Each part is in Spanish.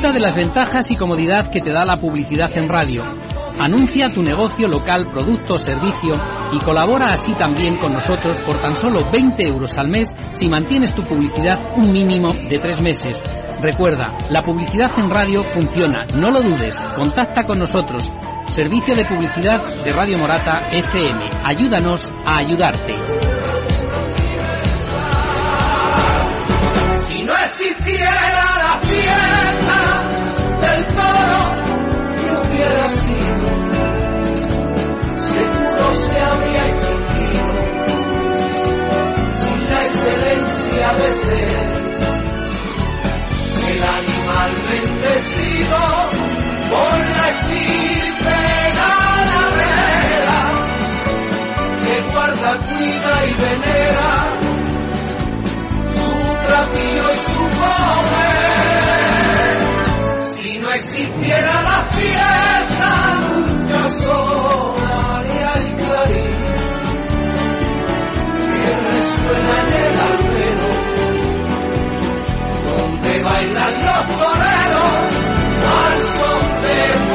Disfruta de las ventajas y comodidad que te da la publicidad en radio. Anuncia tu negocio local, producto o servicio y colabora así también con nosotros por tan solo 20 euros al mes si mantienes tu publicidad un mínimo de tres meses. Recuerda, la publicidad en radio funciona, no lo dudes, contacta con nosotros. Servicio de Publicidad de Radio Morata FM. Ayúdanos a ayudarte. Si no existiera la fiesta sido, seguro se habría extinguido, sin la excelencia de ser el animal bendecido por la estirpe que guarda, cuida y venera su trapillo y su poder. No existiera la fiesta, nunca sonaría el clarín. Que resuena en el albero donde bailan los toreros al son de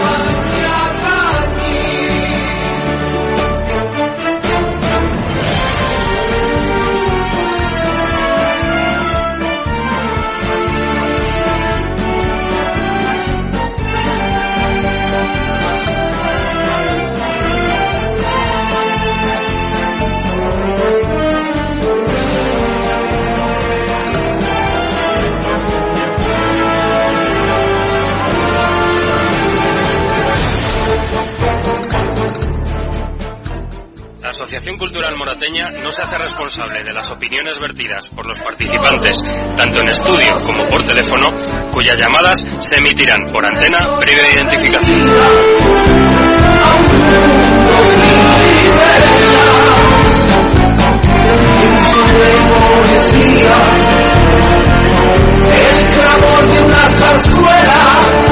Asociación Cultural Morateña no se hace responsable de las opiniones vertidas por los participantes, tanto en estudio como por teléfono, cuyas llamadas se emitirán por antena previa identificación. el clamor de una zarzuela,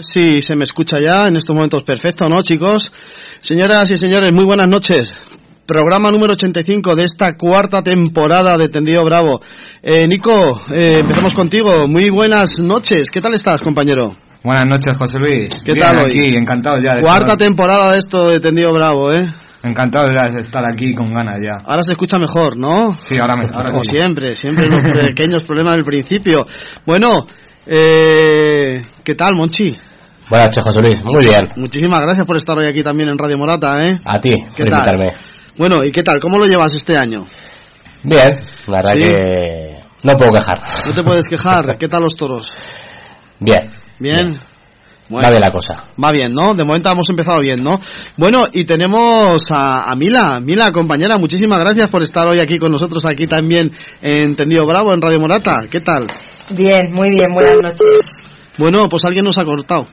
ver si se me escucha ya en estos momentos. Perfecto, ¿no, chicos? Señoras y señores, muy buenas noches. Programa número 85 de esta cuarta temporada de Tendido Bravo. Eh, Nico, eh, empezamos contigo. Muy buenas noches. ¿Qué tal estás, compañero? Buenas noches, José Luis. ¿Qué Bien, tal hoy? aquí, encantado ya. de Cuarta estar, temporada de esto de Tendido Bravo, ¿eh? Encantado ya de estar aquí con ganas ya. Ahora se escucha mejor, ¿no? Sí, ahora me. Ahora Como sí. siempre, siempre los pequeños problemas del principio. Bueno, eh, ¿qué tal, Monchi? Buenas noches, José Luis. Muy bien. Muchísimas gracias por estar hoy aquí también en Radio Morata, ¿eh? A ti, ¿Qué por tal? invitarme. Bueno, ¿y qué tal? ¿Cómo lo llevas este año? Bien, la verdad Sí. que no puedo quejar. No te puedes quejar. ¿Qué tal los toros? Bien. ¿Bien? Va bien la cosa. Va bien, ¿no? De momento hemos empezado bien, ¿no? Bueno, y tenemos a, a Mila. Mila, compañera, muchísimas gracias por estar hoy aquí con nosotros, aquí también en Tendido Bravo, en Radio Morata. ¿Qué tal? Bien, muy bien, buenas noches. Bueno, pues alguien nos ha cortado.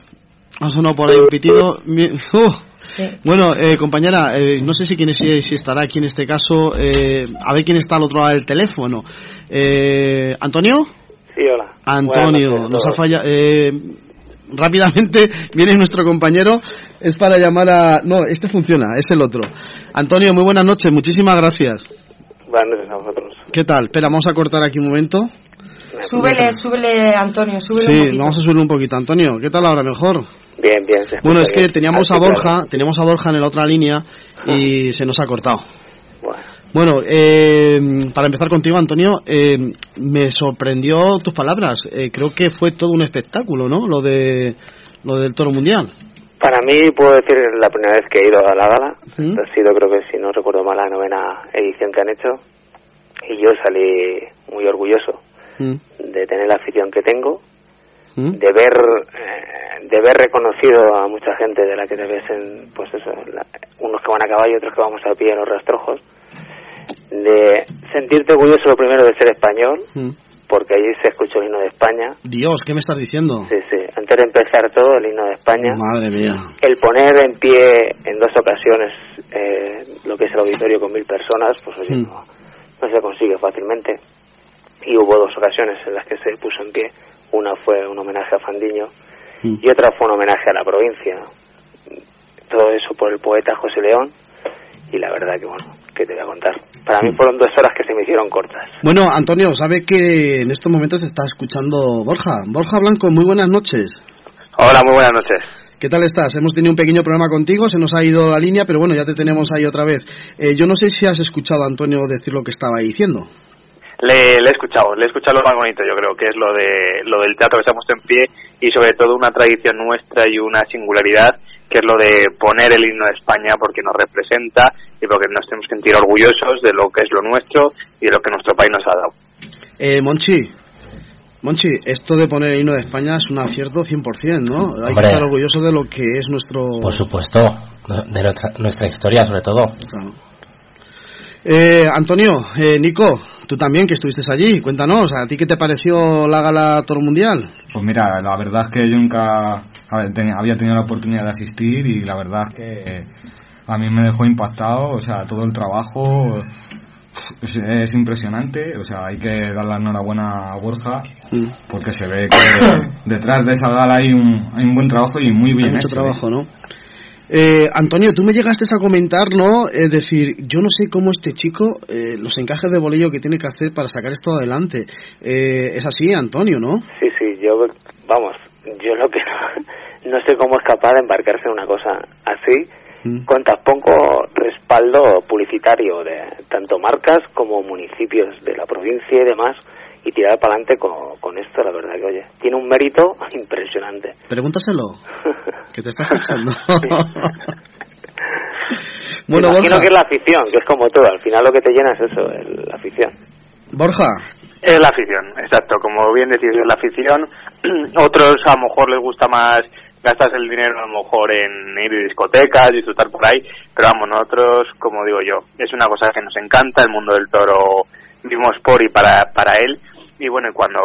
Ha sonado por ahí un pitido. ¡Uh! Sí. Bueno, eh, compañera, eh, no sé si, quién es, si, estará aquí en este caso. eh, a ver quién está al otro lado del teléfono. Eh, ¿Antonio? Sí, hola. Antonio, noches nos ha fallado. Eh, rápidamente viene nuestro compañero. Es para llamar a. No, este funciona, es el otro. Antonio, muy buenas noches, muchísimas gracias. Buenas noches a vosotros. ¿Qué tal? Espera, vamos a cortar aquí un momento. Súbele, súbele, Antonio, súbele un Sí, poquito. vamos a subirle un poquito. Antonio, ¿qué tal ahora? ¿Mejor? Bien, bien. se Bueno, es que bien. teníamos a Borja, teníamos a Borja en la otra línea y se nos ha cortado. Bueno, Bueno, eh, para empezar contigo, Antonio, eh, me sorprendió tus palabras. Eh, creo que fue todo un espectáculo, ¿no? Lo de lo del Toro Mundial. para mí puedo decir la primera vez que he ido a la gala. ¿Mm? Ha sido, creo que si no recuerdo mal, la novena edición que han hecho. Y yo salí muy orgulloso Mm, de tener la afición que tengo, mm, de ver eh, de ver reconocido a mucha gente de la que te ves en, pues eso, la- unos que van a caballo, otros que vamos a pie en los rastrojos, de sentirte orgulloso lo primero de ser español, mm. porque allí se escuchó el himno de España, Dios, ¿qué me estás diciendo? Sí, sí. Antes de empezar todo, el himno de España. Madre mía. El poner en pie en dos ocasiones eh, lo que es el auditorio con mil personas, pues oye, no, no se consigue fácilmente. Y hubo dos ocasiones en las que se puso en pie. Una fue un homenaje a Fandiño Mm. y otra fue un homenaje a la provincia. todo eso por el poeta José León y la verdad que bueno, que te voy a contar. Para mí fueron dos horas que se me hicieron cortas. Bueno, Antonio, sabe que en estos momentos está escuchando Borja. Borja Blanco, muy buenas noches. Hola, muy buenas noches. ¿Qué tal estás? Hemos tenido un pequeño problema contigo, se nos ha ido la línea, pero bueno, ya te tenemos ahí otra vez. Eh, yo no sé si has escuchado a Antonio decir lo que estaba diciendo. Le, le, he escuchado, le he escuchado lo más bonito, yo creo que es lo de lo del teatro que se ha puesto en pie y sobre todo una tradición nuestra y una singularidad que es lo de poner el himno de España porque nos representa y porque nos tenemos que sentir orgullosos de lo que es lo nuestro y de lo que nuestro país nos ha dado. Eh, Monchi, Monchi, esto de poner el himno de España es un acierto 100%, ¿no? Hay que estar orgulloso de lo que es nuestro... Por supuesto, de nuestra, nuestra historia sobre todo. Claro. Eh, Antonio, eh, Nico, tú también que estuviste allí, cuéntanos, ¿a ti qué te pareció la gala Toro Mundial? Pues mira, la verdad es que yo nunca ver, había tenido la oportunidad de asistir y la verdad es que a mí me dejó impactado, o sea, todo el trabajo es, es impresionante, o sea, hay que dar la enhorabuena a Borja porque se ve que detrás de esa gala hay un, hay un buen trabajo y muy bien Hay mucho hecho, trabajo, ¿no? Eh, Antonio, tú me llegaste a comentar, ¿no? Es decir, yo no sé cómo este chico, eh, los encajes de bolillo que tiene que hacer para sacar esto adelante. Eh, es así, Antonio, ¿no? Sí, sí, yo, vamos, yo lo que no, no sé cómo es capaz de embarcarse en una cosa así Mm. con tan poco respaldo publicitario de tanto marcas como municipios de la provincia y demás y tirar para adelante con, con esto, la verdad que, oye, tiene un mérito impresionante. Pregúntaselo, que te está escuchando. Bueno, imagino Borja, que es la afición, que es como todo, al final lo que te llena es eso, el- la afición. Borja, Es la afición, exacto, como bien decís, es la afición. Otros a lo mejor les gusta más gastarse el dinero a lo mejor en ir a discotecas, disfrutar por ahí, pero vamos, nosotros, como digo yo, es una cosa que nos encanta, el mundo del toro vivimos por y para, para él, y bueno, cuando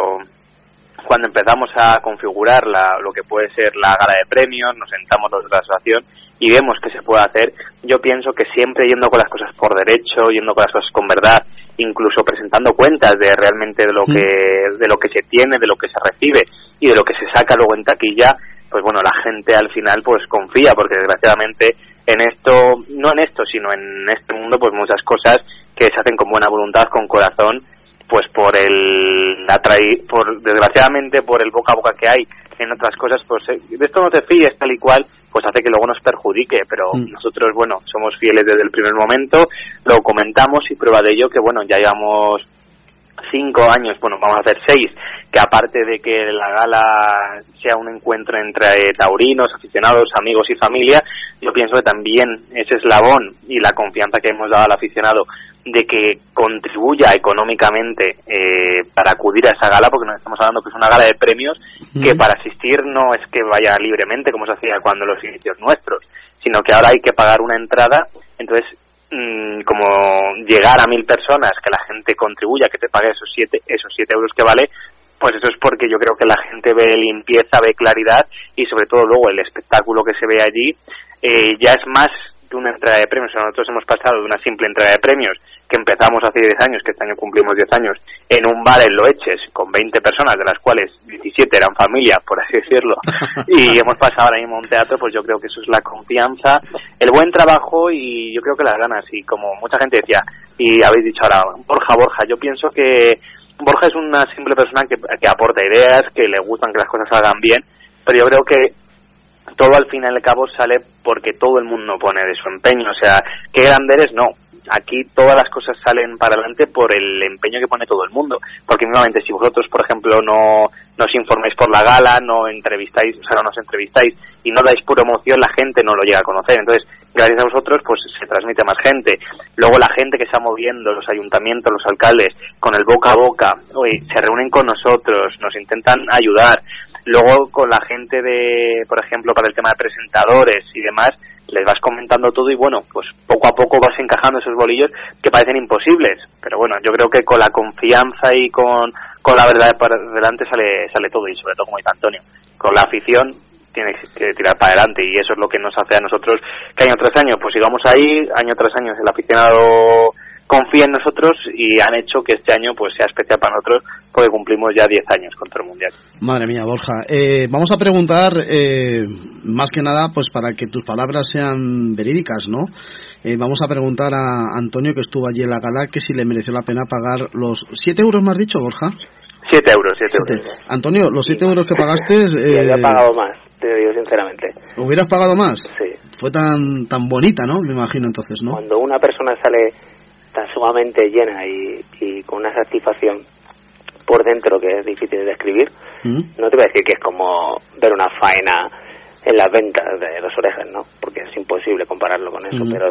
cuando empezamos a configurar la- lo que puede ser la gala de premios, nos sentamos los de la asociación y vemos que se puede hacer, yo pienso que siempre yendo con las cosas por derecho, yendo con las cosas con verdad, incluso presentando cuentas de realmente de lo que de lo que se tiene, de lo que se recibe y de lo que se saca luego en taquilla, pues bueno, la gente al final pues confía porque desgraciadamente en esto, no en esto, sino en este mundo pues muchas cosas que se hacen con buena voluntad, con corazón pues por el atrai- por desgraciadamente por el boca a boca que hay en otras cosas pues eh, de esto no te fíes tal y cual pues hace que luego nos perjudique pero Mm. nosotros bueno somos fieles desde el primer momento lo comentamos y prueba de ello que bueno ya llevamos cinco años, bueno, vamos a hacer seis, que aparte de que la gala sea un encuentro entre taurinos, aficionados, amigos y familia, yo pienso que también ese eslabón y la confianza que hemos dado al aficionado de que contribuya económicamente eh, para acudir a esa gala, porque nos estamos hablando que es una gala de premios que para asistir no es que vaya libremente como se hacía cuando los inicios nuestros, sino que ahora hay que pagar una entrada, entonces mm, como llegar a mil personas, que la gente contribuya, que te pague esos siete, esos siete euros que vale, pues eso es porque yo creo que la gente ve limpieza, ve claridad y sobre todo luego el espectáculo que se ve allí eh, ya es más que una entrada de premios. Nosotros hemos pasado de una simple entrada de premios que empezamos hace 10 años, que este año cumplimos 10 años, en un bar en Loeches con 20 personas, de las cuales 17 eran familia, por así decirlo, y hemos pasado ahora mismo a un teatro, pues yo creo que eso es la confianza, el buen trabajo y yo creo que las ganas. Y como mucha gente decía, y habéis dicho ahora, Borja, Borja, yo pienso que Borja es una simple persona que, que aporta ideas, que le gustan que las cosas salgan bien, pero yo creo que todo al fin y al cabo sale porque todo el mundo pone de su empeño. O sea, qué grande eres, no. Aquí todas las cosas salen para adelante por el empeño que pone todo el mundo. Porque mismamente si vosotros, por ejemplo, no nos informáis por la gala, no entrevistáis, o sea, no nos entrevistáis y no dais pura emoción, la gente no lo llega a conocer. Entonces, gracias a vosotros, pues se transmite a más gente. Luego la gente que está moviendo, los ayuntamientos, los alcaldes, con el boca a boca, oye, se reúnen con nosotros, nos intentan ayudar. Luego con la gente de, por ejemplo, para el tema de presentadores y demás, les vas comentando todo y bueno, pues poco a poco vas encajando esos bolillos que parecen imposibles. Pero bueno, yo creo que con la confianza y con, con la verdad para delante sale, sale todo y sobre todo como dice Antonio, con la afición tienes que tirar para adelante y eso es lo que nos hace a nosotros que año tras año pues sigamos ahí, año tras año el aficionado confía en nosotros y han hecho que este año pues sea especial para nosotros porque cumplimos ya 10 años contra el Mundial. Madre mía, Borja. Eh, vamos a preguntar, eh, más que nada, pues para que tus palabras sean verídicas, ¿no? Eh, vamos a preguntar a Antonio, que estuvo allí en la gala, que si le mereció la pena pagar los 7 euros, ¿me has dicho, Borja? 7 euros, 7 euros. Antonio, los 7 euros que pagaste... Eh, había pagado más, te digo sinceramente. ¿Hubieras pagado más? Sí. Fue tan, tan bonita, ¿no? Me imagino entonces, ¿no? Cuando una persona sale tan sumamente llena y, y con una satisfacción por dentro que es difícil de describir, ¿Mm? no te voy a decir que es como ver una faena en las ventas de las orejas, ¿no? Porque es imposible compararlo con eso, Ujú. pero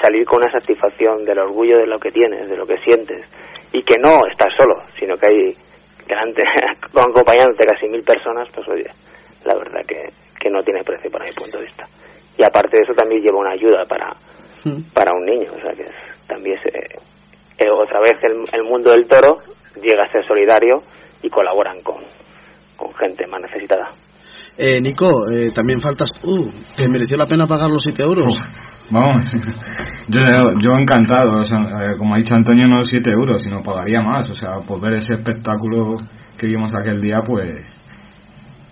salir con una satisfacción del orgullo de lo que tienes, de lo que sientes, y que no estás solo, sino que hay delante, acompañándote casi mil personas, pues oye, la verdad que, que no tiene precio para mi punto de vista. Y aparte de eso también lleva una ayuda para, ¿Mm? para un niño, o sea que es- también se, eh, otra vez el, el mundo del toro llega a ser solidario y colaboran con, con gente más necesitada. Eh, Nico, eh, también faltas tú. ¿Te mereció la pena pagar los 7 euros? Vamos, yo, yo encantado, o sea, eh, como ha dicho Antonio, no 7 euros, sino pagaría más, o sea, por ver ese espectáculo que vimos aquel día, pues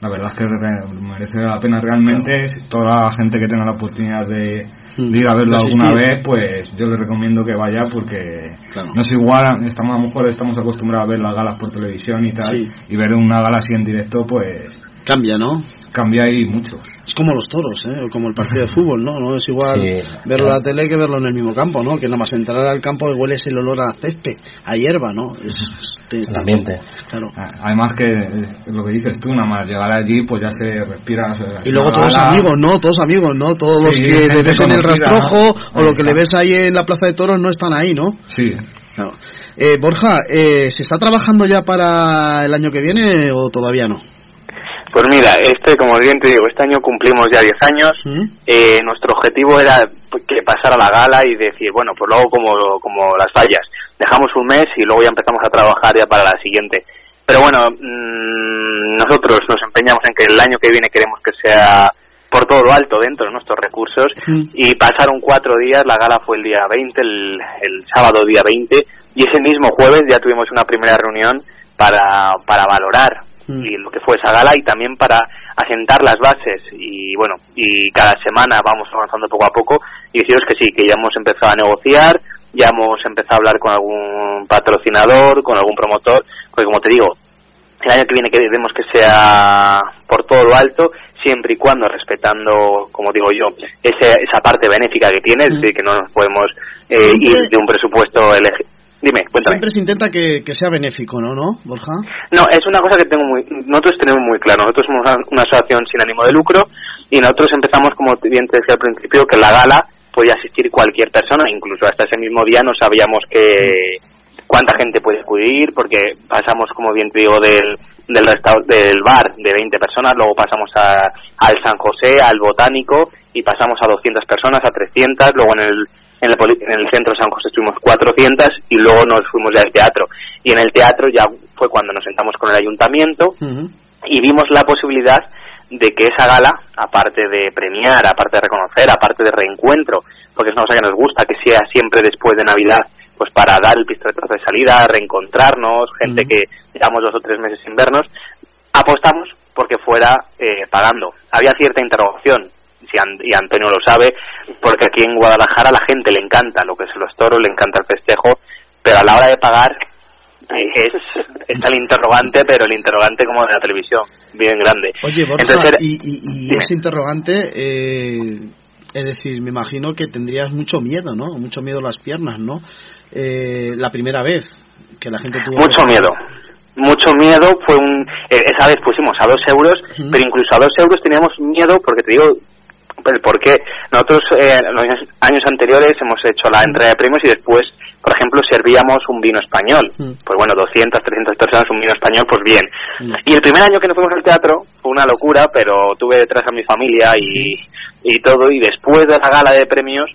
la verdad es que re- merece la pena realmente, toda la gente que tenga la oportunidad de, de ir a verlo De alguna vez, pues yo le recomiendo que vaya porque Claro. no es igual, estamos, a lo mejor estamos acostumbrados a ver las galas por televisión y tal, Sí. y ver una gala así en directo, pues Cambia, ¿no? cambia ahí mucho. Es como los toros, ¿eh? O como el partido de fútbol, ¿no? No es igual Sí. verlo en la tele que verlo en el mismo campo, ¿no? Que nada más entrar al campo hueles el olor a césped, a hierba, ¿no? Es, es- te- El ambiente. Claro. Además que eh, lo que dices tú, nada más llegar allí, pues ya se respira. se- Y luego todos gala. amigos, ¿no? Todos amigos, ¿no? Todos los que le ves en el rastrojo ¿no? o lo que le ves ahí en la plaza de toros no están ahí, ¿no? Sí. Claro. Eh, Borja, eh, ¿se está trabajando ya para el año que viene o todavía no? Pues mira, este, como bien te digo, este año cumplimos ya 10 años. ¿Mm? Eh, nuestro objetivo era que pasara la gala y decir, bueno, pues luego como, como las fallas, dejamos un mes y luego ya empezamos a trabajar ya para la siguiente. Pero bueno, mm, nosotros nos empeñamos en que el año que viene queremos que sea por todo lo alto dentro de nuestros recursos Mm. y pasaron cuatro días, la gala fue el día 20, el, el sábado día 20 y ese mismo jueves ya tuvimos una primera reunión para, para valorar Mm. y lo que fue esa gala y también para asentar las bases. Y bueno y cada semana vamos avanzando poco a poco. Y deciros que sí que ya hemos empezado a negociar ya hemos empezado a hablar con algún patrocinador con algún promotor porque como te digo el año que viene queremos que sea por todo lo alto siempre y cuando respetando como digo yo ese- esa parte benéfica que tiene es decir que no nos podemos eh, ir de un presupuesto elegi- dime cuéntame Siempre se intenta que, que sea benéfico, ¿no? ¿No, Borja? no, es una cosa que tengo muy, nosotros tenemos muy claro. Nosotros somos una, una asociación sin ánimo de lucro y nosotros empezamos, como bien te decía al principio, que la gala podía asistir cualquier persona, incluso hasta ese mismo día no sabíamos que cuánta gente puede acudir, porque pasamos, como bien te digo, del, del, del bar de 20 personas, luego pasamos a- al San José, al Botánico, y pasamos a 200 personas, a 300, luego en el, en el, poli- en el centro San José estuvimos 400 y luego nos fuimos ya al teatro. Y en el teatro ya fue cuando nos sentamos con el ayuntamiento y vimos la posibilidad de que esa gala, aparte de premiar, aparte de reconocer, aparte de reencuentro, porque es una cosa que nos gusta, que sea siempre después de Navidad, pues para dar el pistoletazo de salida, reencontrarnos, gente que llevamos dos o tres meses sin vernos, apostamos porque fuera eh, pagando. Había cierta interrogación, si An- y Antonio lo sabe, porque aquí en Guadalajara a la gente le encanta lo que es los toros, le encanta el festejo, pero a la hora de pagar es, está el interrogante, pero el interrogante como de la televisión, bien grande. Oye, Borja, Entonces era- y, y, ese interrogante, eh, es decir, me imagino que tendrías mucho miedo, ¿no? Mucho miedo a las piernas, ¿no? Eh, la primera vez que la gente tuvo... Mucho miedo. Mucho miedo. Fue un. eh, esa vez pusimos a dos euros, pero incluso a dos euros teníamos miedo porque te digo. El Porque nosotros eh, en los años- años anteriores hemos hecho la entrega de premios y después, por ejemplo, servíamos un vino español. Mm. Pues bueno, 200, 300 personas, un vino español, pues bien. Mm. Y el primer año que nos fuimos al teatro fue una locura, pero tuve detrás a mi familia y, y todo. Y después de la gala de premios,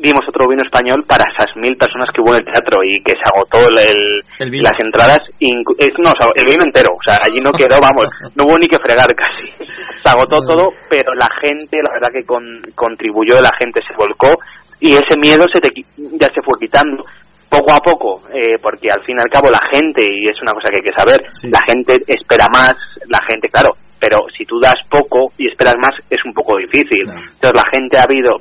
dimos otro vino español para esas mil personas que hubo en el teatro y que se agotó el, el- El vino. las entradas. no, o sea, el vino entero. O sea, allí no quedó, vamos, no hubo ni que fregar casi. Se agotó todo, pero la gente, la verdad que con- contribuyó, la gente se volcó y ese miedo se te, ya se fue quitando. poco a poco, eh, porque al fin y al cabo la gente, y es una cosa que hay que saber, la gente espera más, la gente, claro, pero si tú das poco y esperas más es un poco difícil. Entonces la gente ha habido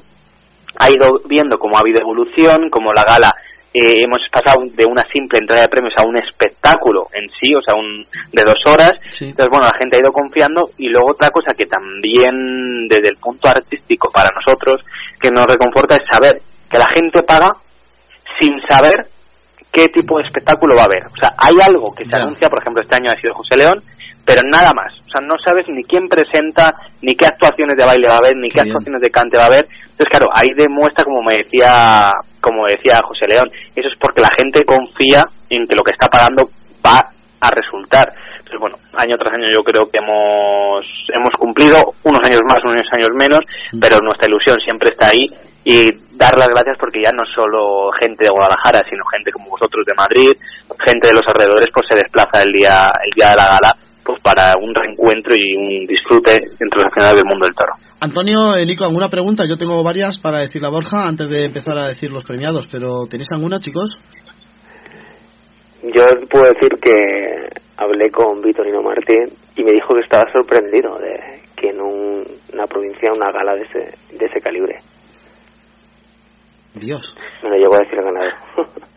ha ido viendo cómo ha habido evolución, como la gala eh, hemos pasado de una simple entrega de premios a un espectáculo en sí, o sea, un, de dos horas. Entonces, bueno, la gente ha ido confiando. Y luego otra cosa que también desde el punto artístico para nosotros, que nos reconforta es saber que la gente paga sin saber qué tipo de espectáculo va a haber. O sea, hay algo que se anuncia, por ejemplo, este año ha sido José León, pero nada más. O sea, no sabes ni quién presenta, ni qué actuaciones de baile va a haber, ni qué, actuaciones de cante va a haber. Entonces, claro, ahí demuestra, como me decía, como decía José León, eso es porque la gente confía en que lo que está pagando va a resultar. Entonces, bueno, año tras año yo creo que hemos, hemos cumplido, unos años más, unos años menos, mm. pero nuestra ilusión siempre está ahí y dar las gracias porque ya no solo gente de Guadalajara, sino gente como vosotros de Madrid, gente de los alrededores, pues se desplaza el día, el día de la gala pues para un reencuentro y un disfrute entre los aficionados del mundo del toro. Antonio, Nico, ¿alguna pregunta? Yo tengo varias para decirle a Borja antes de empezar a decir los premiados, pero ¿tenéis alguna, chicos? Yo puedo decir que hablé con Vitorino Martín y me dijo que estaba sorprendido de que en una provincia una gala de ese, de ese calibre. Dios. Me lo llegó a decir el ganador.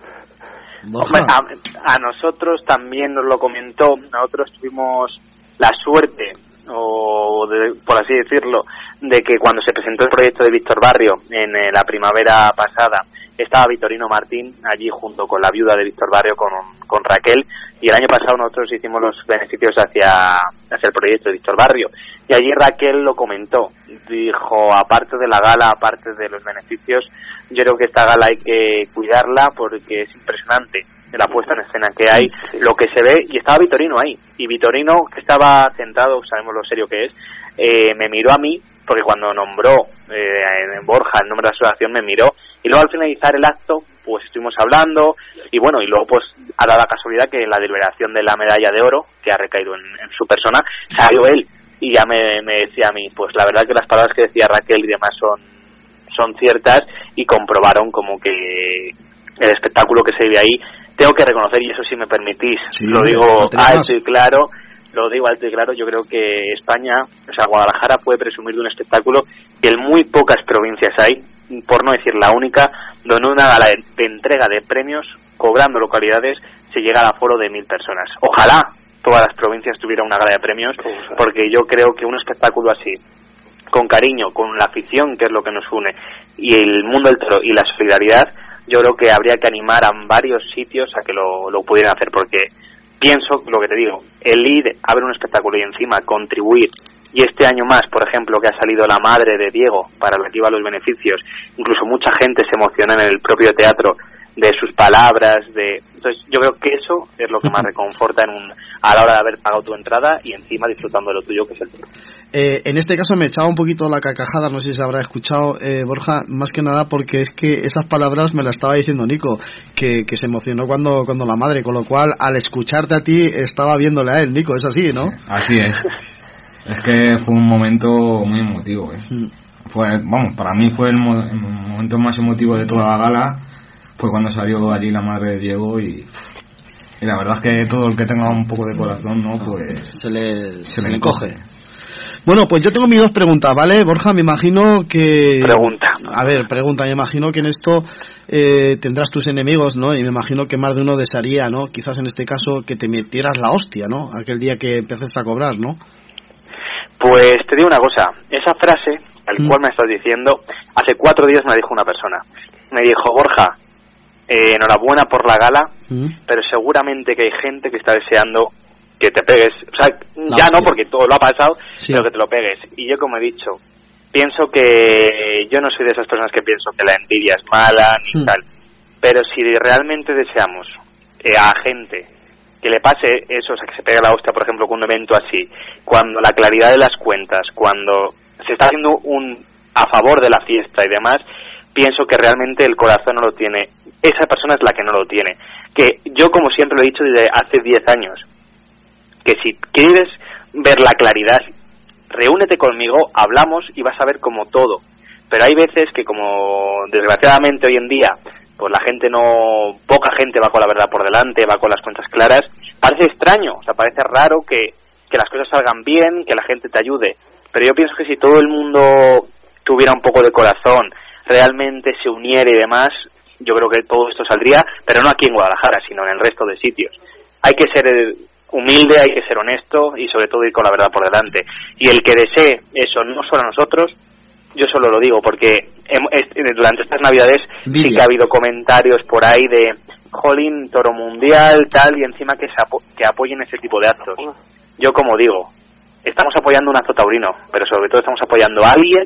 a, nosotros también nos lo comentó, nosotros tuvimos la suerte, o por así decirlo, de que cuando se presentó el proyecto de Víctor Barrio en eh, la primavera pasada, estaba Vitorino Martín allí junto con la viuda de Víctor Barrio, con, con Raquel, y el año pasado nosotros hicimos los beneficios hacia, hacia el proyecto de Víctor Barrio. Y allí Raquel lo comentó, dijo, aparte de la gala, aparte de los beneficios, yo creo que esta gala hay que cuidarla porque es impresionante la puesta en escena que hay, lo que se ve, y estaba Vitorino ahí, y Vitorino, que estaba sentado, sabemos lo serio que es, eh, me miró a mí, porque cuando nombró eh, en Borja el nombre de la asociación me miró, y luego al finalizar el acto, pues estuvimos hablando, y bueno, y luego pues ha dado la casualidad que en la deliberación de la medalla de oro, que ha recaído en, su persona, salió él, y ya me, me decía a mí, pues la verdad que las palabras que decía Raquel y demás son, son ciertas, y comprobaron como que el espectáculo que se vive ahí, tengo que reconocer, y eso sí me permitís, lo digo alto y claro, lo digo alto y claro, yo creo que España, o sea, Guadalajara puede presumir de un espectáculo que en muy pocas provincias hay, por no decir la única, donde una gala de, entrega de premios, cobrando localidades, se llega al aforo de mil personas. Ojalá todas las provincias tuvieran una gala de premios, porque yo creo que un espectáculo así, con cariño, con la afición, que es lo que nos une, y el mundo del toro y la solidaridad, yo creo que habría que animar a varios sitios a que lo, lo pudieran hacer, porque pienso lo que te digo, el ir a ver un espectáculo y encima contribuir y este año más, por ejemplo, que ha salido la madre de Diego para la que iba los beneficios, incluso mucha gente se emociona en el propio teatro de sus palabras, de entonces yo creo que eso es lo que más reconforta en un, a la hora de haber pagado tu entrada y encima disfrutando de lo tuyo que es el tuyo. Eh, en este caso me echaba un poquito la carcajada, no sé si se habrá escuchado eh, Borja, más que nada porque es que esas palabras me las estaba diciendo Nico, que, que se emocionó cuando, cuando la madre, con lo cual al escucharte a ti estaba viéndole a él, Nico, es así, ¿no? Así es. Es que fue un momento muy emotivo. ¿eh? Mm. Fue, vamos, para mí fue el, momento más emotivo de toda la gala. Fue cuando salió allí la madre de Diego y, y la verdad es que todo el que tenga un poco de corazón, ¿no? Pues se le, se, le encoge. Bueno, pues yo tengo mis dos preguntas, ¿vale? Borja, me imagino que... Pregunta. A ver, pregunta, me imagino que en esto eh, tendrás tus enemigos, ¿no? Y me imagino que más de uno desearía, ¿no? Quizás en este caso que te metieras la hostia, ¿no? Aquel día que empeces a cobrar, ¿no? Pues te digo una cosa, esa frase, al mm. cual me estás diciendo, hace cuatro días me la dijo una persona. Me dijo, Borja, eh, enhorabuena por la gala, mm. pero seguramente que hay gente que está deseando que te pegues. O sea, ya no, porque todo lo ha pasado, pero que te lo pegues. Y yo, como he dicho, pienso que yo no soy de esas personas que pienso que la envidia es mala ni mm. tal. Pero si realmente deseamos eh, a gente que le pase eso, o sea, que se pegue la hostia, por ejemplo, con un evento así, cuando la claridad de las cuentas, cuando se está haciendo un a favor de la fiesta y demás, pienso que realmente el corazón no lo tiene. Esa persona es la que no lo tiene. Que yo, como siempre lo he dicho desde hace 10 años, que si quieres ver la claridad, reúnete conmigo, hablamos y vas a ver como todo. Pero hay veces que como desgraciadamente hoy en día pues la gente no, poca gente va con la verdad por delante, va con las cuentas claras, parece extraño, o sea, parece raro que, que las cosas salgan bien, que la gente te ayude, pero yo pienso que si todo el mundo tuviera un poco de corazón, realmente se uniera y demás, yo creo que todo esto saldría, pero no aquí en Guadalajara, sino en el resto de sitios. Hay que ser humilde, hay que ser honesto y sobre todo ir con la verdad por delante. Y el que desee eso no solo a nosotros, yo solo lo digo porque durante estas navidades sí que ha habido comentarios por ahí de Jolín, Toro Mundial, tal, y encima que, se que apoyen ese tipo de actos. Yo como digo, estamos apoyando un acto taurino, pero sobre todo estamos apoyando a alguien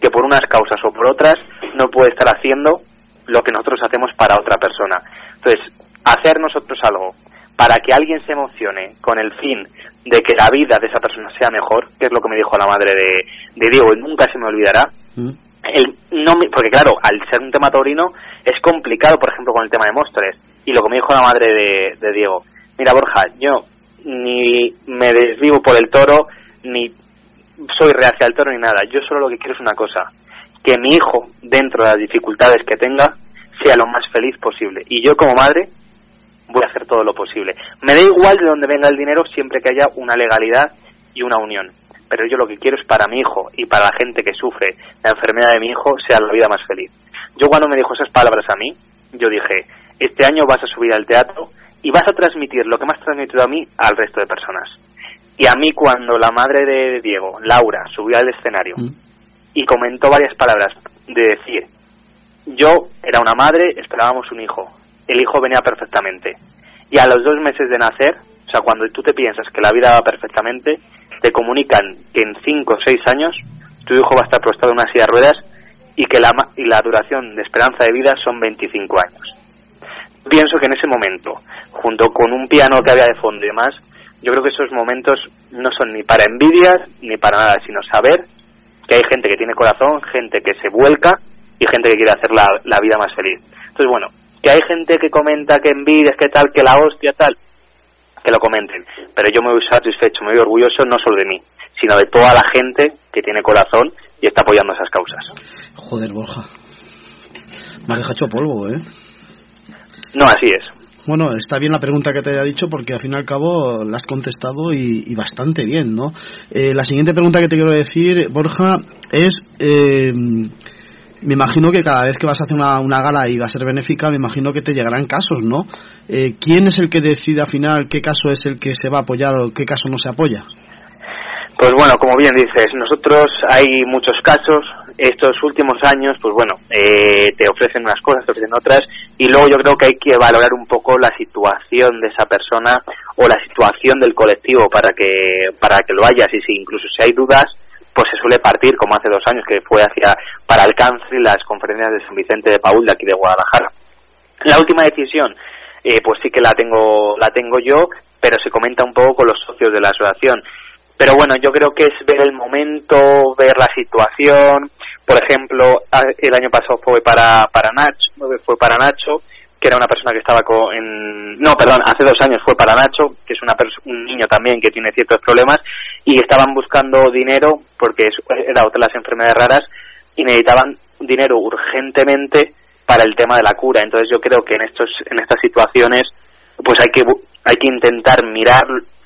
que por unas causas o por otras no puede estar haciendo lo que nosotros hacemos para otra persona. Entonces, hacer nosotros algo para que alguien se emocione con el fin de que la vida de esa persona sea mejor, que es lo que me dijo la madre de, de Diego y nunca se me olvidará, mm. el, no porque claro, al ser un tema taurino es complicado, por ejemplo, con el tema de Mostres. Y lo que me dijo la madre de, de Diego, mira Borja, yo ni me desvivo por el toro, ni soy reacia al toro, ni nada. Yo solo lo que quiero es una cosa, que mi hijo, dentro de las dificultades que tenga, sea lo más feliz posible. Y yo como madre voy a hacer todo lo posible. Me da igual de dónde venga el dinero siempre que haya una legalidad y una unión. Pero yo lo que quiero es para mi hijo y para la gente que sufre la enfermedad de mi hijo sea la vida más feliz. Yo cuando me dijo esas palabras a mí, yo dije, este año vas a subir al teatro y vas a transmitir lo que me has transmitido a mí al resto de personas. Y a mí cuando la madre de Diego, Laura, subió al escenario, mm y comentó varias palabras de decir, yo era una madre, esperábamos un hijo, el hijo venía perfectamente. Y a los dos meses de nacer, o sea, cuando tú te piensas que la vida va perfectamente, te comunican que en cinco o seis años tu hijo va a estar prostrado en una silla de ruedas y que la, y la duración de esperanza de vida son 25 años. Pienso que en ese momento, junto con un piano que había de fondo y demás, yo creo que esos momentos no son ni para envidias ni para nada, sino saber que hay gente que tiene corazón, gente que se vuelca y gente que quiere hacer la, la vida más feliz. Entonces, bueno, que hay gente que comenta que envidias, que tal, que la hostia, tal, que lo comenten. Pero yo me voy satisfecho, me voy orgulloso no solo de mí, sino de toda la gente que tiene corazón y está apoyando esas causas. Joder, Borja. Me has dejado polvo, ¿eh? No, así es. Bueno, está bien la pregunta que te haya dicho porque al fin y al cabo la has contestado y, bastante bien, ¿no? Eh, la siguiente pregunta que te quiero decir, Borja, es... Eh, me imagino que cada vez que vas a hacer una, gala y va a ser benéfica, me imagino que te llegarán casos, ¿no? Eh, ¿Quién es el que decide al final qué caso es el que se va a apoyar o qué caso no se apoya? Pues bueno, como bien dices, nosotros hay muchos casos, estos últimos años, pues bueno, eh, te ofrecen unas cosas, te ofrecen otras, y luego yo creo que hay que valorar un poco la situación de esa persona o la situación del colectivo para que, para que lo hayas, y si incluso si hay dudas, pues se suele partir, como hace dos años que fue hacia, para el las conferencias de San Vicente de Paul de aquí de Guadalajara. La última decisión, eh, pues sí que la tengo, la tengo yo, pero se comenta un poco con los socios de la asociación pero bueno, yo creo que es ver el momento, ver la situación. Por ejemplo, el año pasado fue para, para Nacho, fue para Nacho, que era una persona que estaba con, en, no, perdón, hace dos años fue para Nacho, que es una un niño también que tiene ciertos problemas, y estaban buscando dinero, porque era otra de las enfermedades raras, y necesitaban dinero urgentemente para el tema de la cura. Entonces yo creo que en estos, en estas situaciones, pues hay que, hay que intentar mirar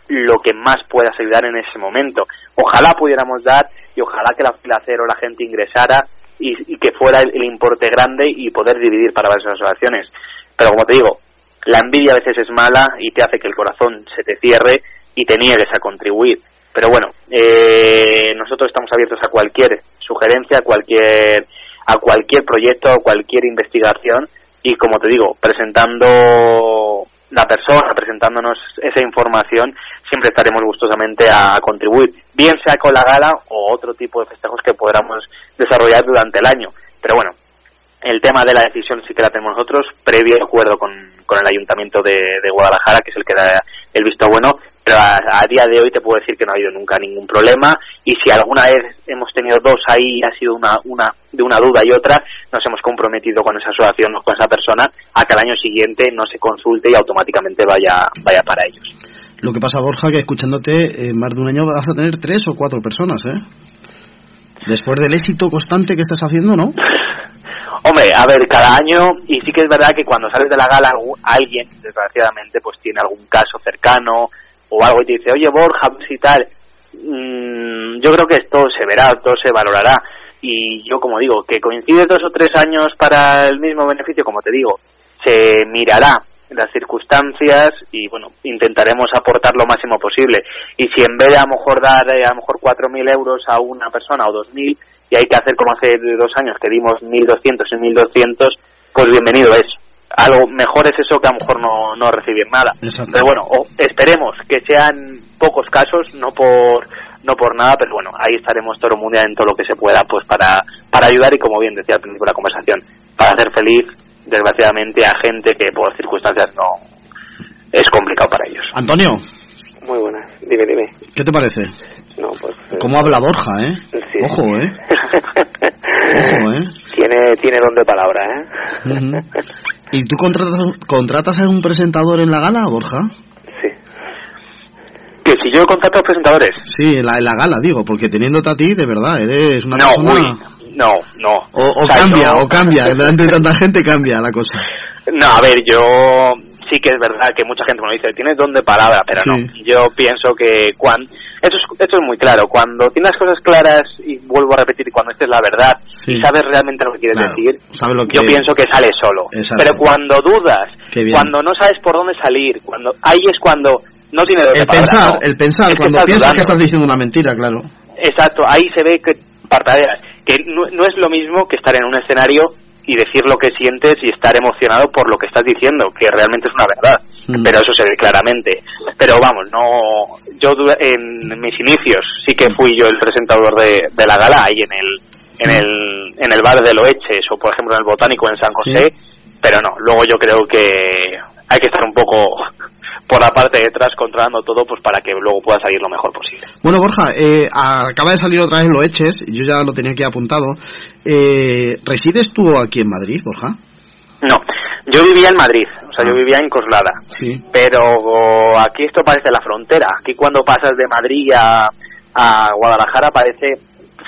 lo que más puedas ayudar en ese momento. Ojalá pudiéramos dar y ojalá que la fila cero la gente ingresara y, que fuera el, importe grande y poder dividir para varias asociaciones. Pero como te digo, la envidia a veces es mala y te hace que el corazón se te cierre y te niegues a contribuir. Pero bueno, eh, nosotros estamos abiertos a cualquier sugerencia, a cualquier, a cualquier proyecto, a cualquier investigación y como te digo, presentando la persona presentándonos esa información, siempre estaremos gustosamente a contribuir, bien sea con la gala o otro tipo de festejos que podamos desarrollar durante el año. Pero bueno, el tema de la decisión sí que la tenemos nosotros, previo acuerdo con, con el Ayuntamiento de, Guadalajara, que es el que da el visto bueno, pero a, día de hoy te puedo decir que no ha habido nunca ningún problema y si alguna vez hemos tenido dos ahí ha sido una, una de una duda y otra, nos hemos comprometido con esa asociación o con esa persona a que al año siguiente no se consulte y automáticamente vaya, vaya para ellos. Lo que pasa, Borja, que escuchándote, eh, más de un año vas a tener tres o cuatro personas, ¿eh? Después del éxito constante que estás haciendo, ¿no? Hombre, a ver, cada año, y sí que es verdad que cuando sales de la gala, algu- alguien, desgraciadamente, pues tiene algún caso cercano o algo y te dice, oye Borja, y tal. Mm, yo creo que esto se verá, todo se valorará. Y yo, como digo, que coincide dos o tres años para el mismo beneficio, como te digo, se mirará las circunstancias y bueno intentaremos aportar lo máximo posible. Y si en vez de a lo mejor dar eh, a lo mejor 4.000 euros a una persona o 2.000 y hay que hacer como hace dos años que dimos 1.200 y 1.200 pues bienvenido es algo mejor es eso que a lo mejor no, no recibir nada. Pero bueno o- esperemos que sean pocos casos no por no por nada pero bueno ahí estaremos todo el mundial en todo lo que se pueda pues para para ayudar y como bien decía al principio de la conversación para hacer feliz desgraciadamente a gente que por circunstancias no es complicado para ellos Antonio, Muy buenas. Dime, dime. ¿qué te parece? No, pues... eh, ¿Cómo habla Borja, eh? Sí. Ojo, eh. Ojo, eh. tiene, tiene don de palabra, ¿eh? ¿Y tú contratas, contratas a un presentador en la gala, Borja? Sí. que si yo contrato a presentadores Sí, en la, en la gala, digo, porque teniéndote a ti, de verdad, eres una no persona... uy no no O, o sea, cambia, o cambia, delante de tanta gente cambia la cosa. No, a ver, yo sí que es verdad que mucha gente me lo dice, tienes don de palabra, pero no. Yo pienso que cuando... Esto es, esto es muy claro, cuando tienes las cosas claras, y vuelvo a repetir, cuando esta es la verdad, Sí. y sabes realmente lo que quieres Claro, decir, sabe lo que- yo pienso que sale solo. Exacto. Pero cuando dudas, cuando no sabes por dónde salir, cuando ahí es cuando no de El palabra, pensar, ¿no? el pensar, Es que cuando piensas que estás diciendo una mentira, claro. Exacto, ahí se ve que que no, no es lo mismo que estar en un escenario y decir lo que sientes y estar emocionado por lo que estás diciendo, que realmente es una verdad, Mm. pero eso se ve claramente. Pero vamos, no, yo en mis inicios sí que fui yo el presentador de, de la gala ahí en el en el en el bar de Loeches o por ejemplo en el Botánico en San José, pero no, luego yo creo que hay que estar un poco por la parte de detrás controlando todo pues para que luego pueda salir lo mejor posible. Bueno, Borja, eh, acaba de salir otra vez lo eches, yo ya lo tenía aquí apuntado. Eh, ¿Resides tú aquí en Madrid, Borja? No, yo vivía en Madrid, o sea, yo vivía en Coslada, Sí. pero aquí esto parece la frontera. Aquí cuando pasas de Madrid a, a Guadalajara parece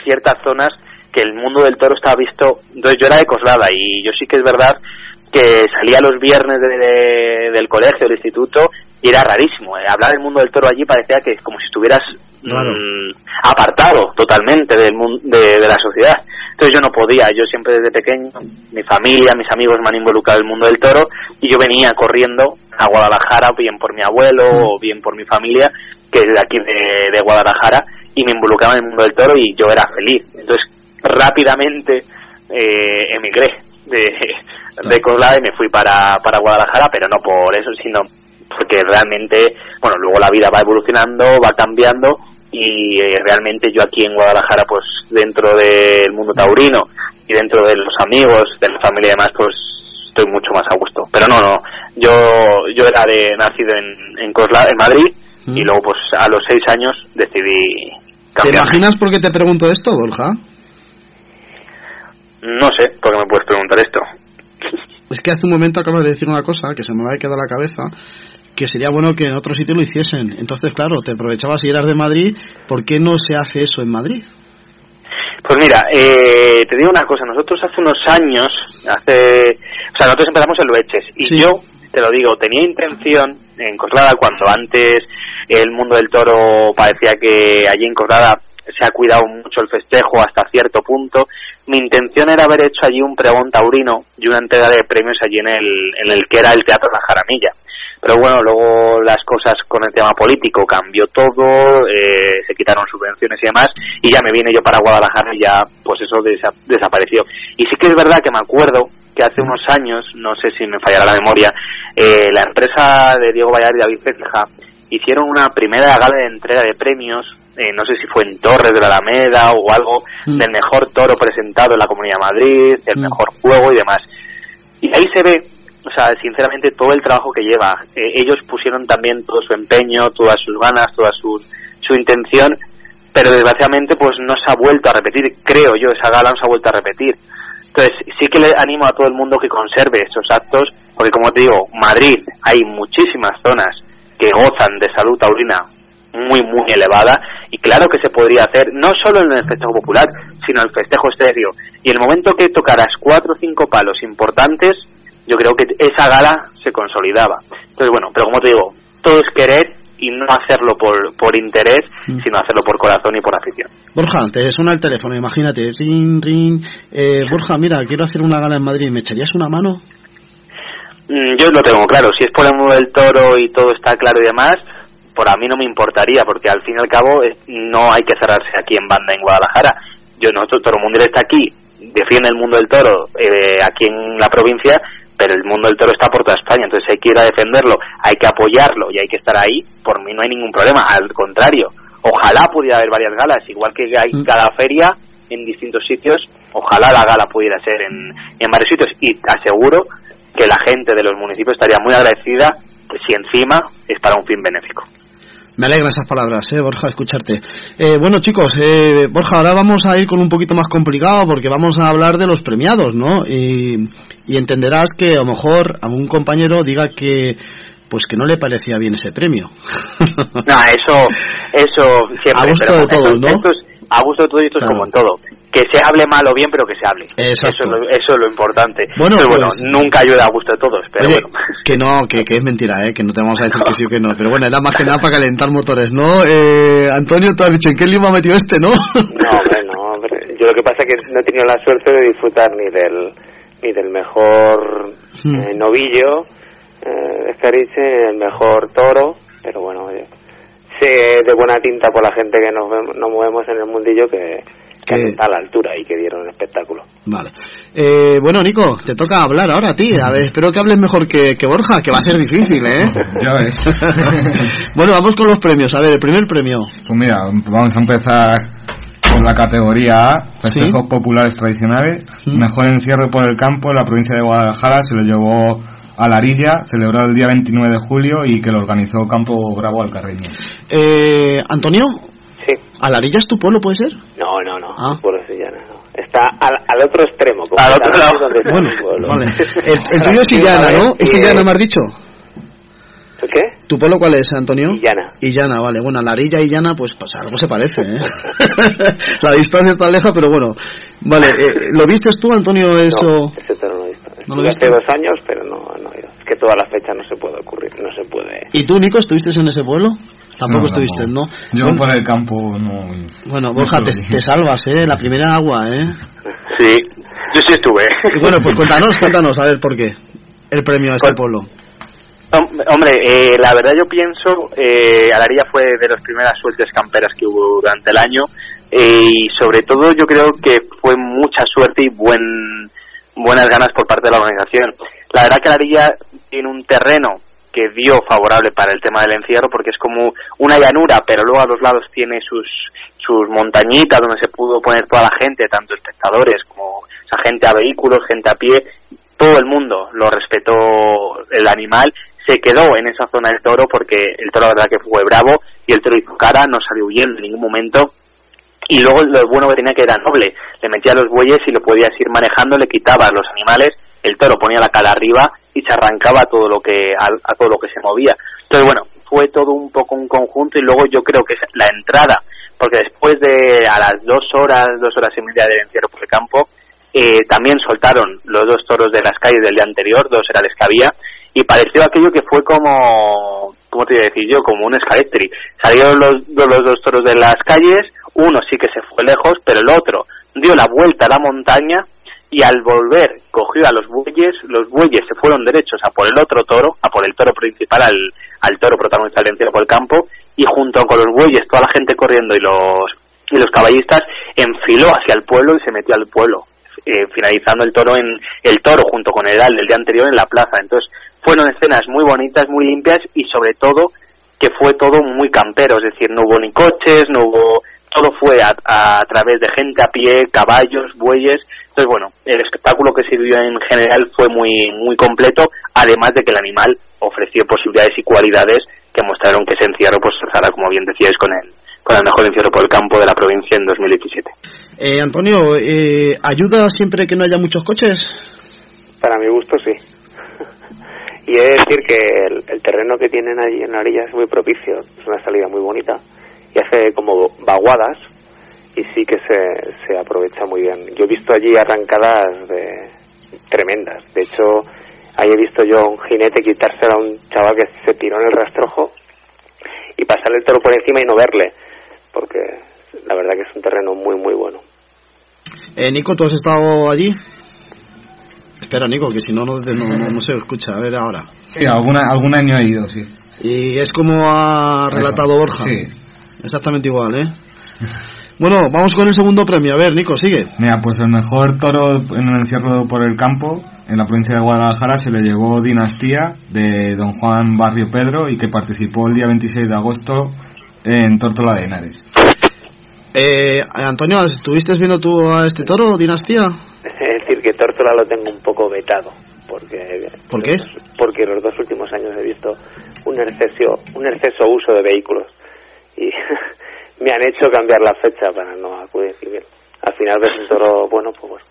ciertas zonas que el mundo del toro está visto. Entonces yo era de Coslada y yo sí que es verdad que salía los viernes de- de- del colegio, del instituto, y era rarísimo. eh. Hablar del mundo del toro allí parecía que como si estuvieras Claro. mm, apartado totalmente del mun- de, de la sociedad. Entonces yo no podía, yo siempre desde pequeño, mi familia, mis amigos me han involucrado en el mundo del toro y yo venía corriendo a Guadalajara, bien por mi abuelo o bien por mi familia, que es de aquí de, de Guadalajara, y me involucraba en el mundo del toro y yo era feliz. Entonces rápidamente eh, emigré de, de Coslada y me fui para, para Guadalajara, pero no por eso, sino porque realmente, bueno, luego la vida va evolucionando, va cambiando y eh, realmente yo aquí en Guadalajara, pues dentro del mundo taurino y dentro de los amigos, de la familia y demás, pues estoy mucho más a gusto. Pero no, no, yo yo era de nacido en, en, Cosla, en Madrid y luego pues a los seis años decidí ¿Te cambiar. imaginas por qué te pregunto esto, Borja? No sé, ¿por qué me puedes preguntar esto? Es que hace un momento acabas de decir una cosa que se me va a quedar la cabeza, que sería bueno que en otro sitio lo hiciesen. Entonces, claro, te aprovechabas y eras de Madrid, ¿por qué no se hace eso en Madrid? Pues mira, eh, te digo una cosa, nosotros hace unos años, hace, o sea, nosotros empezamos en Loeches y Sí. yo, te lo digo, tenía intención en Coslada, cuando antes el mundo del toro parecía que allí en Coslada se ha cuidado mucho el festejo hasta cierto punto, mi intención era haber hecho allí un pregón taurino y una entrega de premios allí en el, en el que era el Teatro La Jaramilla. Pero bueno, luego las cosas con el tema político cambió todo, eh, se quitaron subvenciones y demás, y ya me vine yo para Guadalajara y ya, pues eso desa- desapareció. Y sí que es verdad que me acuerdo que hace unos años, no sé si me fallará la memoria, eh, la empresa de Diego Vallar y David Ceja hicieron una primera gala de entrega de premios, eh, no sé si fue en Torres de la Alameda o algo, Mm. del mejor toro presentado en la Comunidad de Madrid, el Mm. mejor juego y demás. Y ahí se ve, o sea, sinceramente, todo el trabajo que lleva. Eh, ellos pusieron también todo su empeño, todas sus ganas, toda su, su intención, pero desgraciadamente pues no se ha vuelto a repetir, creo yo, esa gala no se ha vuelto a repetir. Entonces, sí que le animo a todo el mundo que conserve esos actos, porque como te digo, Madrid hay muchísimas zonas que gozan de salud taurina muy, muy elevada, y claro que se podría hacer, no solo en el festejo popular, sino el festejo estéreo. Y en el momento que tocaras cuatro o cinco palos importantes, yo creo que esa gala se consolidaba. Entonces, bueno, pero como te digo, todo es querer y no hacerlo por, por interés, Mm. sino hacerlo por corazón y por afición. Borja, te suena el teléfono, imagínate, ring, ring. Eh, Borja, mira, quiero hacer una gala en Madrid, ¿me echarías una mano? Mm, Yo lo tengo claro, si es por el mundo del toro y todo está claro y demás, por a mí no me importaría, porque al fin y al cabo es- no hay que cerrarse aquí en banda en Guadalajara. Yo nosotros Toro Mundial está aquí, defiende el mundo del toro eh, aquí en la provincia, pero el mundo del toro está por toda España, entonces hay que ir a defenderlo, hay que apoyarlo y hay que estar ahí. Por mí no hay ningún problema, al contrario, ojalá pudiera haber varias galas, igual que hay cada feria en distintos sitios, ojalá la gala pudiera ser en, en varios sitios y te aseguro que la gente de los municipios estaría muy agradecida si encima es para un fin benéfico. Me alegra esas palabras, eh, Borja, escucharte. Eh, bueno, chicos, eh, Borja, ahora vamos a ir con un poquito más complicado porque vamos a hablar de los premiados, ¿no? Y, y entenderás que a lo mejor algún compañero diga que pues que no le parecía bien ese premio. No, eso, eso siempre. A gusto de todos, ¿no? Es- a gusto de todos y esto Claro. es como en todo. Que se hable mal o bien, pero que se hable. Exacto. Eso, es lo, eso es lo importante. Bueno, Pero bueno, pues- nunca ayuda a gusto de todos, pero Oye, bueno. que no, que, que es mentira, ¿eh? que no te vamos a decir que sí o que no. Pero bueno, era más que nada para calentar motores, ¿no? Eh, Antonio, tú has dicho, ¿en qué lima metió este, no? No, hombre, no, hombre. Yo lo que pasa es que no he tenido la suerte de disfrutar ni del ni del mejor Hmm. eh, novillo eh, Escariche, el mejor toro, pero bueno, oye, sé de buena tinta por la gente que nos, vemos- nos movemos en el mundillo que, que está a la altura y que dieron un espectáculo. Vale. Eh, bueno, Nico, te toca hablar ahora a ti. A ver, espero que hables mejor que, que Borja, que va a ser difícil, ¿eh? Ya ves. bueno, vamos con los premios. A ver, el primer premio. Pues mira, vamos a empezar con la categoría A, festejos populares tradicionales. Mejor encierro por el campo en la provincia de Guadalajara se lo llevó a Larilla, celebrado el día 29 de julio y que lo organizó Campo Bravo Alcarreño. Eh, Antonio. Sí. ¿Alarilla es tu pueblo, puede ser? No, no, no, Ah. por eso ya no. Está al, al otro extremo. Al otro lado. donde Bueno, pueblo. vale. El, el tuyo es Illana, ¿no? Es Illana, me has dicho. ¿Tú qué? ¿Tu pueblo cuál es, Antonio? Illana. Illana, vale. Bueno, Larilla y Illana, pues, pues algo se parece, ¿eh? la distancia está lejos, pero bueno. Vale, eh, ¿lo viste tú, Antonio, eso? No, ese toro no lo he visto. ¿No lo Estuve viste? hace dos años, pero no, que toda la fecha no se puede ocurrir, no se puede. ¿Y tú, Nico, estuviste en ese pueblo? Tampoco No, estuviste. ¿no? Yo Bueno, por el campo no... Bueno, Borja, te, te salvas, ¿eh? La primera agua, ¿eh? Sí, yo sí estuve. Y bueno, pues cuéntanos, cuéntanos, a ver por qué. El premio a este pueblo. Hom- Hombre, eh, la verdad yo pienso, eh, Alarilla fue de las primeras suertes camperas que hubo durante el año eh, y sobre todo yo creo que fue mucha suerte y buen, buenas ganas por parte de la organización. La verdad que Alarilla tiene un terreno que dio favorable para el tema del encierro porque es como una llanura, pero luego a los lados tiene sus, sus montañitas donde se pudo poner toda la gente, tanto espectadores como gente a vehículos, gente a pie, todo el mundo lo respetó el animal, se quedó en esa zona del toro porque el toro la verdad que fue bravo y el toro hizo cara, no salió huyendo en ningún momento. Y luego lo bueno que tenía que era noble, le metía los bueyes y lo podías ir manejando, le quitabas los animales, el toro ponía la cara arriba y se arrancaba todo lo que a, a todo lo que se movía. Entonces bueno, fue todo un poco un conjunto y luego yo creo que la entrada, porque después de a las dos horas, dos horas y media del encierro por el campo, eh, también soltaron los dos toros de las calles del día anterior, dos herales que había, y pareció aquello que fue como, ¿cómo te iba a decir yo? Como un escaletri. Salieron los, los dos toros de las calles, uno sí que se fue lejos, pero el otro dio la vuelta a la montaña y al volver cogió a los bueyes, los bueyes se fueron derechos a por el otro toro, a por el toro principal, al, al toro protagonista del encierro por el campo, y junto con los bueyes, toda la gente corriendo y los, y los caballistas, enfiló hacia el pueblo y se metió al pueblo, eh, finalizando el toro en el toro junto con el al del día anterior en la plaza. Entonces, fueron escenas muy bonitas, muy limpias y sobre todo que fue todo muy campero, es decir, no hubo ni coches, no hubo, todo fue a, a través de gente a pie, caballos, bueyes, entonces bueno, el espectáculo que se vivió en general fue muy, muy completo, además de que el animal ofreció posibilidades y cualidades que mostraron que ese encierro pues alzara, como bien decíais, con el, con el mejor encierro por el campo de la provincia en 2017. Eh, Antonio, eh, ¿ayuda siempre que no haya muchos coches? Para mi gusto, sí. y he de decir que el, el terreno que tienen allí en la orilla es muy propicio. Es una salida muy bonita. Y hace como vaguadas. Y sí que se, se aprovecha muy bien. Yo he visto allí arrancadas de, tremendas. De hecho, ahí he visto yo a un jinete quitársela a un chaval que se tiró en el rastrojo y pasarle el toro por encima y no verle, porque la verdad que es un terreno muy, muy bueno. Eh, Nico, ¿tú has estado allí? Espera, Nico, que si no, no, no, no se escucha. A ver ahora. Sí, alguna, algún año he ido, sí. Y es como ha relatado Borja. Sí. Exactamente igual, ¿eh? Bueno, vamos con el segundo premio. A ver, Nico, sigue. Mira, pues el mejor toro en un encierro por el campo en la provincia de Guadalajara se le llevó Dinastía de don Juan Barrio Pedro y que participó el día 26 de agosto en Tórtola de Henares. Eh, Antonio, ¿estuviste viendo tú a este toro, Dinastía? Es decir, que Tórtola lo tengo un poco vetado. Porque, ¿Por qué? Porque los dos últimos años he visto un exceso, un exceso uso de vehículos. Y me han hecho cambiar la fecha para no acudir. Y bien, al final toro bueno, pues bueno,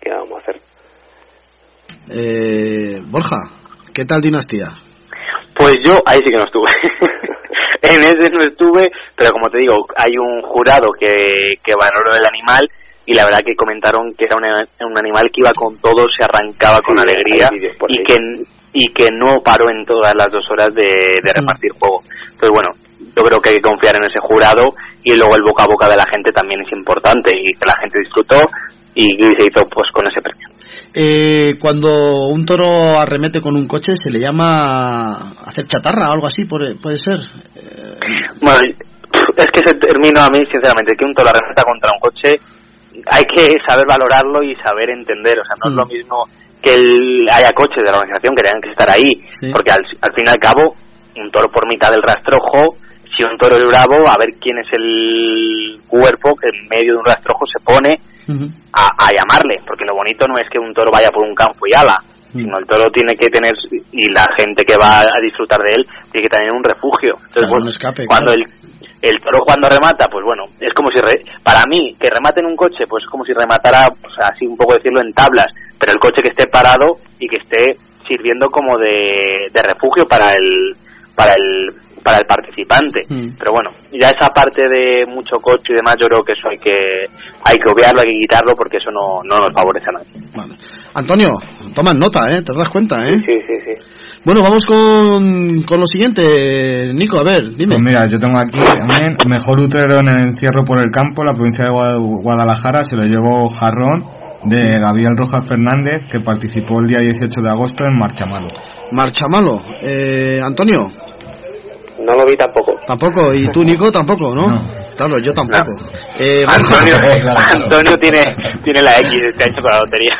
¿qué vamos a hacer? Eh, Borja, ¿qué tal Dinastía? Pues yo ahí sí que no estuve. en ese no estuve, pero como te digo, hay un jurado que, que valoró el animal y la verdad que comentaron que era un, un animal que iba con todo, se arrancaba con Sí, alegría y que, y que no paró en todas las dos horas de, de repartir juego. Entonces, bueno, yo creo que hay que confiar en ese jurado y luego el boca a boca de la gente también es importante y que la gente disfrutó y se hizo pues con ese premio. Eh, cuando un toro arremete con un coche, ¿se le llama hacer chatarra o algo así? Puede, puede ser. Bueno, es que ese término a mí, sinceramente, que un toro arremeta contra un coche, hay que saber valorarlo y saber entender. O sea, no es lo mismo que el- haya coches de la organización que tengan que estar ahí, Sí. porque al, al fin y al cabo, un toro por mitad del rastrojo, si un toro es bravo, a ver quién es el cuerpo que en medio de un rastrojo se pone a, a llamarle, porque lo bonito no es que un toro vaya por un campo y ala, sino el toro tiene que tener, y la gente que va a disfrutar de él, tiene que tener un refugio. Entonces, Claro, bueno, un escape, cuando claro. el, el toro cuando remata, pues bueno, es como si, re- para mí, que remate en un coche, pues es como si rematara, así un poco decirlo, en tablas, pero el coche que esté parado y que esté sirviendo como de, de refugio para el, para el, para el participante. Mm. Pero bueno, ya esa parte de mucho coche y demás, yo creo que eso hay que, hay que obviarlo, hay que quitarlo porque eso no, no nos favorece a nadie. Antonio, tomas nota, ¿eh? ¿Te das cuenta, eh? Sí, sí, sí. Bueno, vamos con, con lo siguiente. Nico, a ver, dime. Pues mira, yo tengo aquí también mejor utrero en el encierro por el campo, la provincia de Gua- Guadalajara, se lo llevó Jarrón de Gabriel Rojas Fernández, que participó el día 18 de agosto en Marchamalo. Marcha malo. Eh, Antonio, No lo vi tampoco. tampoco. Y tú, Nico, tampoco, ¿no? Claro, yo tampoco. Eh. Antonio, Antonio tiene, tiene la X este año con la lotería.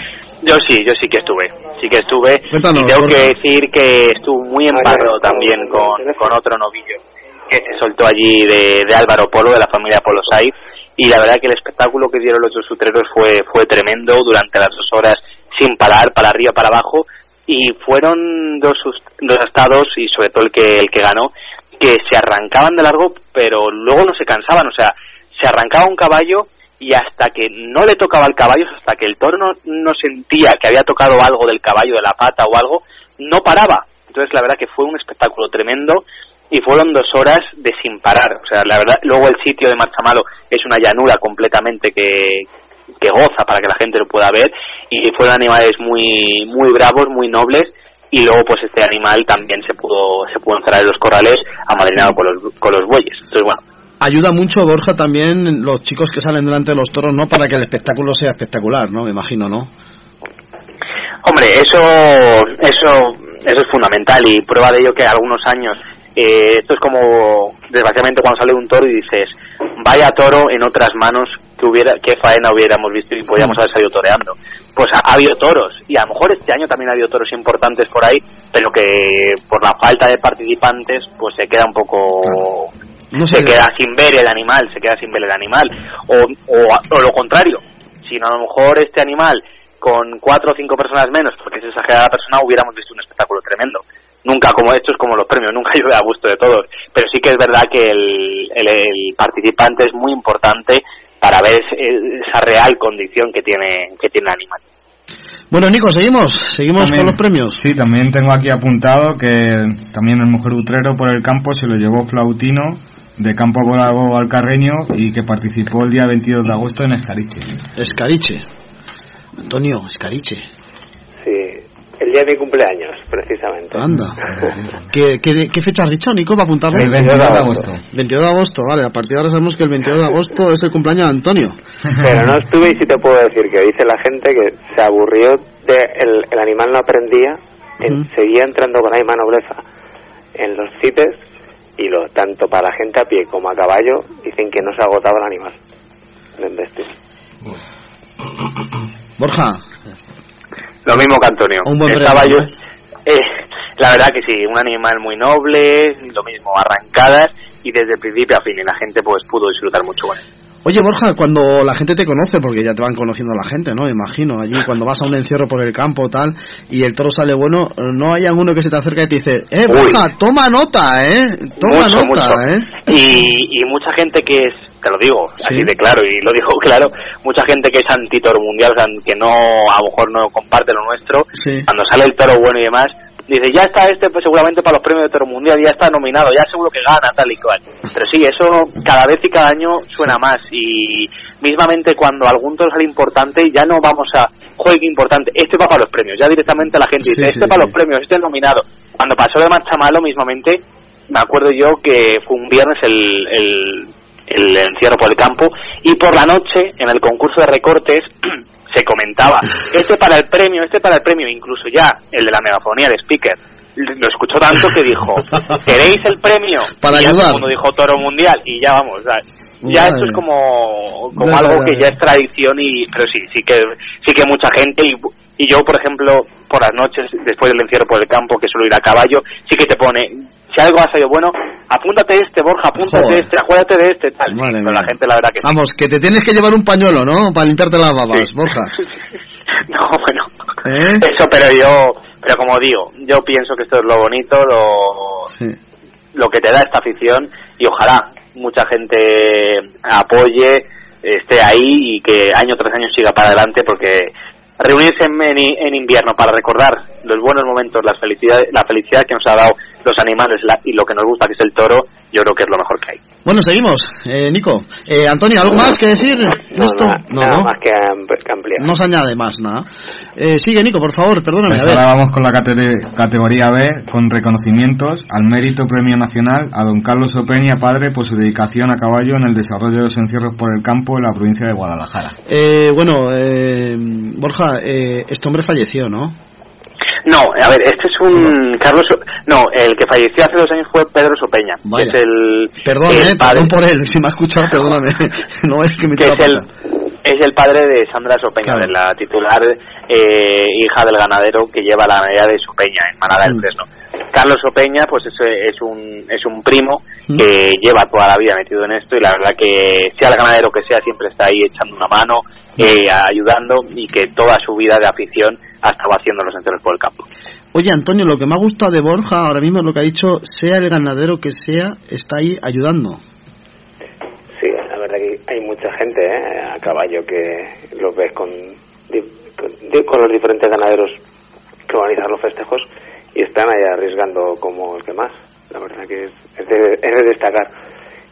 Yo sí, yo sí que estuve, sí que estuve Cuéntanos, y tengo que decir que estuve muy emparrado también con, con otro novillo que se soltó allí de, de Álvaro Polo, de la familia Polo Saiz y la verdad que el espectáculo que dieron los dos sutreros fue, fue tremendo durante las dos horas sin parar, para arriba, para abajo y fueron dos, dos estados y sobre todo el que, el que ganó que se arrancaban de largo pero luego no se cansaban, o sea, se arrancaba un caballo y hasta que no le tocaba al caballo, hasta que el toro no, no sentía que había tocado algo del caballo, de la pata o algo, no paraba. Entonces la verdad que fue un espectáculo tremendo y fueron dos horas de sin parar. O sea, la verdad, luego el sitio de Marchamalo es una llanura completamente que, que goza para que la gente lo pueda ver y fueron animales muy, muy bravos, muy nobles y luego pues este animal también se pudo, se pudo encerrar en los corrales amadrinado con los, con los bueyes. Entonces bueno, Ayuda mucho, Borja, también los chicos que salen delante de los toros, ¿no? Para que el espectáculo sea espectacular, ¿no? Me imagino, ¿no? Hombre, eso, eso, eso es fundamental y prueba de ello que algunos años eh, esto es como desgraciadamente cuando sale un toro y dices vaya toro en otras manos que hubiera qué faena hubiéramos visto y podíamos haber salido toreando. Pues ha, ha habido toros y a lo mejor este año también ha habido toros importantes por ahí, pero que por la falta de participantes pues se queda un poco No se queda sin ver el animal, se queda sin ver el animal. O, o, o lo contrario, si no, a lo mejor este animal con cuatro o cinco personas menos, porque es exagerada la persona, hubiéramos visto un espectáculo tremendo. Nunca como esto es como los premios, nunca llueve a gusto de todos. Pero sí que es verdad que el, el, el participante es muy importante para ver ese- esa real condición que tiene, que tiene el animal. Bueno, Nico, seguimos. Seguimos También- con los premios. Sí, también tengo aquí apuntado que también el mejor utrero por el campo se lo llevó Flautino de Campo Bravo Alcarreño y que participó el día 22 de agosto en Escariche. Escariche. Antonio, Escariche. Sí, el día de mi cumpleaños, precisamente. Anda. ¿Qué, qué, qué fecha has dicho, Nico, para apuntarlo? El 22 de agosto. 22 de agosto, vale. A partir de ahora sabemos que el 22 de agosto es el cumpleaños de Antonio. Pero no estuve y sí te puedo decir que dice la gente que se aburrió de el, el animal no aprendía, en- seguía entrando con la misma nobleza en los CITES y lo tanto para la gente a pie como a caballo dicen que no se agotaba el animal. Borja, Lo mismo que Antonio. Un buen Estaba yo- eh, la verdad que sí, un animal muy noble, lo mismo, arrancadas y desde el principio a fin y la gente pues pudo disfrutar mucho con él. Oye, Borja, cuando la gente te conoce, porque ya te van conociendo la gente, ¿no? Imagino, allí cuando vas a un encierro por el campo tal, y el toro sale bueno, no hay alguno que se te acerca y te dice, eh, Borja, toma nota, ¿eh? Toma Mucho, nota, mucho. ¿eh? Y, y mucha gente que es, te lo digo, así de claro, y lo digo claro, mucha gente que es anti-toro mundial, que no, a lo mejor no comparte lo nuestro, Sí. cuando sale el toro bueno y demás, dice, ya está este pues seguramente para los premios de toro mundial, ya está nominado, ya seguro que gana, tal y cual. Pero sí, eso cada vez y cada año suena más, y mismamente cuando algún toro sale importante, ya no vamos a, juegue importante, este va para los premios, ya directamente la gente dice, sí, este para los premios, este es nominado. Cuando pasó de Machamalo mismamente, me acuerdo yo que fue un viernes el, el, el encierro por el campo y por la noche en el concurso de recortes se comentaba este para el premio, este para el premio, incluso ya el de la megafonía de speaker lo escuchó tanto que dijo ¿queréis el premio? Para y ayudar. mundo dijo toro mundial y ya vamos, ya Vale. esto es como, como Vale, algo vale, que ya es tradición y pero sí, sí que sí que mucha gente y, y yo por ejemplo por las noches después del encierro por el campo que suelo ir a caballo sí que te pone si algo ha salido bueno apúntate este Borja apúntate Joder. este acuérdate de este tal pero mía. la gente la verdad que sí. Vamos, que te tienes que llevar un pañuelo, ¿no? Para limpiarte las babas, Borja. no bueno ¿Eh? eso pero yo pero como digo yo pienso que esto es lo bonito lo Sí. lo que te da esta afición y ojalá mucha gente apoye, esté ahí y que año tras año siga para adelante porque reunirse en, en- en invierno para recordar los buenos momentos, la felicidad, la felicidad que nos ha dado los animales la- y lo que nos gusta que es el toro, yo creo que es lo mejor que hay. Bueno, seguimos. Eh, Nico, eh, Antonio, ¿algo más que decir? No, ¿Esto? nada, no, nada no. más que, am- que ampliar. No se añade más, nada. Eh, sigue, Nico, por favor, perdóname. Pues a ver. ahora vamos con la cate- categoría B, con reconocimientos al mérito premio nacional a don Carlos Opeña, padre, por su dedicación a caballo en el desarrollo de los encierros por el campo en la provincia de Guadalajara. Eh, bueno, eh, Borja, eh, este hombre falleció, ¿no? No, a ver, este es un Carlos, no, el que falleció hace dos años fue Pedro Sopeña, que es el, Perdón, el eh, padre- perdón por él, si me ha escuchado, perdóname. no es que me que es la el, es el padre de Sandra Sopeña, Claro. de la titular eh, hija del ganadero que lleva la ganadería de Sopeña en Manada del Mm. Fresno. Carlos Sopeña, pues es, es un es un primo Mm. que lleva toda la vida metido en esto y la verdad que sea el ganadero que sea siempre está ahí echando una mano, eh, ayudando y que toda su vida de afición ha estado haciendo los enteros por el campo. Oye, Antonio, lo que me ha gustado de Borja ahora mismo es lo que ha dicho, sea el ganadero que sea, está ahí ayudando. Sí, la verdad que hay mucha gente ¿eh? a caballo que lo ves con, con los diferentes ganaderos que organizan los festejos y están ahí arriesgando como el que más. La verdad que es, es, de, es de destacar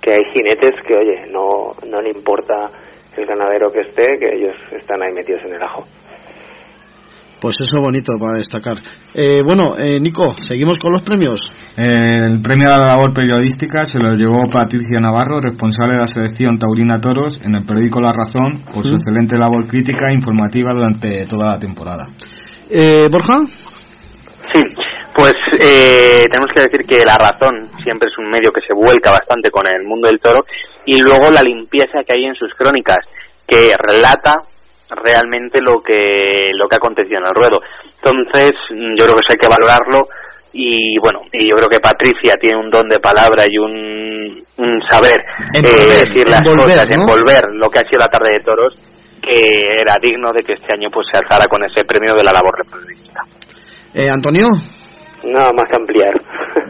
que hay jinetes que, oye, no, no le importa el ganadero que esté, que ellos están ahí metidos en el ajo. Pues eso bonito para destacar. Eh, bueno, eh, Nico, seguimos con los premios. El premio a la labor periodística se lo llevó Patricia Navarro, responsable de la selección Taurina Toros en el periódico La Razón, por su excelente labor crítica e informativa durante toda la temporada. Eh, Borja, Sí, pues eh, tenemos que decir que La Razón siempre es un medio que se vuelca bastante con el mundo del toro y luego la limpieza que hay en sus crónicas, que relata realmente lo que lo que aconteció en el ruedo. Entonces, mm, yo creo que eso hay que valorarlo y bueno, y yo creo que Patricia tiene un don de palabra y un, un saber eh, Envolver, decir las envolver, cosas, ¿no? envolver lo que ha sido la tarde de toros que era digno de que este año pues se alzara con ese premio de la labor periodística. eh, Antonio, Nada más que ampliar.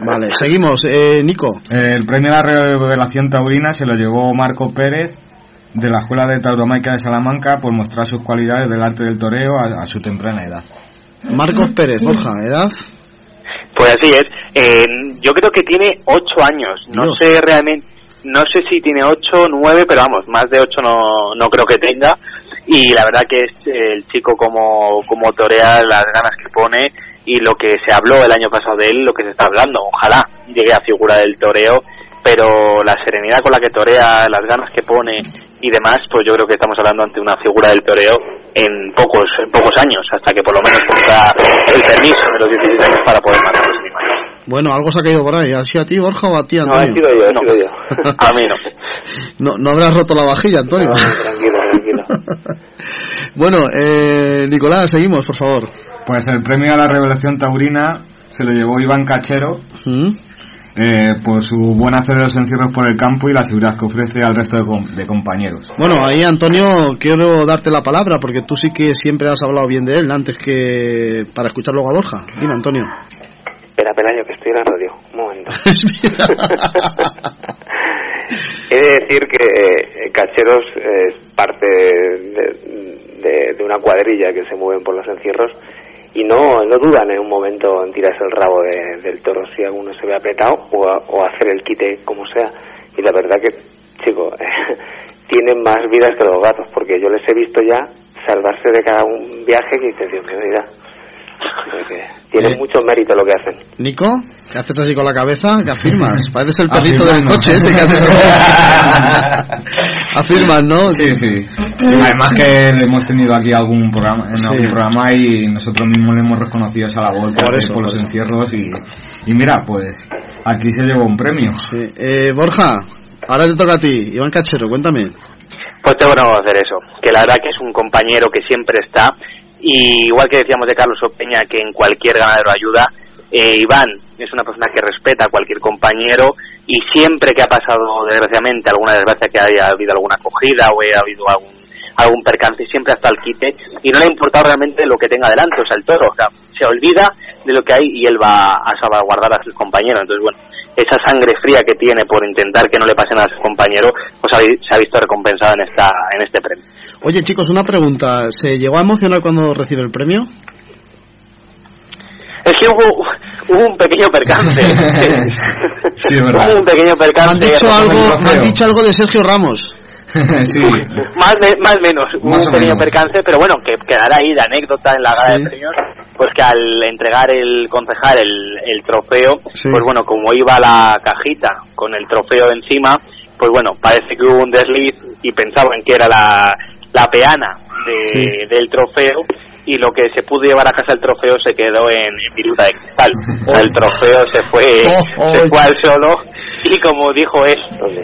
vale, seguimos. Eh, Nico, El premio a la revelación taurina se lo llevó Marco Pérez de la Escuela de Tauromaica de Salamanca por mostrar sus cualidades del arte del toreo a, a su temprana edad. Marcos Pérez, Borja, edad. Pues así es. Eh, yo creo que tiene ocho años. No Dios. sé realmente. no sé si tiene 8, 9, pero vamos, más de 8 no, no creo que tenga. Y la verdad que es el chico como, como torea, las ganas que pone y lo que se habló el año pasado de él, lo que se está hablando. Ojalá llegue a figura del toreo, pero la serenidad con la que torea, las ganas que pone y demás, pues yo creo que estamos hablando ante una figura del toreo en pocos en pocos años, hasta que por lo menos tenga el permiso de los 16 años para poder matar los animales. Bueno, algo se ha caído por ahí. ¿Ha sido a ti, Borja, o a ti, No, Antonio? he sido yo, No. sido yo. A mí no. No, no habrás roto la vajilla, Antonio. No, tranquilo, tranquilo. bueno, eh, Nicolás, seguimos, por favor. Pues el premio a la revelación taurina se lo llevó Iván Cachero ¿Mm? Eh, por su buen hacer de los encierros por el campo y la seguridad que ofrece al resto de, com- de compañeros. Bueno, ahí, Antonio, quiero darte la palabra, porque tú sí que siempre has hablado bien de él antes que para escuchar luego a Borja. Dime, Antonio. Espera, Pelayo, que estoy en la radio. Un momento. He de decir que eh, Cacheros es parte de, de- de una cuadrilla que se mueven por los encierros y no, no dudan en un momento en tirarse el rabo de- del toro si alguno se ve apretado o, a- o hacer el quite como sea. Y la verdad que, chico, tienen más vidas que los gatos porque yo les he visto ya salvarse de cada un viaje que dices, Dios mío, mira. Tienen Eh. mucho mérito lo que hacen. Nico, ¿qué haces así con la cabeza? ¿Qué afirmas? Pareces el perrito del coche ese que hace... afirmas, ¿no? Sí, sí. Además que le hemos tenido aquí algún programa, en Sí. algún programa y nosotros mismos le hemos reconocido esa labor Por eso, por los eso. encierros y, y mira, pues aquí se llevó un premio. Sí. Eh, Borja, ahora te toca a ti. Iván Cachero, cuéntame. Pues tengo que hacer eso, que la verdad que es un compañero que siempre está y igual que decíamos de Carlos Opeña que en cualquier ganadero ayuda, eh, Iván es una persona que respeta a cualquier compañero y siempre que ha pasado desgraciadamente alguna desgracia que haya habido alguna acogida o haya habido algún algún percance siempre hasta el quite y no le ha importado realmente lo que tenga delante, o sea, el toro, o sea, se olvida de lo que hay y él va a salvaguardar a sus compañeros. Entonces, bueno, esa sangre fría que tiene por intentar que no le pasen a sus compañeros, pues se ha visto recompensada en esta en este premio. Oye, chicos, una pregunta. ¿Se llegó a emocionar cuando recibe el premio? Es que hubo, hubo un pequeño percance. Sí, es verdad. hubo un pequeño Me han percance. dicho algo, me han dicho algo de Sergio Ramos. sí. Más, me- más menos, Más un pequeño menos. percance, pero bueno, que quedará ahí de anécdota en la gala Sí. de premios, pues que al entregar el concejal el, el trofeo, Sí. pues bueno, como iba la cajita con el trofeo encima, pues bueno, parece que hubo un desliz y pensaban que era la, la peana de- Sí. del trofeo y lo que se pudo llevar a casa el trofeo se quedó en, en viruta de cristal. El trofeo se fue, Oh, oh. se fue al solo y como dijo él,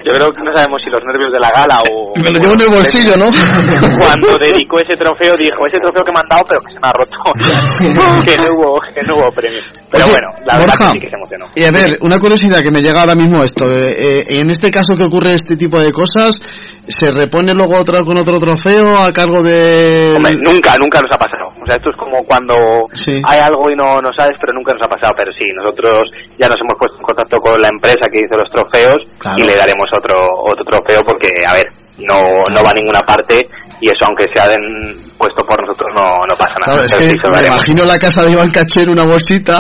yo creo que no sabemos si los nervios de la gala o... Me lo llevo en el bolsillo, ¿no? Cuando dedicó ese trofeo dijo, ese trofeo que me han dado pero que se me ha roto, que no hubo, que no hubo premio. Pero bueno, la verdad Borja, que sí que se emocionó. Y a ver, una curiosidad que me llega ahora mismo esto. eh, eh, en este caso que ocurre este tipo de cosas, ¿se repone luego otra con otro trofeo a cargo de...? Hombre, nunca, nunca nos ha pasado. O sea, esto es como cuando Sí. hay algo y no, no sabes, pero nunca nos ha pasado. Pero sí, nosotros ya nos hemos puesto en contacto con la empresa que hizo los trofeos Claro. y le daremos otro otro trofeo porque, a ver, no, no va a ninguna parte y eso, aunque sea den- puesto por nosotros, no, no pasa nada. Claro, es que sí, me imagino la casa de Iván Cachero, una bolsita,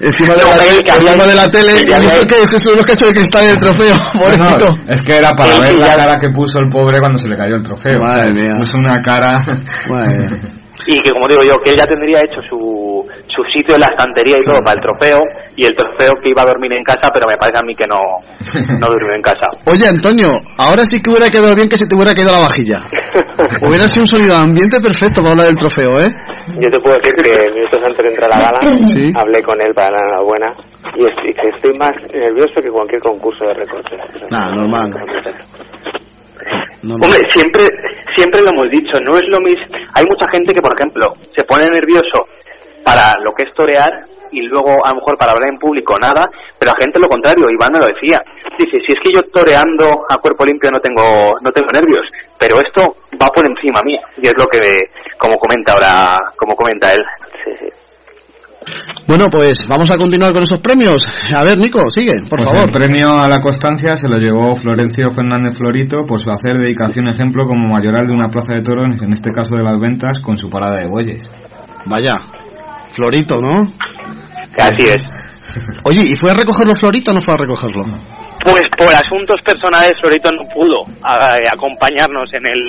encima de, No, la, que tele, había- encima de la tele, que y había- ¿esto qué es? Eso son los cachos de cristal del trofeo, No, pobrecito. es que era para Sí, ver la ya- cara que puso el pobre cuando se le cayó el trofeo. Madre mía. Puso una cara. Bueno. Y que, como digo yo, que él ya tendría hecho su, su sitio en la estantería y todo para el trofeo y el trofeo que iba a dormir en casa, pero me parece a mí que no, no durmió en casa. Oye, Antonio, ahora sí que hubiera quedado bien que se te hubiera caído la vajilla. Hubiera sido un sonido ambiente perfecto para hablar del trofeo, ¿eh? Yo te puedo decir que minutos antes de entrar a la gala Sí. hablé con él para la enhorabuena y estoy, estoy más nervioso que cualquier concurso de recortes. Nah, normal. No, no. Hombre, siempre, siempre lo hemos dicho, no es lo mismo. Hay mucha gente que, por ejemplo, se pone nervioso para lo que es torear y luego a lo mejor para hablar en público nada, pero la gente lo contrario, Iván me lo decía. Dice, si es que yo toreando a cuerpo limpio no tengo, no tengo nervios, pero esto va por encima mía y es lo que, como comenta ahora, como comenta él. Sí, sí. Bueno, pues vamos a continuar con esos premios. A ver, Nico, sigue, por Pues favor. el premio a la constancia se lo llevó Florencio Fernández Florito por su hacer dedicación ejemplo como mayoral de una plaza de toros, en este caso de las ventas, con su parada de bueyes. Vaya, Florito, ¿no? Que así es. Oye, ¿y fue a recogerlo Florito o no fue a recogerlo? Pues por asuntos personales Florito no pudo eh, acompañarnos en el,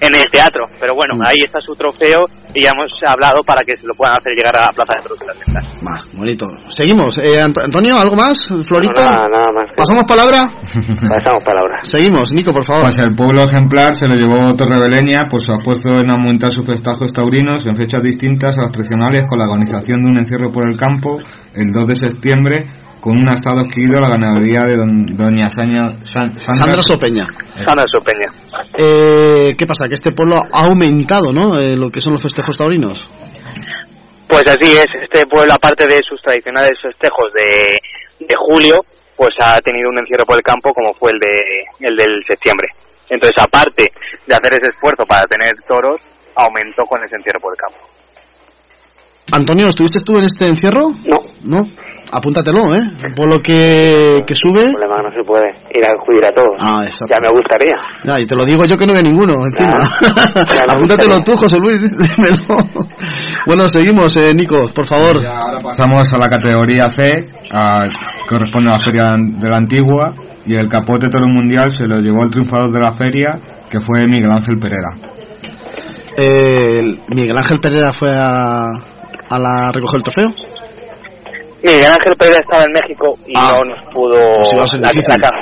en el teatro, pero bueno, Mm. ahí está su trofeo y ya hemos hablado para que se lo puedan hacer llegar a la Plaza de Toros de las Ventas. Va, bonito. Seguimos. Eh, Ant- Antonio, ¿algo más? Florito. No, nada, nada más. ¿Pasamos palabra? Pasamos palabra. Seguimos, Nico, por favor. Pues el pueblo ejemplar se lo llevó Torrebeleña, pues se ha puesto en aumentar sus festejos taurinos en fechas distintas a las tradicionales con la organización de un encierro por el campo el 2 de septiembre con un asado adquirido a la ganadería de don- doña Saña- San- Sandra Sopeña. Sandra Sopeña. Eh, ¿Qué pasa? Que este pueblo ha aumentado, ¿no? Eh, lo que son los festejos taurinos. Pues así es, este pueblo aparte de sus tradicionales festejos de, de julio, pues ha tenido un encierro por el campo como fue el de el del septiembre. Entonces aparte de hacer ese esfuerzo para tener toros, aumentó con ese encierro por el campo. Antonio, ¿estuviste tú en este encierro? No. No. Apúntatelo, ¿eh? Por lo que, que sube. El problema no se puede ir a acudir a todos. Ah, exacto. Ya me gustaría. Ya, y te lo digo yo que no veo ninguno, encima. Apúntatelo tú, José Luis, dímelo. Bueno, seguimos, eh, Nico, por favor. Pasamos a la categoría C, a- que corresponde a la Feria de la Antigua, y el capote toro mundial se lo llevó el triunfador de la feria, que fue Miguel Ángel Pereira. Eh, Miguel Ángel Pereira fue a, a la recoger el trofeo. Miguel Ángel Pereira estaba en México y Ah. no nos pudo. Pues la, difícil. la cam-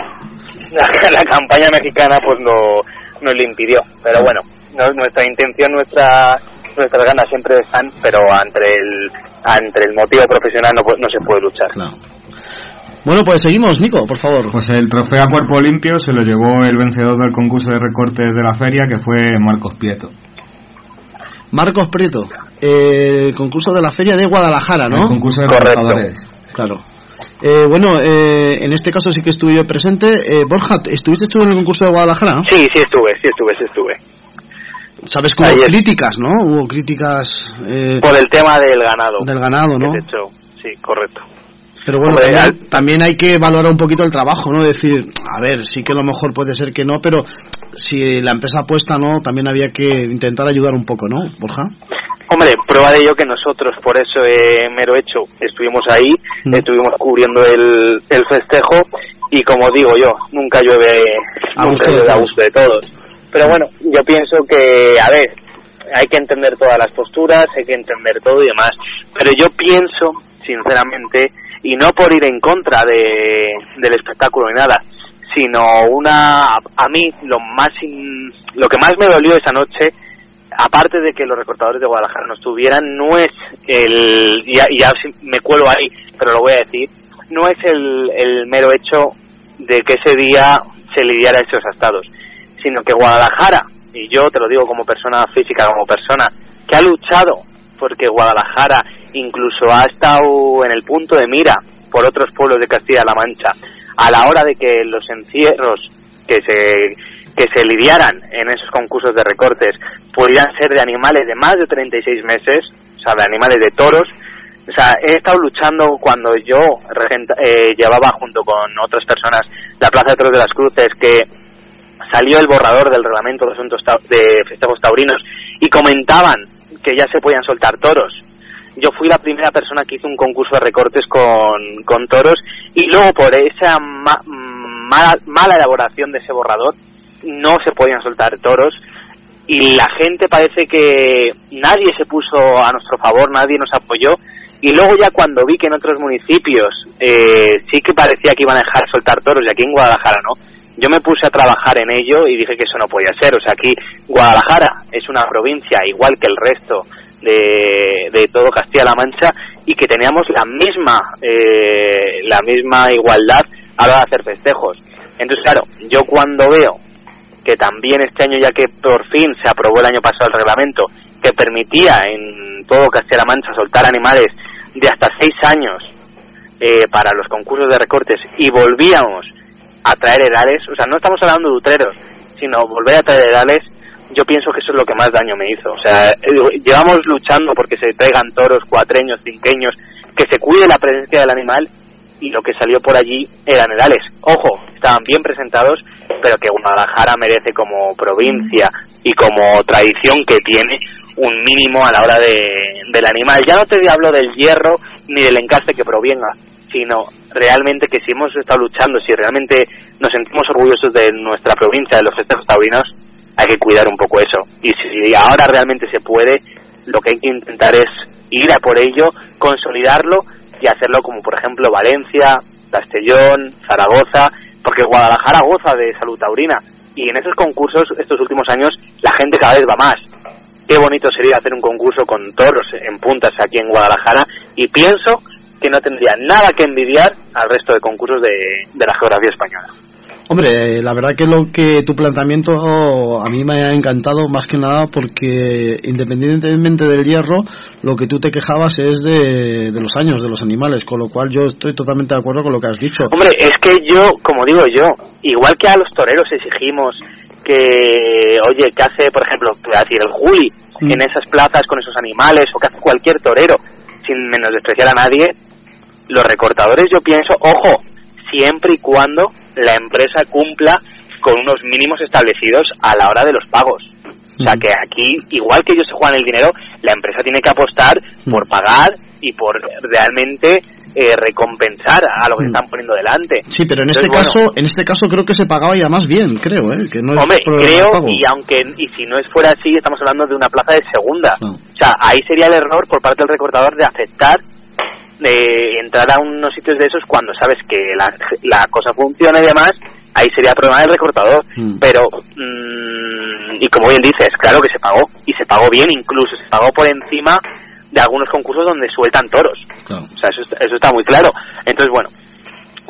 la- la campaña mexicana pues no nos lo impidió. Pero bueno, no- nuestra intención, nuestra nuestras ganas siempre están, pero entre el entre el motivo profesional no, no se puede luchar. Bueno, pues seguimos, Nico, por favor. Pues el trofeo a cuerpo limpio se lo llevó el vencedor del concurso de recortes de la feria, que fue Marcos Prieto. Marcos Prieto, eh, concurso de la Feria de Guadalajara, ¿no? El concurso de Correcto. Claro. Eh, bueno, eh, en este caso sí que estuve yo presente. Eh, Borja, ¿estuviste tú en el concurso de Guadalajara? Sí, sí estuve, sí estuve, sí estuve. Sabes que hubo críticas, ¿no? Hubo críticas eh, Por el tema del ganado. del ganado, ¿no? De hecho, sí, correcto. Pero bueno, Hombre, también, al- también hay que valorar un poquito el trabajo, ¿no? Decir, a ver, sí que a lo mejor puede ser que no, pero si la empresa apuesta, ¿no? También había que intentar ayudar un poco, ¿no, Borja? Hombre, prueba de ello que nosotros, por eso eh, mero hecho, estuvimos ahí, Mm. estuvimos cubriendo el, el festejo y como digo yo, nunca llueve A de gusto de todos. Pero bueno, yo pienso que, a ver, hay que entender todas las posturas, hay que entender todo y demás. Pero yo pienso, sinceramente, y no por ir en contra de, del espectáculo ni nada, sino una, a mí lo más, lo que más me dolió esa noche aparte de que los recortadores de Guadalajara no estuvieran, no es el, ya, ya me cuelo ahí, pero lo voy a decir, no es el, el mero hecho de que ese día se lidiara esos estados, sino que Guadalajara, y yo te lo digo como persona física, como persona que ha luchado porque Guadalajara incluso ha estado en el punto de mira por otros pueblos de Castilla-La Mancha a la hora de que los encierros que se que se lidiaran en esos concursos de recortes pudieran ser de animales de más de 36 meses, o sea, de animales de toros. O sea, he estado luchando cuando yo eh, llevaba junto con otras personas la Plaza de Toros de las Cruces, que salió el borrador del reglamento de asuntos de festejos taurinos y comentaban que ya se podían soltar toros. Yo fui la primera persona que hizo un concurso de recortes con, con toros y luego por esa ma- mala, mala elaboración de ese borrador no se podían soltar toros y la gente parece que nadie se puso a nuestro favor, nadie nos apoyó y luego ya cuando vi que en otros municipios eh, sí que parecía que iban a dejar soltar toros y aquí en Guadalajara no, yo me puse a trabajar en ello y dije que eso no podía ser. O sea, aquí Guadalajara es una provincia igual que el resto de, de todo Castilla-La Mancha y que teníamos la misma eh, la misma igualdad a la hora de hacer festejos. Entonces, claro, yo cuando veo que también este año, ya que por fin se aprobó el año pasado el reglamento que permitía en todo Castilla-La Mancha soltar animales de hasta seis años eh, para los concursos de recortes y volvíamos a traer edades, o sea, no estamos hablando de utreros, sino volver a traer edades, yo pienso que eso es lo que más daño me hizo. O sea, llevamos luchando porque se traigan toros, cuatreños, cinqueños, que se cuide la presencia del animal y lo que salió por allí eran edales. Ojo, estaban bien presentados, pero que Guadalajara merece como provincia y como tradición que tiene un mínimo a la hora de, del animal. Ya no te hablo del hierro ni del encaste que provenga, sino realmente que si hemos estado luchando, si realmente nos sentimos orgullosos de nuestra provincia, de los festejos taurinos, hay que cuidar un poco eso. Y si ahora realmente se puede, lo que hay que intentar es ir a por ello, consolidarlo y hacerlo como por ejemplo Valencia, Castellón, Zaragoza, porque Guadalajara goza de salud taurina y en esos concursos estos últimos años la gente cada vez va más. Qué bonito sería hacer un concurso con toros en puntas aquí en Guadalajara y pienso que no tendría nada que envidiar al resto de concursos de, de la geografía española. Hombre, la verdad que lo que tu planteamiento a mí me ha encantado más que nada porque independientemente del hierro, lo que tú te quejabas es de, de, los años de los animales, con lo cual yo estoy totalmente de acuerdo con lo que has dicho. Hombre, es que yo, como digo yo, igual que a los toreros exigimos que, oye, que hace, por ejemplo, decir, el Juli mm. en esas plazas con esos animales, o que hace cualquier torero, sin menospreciar a nadie, los recortadores yo pienso, ojo, siempre y cuando la empresa cumpla con unos mínimos establecidos a la hora de los pagos. O sea que aquí, igual que ellos se juegan el dinero, la empresa tiene que apostar por pagar y por realmente eh, recompensar a lo que están poniendo delante. Sí, pero en este caso, en este caso creo que se pagaba ya más bien, creo, ¿eh? Que no hombre, creo y aunque y si no es fuera así, estamos hablando de una plaza de segunda. O sea, ahí sería el error por parte del recortador de aceptar de entrar a unos sitios de esos cuando sabes que la, la cosa funciona y demás, ahí sería problema del recortador. Mm. Pero, mm, y como bien dices, claro que se pagó, y se pagó bien, incluso se pagó por encima de algunos concursos donde sueltan toros. O sea, eso, eso está muy claro. Entonces, bueno,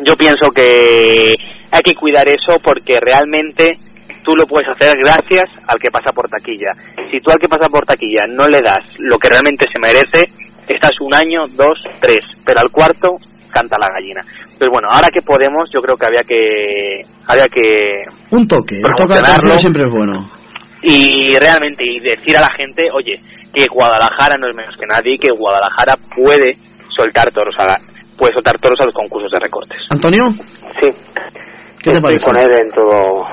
yo pienso que hay que cuidar eso porque realmente tú lo puedes hacer gracias al que pasa por taquilla. Si tú al que pasa por taquilla no le das lo que realmente se merece, estás un año, dos, tres, pero al cuarto canta la gallina. Entonces, bueno, ahora que podemos, yo creo que había que... Había que un toque, un toque de siempre es bueno. Y realmente, y decir a la gente, oye, que Guadalajara no es menos que nadie, que Guadalajara puede soltar toros a puede soltar toros a los concursos de recortes. ¿Antonio? Sí. ¿Qué te parece? con él en todo...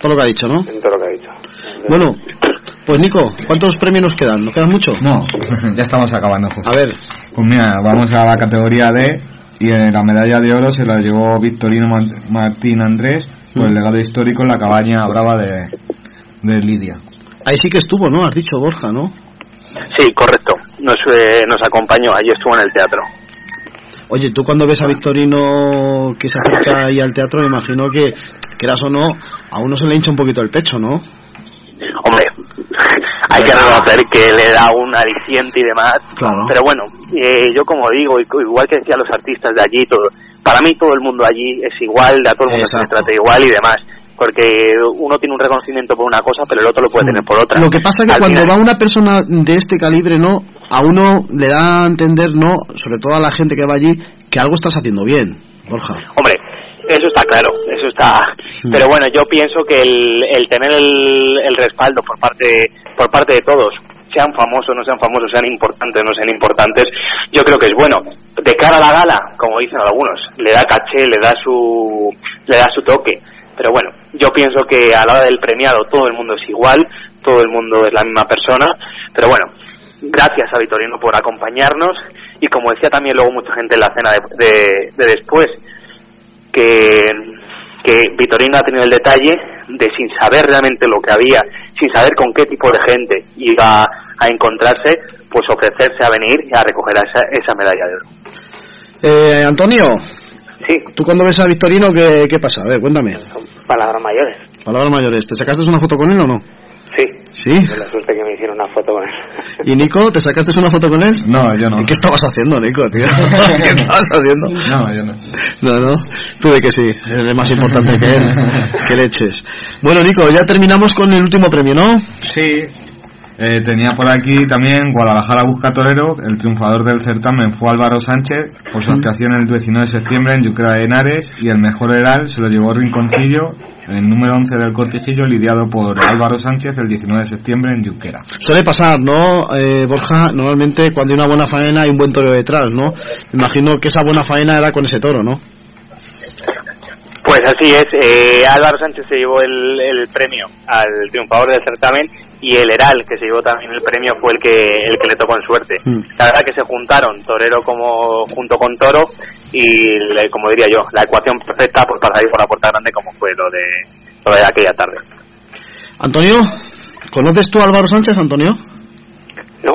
Todo lo que ha dicho, ¿no? En todo lo que ha dicho. Bueno, pues Nico, ¿cuántos premios nos quedan? ¿Nos quedan mucho? No, ya estamos acabando. A ver. Pues mira, vamos a la categoría D y la medalla de oro se la llevó Victorino Martín Andrés por el legado histórico en la cabaña brava de, de Lidia. Ahí sí que estuvo, ¿no? Has dicho Borja, ¿no? Sí, correcto. Nos, eh, nos acompañó, allí estuvo en el teatro. Oye, tú cuando ves a Victorino que se acerca ahí al teatro, me imagino que, quieras o no, a uno se le hincha un poquito el pecho, ¿no? Hombre, hay que reconocer que le da un aliciente y demás. Pero bueno, eh, yo como digo, igual que decía los artistas de allí, todo, para mí todo el mundo allí es igual, a todo el mundo se le trata igual y demás. Porque uno tiene un reconocimiento por una cosa, pero el otro lo puede tener por otra. Lo que pasa es que cuando va una persona de este calibre, ¿no? A uno le da a entender, ¿no? Sobre todo a la gente que va allí, que algo estás haciendo bien, Borja. Hombre, eso está claro, eso está. Pero bueno, yo pienso que el, el tener el, el, respaldo por parte por parte de todos, sean famosos, no sean famosos, sean importantes, no sean importantes, yo creo que es bueno. De cara a la gala, como dicen algunos, le da caché, le da su le da su toque. Pero bueno, yo pienso que a la hora del premiado todo el mundo es igual, todo el mundo es la misma persona. Pero bueno, gracias a Vitorino por acompañarnos y como decía también luego mucha gente en la cena de, de después que, que Vitorino ha tenido el detalle de sin saber realmente lo que había, sin saber con qué tipo de gente iba a encontrarse, pues ofrecerse a venir y a recoger esa, esa medalla de oro. Eh, Antonio. Sí. ¿Tú cuando ves a Victorino qué, qué pasa? A ver, cuéntame. palabras mayores. Palabras mayores. ¿Te sacaste una foto con él o no? Sí. ¿Sí? la suerte que me hicieron una foto con él. ¿Y Nico, te sacaste una foto con él? No, yo no. ¿Y qué estabas haciendo, Nico, tío? ¿Qué estabas haciendo? No, yo no. No, no. Tú de que sí, eres más importante que él. que leches. Bueno, Nico, ya terminamos con el último premio, ¿no? Sí. Eh, tenía por aquí también Guadalajara Busca Torero, el triunfador del certamen fue Álvaro Sánchez por su actuación el 19 de septiembre en Yucra de Henares y el mejor heral se lo llevó Rinconcillo el número 11 del cortijillo lidiado por Álvaro Sánchez el 19 de septiembre en Yuquera. Suele pasar, ¿no, eh, Borja? Normalmente cuando hay una buena faena hay un buen toro detrás, ¿no? Imagino que esa buena faena era con ese toro, ¿no? Pues así es, eh, Álvaro Sánchez se llevó el, el, premio al triunfador del certamen y el Heral, que se llevó también el premio, fue el que, el que le tocó en suerte. Mm. La verdad que se juntaron torero como junto con toro y, le- como diría yo, la ecuación perfecta pues, para salir por la puerta grande como fue lo de, lo de aquella tarde. Antonio, ¿conoces tú a Álvaro Sánchez, Antonio? No.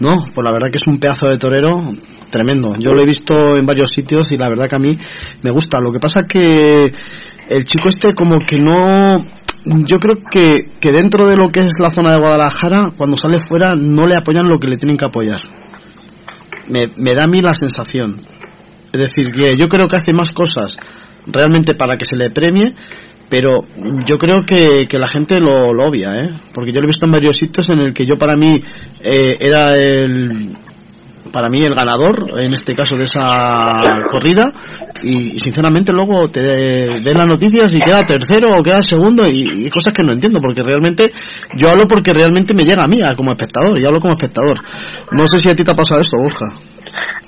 No, pues la verdad que es un pedazo de torero tremendo. Yo lo he visto en varios sitios y la verdad que a mí me gusta. Lo que pasa que el chico este como que no... Yo creo que, que dentro de lo que es la zona de Guadalajara, cuando sale fuera no le apoyan lo que le tienen que apoyar. Me, me da a mí la sensación. Es decir, que yo creo que hace más cosas realmente para que se le premie, pero yo creo que, que la gente lo, lo obvia, ¿eh? Porque yo lo he visto en varios sitios en el que yo para mí eh, era el para mí el ganador en este caso de esa corrida y, sinceramente luego te ven las noticias y queda tercero o queda segundo y, cosas que no entiendo porque realmente yo hablo porque realmente me llega a mí como espectador y hablo como espectador no sé si a ti te ha pasado esto Borja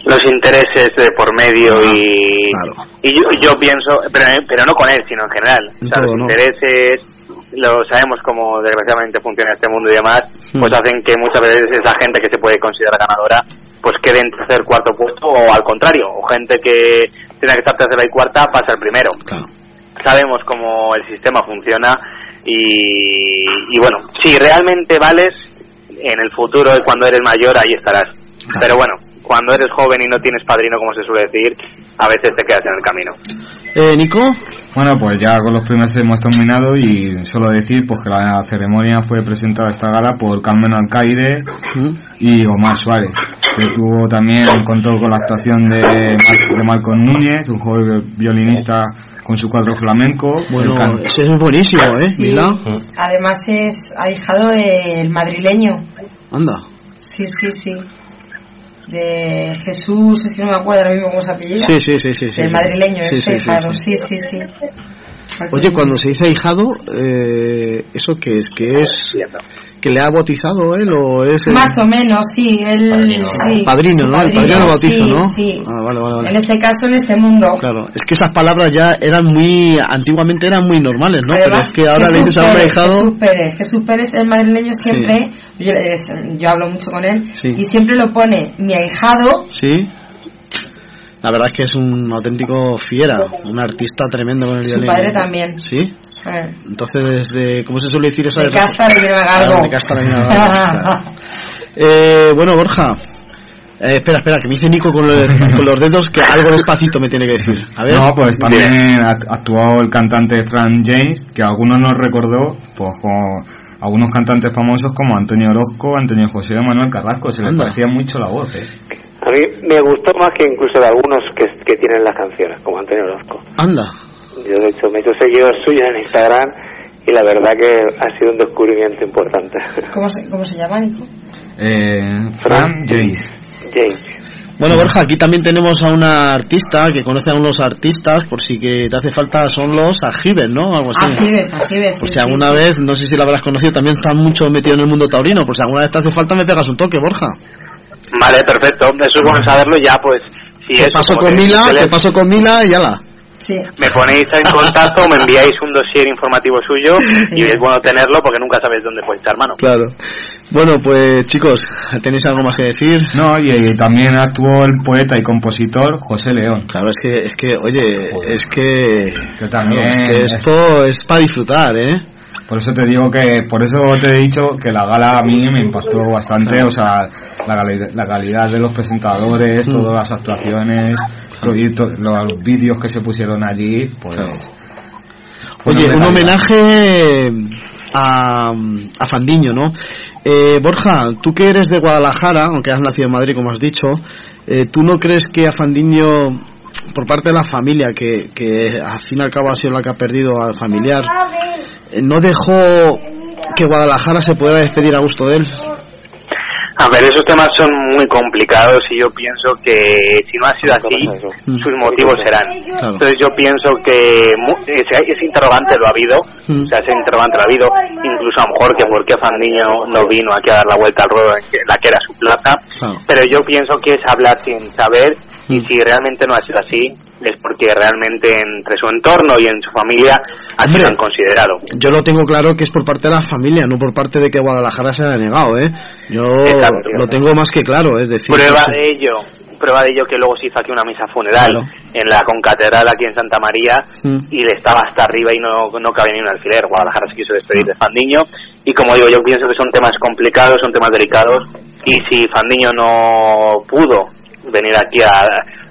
Los intereses de por medio y, y yo, yo pienso, pero, pero no con él, sino en general. O sea, todo, los ¿no? intereses, lo sabemos cómo desgraciadamente funciona este mundo y demás, Hmm. pues hacen que muchas veces esa gente que se puede considerar ganadora, pues quede en tercer, cuarto puesto o al contrario, o gente que tiene que estar tercera y cuarta pasa el primero. Sabemos cómo el sistema funciona y, y bueno, si realmente vales, en el futuro, cuando eres mayor, ahí estarás. Pero bueno, cuando eres joven y no tienes padrino, como se suele decir, a veces te quedas en el camino. eh, Nico Bueno, pues ya con los primeros hemos terminado y solo decir pues que la ceremonia fue presentada esta gala por Carmen Alcaide y Omar Suárez, que tuvo también contó con la actuación de, Mar- de Marcos Núñez, un joven violinista con su cuadro flamenco. bueno ese es buenísimo ¿eh? Sí. Mira Además es ahijado del madrileño. anda Sí, sí, sí. De Jesús, es que no me acuerdo ahora mismo cómo se apellida. Sí, sí, sí, sí, sí, sí. madrileño, Sí, este sí, sí, hijado. sí. Oye, cuando se dice ahijado, eh, ¿eso qué es? ¿Que es que le ha bautizado él o es el Más o menos, sí. El, sí, padrino. El padrino bautizo, sí, ¿no? Sí. Ah, vale, vale, vale. En este caso, en este mundo. Claro, es que esas palabras ya eran muy, antiguamente eran muy normales, ¿no? Pero es que ahora le Jesús dices a un ahijado, Jesús Pérez, Jesús Pérez, el madrileño, siempre, yo, es- yo hablo mucho con él, Sí. y siempre lo pone mi ahijado, sí. La verdad es que es un auténtico fiera, un artista tremendo con el su violín. padre también. Sí. Eh, Entonces, desde, ¿cómo se suele decir eso? De casta le viene de casta le viene. Eh, bueno, Borja. Eh, espera, espera, que me dice Nico con, los- con los dedos que algo despacito me tiene que decir. A ver. No, pues también act- actuó el cantante Frank James, que a algunos nos recordó, pues como algunos cantantes famosos como Antonio Orozco, Antonio José Manuel Carrasco, se les Anda. parecía mucho la voz, ¿eh? A mí me gustó más que incluso de algunos que, que tienen las canciones, como Antonio Orozco. Anda. Yo, de hecho, me he hecho seguidor suyo en Instagram y la verdad que ha sido un descubrimiento importante. ¿Cómo se, ¿Cómo se llama, Nico? Eh, Frank James. James. Bueno, Borja, aquí también tenemos a una artista que conoce a unos artistas, por si que te hace falta, son los Ajibes, ¿no? Algo así. Ajibes, Ajibes. Por sí, si alguna sí, sí. vez, no sé si la habrás conocido, también está mucho metido en el mundo taurino, por si alguna vez te hace falta me pegas un toque, Borja. Vale, perfecto. Eso es bueno saberlo ya, pues, si te eso, paso con Mila, te paso con Mila y ala. Sí. me ponéis en contacto, me enviáis un dossier informativo suyo y es bueno tenerlo porque nunca sabes dónde puede echar mano. Claro. Bueno, pues chicos, ¿tenéis algo más que decir? No, y, y también actuó el poeta y compositor José León. Claro, es que, es que, oye, es que, Que también claro, es que esto es para disfrutar, ¿eh? Por eso te digo que, por eso te he dicho que la gala a mí me impactó bastante, o sea, la, cali- la calidad de los presentadores, Mm. todas las actuaciones, lo- y to- los vídeos que se pusieron allí, pues... Oye, un homenaje a, a Fandiño, ¿no? Eh, Borja, tú que eres de Guadalajara, aunque has nacido en Madrid, como has dicho, eh, ¿tú no crees que a Fandiño, por parte de la familia, que, que al fin y al cabo ha sido la que ha perdido al familiar, no dejó que Guadalajara se pudiera despedir a gusto de él? A ver, esos temas son muy complicados y yo pienso que si no ha sido así, sus motivos serán. Claro. Entonces yo pienso que ese, ese interrogante lo ha habido, o sea, ese interrogante lo ha habido, incluso a lo mejor que por qué Fandiño no vino aquí a dar la vuelta al ruedo en que- la que era su plaza, Claro. pero yo pienso que es hablar sin saber y si realmente no ha sido así, es porque realmente entre su entorno y en su familia así lo han considerado. Yo lo tengo claro que es por parte de la familia, no por parte de que Guadalajara se haya negado, ¿eh? Yo lo tengo más que claro, es decir... Prueba de ello, prueba de ello que luego se hizo aquí una misa funeral en la concatedral aquí en Santa María Mm. y le estaba hasta arriba y no, no cabía ni un alfiler. Guadalajara se quiso despedir de Fandiño y como digo, yo pienso que son temas complicados, son temas delicados y si Fandiño no pudo venir aquí a,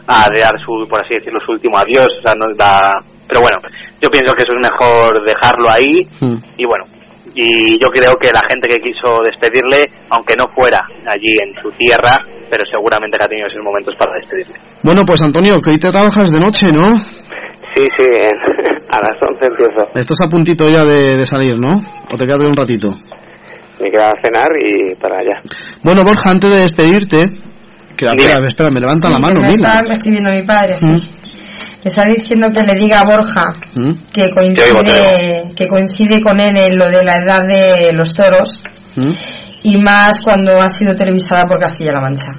a dar su, por así decirlo, su último adiós, o sea, no da- pero bueno, yo pienso que eso es mejor dejarlo ahí Mm. y bueno, y yo creo que la gente que quiso despedirle, aunque no fuera allí en su tierra, pero seguramente que ha tenido esos momentos para despedirle. Bueno, pues Antonio, que hoy te trabajas de noche, ¿no? Sí, sí, a las 11 empiezo. Estás a puntito ya de, de salir, ¿no? ¿O te quedas un ratito? Me queda a cenar y para allá. Bueno, Borja, antes de despedirte... Que, espera, espera, me levanta la Sí, mano, me Mila. está escribiendo mi padre, sí. Me está diciendo que le diga a Borja ¿Mm? que coincide, que coincide con él en lo de la edad de los toros ¿Mm? y más cuando ha sido televisada por Castilla-La Mancha.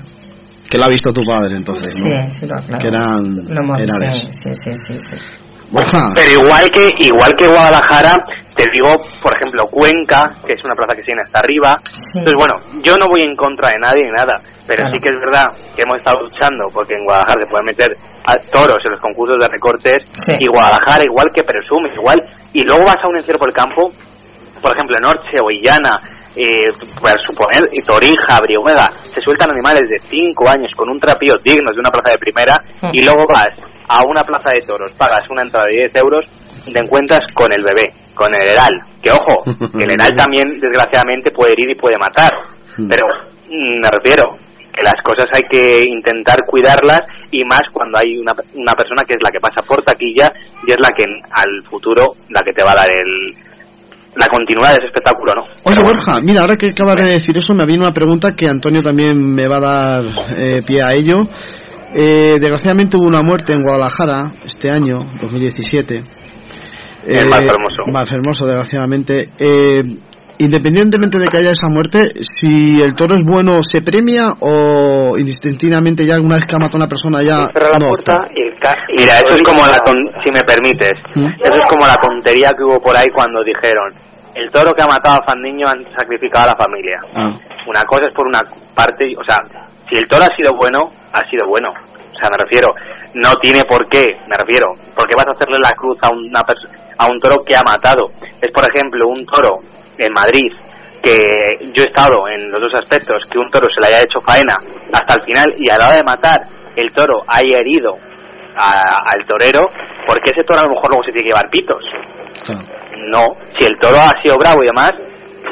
Que la ha visto tu padre, entonces, ¿no? Sí, sí, lo aclaro. Que eran Lo hemos sí, sí, sí, sí. Pero igual que igual que Guadalajara, te digo, por ejemplo, Cuenca, que es una plaza que se viene hasta arriba. Entonces, bueno, yo no voy en contra de nadie ni nada, pero sí que es verdad que hemos estado luchando porque en Guadalajara se pueden meter a toros en los concursos de recortes y Guadalajara igual que presume, igual. Y luego vas a un encierro por el campo, por ejemplo, en Orche o Illana, eh, por suponer, y Torija, Brihuega, se sueltan animales de 5 años con un trapío dignos de una plaza de primera y luego vas a una plaza de toros, pagas una entrada de 10 euros te encuentras con el bebé, con el heral. Que ojo, que el heral también desgraciadamente puede herir y puede matar. Pero mm, me refiero que las cosas hay que intentar cuidarlas y más cuando hay una, una persona que es la que pasa por taquilla y es la que al futuro la que te va a dar el la continuidad de ese espectáculo, ¿no? Oye, Borja, mira, ahora que acabas de decir eso, me viene una pregunta que Antonio también me va a dar eh, pie a ello. Eh, desgraciadamente hubo una muerte en Guadalajara este año, 2017. El más hermoso. Más hermoso, desgraciadamente. Eh, independientemente de que haya esa muerte, si el toro es bueno, ¿se premia o indistintivamente ya una vez que ha matado a una persona ya Cerra la no puerta y el Mira, eso es como la si me permites, ¿Mm? eso es como la tontería que hubo por ahí cuando dijeron el toro que ha matado a Fandiño han sacrificado a la familia. Ah. Una cosa es por una parte, o sea, si el toro ha sido bueno, ha sido bueno. O sea, me refiero, no tiene por qué, me refiero, porque vas a hacerle la cruz a, una a un toro que ha matado. Es, por ejemplo, un toro en Madrid, que yo he estado en los dos aspectos, que un toro se le haya hecho faena hasta el final y a la hora de matar el toro haya herido a- al torero, porque ese toro a lo mejor luego se tiene que llevar pitos. No, si el toro ha sido bravo y demás,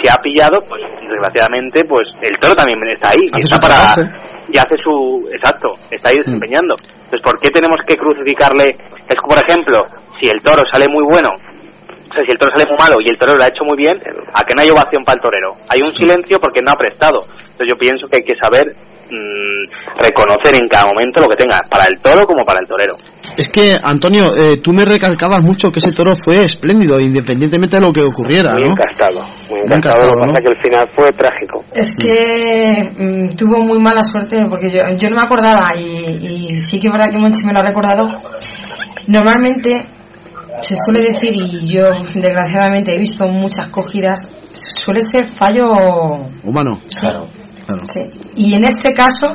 si ha pillado, pues desgraciadamente, pues el toro también está ahí. y está para, trabajo. y hace su, exacto, está ahí Mm. desempeñando. Entonces, ¿por qué tenemos que crucificarle? Es que, por ejemplo, si el toro sale muy bueno, o sea, si el toro sale muy malo y el torero lo ha hecho muy bien, ¿a qué no hay ovación para el torero? Hay un silencio porque no ha prestado. Entonces, yo pienso que hay que saber mm, reconocer en cada momento lo que tenga, para el toro como para el torero. Es que, Antonio, eh, tú me recalcabas mucho que ese toro fue espléndido, independientemente de lo que ocurriera, Muy ¿no? encastado, muy Muy encastado. Lo que pasa ¿no? es que el final fue trágico. Es que mm, tuvo muy mala suerte porque yo, yo no me acordaba y, y sí que es verdad que Monchi me lo ha recordado. Normalmente se suele decir, y yo desgraciadamente he visto muchas cogidas, suele ser fallo Humano. Claro. Sí. Y en este caso,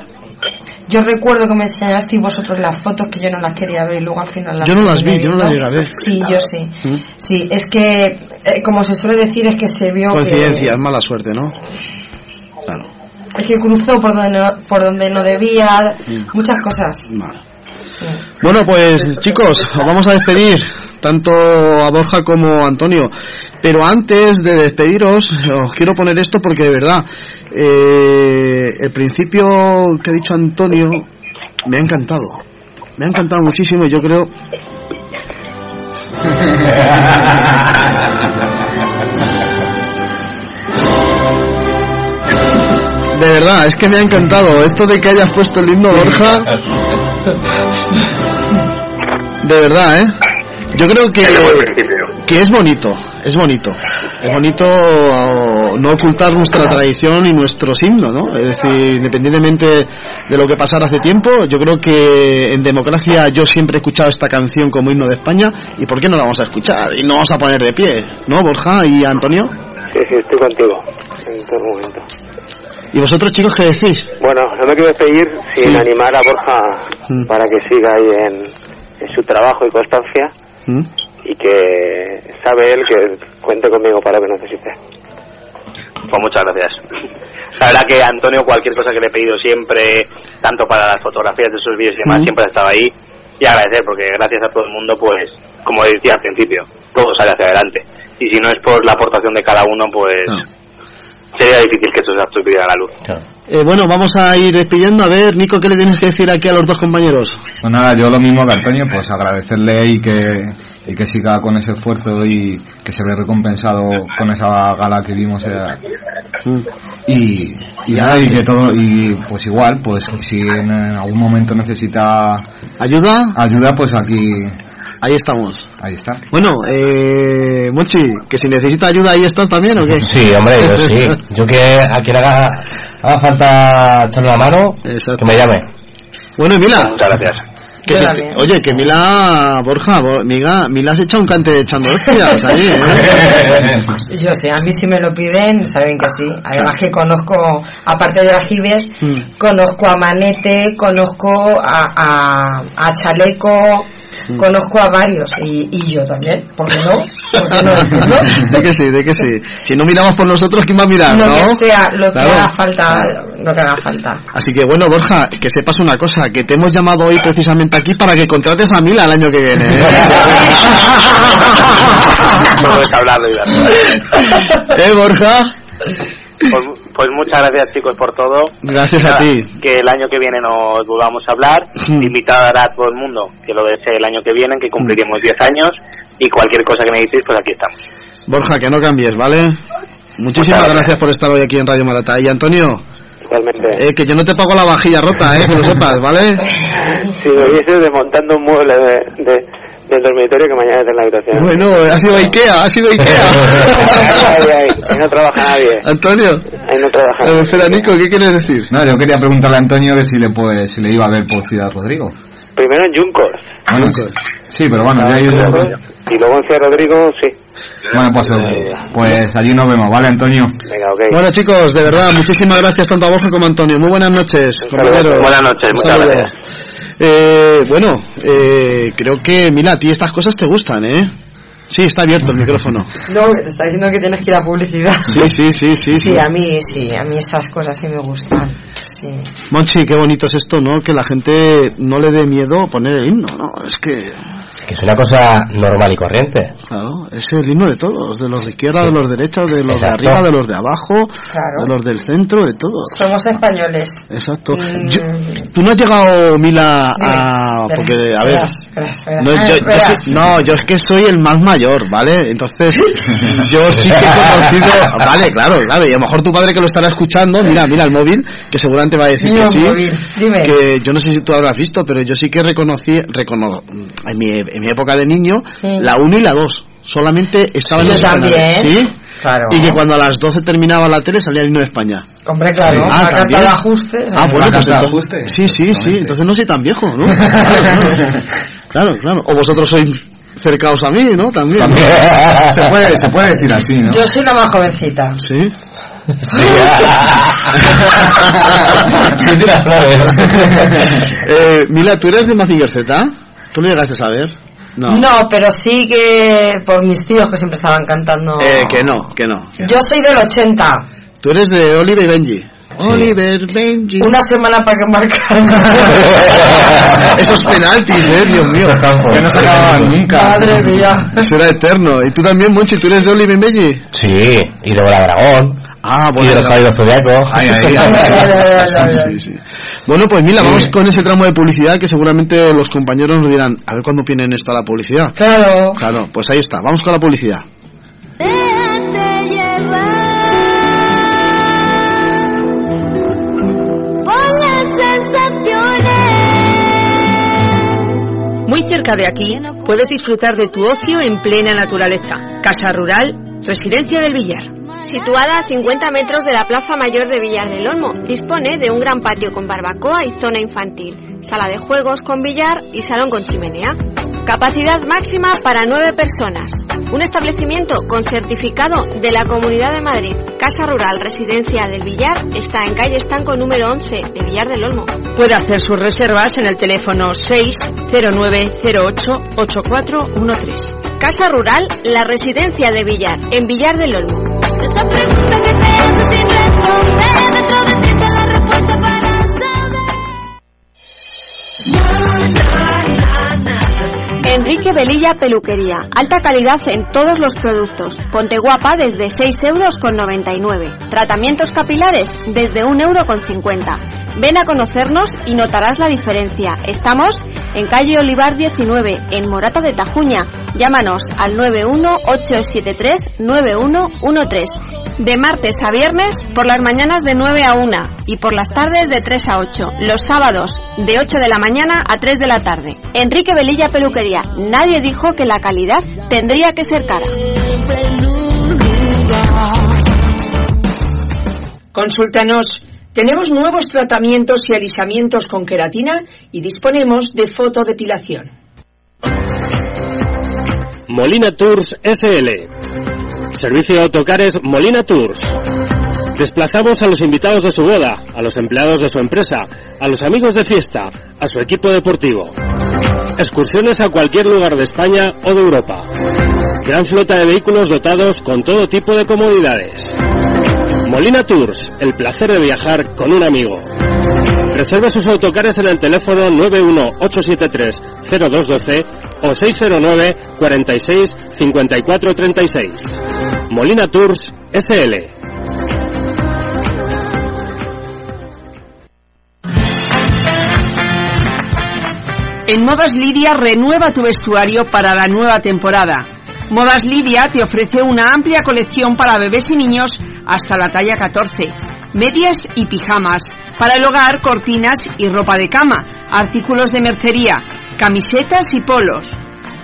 yo recuerdo que me enseñasteis vosotros las fotos que yo no las quería ver y luego al final las Yo no las vi, yo no las llegué a ver. Sí, yo sí. ¿Mm? Sí, es que, eh, como se suele decir, es que se vio Coincidencia, es mala suerte, ¿no? Claro. que, es que cruzó por donde no, por donde no debía, Mm. muchas cosas. Vale. Bueno, pues chicos, os vamos a despedir, tanto a Borja como a Antonio. Pero antes de despediros, os quiero poner esto porque de verdad, eh, el principio que ha dicho Antonio me ha encantado. Me ha encantado muchísimo y yo creo... De verdad, es que me ha encantado. Esto de que hayas puesto el himno Borja. De verdad, ¿eh? Yo creo que, que es bonito, es bonito. Es bonito oh, no ocultar nuestra tradición y nuestro signo, ¿no? Es decir, independientemente de lo que pasara hace tiempo, yo creo que en democracia yo siempre he escuchado esta canción como himno de España y ¿por qué no la vamos a escuchar? Y no vamos a poner de pie, ¿no, Borja y Antonio? Sí, sí, estoy contigo en todo momento. ¿Y vosotros chicos qué decís? Bueno, no me quiero despedir sin Sí. animar a Borja Mm. para que siga ahí en, en su trabajo y constancia ¿Mm? y que sabe él que cuente conmigo para lo que necesite. Pues muchas gracias. La verdad que Antonio, cualquier cosa que le he pedido siempre, tanto para las fotografías de sus vídeos y demás, Mm. siempre ha estado ahí. Y agradecer, porque gracias a todo el mundo, pues, como decía al principio, todo sale hacia adelante. Y si no es por la aportación de cada uno, pues, sería difícil que esto se estuviera a la luz. Eh, bueno, vamos a ir despidiendo. A ver, Nico, ¿qué le tienes que decir aquí a los dos compañeros? Pues nada, yo lo mismo que Antonio, pues agradecerle y que, y que siga con ese esfuerzo y que se ve recompensado con esa gala que vimos. eh, y, y nada, y que todo, y pues igual, pues si en algún momento necesita ¿Ayuda? ayuda, pues aquí, Ahí estamos. ahí está. Bueno, eh, Mochi, que si necesita ayuda ahí estás también o qué? Sí, hombre, yo sí. Yo que a quien haga, haga falta echarle la mano, que me llame. Bueno, y Mila. Muchas gracias. que se- oye, que Mila, Borja, Bo- Miga, Mila has echado un cante echando hostias ahí, ¿eh? Yo sé, a mí si me lo piden, saben que sí. Además que conozco, aparte de Ajibes, Mm. conozco a Manete, conozco a, a, a Chaleco, Mm. conozco a varios. Y, y yo también, ¿por qué no? ¿Por qué no? De que sí, de que sí. Si no miramos por nosotros, ¿quién va a mirar, Lo no? que sea, lo que Claro. haga falta, lo que haga falta. Así que bueno, Borja, que sepas una cosa, que te hemos llamado hoy precisamente aquí para que contrates a Mila el año que viene. ¿eh? ¿Eh, Borja? Pues, pues muchas gracias chicos por todo. Gracias a ti. Que el año que viene nos volvamos a hablar. Invitar a todo el mundo que lo desee el año que viene, que cumpliremos 10 años. Y cualquier cosa que necesitéis, pues aquí estamos. Borja, que no cambies, ¿vale? Muchísimas gracias por estar hoy aquí en Radio Marata. Y Antonio, Igualmente. eh, que yo no te pago la vajilla rota, eh, que lo sepas, ¿vale? Si me hubiese desmontando un mueble de, de- del dormitorio que mañana está en la habitación. Bueno, ha sido Ikea, ha sido Ikea. Ahí, ahí, ahí no trabaja nadie. Antonio, Ahí no trabaja eh, nadie. espera, Nico, ¿qué quieres decir? No, yo quería preguntarle a Antonio que si le puede, si le iba a ver por Ciudad Rodrigo. Primero en Juncos. Bueno, sí, sí, pero bueno, ya yo- Y luego en Ciudad Rodrigo, sí. Bueno, pues, pues allí nos vemos, ¿vale, Antonio? Venga, ok. Bueno, chicos, de verdad, muchísimas gracias tanto a Borja como a Antonio. Muy buenas noches. Buenas noches, muchas gracias. Eh, bueno, eh, creo que, mira, a ti estas cosas te gustan, ¿eh? Sí, está abierto el micrófono. No, te está diciendo que tienes que ir a publicidad. Sí, sí, sí, sí. Sí, a mí sí, a mí estas cosas sí me gustan. Sí. Monchi, qué bonito es esto, ¿no? Que la gente no le dé miedo poner el himno, ¿no? Es que, Que es una cosa normal y corriente. claro, es el himno de todos, de los de izquierda, Sí. de los derechos, de los Exacto. de arriba, de los de abajo, Claro. de los del centro, de todos. Somos españoles. Exacto. Mm. Yo- Tú no has llegado, Mila, a... Porque, a ver... verás, verás, verás. No Ah, yo, yo verás. sí- no, yo es que soy el más mayor, ¿vale? Entonces, yo sí que he conocido... Vale, claro, claro. Y a lo mejor tu padre que lo estará escuchando, mira, mira el móvil, que seguramente va a decir Mira que sí. móvil, dime. Que yo no sé si tú habrás visto, pero yo sí que reconocí, recono, en, mi, en mi época de niño, Sí. la 1 y la 2. Solamente estaban en también. ¿Sí? Claro. Y que cuando a las 12 terminaba la tele salía el himno de España. Hombre, claro, Ah, la carta de ajustes. Ah, bueno, La pues carta de entonces- ajuste. Sí, sí, sí. Entonces no soy tan viejo, ¿no? claro, claro. O vosotros sois cercaos a mí, ¿no? También. Se puede, se puede decir así, ¿no? Yo soy la más jovencita. Sí. Sí, eh, Mila, ¿tú eres de Mazinger Z? ¿Tú lo llegaste a saber? No. No, pero sí que por mis tíos que siempre estaban cantando. Eh, que no, que no. que no. Yo soy del 80. Tú eres de Oliver y Benji. Sí. Oliver, Benji. Una semana para que marcar. Esos penaltis, eh, Dios mío. Que no se acaban nunca. Madre mía. Eso era eterno. ¿Y tú también, Monchi? ¿Tú eres de Oliver Benji? Sí, y de Bola Dragón, Ah, y de los Caballeros Zodiacos. Ay, ay, Sí, sí. Bueno, pues mira, vamos con ese tramo de publicidad que seguramente los compañeros nos dirán, a ver cuándo vienen esta la publicidad. Claro. Claro, pues ahí está, vamos con la publicidad. Déjate Muy cerca de aquí puedes disfrutar de tu ocio en plena naturaleza. Casa Rural, Residencia del Villar. Situada a 50 metros de la Plaza Mayor de Villar del Olmo, dispone de un gran patio con barbacoa y zona infantil, sala de juegos con billar y salón con chimenea. Capacidad máxima para nueve personas. Un establecimiento con certificado de la Comunidad de Madrid. Casa Rural Residencia del Villar está en calle Estanco número 11 de Villar del Olmo. Puede hacer sus reservas en el teléfono 609088413. Casa Rural La Residencia de Villar en Villar del Olmo. Enrique Velilla Peluquería. Alta calidad en todos los productos. Ponte guapa desde 6 euros con 99. Tratamientos capilares desde 1 euro con 50. Ven a conocernos y notarás la diferencia. Estamos en calle Olivar 19, en Morata de Tajuña. Llámanos al 918739113. De martes a viernes por las mañanas de 9 a 1 y por las tardes de 3 a 8. Los sábados de 8 de la mañana a 3 de la tarde. Enrique Velilla Peluquería. Nadie dijo que la calidad tendría que ser cara. Consúltanos. Tenemos nuevos tratamientos y alisamientos con queratina y disponemos de fotodepilación. Molina Tours SL. Servicio de autocares Molina Tours. Desplazamos a los invitados de su boda, a los empleados de su empresa, a los amigos de fiesta, a su equipo deportivo. Excursiones a cualquier lugar de España o de Europa. Gran flota de vehículos dotados con todo tipo de comodidades. Molina Tours, el placer de viajar con un amigo. Reserve sus autocares en el teléfono 918730212 o 609 46 54 36. Molina Tours SL. En Modas Lidia renueva tu vestuario para la nueva temporada. Modas Lidia te ofrece una amplia colección para bebés y niños hasta la talla 14. Medias y pijamas, para el hogar, cortinas y ropa de cama, artículos de mercería, camisetas y polos.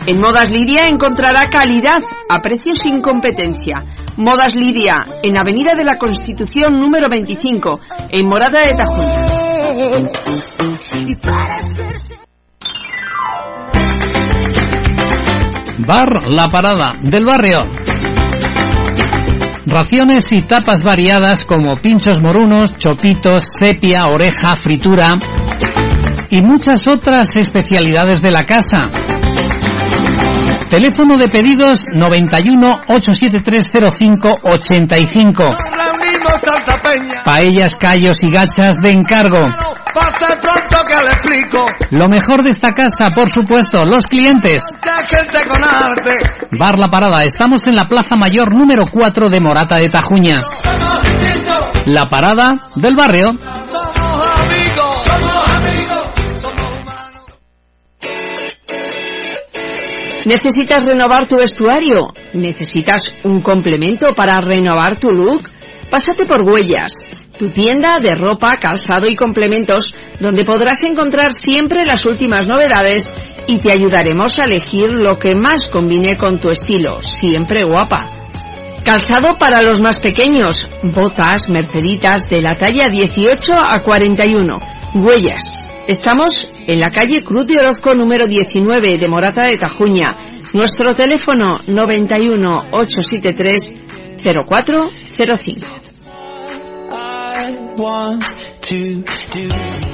En Modas Lidia encontrará calidad a precios sin competencia. Modas Lidia, en Avenida de la Constitución número 25, en Morada de Tajuña. Bar La Parada del barrio. Raciones y tapas variadas como pinchos morunos, chopitos, sepia, oreja, fritura y muchas otras especialidades de la casa. Teléfono de pedidos 91 873 0585. Reunimos tanta peña. Paellas, callos y gachas de encargo. Pase pronto que le explico. Lo mejor de esta casa, por supuesto, los clientes. Bar La Parada, estamos en la Plaza Mayor número 4 de Morata de Tajuña. La Parada del barrio. Somos amigos. Somos amigos. ¿Necesitas renovar tu vestuario? ¿Necesitas un complemento para renovar tu look? Pásate por Huellas, tu tienda de ropa, calzado y complementos, donde podrás encontrar siempre las últimas novedades y te ayudaremos a elegir lo que más combine con tu estilo, siempre guapa. Calzado para los más pequeños, botas, merceditas de la talla 18 a 41. Huellas. Estamos en la calle Cruz de Orozco número 19 de Morata de Tajuña. Nuestro teléfono 91 873 0405. I want to do.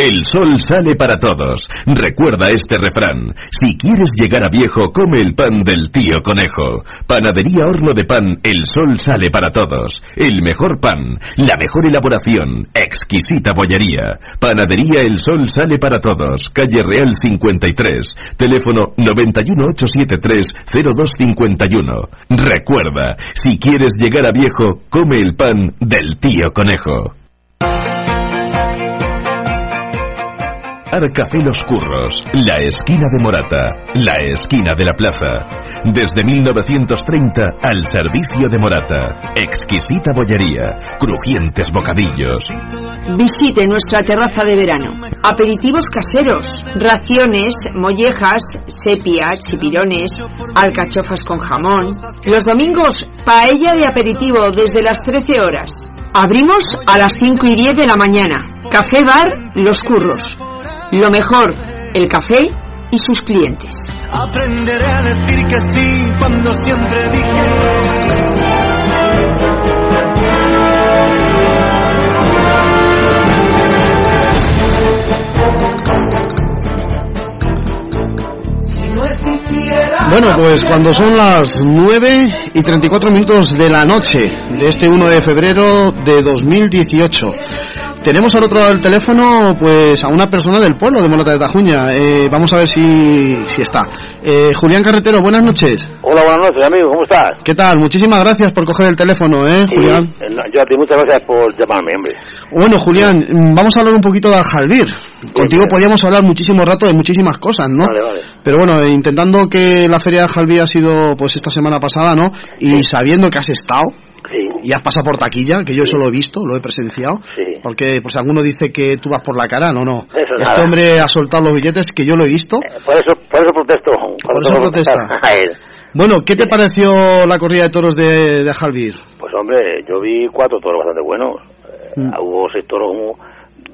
El sol sale para todos. Recuerda este refrán. Si quieres llegar a viejo, come el pan del tío conejo. Panadería Horno de Pan, el sol sale para todos. El mejor pan, la mejor elaboración, exquisita bollería. Panadería El Sol sale para todos. Calle Real 53. Teléfono 918730251. Recuerda, si quieres llegar a viejo, come el pan del tío conejo. Arcafé Los Curros, la esquina de Morata, la esquina de la plaza. Desde 1930 al servicio de Morata. Exquisita bollería, crujientes bocadillos. Visite nuestra terraza de verano. Aperitivos caseros, raciones, mollejas, sepia, chipirones, alcachofas con jamón. Los domingos, paella de aperitivo desde las 13 horas. Abrimos a las 5 y 10 de la mañana. Café Bar Los Curros. Lo mejor, el café y sus clientes. Aprenderé a decir que sí cuando siempre dije. Bueno, pues cuando son las 9 y 34 minutos de la noche de este 1 de febrero de 2018. Tenemos al otro lado del teléfono pues a una persona del pueblo de Morata de Tajuña. Eh, vamos a ver si, si está. Eh, Julián Carretero, buenas noches. Hola, buenas noches, amigo, ¿cómo estás? ¿Qué tal? Muchísimas gracias por coger el teléfono, ¿eh, Julián? Eh, yo a ti muchas gracias por llamarme, hombre. Bueno, Julián, mm, vamos a hablar un poquito de Aljalbir. Contigo podíamos hablar muchísimo rato de muchísimas cosas, ¿no? Vale, vale. Pero bueno, intentando que la feria de Aljalbir ha sido pues esta semana pasada, ¿no? Y sabiendo que has estado y has pasado por taquilla, que yo eso lo he visto, lo he presenciado, porque pues alguno dice que tú vas por la cara, no, no. Eso este nada. hombre ha soltado los billetes que yo lo he visto. Por eso, por eso protesto. Por eso protesta. Bueno, ¿qué te pareció la corrida de toros de, de Aljalbir? Pues hombre, yo vi cuatro toros bastante buenos. Eh, Mm. Hubo seis toros como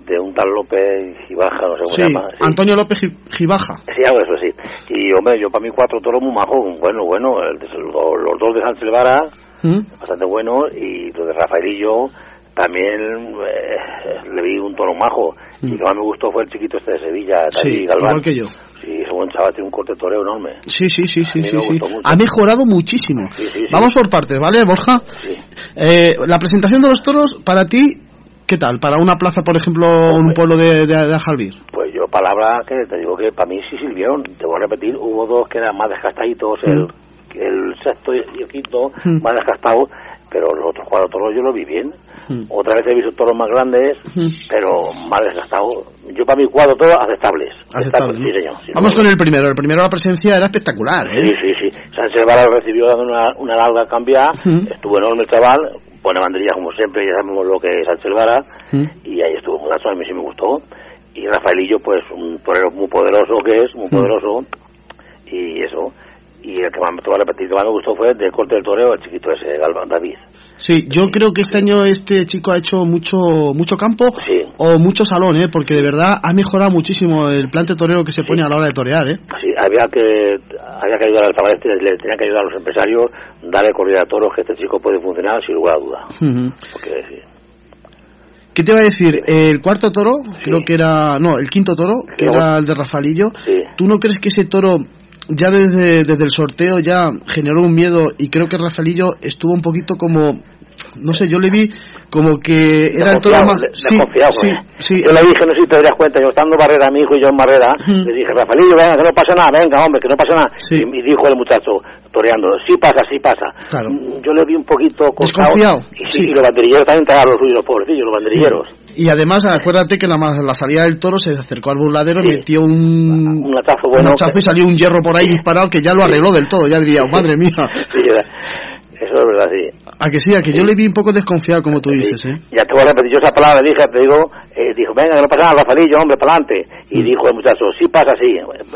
de un tal López y Baja, no sé cómo Sí, se llama. Sí. Antonio López Gi- Gibaja. Sí, algo eso, sí. Y hombre, yo para mí cuatro toros muy majos. Bueno, bueno, el los, los dos de Sánchez Vara, ¿Mm? bastante buenos, y los de Rafaelillo también eh, le vi un tono majo. Y lo que más me gustó fue el chiquito este de Sevilla, Mm. Sí, Galván. igual que yo. Sí, ese buen chaval tiene un corte toreo enorme. Sí, sí, sí, sí, sí. Ha mejorado muchísimo. Sí, sí, sí. Vamos por partes, ¿vale, Borja? Eh, la presentación de los toros, para ti, ¿qué tal? Para una plaza, por ejemplo, en un pueblo de, de. Pues yo, palabra que te digo que para mí sí sirvieron. Te voy a repetir, hubo dos que eran más desgastaditos, el, Mm. El sexto y el quinto Mm. más desgastados, pero los otros cuatro toros yo los vi bien. Mm. Otra vez he visto toros más grandes, Mm. pero más desgastados. Yo para mí cuatro toros aceptables. Aceptable, sí, señor. sí, Vamos con el primero. El primero, la presencia era espectacular, Sí, ¿eh? sí, sí. Sánchez Vara lo recibió dando una, una larga cambiada, Mm. estuvo enorme el chaval, buena banderilla como siempre, ya sabemos lo que es Sánchez Vara, Mm. y ahí estuvo muchacho, a mí sí me gustó. Y Rafaelillo, pues un torero muy poderoso que es, muy poderoso, y eso. Y el que más me, te voy a repetir, que más me gustó fue del corte del toreo, el chiquito ese, Galván David. Sí, yo creo que este año este chico ha hecho mucho mucho campo o mucho salón, ¿eh? Porque de verdad ha mejorado muchísimo el plante torero que se pone a la hora de torear, ¿eh? Sí, había que, había que ayudar al este, le tenían que ayudar a los empresarios, darle corrida a toros, que este chico puede funcionar sin lugar a duda. Ujú. Porque sí, ¿Qué te iba a decir? El cuarto toro, creo que era... No, el quinto toro, que era el de Rafalillo. Sí. ¿Tú no crees que ese toro ya desde, desde el sorteo ya generó un miedo y creo que Rafalillo estuvo un poquito como... No sé, yo le vi como que era Desconfiado, más... Sí, ¿eh? sí. Yo le dije, no sé si te darías cuenta, yo estando Barrera, mi hijo y yo en Barrera, le dije, Rafaelillo, venga, que no pasa nada, venga, hombre, que no pasa nada. Y, y dijo el muchacho, toreando, sí pasa, sí pasa. Claro. Mm, Yo le vi un poquito. Desconfiado, Y, sí, y los banderilleros también tragan los suyos, los pobrecillos, los banderilleros. Y además, acuérdate que la, la salida del toro se acercó al burladero, metió un, Un hachazo bueno. un hachazo y salió un hierro por ahí disparado que ya lo arregló del todo. Ya diría, "Oh, madre mía. Sí, eso es verdad, sí. A que sí, a que yo le vi un poco desconfiado, como tú dices, ¿eh? Ya te voy a repetir yo esa palabra, dije, te digo, eh, dijo, venga, que no pasa nada, Rafaelillo, hombre, para adelante. Y dijo el muchacho, sí pasa así.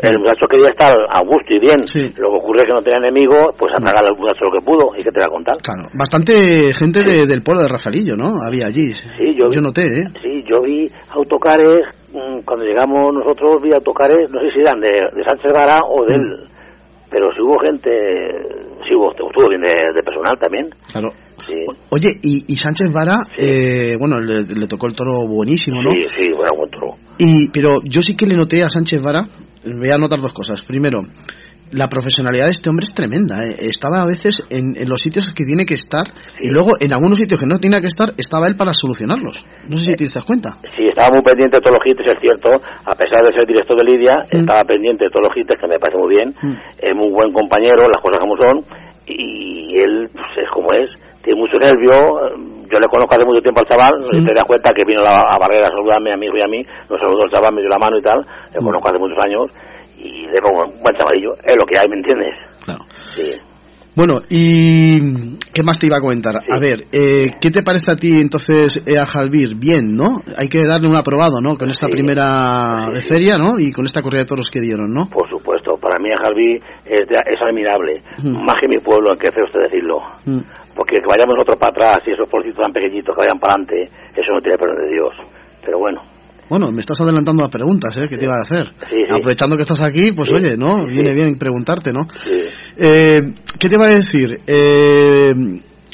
El muchacho quería estar a gusto y bien. Lo que ocurre es que no tenía enemigo, pues a tragar al muchacho lo que pudo. ¿Y qué te voy a contar? Claro. Bastante gente de- del pueblo de Rafaelillo, ¿no? Había allí. Sí, yo, vi- noté, ¿eh? Sí, yo vi autocares, mm, cuando llegamos nosotros vi autocares, no sé si eran de, de Sánchez Vara o de él, pero si hubo gente, sí hubo, estuvo bien de, de personal también. Claro. Sí, Oye, y, y Sánchez Vara, eh, bueno, le, le tocó el toro buenísimo, ¿no? sí, sí, bueno, buen toro. Y, pero yo sí que le noté a Sánchez Vara, voy a anotar dos cosas. Primero, la profesionalidad de este hombre es tremenda. ¿eh? Estaba a veces en, en los sitios que tiene que estar y luego en algunos sitios que no tenía que estar, estaba él para solucionarlos. No sé si te das cuenta. Sí, estaba muy pendiente de todos los hits, es cierto, a pesar de ser director de Lidia, estaba pendiente de todos los hits, que me parece muy bien, es muy buen compañero, las cosas como son, y él pues, es como es, tiene mucho nervio, yo le conozco hace mucho tiempo al chaval, y te das cuenta que vino a, la- a Barrera a saludarme a mi hijo y a mí, nos saludó el chaval, me dio la mano y tal, le conozco hace muchos años, y le pongo un buen chavalillo, es lo que hay, ¿me entiendes? Claro. Sí. Bueno, ¿y qué más te iba a comentar? A ver, eh, ¿qué te parece a ti entonces eh, a Jalvir? Bien, ¿no? Hay que darle un aprobado, ¿no? Con esta primera de feria, ¿no? Y con esta corrida de toros que dieron, ¿no? Por supuesto, para mí es, de- es admirable, Mm. más que mi pueblo, que feo usted decirlo. Mm. Porque que vayamos nosotros para atrás y esos porcitos tan pequeñitos que vayan para adelante, eso no tiene perdón de Dios. Pero bueno, Bueno, me estás adelantando las preguntas, ¿eh? ¿Qué te iba a hacer? Sí, sí. Aprovechando que estás aquí, pues Sí, oye, ¿no? Viene bien preguntarte, ¿no? Eh, ¿Qué te iba a decir? Eh,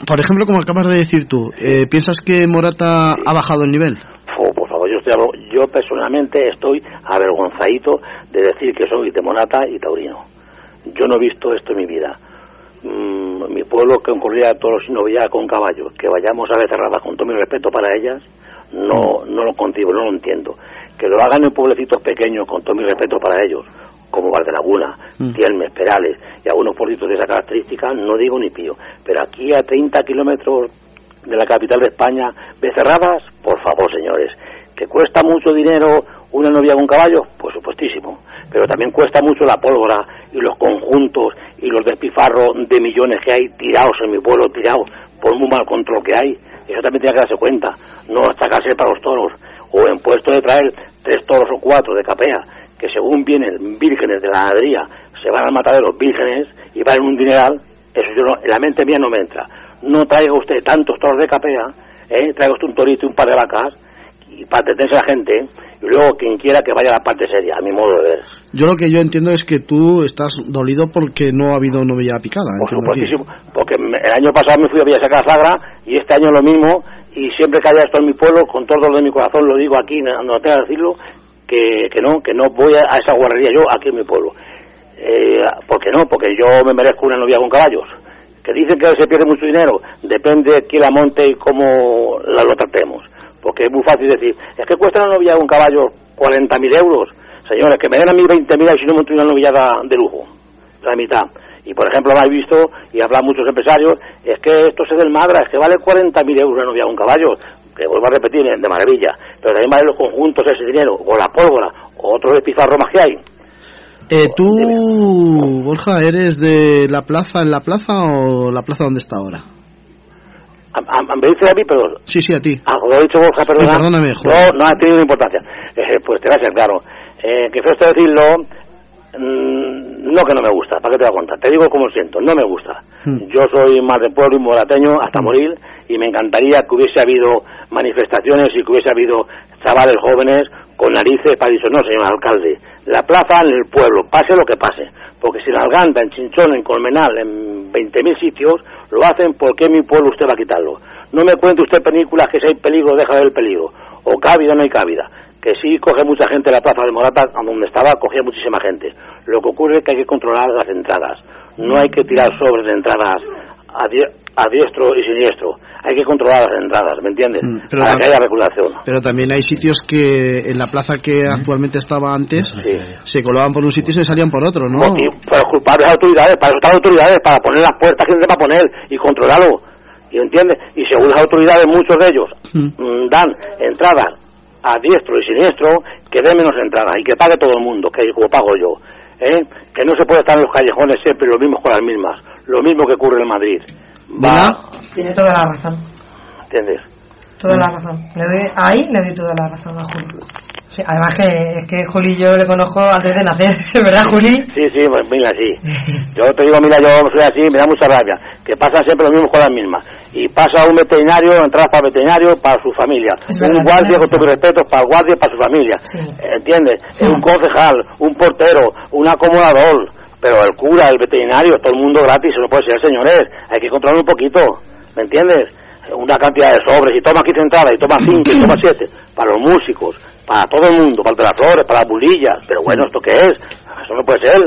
por ejemplo, como acabas de decir tú, eh, ¿piensas que Morata ha bajado el nivel? Oh, por favor, yo, estoy, yo personalmente estoy avergonzadito de decir que soy de Monata y Taurino. Yo no he visto esto en mi vida. Mm, mi pueblo que concurría a todos los novilladas con caballos, que vayamos a Becerrada con todo mi respeto para ellas, no, no lo concibo, no lo entiendo. Que lo hagan en pueblecitos pequeños, con todo mi respeto para ellos, como Valdelaguna, Mm. Tielmes, Perales y algunos pueblitos de esa característica, no digo ni pío. Pero aquí a 30 kilómetros de la capital de España, Becerradas, por favor, señores, que cuesta mucho dinero una novia con caballo, por supuestísimo, pero también cuesta mucho la pólvora y los conjuntos y los despifarros de millones que hay tirados en mi pueblo, tirados por un mal control que hay. Eso también tiene que darse cuenta, no atacarse para los toros, o en puesto de traer tres toros o cuatro de capea, que según vienen vírgenes de la ganadería, se van al matadero vírgenes y valen un dineral, eso yo no, en la mente mía no me entra. No traiga usted tantos toros de capea, ¿eh? traiga usted un torito y un par de vacas, y para detenerse a la gente, y luego quien quiera que vaya a la parte seria, a mi modo de ver. Yo lo que yo entiendo es que tú estás dolido porque no ha habido novia picada. Por supuestísimo, porque el año pasado me fui a Villaseca Sagra y este año lo mismo, y siempre que haya esto en mi pueblo, con todo lo de mi corazón, lo digo aquí, no tengo que decirlo, que, que no, que no voy a, a esa guarrería yo aquí en mi pueblo. Eh, ¿Por qué no? Porque yo me merezco una novia con caballos. Que dicen que se pierde mucho dinero, depende de quién la monte y cómo la lo tratemos. Porque es muy fácil decir, es que cuesta una novia con caballos 40.000 euros. Señores, que me den a mí 20.000 y si no monto una novillada de lujo, la mitad. Y por ejemplo, habéis visto, y hablan muchos empresarios, es que esto se desmadra, es que vale 40.000 euros una novia con caballos, que vuelvo a repetir, de maravilla. Pero también valen los conjuntos ese dinero, o la pólvora, o otros despizarros más que hay. Eh, ¿Tú, Borja, eres de la plaza en la plaza o la plaza donde está ahora? A- a- Me dice a mí, pero Sí, sí, a ti. Ah, como he dicho Borja, perdona. Sí, perdóname, joder. No, no ha tenido importancia. Eh, pues te va a ser claro. Eh, que esto decirlo, mm, no que no me gusta, ¿para qué te voy a contar? Te digo cómo siento, no me gusta. Yo soy más de pueblo y morateño hasta morir y me encantaría que hubiese habido manifestaciones y que hubiese habido chavales jóvenes con narices para decir, no, señor alcalde, la plaza en el pueblo, pase lo que pase. Porque si en Alganda, en Chinchón, en Colmenal, en 20.000 sitios, lo hacen, ¿por qué mi pueblo usted va a quitarlo? No me cuente usted películas que si hay peligro, deja de haber peligro. O cávida, no hay cávida. Que sí coge mucha gente la plaza de Morata, donde estaba, cogía muchísima gente. Lo que ocurre es que hay que controlar las entradas. No hay que tirar sobres de entradas a, a diestro y siniestro. Hay que controlar las entradas, ¿me entiendes? Mm, pero Para la- que haya regulación. Pero también hay sitios que en la plaza que actualmente estaba antes se colaban por un sitio y se salían por otro, ¿no? Y para culpar las autoridades, para eso están las autoridades, para poner las puertas que se va a poner y controlarlo. ¿Y entiendes? Y según las autoridades, muchos de ellos mm, dan entradas a diestro y siniestro, que dé menos entradas y que pague todo el mundo, que como pago yo. ¿eh? Que no se puede estar en los callejones siempre los mismos con las mismas. Lo mismo que ocurre en Madrid. Va, Tiene toda la razón. ¿entiendes? Toda la razón. Le doy, ahí le doy toda la razón a Juli. Sí, además que es que Juli yo le conozco antes de nacer, ¿verdad Juli? Sí, sí, pues mira, sí. Yo te digo, mira, yo soy así, me da mucha rabia. Que pasan siempre los mismos con las mismas. Y pasa un veterinario, entradas para el veterinario, para su familia. Un guardia, con todo respeto, para el guardia para su familia. ¿Entiendes? Un concejal, un portero, un acomodador. Pero el cura, el veterinario, todo el mundo gratis, eso no puede ser, señores. Hay que controlar un poquito, ¿me entiendes? Una cantidad de sobres, y toma 15 entradas, y toma 5, y toma 7, para los músicos, para todo el mundo, para el de las flores, para las bulillas. Pero bueno, ¿esto qué es? Eso no puede ser,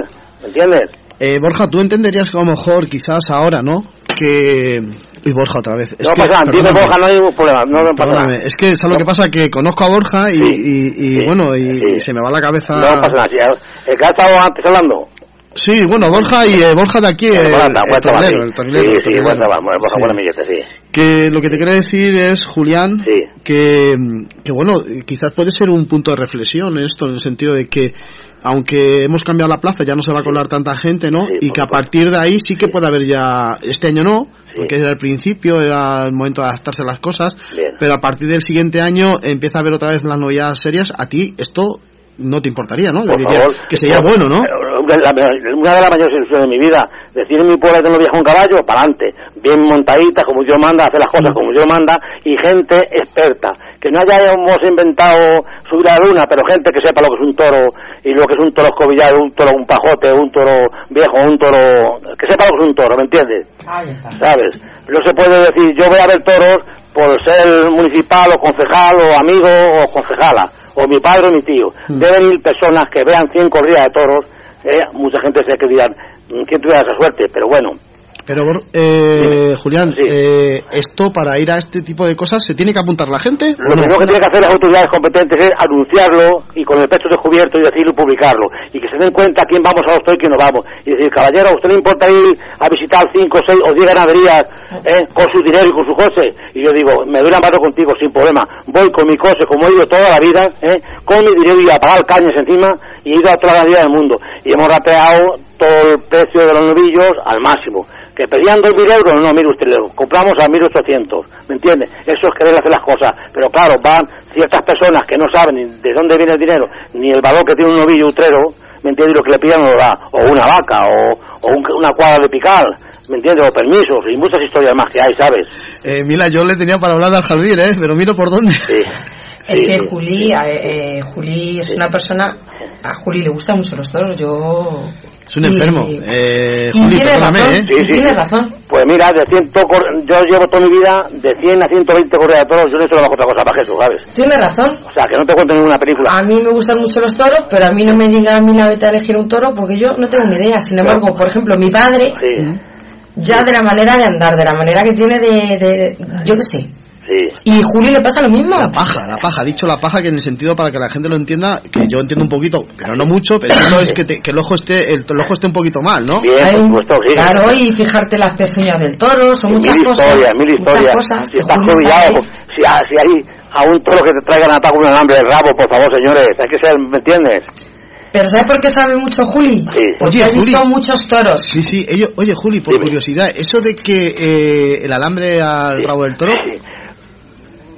¿me entiendes? Eh, Borja, tú entenderías que a lo mejor, quizás ahora, ¿no? Que... Y Borja otra vez. Es no que, pasa nada, Borja, no hay ningún problema, no me pasa nada. Es que, ¿sabes lo que pasa? Que conozco a Borja y, y- y, bueno, y, y se me va la cabeza... No pasa nada, el que ha estado antes hablando, Sí, bueno, Borja y eh, Borja de aquí, el, Bueno, el, tornero, el tornero, Sí, el sí, Borja. Que lo que te quiero decir es, Julián, que, que bueno, quizás puede ser un punto de reflexión esto, en el sentido de que aunque hemos cambiado la plaza, ya no se va a colar tanta gente, ¿no? y que a partir de ahí sí que puede haber ya, este año no, porque era el principio, era el momento de adaptarse a las cosas, pero a partir del siguiente año empieza a haber otra vez las novedades serias, a ti esto no te importaría, ¿no? Por Diría favor. que sería bueno, ¿no? Una de la- una de las mayores ilusiones de mi vida, decir en mi pueblo que no viaja un caballo, para adelante, bien montadita, como yo manda, hacer las cosas como yo manda, y gente experta. Que no hayamos inventado subir a la luna, pero gente que sepa lo que es un toro, y lo que es un toro escobillado, un toro, un pajote, un toro viejo, un toro... Que sepa lo que es un toro, ¿me entiendes? Ahí está. ¿sabes? No se puede decir, yo voy a ver toros por ser municipal o concejal o amigo o concejala, o mi padre o mi tío. Deben ir personas que vean 100 corridas de toros, eh, mucha gente se que dirán, "Mm, ¿quién tuviera esa suerte? Pero bueno, Pero, eh, Julián, eh, esto para ir a este tipo de cosas, ¿se tiene que apuntar la gente? Lo primero que tienen que hacer las autoridades competentes es anunciarlo y con el pecho descubierto y decirlo y publicarlo. Y que se den cuenta quién vamos a toros y quién no vamos. Y decir, caballero, ¿a usted le importa ir a visitar 5, 6 o 10 ganaderías eh, con su dinero y con su coche? Y yo digo, me doy la mano contigo sin problema. Voy con mi coche, como he ido toda la vida, eh, con mi dinero y a pagar cañas encima y he ido a toda la ganadería del mundo. Y hemos rateado todo el precio de los novillos al máximo. Que pedían 2.000 euros, no, mire usted, lo compramos a 1.800, ¿me entiende? Eso es querer hacer las cosas, pero claro, van ciertas personas que no saben ni de dónde viene el dinero, ni el valor que tiene un novillo utrero, ¿me entiende? Y lo que le piden no lo da, o una vaca, o, o un- una cuadra de picar, ¿me entiende? O permisos, y muchas historias más que hay, ¿sabes? Eh, mira, yo le tenía para hablar al Jalvir, ¿eh? Pero miro por dónde. Es que Juli, eh, eh, Juli es una persona, a Juli le gustan mucho los toros, yo... Es un enfermo. Y- Eh, Juli, tiene razón, ¿eh? y tiene razón. Pues mira, de 100 cor- yo llevo toda mi vida de 100 a 120 correas de toros, yo no he hecho otra cosa para Jesús, ¿sabes? Tiene razón. O sea, que no te cuento ninguna película. A mí me gustan mucho los toros, pero a mí no me llega a mí la beta de elegir un toro porque yo no tengo ni idea. Sin embargo, por ejemplo, mi padre, ya de la manera de andar, de la manera que tiene de, de- yo qué sé. Y Juli le pasa lo mismo. La paja, la paja. Ha dicho la paja que en el sentido para que la gente lo entienda, que yo entiendo un poquito, pero no mucho, pero no es que, te- que el ojo esté el, el ojo esté un poquito mal, ¿no? Ay, Claro, y fijarte las pezuñas del toro, son muchas mil cosas. historias, mil muchas historias. cosas Si estás jubillado, sabe. si, a- si hay a un toro que te traigan con un alambre del rabo, por favor, señores, hay que ser, ¿me entiendes? Pero ¿sabes por qué sabe mucho Juli? Porque Oye, ha visto muchos toros. Sí, sí. Ello- oye, Juli, por curiosidad, eso de que eh, el alambre al rabo del toro...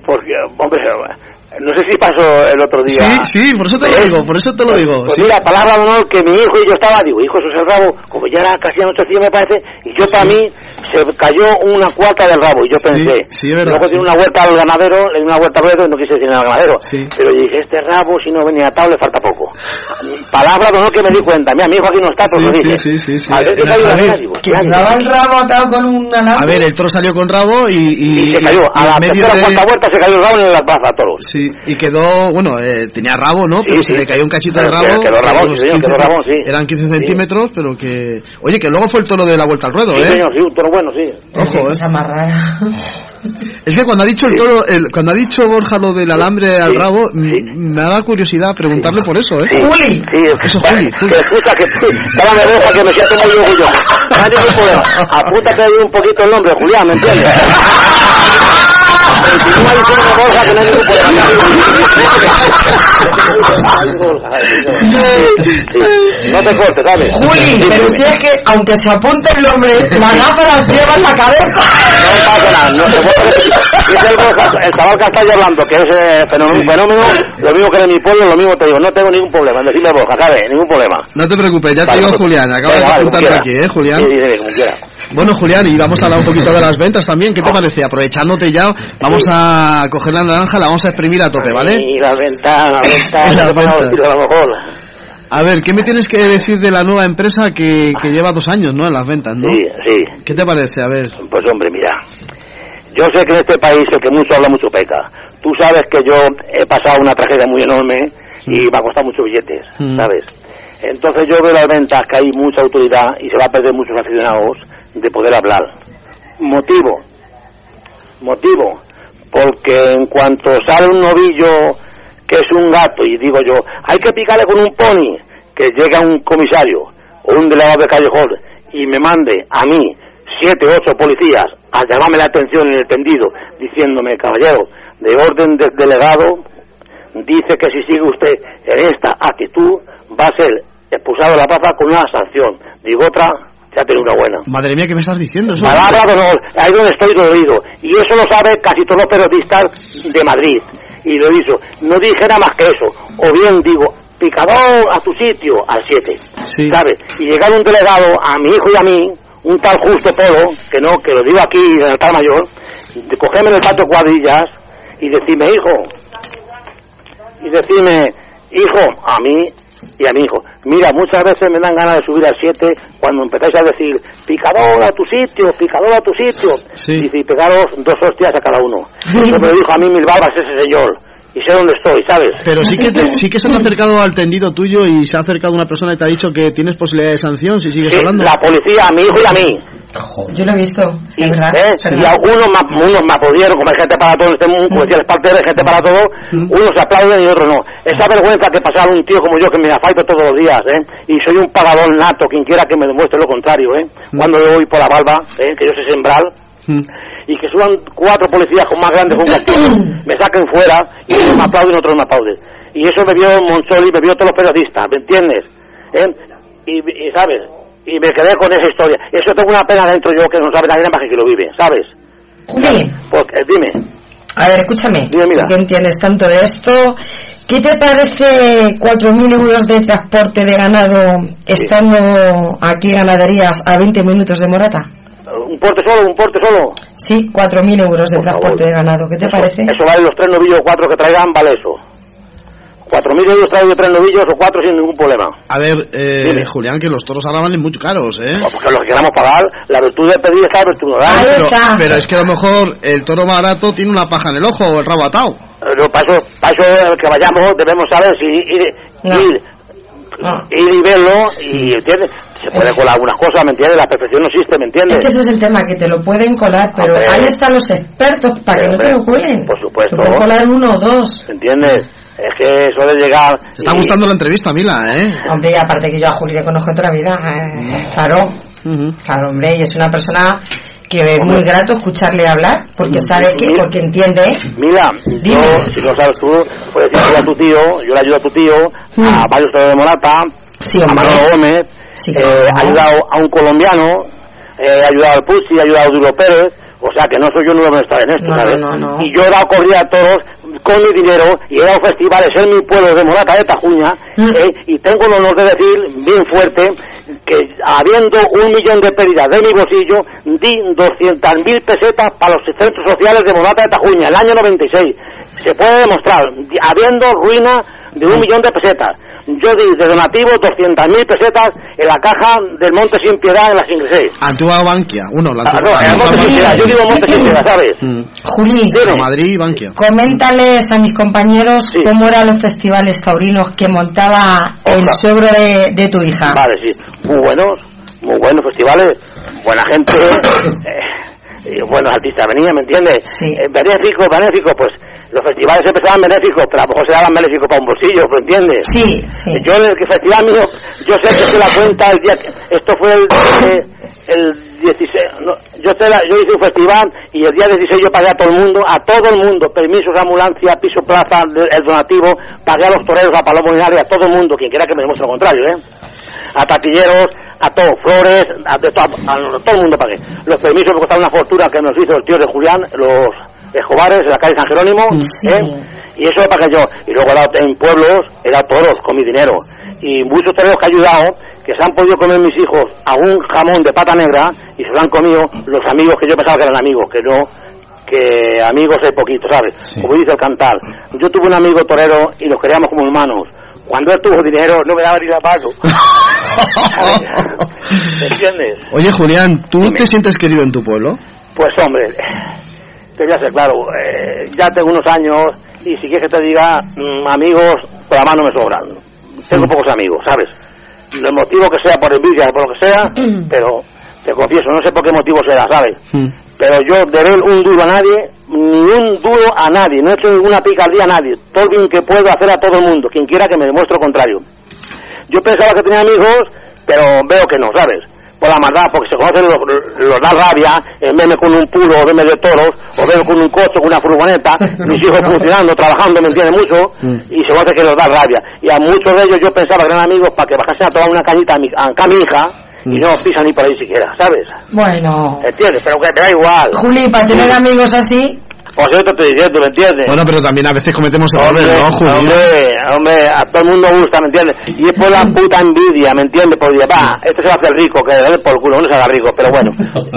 Porque, hombre, no sé si pasó el otro día. Sí, sí, por eso te lo ¿Eh? digo, por eso te lo digo. Pues sí. mira, palabra de honor que mi hijo y yo estaba, digo, hijo, eso es el rabo, como ya era casi anochecía me parece, y yo para mí se cayó una cuarta del rabo, y yo pensé, sí, verdad, luego sí. tiene una vuelta al ganadero, le di una vuelta al ruedo, no quise decir al ganadero, pero dije, este rabo si no venía atado le falta poco. Palabra de honor que me di cuenta, mira, mi hijo aquí no está, pero lo Sí, dije. sí, sí, sí, sí. A el rabo atado con un alambre. A ver, el toro salió con rabo y... y Y se cayó, a y la tercera cuarta vuelta se cayó el rabo en la plaza, toros. Sí, y quedó, bueno, eh, tenía rabo, ¿no? Pero se le cayó un cachito de rabo. quedó rabón, sí, señor, 15 quedó rabón, sí. Eran 15 centímetros, pero que... Oye, que luego fue el toro de la vuelta al ruedo, Sí, ¿eh? señor, sí, un toro bueno, sí. Ojo, ¿eh? Cosa más rara. Es que cuando ha dicho el toro, el- cuando ha dicho Borja lo del alambre al rabo, me ha dado curiosidad preguntarle por eso, ¿eh? Juli. Sí, Eso, Juli, Juli. Que escucha que dame deja que me siento muy orgulloso. No hay ningún problema. Apúntate ahí un poquito el nombre, Julián, ¿me entiendes? Y si no hay ninguna cosa que no hay ningún problema. No te cortes, ¿sabes? Juli, pero si es que aunque se apunte el nombre, la gafa las lleva en la cabeza. No pasa nada, no se el, chaval está hablando, que es eh, fenómeno, un fenómeno, lo mismo que de mi pueblo, lo mismo te digo, no tengo ningún problema en decirle Borja, ¿sabes? Ningún problema. No te preocupes, ya te digo pues, Julián, acabo de vale, como aquí. ¿eh, Julián? Sí, sí, sí, como quiera. Bueno, Julián, y vamos a hablar un poquito de las ventas también. ¿Qué te parece? Aprovechándote ya, vamos a coger la naranja, la vamos a exprimir a tope, ¿vale? Y la ventana, la ventana, Las ventas. a lo mejor. A ver, ¿qué me tienes que decir de la nueva empresa que, que lleva dos años, ¿no? En las ventas, ¿no? Sí, sí. ¿Qué te parece? A ver. Pues hombre, mira, yo sé que en este país el que mucho habla, mucho peca. Tú sabes que yo he pasado una tragedia muy enorme y me ha costado muchos billetes, Mm. ¿sabes? Entonces yo veo las ventas que hay mucha autoridad y se va a perder muchos aficionados de poder hablar. Motivo, motivo, porque en cuanto sale un novillo que es un gato y digo yo, hay que picarle con un pony, que llega un comisario, o un delegado de callejón y me mande a mí siete, ocho policías a llamarme la atención en el tendido diciéndome, caballero, de orden del delegado, dice que si sigue usted en esta actitud va a ser expulsado de la plaza con una sanción. Digo otra, ya tiene una buena. Madre mía, ¿qué me estás diciendo? Eso- Palabra de honor, ahí donde estoy dolorido. Y eso lo sabe casi todos los periodistas de Madrid. Y lo hizo. No dije nada más que eso. O bien digo, picador a tu sitio, al 7. ¿Sabes? Y llegar un delegado a mi hijo y a mí, un tal Justo Polo, que no, que lo digo aquí en el altar mayor, de cogerme en el patio cuadrillas y decirme, hijo, y decirme, hijo, a mí y a mi hijo, mira, muchas veces me dan ganas de subir al 7 cuando empezáis a decir, picador a tu sitio, picador a tu sitio, y si pegaros dos hostias a cada uno. Eso me lo dijo a mí mil barbas ese señor, y sé dónde estoy, ¿sabes? Pero sí que, te- sí que se han acercado al tendido tuyo y se ha acercado una persona y te ha dicho que tienes posibilidad de sanción si sigues Sí, hablando. la policía, a mi hijo y a mí. Yo lo he visto, Y. ¿eh? es y algunos más, unos más pudieron, como hay gente para todo en este mundo, como decía el parte de gente para todo, unos se aplauden y otros no. Esa vergüenza que pasar un tío como yo que me afaito todos los días, ¿eh? Y soy un pagador nato, quien quiera que me demuestre lo contrario, ¿eh? Cuando yo voy por la barba, ¿eh? Que yo sé sembrar, y que suban cuatro policías con más grandes un castillo, me saquen fuera, y unos me aplauden y otros me aplauden. Y eso me vio Moncholi, me vio todos los periodistas, ¿me entiendes? ¿Eh? Y, y, ¿sabes? Y me quedé con esa historia. Eso tengo una pena dentro yo que no sabe nadie más que lo vive, ¿sabes? Juli, Porque, dime. a ver, escúchame, Dime, mira. que entiendes tanto de esto, ¿qué te parece 4.000 euros de transporte de ganado estando aquí ganaderías a 20 minutos de Morata? ¿Un porte solo? ¿Un porte solo? Sí, 4.000 euros de transporte de ganado, ¿qué te parece? Eso vale los tres novillos o cuatro que traigan, vale eso. Cuatro mil euros traigo tres novillos o cuatro sin ningún problema. A ver, eh. Julián, que los toros ahora valen mucho caros, ¿eh? Porque los que queramos pagar, la virtud de pedir está la virtud de dar. pero, pero es que a lo mejor el toro barato tiene una paja en el ojo o el rabo atado. Pero para eso, para eso que vayamos debemos saber si ir, ir, ir y verlo y ¿entiendes? Se puede colar algunas cosas, ¿me entiendes? La perfección no existe, ¿me entiendes? Es que ese es el tema, que te lo pueden colar, pero Hombre. ahí están los expertos para que no te lo cuelen. Por supuesto. Te pueden colar uno o dos. ¿Entiendes? Es que suele llegar... Te está gustando la entrevista, Mila, ¿eh? Hombre, y aparte que yo a Juli le conozco de otra vida, eh, claro, claro, hombre, y es una persona que es muy grato escucharle hablar, porque sabe que, porque entiende. Mira, yo, si lo sabes tú, puedes decir a tu tío, yo le ayudo a tu tío, a varios toros de Morata, a Manolo Gómez, eh, he ayudado a un colombiano, eh, he ayudado al Pucci, he ayudado a Duro Pérez, o sea que no soy yo nuevo en estar en esto, No, ¿sabes? no, no. Y yo he dado corrida a toros con mi dinero y he dado festivales en mi pueblo de Morata de Tajuña Mm. eh, y tengo el honor de decir bien fuerte que habiendo un millón de pérdidas de mi bolsillo di 200.000 pesetas para los centros sociales de Morata de Tajuña el año 96 se puede demostrar habiendo ruina de un millón de pesetas yo di de donativo 200.000 pesetas en la caja del Monte Sin Piedad en las Ingleses Antigua Bankia. Uno, la Ah, antigua no, el Monte Sin Piedad, yo digo Monte Sin Piedad, ¿sabes? Juli, Madrid y Bankia. coméntales a mis compañeros cómo eran los festivales taurinos que montaba el suegro de, de tu hija. Vale, sí. Muy buenos, muy buenos festivales, buena gente, eh, buenos artistas venían, ¿me entiendes? Eh, benéfico, benéfico, pues los festivales empezaban benéficos, pero a lo mejor se daban benéficos para un bolsillo, ¿me entiendes? Sí, sí. Yo en el que festival mío, yo sé que se la cuenta el día que, esto fue el, eh, el 16, no, yo, la- yo hice un festival y el día 16 yo pagué a todo el mundo, a todo el mundo, permisos, ambulancia, piso, plaza, el donativo, pagué a los toreros, a Palomo Linares, a todo el mundo, quien quiera que me demuestre lo contrario, ¿eh? A taquilleros, a todos, flores, a, to- a- a todo el mundo pagué. Los permisos me costaron una fortuna que nos hizo el tío de Julián, los Escobares, en la calle San Jerónimo, ¿eh? Y eso lo pagué yo. Y luego dado en pueblos, dado toros con mi dinero. Y muchos toreros que he ayudado, que se han podido comer mis hijos a un jamón de pata negra y se lo han comido los amigos que yo pensaba que eran amigos, que no, que amigos hay poquito, ¿sabes? Como dice el cantar. Yo tuve un amigo torero y los queríamos como hermanos. Cuando él tuvo dinero no me daba ni la pago. ¿Me entiendes? Oye, Julián, ¿tú te sientes querido en tu pueblo? Pues hombre, te voy a ser claro, eh, ya tengo unos años y si quieres que te diga, mm, amigos, por la mano me sobran. Tengo pocos amigos, ¿sabes? El motivo que sea por envidia o por lo que sea, pero te confieso, no sé por qué motivo será, ¿sabes? Pero yo de ver un duro a nadie, ni un duro a nadie, no he hecho ninguna picardía a nadie. Todo bien que puedo hacer a todo el mundo, quien quiera que me demuestre lo contrario. Yo pensaba que tenía amigos, pero veo que no, ¿sabes? Por la maldad, porque se conocen los, los da rabia, en verme con un puro, o verme de toros, o verme con un coche, con una furgoneta, mis hijos funcionando, trabajando, me entiende mucho, y se conoce que los da rabia. Y a muchos de ellos yo pensaba que eran amigos para que bajasen a tomar una cañita a mi, a mi hija, y no pisan ni por ahí siquiera, ¿sabes? Bueno. ¿Entiendes? Pero que me da igual. Juli, para tener amigos así, Pues yo te estoy diciendo, ¿me entiendes? Bueno, pero también a veces cometemos errores, ¿no, Julián? hombre, hombre, a todo el mundo gusta, ¿me entiendes? Y es por la puta envidia, ¿me entiendes? Por decir, va, este se va a hacer rico, que le por culo, no se haga rico, pero bueno,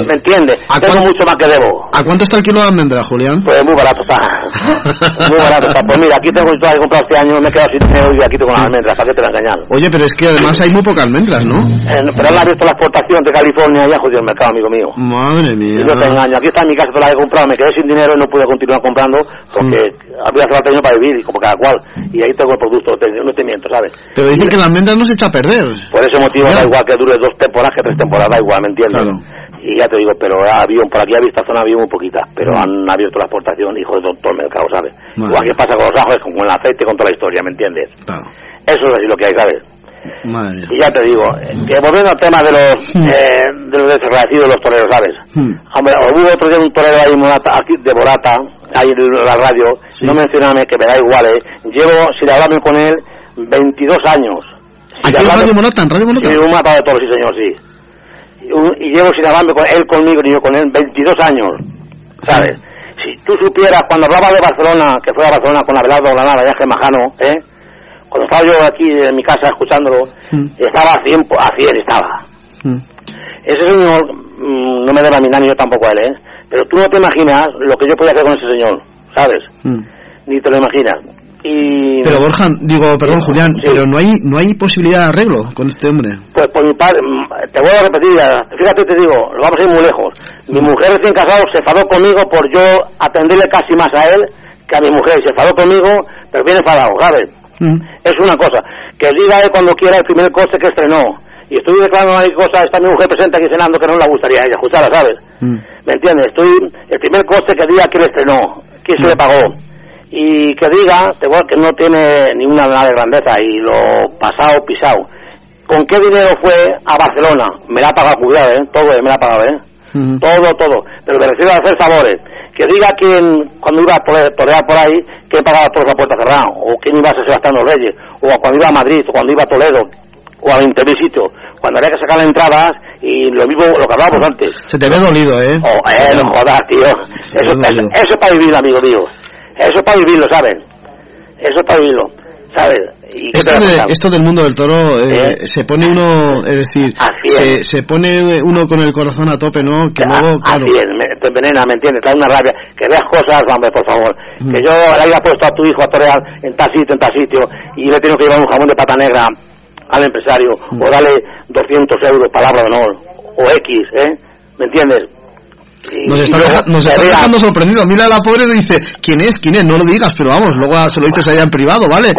¿me entiendes? Tengo mucho más que debo. ¿A cuánto está el kilo de almendra, Julián? Pues muy barato está. Muy barato está. Pues mira, aquí tengo que comprado este año, me he quedado sin dinero y aquí tengo las almendras, ¿para qué te la engañan? Oye, pero es que además hay muy pocas almendras, ¿no? Eh, pero él ha abierto la exportación de California y ha jodido el mercado, amigo mío. Madre Y mía. no te engaño, aquí está en mi casa, toda la he comprado, me quedé sin dinero y no pude continuar comprando porque había hacer dinero para vivir, como cada cual. Y ahí tengo el producto, no te miento, ¿sabes? Pero dicen que la almendra no se echa a perder. Por ese motivo da igual que dure dos temporadas que tres temporadas, da igual, ¿me entiendes? Y ya te digo, pero ha habido, por aquí ha visto zona había muy poquitas, pero han abierto la exportación, hijo de todo el mercado, ¿sabes? Vale. Igual que pasa con los ajos, con el aceite, con toda la historia, ¿me entiendes? Claro. Eso es así lo que hay, ¿sabes? Madre. Y ya te digo, eh, que volviendo al tema de los, eh, de los desagradecidos de los toreros, ¿sabes? Hmm. Hombre, hubo otro día un torero ahí Morata, aquí de Borata, ahí en la radio, no mencioname, que me da igual, ¿eh? Llevo, sin hablarme con él, 22 años. Sin ¿Aquí Radio Morata? ¿En Radio Morata? Sí, un mapa de toros, sí señor, sí. Y, y llevo sin hablarme con él conmigo ni yo con él 22 años, ¿sabes? Si tú supieras, cuando hablaba de Barcelona, que fue a Barcelona con Abelardo Granada, viaje Majano, ¿eh? Cuando estaba yo aquí en mi casa escuchándolo, estaba a 100, po- a 100 estaba. Ese señor, mm, no me ni yo tampoco a él, ¿eh? Pero tú no te imaginas lo que yo podía hacer con ese señor, ¿sabes? Ni te lo imaginas. Y... Pero Borja, digo, perdón, Julián, pero no hay no hay posibilidad de arreglo con este hombre. Pues por mi padre, mm, te voy a repetir, fíjate, te digo, lo vamos a ir muy lejos. Mi mujer recién casado se enfadó conmigo por yo atenderle casi más a él que a mi mujer. Se enfadó conmigo, pero bien enfadado, ¿sabes? Es una cosa. Que diga él cuando quiera el primer coche que estrenó. Y estoy declarando ahí cosas, está mi mujer presente aquí cenando que no le gustaría a ella, escucharla, ¿sabes? ¿Me entiendes? Estoy, el primer coste que diga que le estrenó, quién se le pagó. Y que diga, te voy a- que no tiene ninguna nada de grandeza y lo pasado, pisado. ¿Con qué dinero fue a Barcelona? Me la ha pagado, cuidado, ¿eh? Todo, me la ha pagado, ¿eh? Todo, todo. Pero me refiero a hacer favores. Que diga quién, cuando iba a tore- torear por ahí, quién pagaba todos a puerta cerrada. O quién iba a San Sebastián los Reyes. O cuando iba a Madrid, o cuando iba a Toledo. O a 20 sitios. Cuando había que sacar las entradas y lo mismo, lo que hablábamos antes. Se te ve dolido, ¿eh? Oh, eh, no jodas, tío. Eso, eso, eso es para vivirlo, amigo mío. Eso es para vivirlo, ¿sabes? Eso es para vivirlo, ¿sabes? ¿Y Esto, de- esto del mundo del toro, eh, se pone uno, es decir, se, se pone uno con el corazón a tope, ¿no? Que luego, claro, Así es, me, te envenena, ¿me entiendes? Te da una rabia. Que veas cosas, hombre, por favor. Que yo le haya puesto a tu hijo a torear en tal sitio, en tal sitio, y le tengo que llevar un jamón de pata negra al empresario, o darle 200 euros, palabra de honor, o X, ¿eh? ¿Me entiendes? Nos está, deja- nos dejando sorprendido. Mira la pobre y dice, ¿quién es? ¿Quién es? No lo digas, pero vamos, luego se lo dices allá en privado, ¿vale?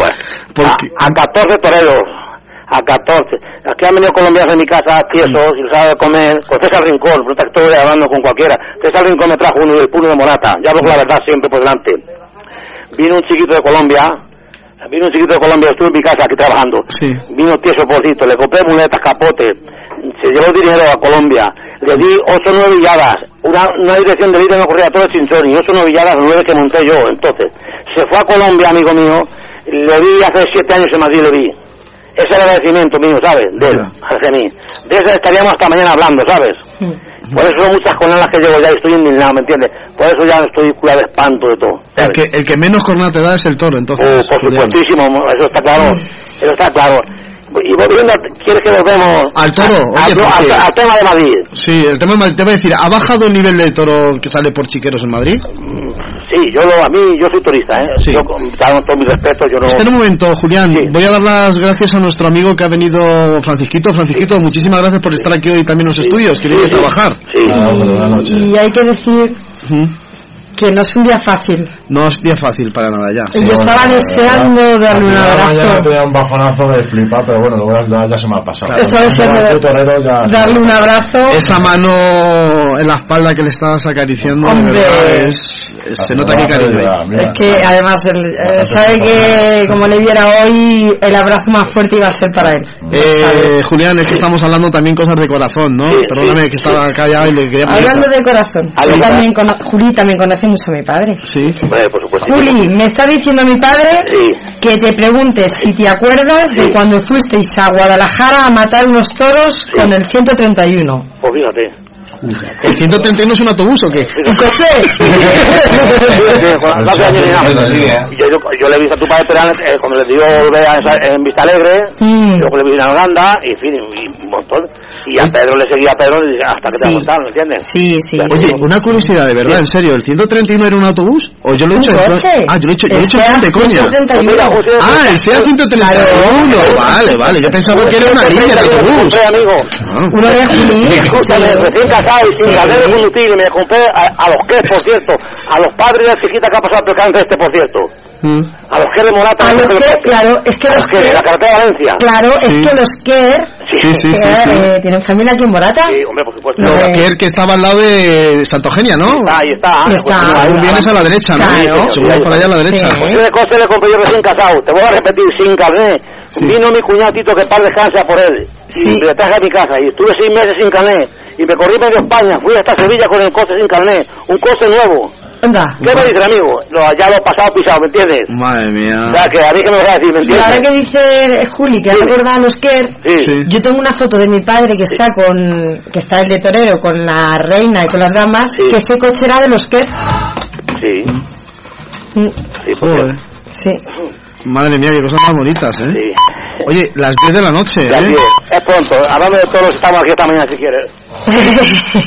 Porque, a 14 toreros, a 14. Aquí han venido colombianos en mi casa, tiesos, y los sabe de comer, con César Rincón, estoy hablando con cualquiera. César Rincón me trajo uno del puno de Morata, ya hablo con la verdad siempre por delante. Vino un chiquito de Colombia, vino un chiquito de Colombia, estuve en mi casa aquí trabajando. Vino tieso porcito, le compré muletas, capote, se llevó dinero a Colombia, le di ocho o nueve villadas, una, una dirección de líder no corría todo el chinchón, y ocho o nueve villadas, nueve que monté yo, entonces. Se fue a Colombia, amigo mío, le vi hace siete años en Madrid, le vi. Ese era el agradecimiento mío, ¿sabes? De él, hacia mí. De eso estaríamos hasta mañana hablando, ¿sabes? Por eso son muchas jornadas que llevo ya y estoy indignado, ¿me entiendes? Por eso ya estoy curado de espanto de todo. el que, el que menos corona te da es el toro, entonces. Oh, por supuestísimo, eso está claro. Eso está claro. Y volviendo, ¿quieres que volvemos Al toro, a- oye, al, al tema de Madrid? Sí, el tema de Madrid, te voy a decir, ¿ha bajado el nivel de toro que sale por chiqueros en Madrid? Sí, yo lo, a mí, yo soy turista, ¿eh? Yo, con todo mi respeto, yo no... Espera un momento, Julián. Voy a dar las gracias a nuestro amigo que ha venido, Francisquito. Francisquito, muchísimas gracias por estar aquí hoy también en los estudios. Que viene a trabajar. Y hay que decir que no es un día fácil. No es día fácil para nada ya. Y yo estaba deseando darle un Mañana abrazo. tenía un bajonazo de flipar, pero bueno, luego ya, ya se me ha pasado. Estaba deseando Ya, el torero ya- darle un abrazo. Esa mano en la espalda que le estabas acariciando, Hombre. es, es- se nota que cariño. Es que además él, eh, sabe que como le viera hoy, el abrazo más fuerte iba a ser para él. Eh, Julián, es que estamos hablando también cosas de corazón, ¿no? Perdóname que estaba callado y le quería Hablando de corazón, Juli también conoce mucho a mi padre. Sí. por supuesto. Juli, me está diciendo mi padre que te preguntes si te acuerdas de cuando fuisteis a Guadalajara a matar unos toros con el 131. Pues fíjate. ¿El 131 es un autobús o qué? ¿Un nada. yo, yo, yo le he visto a tu padre pero, eh, cuando le dio en, en Vista Alegre, luego le vi en Uganda, y en fin, y un montón. Y a Pedro le seguía a Pedro y dije, hasta que te va a gustar, ¿me entiendes? Sí, sí. Oye, una curiosidad, de verdad, en serio, ¿el 131 era un autobús? ¿O yo lo he ¿Un hecho en? Ah, yo lo he hecho, yo lo he El hecho de SEAT coña. 131. Ah, el SEA 131. Vale, vale, yo pensaba que era una línea de autobús. amigo. Uno de Juli. Escúchame, recién casado y sin saber de me compré a, a los que, por cierto, a los padres de la chiquita que ha pasado por cáncer este, por cierto. A los que de Morata. A los que, claro, es que a los los que de la carretera de Valencia. Claro, es que los Kerr Sí, sí, sí, Kerr, sí. eh, tienen familia aquí en Morata. Sí, hombre, por supuesto. Lo que que estaba al lado de Santogenia, ¿no? Ahí está. Ahí está. Según vienes a la derecha, ¿no? Claro. Vas por allá a la derecha. Pues ese coche le compré yo recién casado. Te voy a repetir, sin carné. Vino mi cuñado Tito, que par descansa por él. Y me traje a mi casa. Y estuve seis meses sin carné. Y me corrí medio España. Fui hasta Sevilla con el coche sin carné. Un coche nuevo. Anda. ¿Qué me dice, amigo? Lo, ya lo he pasado pisado, ¿me entiendes? Madre mía. O sea, que a mí que me vas a decir, ¿me Y entiendes? ahora que dice Juli que ha recordado a los Kerr, Sí. yo tengo una foto de mi padre que está con que está el de torero con la reina y con las damas, que ese coche era de los Kerr. Sí. Mm, Sí, Joder. Sí. Madre mía, qué cosas más bonitas, ¿eh? Oye, las 10 de la noche, ¿eh? es pronto. Hablando de todos, estamos aquí esta mañana si quieres.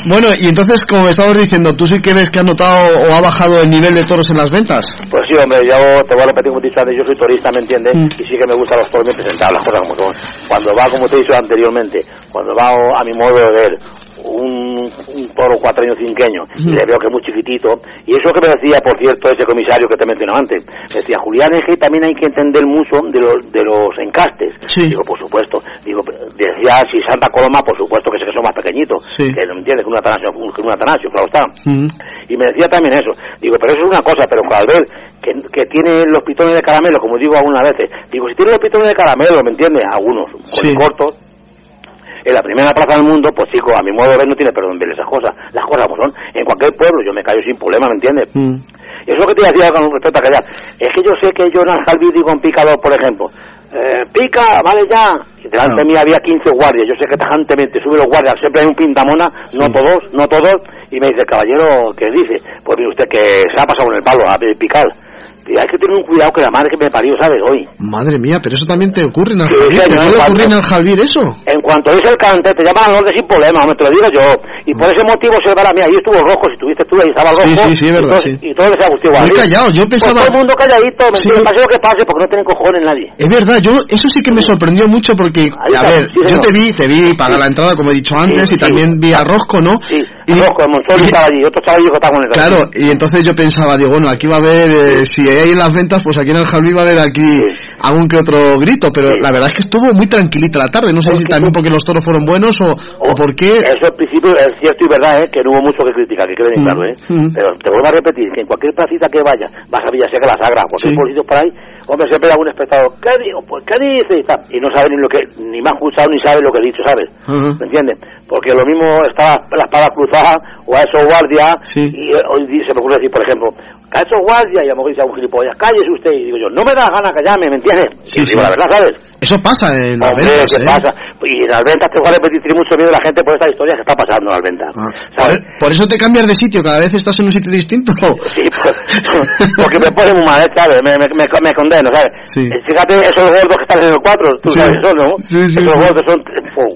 Bueno, y entonces, como me estabas diciendo, ¿tú sí que ves que ha notado o ha bajado el nivel de toros en las ventas? Pues sí, hombre, yo te voy a repetir como te yo soy turista, ¿me entiendes? Y sí que me gustan los toros bien presentados, las cosas como son. Cuando va, como te he dicho anteriormente, cuando va a mi modo de ver un, un toro cuatro años cinqueño. Y le veo que es muy chiquitito, y eso que me decía, por cierto, ese comisario que te mencionaba antes, me decía, Julián, es que también hay que entender mucho de los, de los encastes. Digo, por supuesto. Digo, decía, si Santa Coloma, por supuesto que sé que son más pequeñitos, que no me entiendes, que un atanasio, que un atanasio, claro está. Y me decía también eso. Digo, pero eso es una cosa, pero al ver que, que tiene los pitones de caramelo, como digo algunas veces, digo, si tiene los pitones de caramelo, ¿me entiendes? Algunos, cortos, en la primera plaza del mundo, pues chico, a mi modo de ver no tiene perdón ver esas cosas. Las cosas como son. En cualquier pueblo yo me callo sin problema, ¿me entiendes? Y eso que te decía con respecto a callar. Es que yo sé que yo en Aljalví digo en picador, por ejemplo, eh, pica, vale ya. Delante de mí había 15 guardias. Yo sé que tajantemente sube los guardias, siempre hay un pintamona, no todos, no todos. Y me dice, caballero, ¿qué dice? Pues mire usted que se ha pasado con el palo a picar. Y hay que tener un cuidado que la madre que me parió, ¿sabes? Hoy. Madre mía, pero eso también te ocurre en Sí, Aljavín. ¿Te puede ocurrir en Aljavín eso? En cuanto dice el cante, te llaman al norte sin problema, me te lo digo yo. Y por ese motivo se la mía. Ahí estuvo rojo, si tuviste tú, ahí estaba Sí, rojo. sí, sí, es verdad, y todo, sí. Y todo les ha gustado. Muy callado, yo Pues pensaba- todo el mundo calladito, me Sí. Pase lo que pase, porque no tienen cojones nadie. Es verdad, yo eso sí que me sorprendió mucho porque, a está, ver, sí, yo señor. te vi, te vi pagar la entrada como he dicho antes y también vi a Rosco, ¿no? Sí, Rosco, el Monzón estaba allí, otro chavalillo que estaba con el Claro, y entonces yo pensaba, digo, bueno, aquí va a haber, eh, si hay en las ventas, pues aquí en el Jalví va a haber aquí algún que otro grito, pero la verdad es que estuvo muy tranquilita la tarde, no sé si también porque los toros fueron buenos o, o por qué. Eso al principio es cierto y verdad, ¿eh? que no hubo mucho que criticar, que quede Mm, claro, ¿eh? mm. Pero te vuelvo a repetir, que en cualquier placita que vaya, vas a Villaseca, la Sagra, cualquier Sí. pueblito por ahí, hombre, siempre algún espectador, ¿qué digo? Pues, ¿qué dice? Y, tal, y no sabe ni lo que, ni me han escuchado ni sabe lo que he dicho, ¿sabes? ¿Me entiendes? Porque lo mismo está la espada cruzada o a esos guardias y eh, hoy di- se me ocurre decir, por ejemplo, a esos guardias y a lo mejor dice a un gilipollas, cállese usted y digo yo, no me da gana callarme, ¿me entiendes? Sí, sí. la verdad, ¿sabes? Eso pasa en las Hombre, ventas, ¿qué ¿eh? pasa? Y en las ventas te a repetir, tiene mucho miedo la gente por esta historia que está pasando en las ventas. Por, por eso te cambias de sitio, cada vez estás en un sitio distinto. Sí, pues, porque me pone muy mal, ¿eh? ¿sabes? Me, me, me, me condeno, ¿sabes? Sí. Eh, Fíjate, esos gordos que están en el 4, tú Sí. sabes eso, ¿no? Sí, sí, esos gordos son... ¡pum!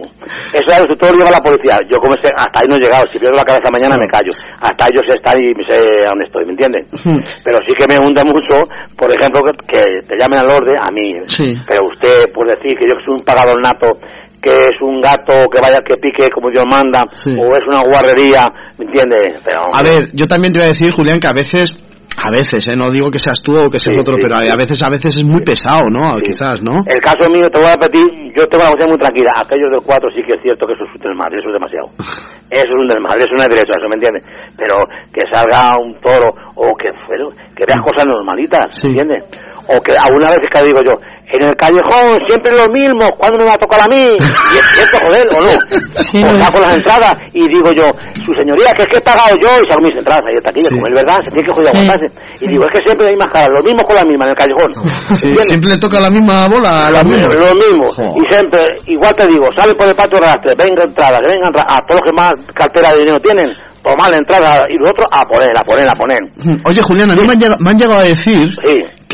Eso es todo lleva la policía. Yo como sé, hasta ahí no he llegado. Si pierdo la cabeza mañana me callo. Hasta ellos están y sé a dónde estoy, ¿me entiendes? Pero sí que me hunde mucho, por ejemplo, que, que te llamen al orden a mí. Sí. Pero usted, por decir que yo soy un pagador nato, que es un gato que vaya que pique como Dios manda, o es una guarrería, ¿me entiendes? Pero, A ver, yo también te voy a decir, Julián, que a veces, a veces, ¿eh? no digo que seas tú o que seas Sí, otro, sí, pero a- a veces, a veces es muy pesado, ¿no? Quizás, ¿no? El caso mío, te voy a repetir, yo tengo la conciencia muy tranquila. Aquellos del 4 sí que es cierto que eso es un desmadre, eso es demasiado. Eso es un desmadre, eso no es derecho, eso me entiendes. Pero que salga un toro o que, que veas cosas normalitas, ¿me entiendes? O que alguna vez que digo yo, en el callejón siempre lo mismo, ¿cuándo me va a tocar a mí? Y es cierto, joder, o no. o saco las entradas y digo yo, su señoría, que es que he pagado yo y saco mis entradas ahí está aquí, como es verdad, se tiene que joder aguantarse. Y digo, es que siempre hay más caras, lo mismo con la misma en el callejón. Sí, siempre le toca la misma bola a la Lo misma. mismo, lo mismo. Y siempre, igual te digo, sale por el patio de rastre, venga entradas, vengan ra- a todos los que más cartera de dinero tienen, tomar la entrada y los otros a poner, a poner, a poner. Oye, Julián, a mí me han, llegado, me han llegado a decir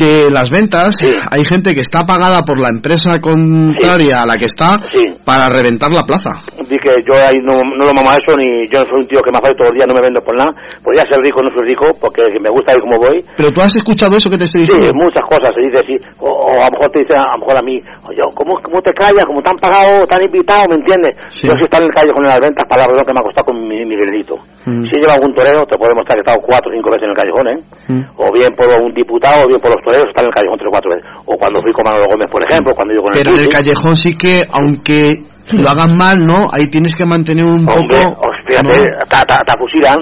que las ventas, hay gente que está pagada por la empresa contraria a la que está para reventar la plaza. Di que yo ahí no, no lo mamo a eso, ni yo no soy un tío que me hace todos los días, no me vendo por nada. Podría ser rico, no soy rico, porque me gusta ir como voy. Pero tú has escuchado eso que te estoy Sí, diciendo. muchas cosas se dice así. O, o a lo mejor te dice, a lo mejor a mí, oye, ¿cómo, cómo te callas? ¿Cómo te han pagado? ¿Te han invitado? ¿Me entiendes? Yo si está en el calle con las ventas, palabras lo que me ha costado con mi, mi. Mm. Si lleva algún torero, te puedo demostrar que he estado cuatro o cinco veces en el callejón, ¿eh? O bien por un diputado, o bien por los toreros, está en el callejón tres o cuatro veces. O cuando fui con Manolo Gómez, por ejemplo, cuando yo con Pero en el el Tuti. callejón sí que, aunque lo hagan mal, ¿no? Ahí tienes que mantener un Hombre, poco... os- fíjate, ¿no? te, te- te fusilan.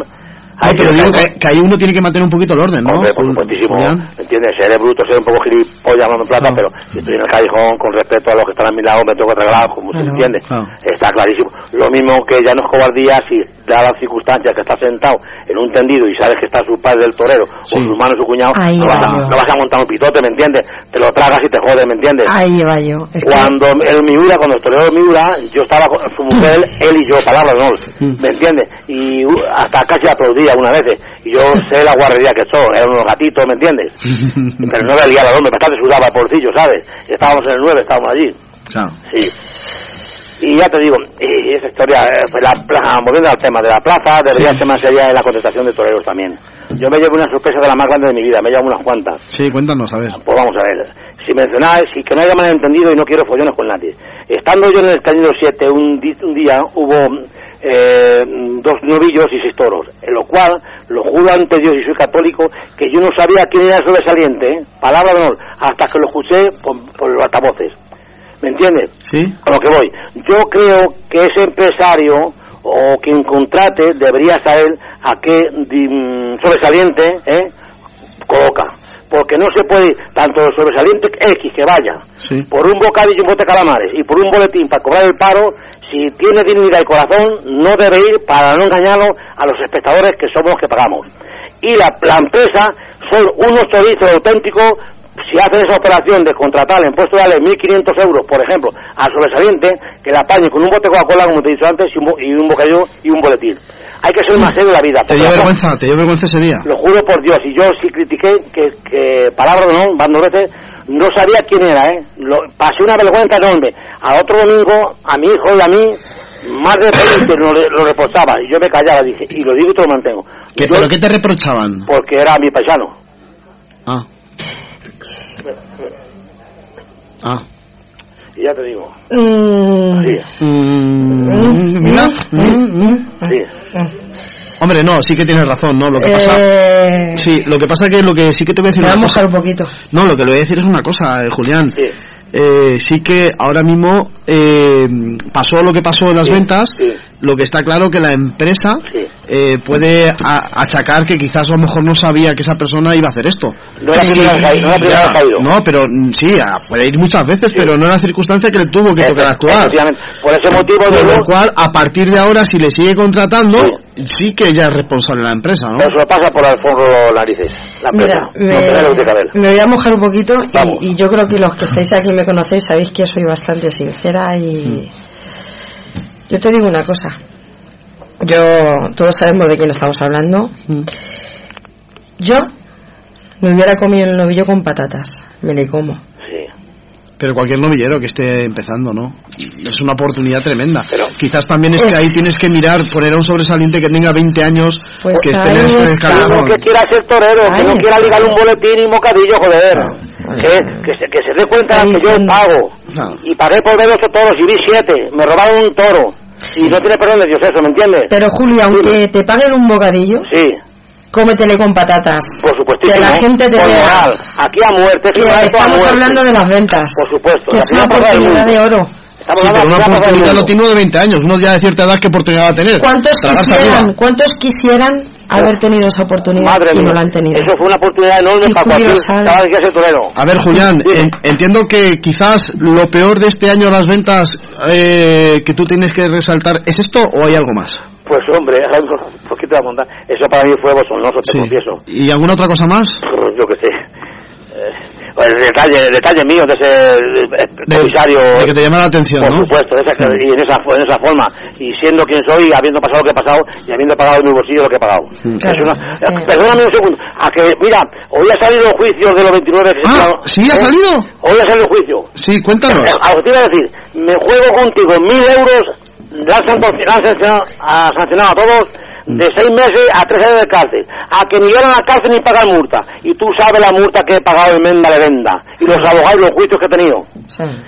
No, pero digo que, que ahí uno tiene que mantener un poquito el orden, ¿no? Hombre, por supuestísimo. ¿Me entiendes? Seré bruto, seré un poco gilipollas hablando en plata, pero si estoy en el callejón con respeto a los que están a mi lado, me tengo que arreglar, como se entiende. Está clarísimo. Lo mismo que ya no es cobardía si, dadas las circunstancias que estás sentado en un tendido y sabes que está su padre del torero, o su hermano, su cuñado, Ahí no vas, a, no vas montar un pitote, ¿me entiendes? Te lo tragas y te jodes, ¿me entiendes? Ahí va yo. Es que- Cuando el Miura, cuando el torero Miura, yo estaba con su mujer, él y yo, palabras no, ¿me entiendes? Y uh, hasta casi algunas veces. Y yo sé la guarrería que son, eran unos gatitos, ¿me entiendes? Pero no le liaba al hombre, bastante sudaba el porcillo, ¿sabes? Estábamos en el 9, estábamos allí. Claro. Sí. Y ya te digo, y esa historia, eh, pues la plaza, volviendo al tema de la plaza, debería ser más allá de la contestación de toreros también. Yo me llevo una sorpresa de la más grande de mi vida, me llevo unas cuantas. Sí, cuéntanos, a ver. Pues vamos a ver, si mencionáis, y que no haya malentendido y no quiero follones con nadie. Estando yo en el Cañero 7, un, un día hubo eh, dos novillos y seis toros, en lo cual lo juro ante Dios y soy católico que yo no sabía quién era el sobresaliente, ¿eh? palabra de honor, hasta que lo escuché por, por los altavoces. ¿Me entiendes? Sí. A lo que voy. Yo creo que ese empresario o quien contrate debería saber a qué mm, sobresaliente ¿eh? coloca. Porque no se puede, tanto el sobresaliente X que vaya, Sí. por un bocadillo y un bote de calamares y por un boletín para cobrar el paro, si tiene dignidad y corazón, no debe ir para no engañarlo a los espectadores que somos los que pagamos. Y la, la empresa son unos chorizos auténticos si hacen esa operación de contratar en puesto de darle 1.500 euros, por ejemplo, al sobresaliente, que la apañe con un bote Coca-Cola, como te he dicho antes, y un, y un bocadillo y un boletín. Hay que ser más serio en la vida. Te dio vergüenza, te dio vergüenza ese día. lo juro por Dios, y yo sí critiqué que, que palabra no, van dos veces, no sabía quién era, ¿eh? Lo, pasé una vergüenza enorme. Al otro domingo, a mi hijo y a mí, más de 20 lo, lo reprochaba, y yo me callaba, dije, y lo digo y te lo mantengo. ¿Qué, Yo- ¿Pero qué te reprochaban? Porque era mi paisano. Ah. Ah. Y ya te digo. Mm, Sí, Mm, mira. Mm, mm. Hombre, no, sí que tienes razón, ¿no? Lo que pasa... eh, Sí, lo que pasa que lo que sí que te voy a decir me voy a una cosa. un poquito. No, lo que le voy a decir es una cosa, eh, Julián. Sí. Eh, sí que ahora mismo eh, pasó lo que pasó en las Sí, ventas, sí. lo que está claro que la empresa Sí. Eh, puede a- achacar que quizás a lo mejor no sabía que esa persona iba a hacer esto. No era primera que- no Ya, pero mm, sí, puede ir muchas veces, pero no era la circunstancia que le tuvo que tocar actuar. Por ese motivo, Con digo, lo cual, a partir de ahora, si le sigue contratando, sí que ella es responsable de la empresa, ¿no? eso pasa por Alfonso Narices, la empresa. Mira, No lo me, me voy a mojar un poquito y, y yo creo que los que estáis aquí me conocéis sabéis que soy bastante sincera y yo te digo una cosa. Yo, todos sabemos de quién estamos hablando. Yo me hubiera comido el novillo con patatas. Me le como. Pero cualquier novillero que esté empezando, ¿no? Es una oportunidad tremenda. Quizás también es que ahí tienes que mirar, poner a un sobresaliente que tenga 20 años, Pues que esté en ahí el callejón. que quiera ser torero, que Ahí no quiera ligar un boletín y un bocadillo, joder. que, que, se, que se dé cuenta que yo pago. Y pagué por ver ocho toros y vi siete. Me robaron un toro. Y no tiene perdón de Dios eso, ¿me entiendes? Pero Julio, aunque te paguen un bocadillo, Sí. cómetele con patatas. Por supuesto. Que la gente te vea. Aquí a muerte. Que estamos muerte. hablando de las ventas. Por supuesto. Que es una oportunidad de oro. Estamos Sí, pero una oportunidad no tiene uno de 20 años. Uno ya de cierta edad, ¿qué oportunidad va a tener? ¿Cuántos quisieran, cuántos quisieran haber tenido esa oportunidad Madre y mía. no la han tenido? Eso fue una oportunidad enorme Y para cualquier chaval que ser torero. A ver, Julián, en- entiendo que quizás lo peor de este año las ventas eh, que tú tienes que resaltar es esto o hay algo más. Pues hombre, un poquito de bondad. Eso para mí fue bochornoso, te Sí. confieso. ¿Y alguna otra cosa más? Yo qué sé. Eh, el detalle, el detalle mío de ese comisario. De que te llama la atención, Por ¿no? supuesto, y en esa, en esa forma. Y siendo quien soy, habiendo pasado lo que he pasado y habiendo pagado en mi bolsillo lo que he pagado. Es una- Perdóname un segundo. A que, mira, hoy ha salido el juicio de los 29 que se Ah, ¿sí ha ¿eh? salido? Hoy ha salido el juicio. Sí, cuéntanos. Eh, A lo que te iba a decir, me juego contigo mil euros, la han sancionado a todos de seis meses a tres años de cárcel, a que ni llegan a la cárcel ni pagan multa. Y tú sabes la multa que he pagado en Menda de Venda, y los abogados y los juicios que he tenido.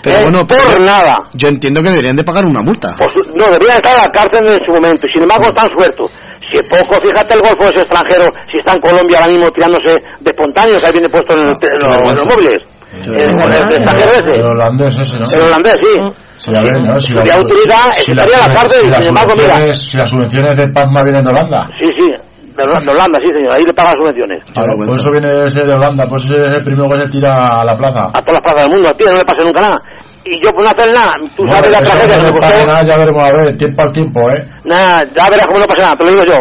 Pero Eh, bueno, por pero- nada. Yo entiendo que deberían de pagar una multa. Pues no, deberían estar en la cárcel en su momento, y sin embargo están sueltos. Si es poco, fíjate el golfo ese extranjero, si está en Colombia ahora mismo tirándose de espontáneo, que ahí viene puesto en, el- en los, en los móviles. El, el- el extranjero ese. El holandés ese, ¿no? El holandés, sí. Sí, a ver, ¿no? Si Ya utilidad, estaría en la cárcel, si y las sin embargo, mira. subvenciones- Si las subvenciones de Pasma vienen de Holanda. Sí, sí, de Holanda, de Holanda, sí, señor. Ahí le pagan subvenciones. Por eso viene ese de Holanda, pues ese es el primero que se tira a la plaza. A todas las plazas del mundo, a ti no le pasa nunca nada. Y yo por no hacer nada, tú Bueno, sabes la eso tragedia que no me costó. nada, ya veremos a ver, tiempo al tiempo, ¿eh? Nada, ya verás cómo no pasa nada, te lo digo yo.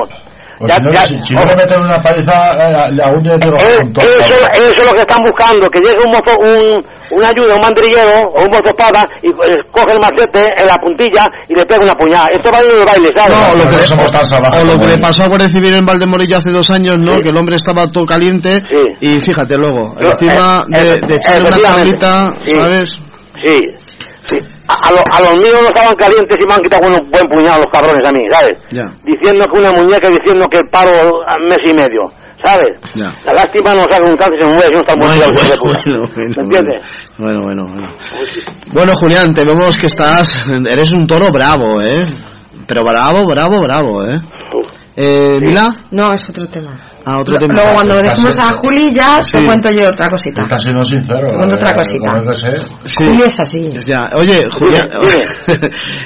Ya- si, no, ya- si, si no le meten una paliza, eh, día te lo Eh, todo. eso, eso es lo que están buscando, que llegue un mozo, un, una ayuda, un mandrillero o un mozo espada y eh, coge el machete en la puntilla y le pega una puñada. Esto va a ir de baile, ¿sabes? No, o lo que, no somos tan salvajes o lo que le pasó a Guardia Civil en Valdemorillo hace dos años, ¿no? Que el hombre estaba todo caliente y fíjate luego, encima eh, de, eh, de echarle una charlita, Sí. ¿sabes? Sí, sí. A, a lo- a los míos no estaban calientes y me han quitado un buen puñado los cabrones a mí, ¿sabes? Ya, Diciendo que una muñeca y diciendo que el paro a mes y medio, ¿sabes? ya. La lástima no sabe un cáncer y se mueve si no está Bueno, muerto. bueno, bueno, bueno, ¿Me entiendes? Bueno, bueno, bueno. Bueno, Julián, te vemos que estás, eres un toro bravo, ¿eh? Pero bravo, bravo, bravo, ¿eh? Eh, ¿Mila? No, es otro tema. Ah, otro tema. Luego cuando dejemos a Juli ya Sí. te cuento yo otra cosita. Está siendo sincero. Te cuento otra eh, cosita. Sí. Juli es así. Ya, oye, Julián,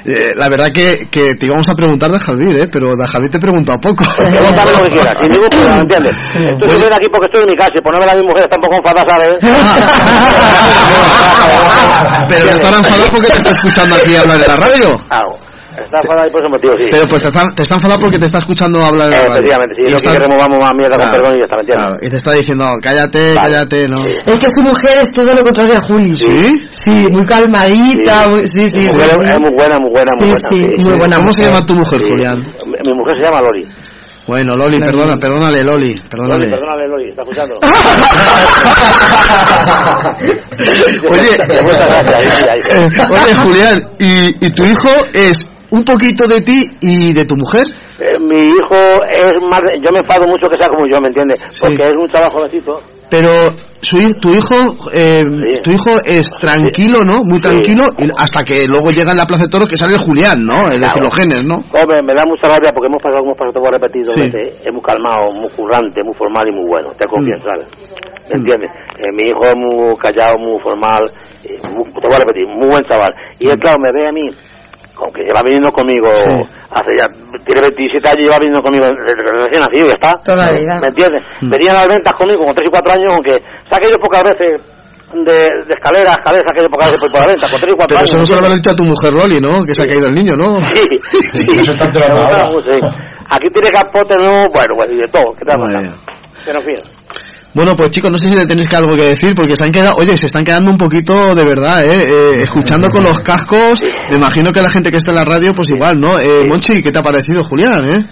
eh, la verdad que, que te íbamos a preguntar de Javier, ¿eh? Pero de Javier te he preguntado poco. Pregúntame lo que quieras, sin ningún problema, ¿me entiendes? Estoy aquí porque estoy en mi casa y ver a mi mujer está un poco enfadada, ¿sabes? Pero estarán enfadados porque te está escuchando aquí hablar en la radio. Claro, está enfadada y por ese motivo, sí. Pero pues te está, te está enfadado porque te está escuchando hablar radio. Efectivamente, sí, Y no está- quiere que removamos más mierda con Claro, perdón y ya está, ¿me entiendes? claro, y te está diciendo, cállate, cállate, ¿no? Es que su mujer es todo lo contrario a Juli. ¿Sí? Sí, muy calmadita, Sí. muy, sí, sí, sí, mujer sí. Es muy buena, muy buena, muy Sí, buena. sí, muy buena ¿Cómo se llama tu mujer, Julián? Mi, mujer se llama Lori. Bueno, Loli, perdona, perdónale, Loli, perdónale. perdónale, Lori, ¿está escuchando? Oye, oye, Julián, ¿y, y tu hijo es un poquito de ti y de tu mujer? Eh, mi hijo es más... Yo me enfado mucho que sea como yo, ¿me entiendes? Porque es un chaval jovencito. Pero su, tu hijo eh, tu hijo es tranquilo, ¿no? Muy tranquilo hasta que luego llega en la Plaza de Toros que sale Julián, ¿no? El de Claro. Filogenes, ¿no? Hombre, me da mucha rabia porque hemos pasado, hemos pasado, te voy a repetir dos Sí. veces, es muy calmado, muy currante, muy formal y muy bueno, te confieso, ¿sabes? ¿Me entiendes? Eh, mi hijo es muy callado, muy formal, muy- te voy a repetir, muy buen chaval. Y él, claro, me ve a mí, aunque lleva viniendo conmigo hace ya, tiene 27 años, lleva viniendo conmigo desde recién nacido y ya está. Toda la vida. ¿Me entiendes? Venían a las ventas conmigo con 3 y 4 años, aunque saqué yo pocas veces de, de escalera a escalera, saqué yo pocas veces por la venta, con 3 y 4 Pero años. eso no se lo habrá dicho a tu mujer Loli, ¿no? Que se ha caído el niño, ¿no? Sí, sí. Eso está Pero, claro, sí. Aquí tiene capote nuevo, bueno, pues y de todo, ¿qué te va a pasar? Pero en fin. Bueno, pues chicos, no sé si le tenéis que algo que decir, porque se han quedado, oye, se están quedando un poquito de verdad, ¿eh? Eh, escuchando con los cascos, me imagino que la gente que está en la radio, pues igual, ¿no? Eh, Monchi, ¿qué te ha parecido, Julián, eh?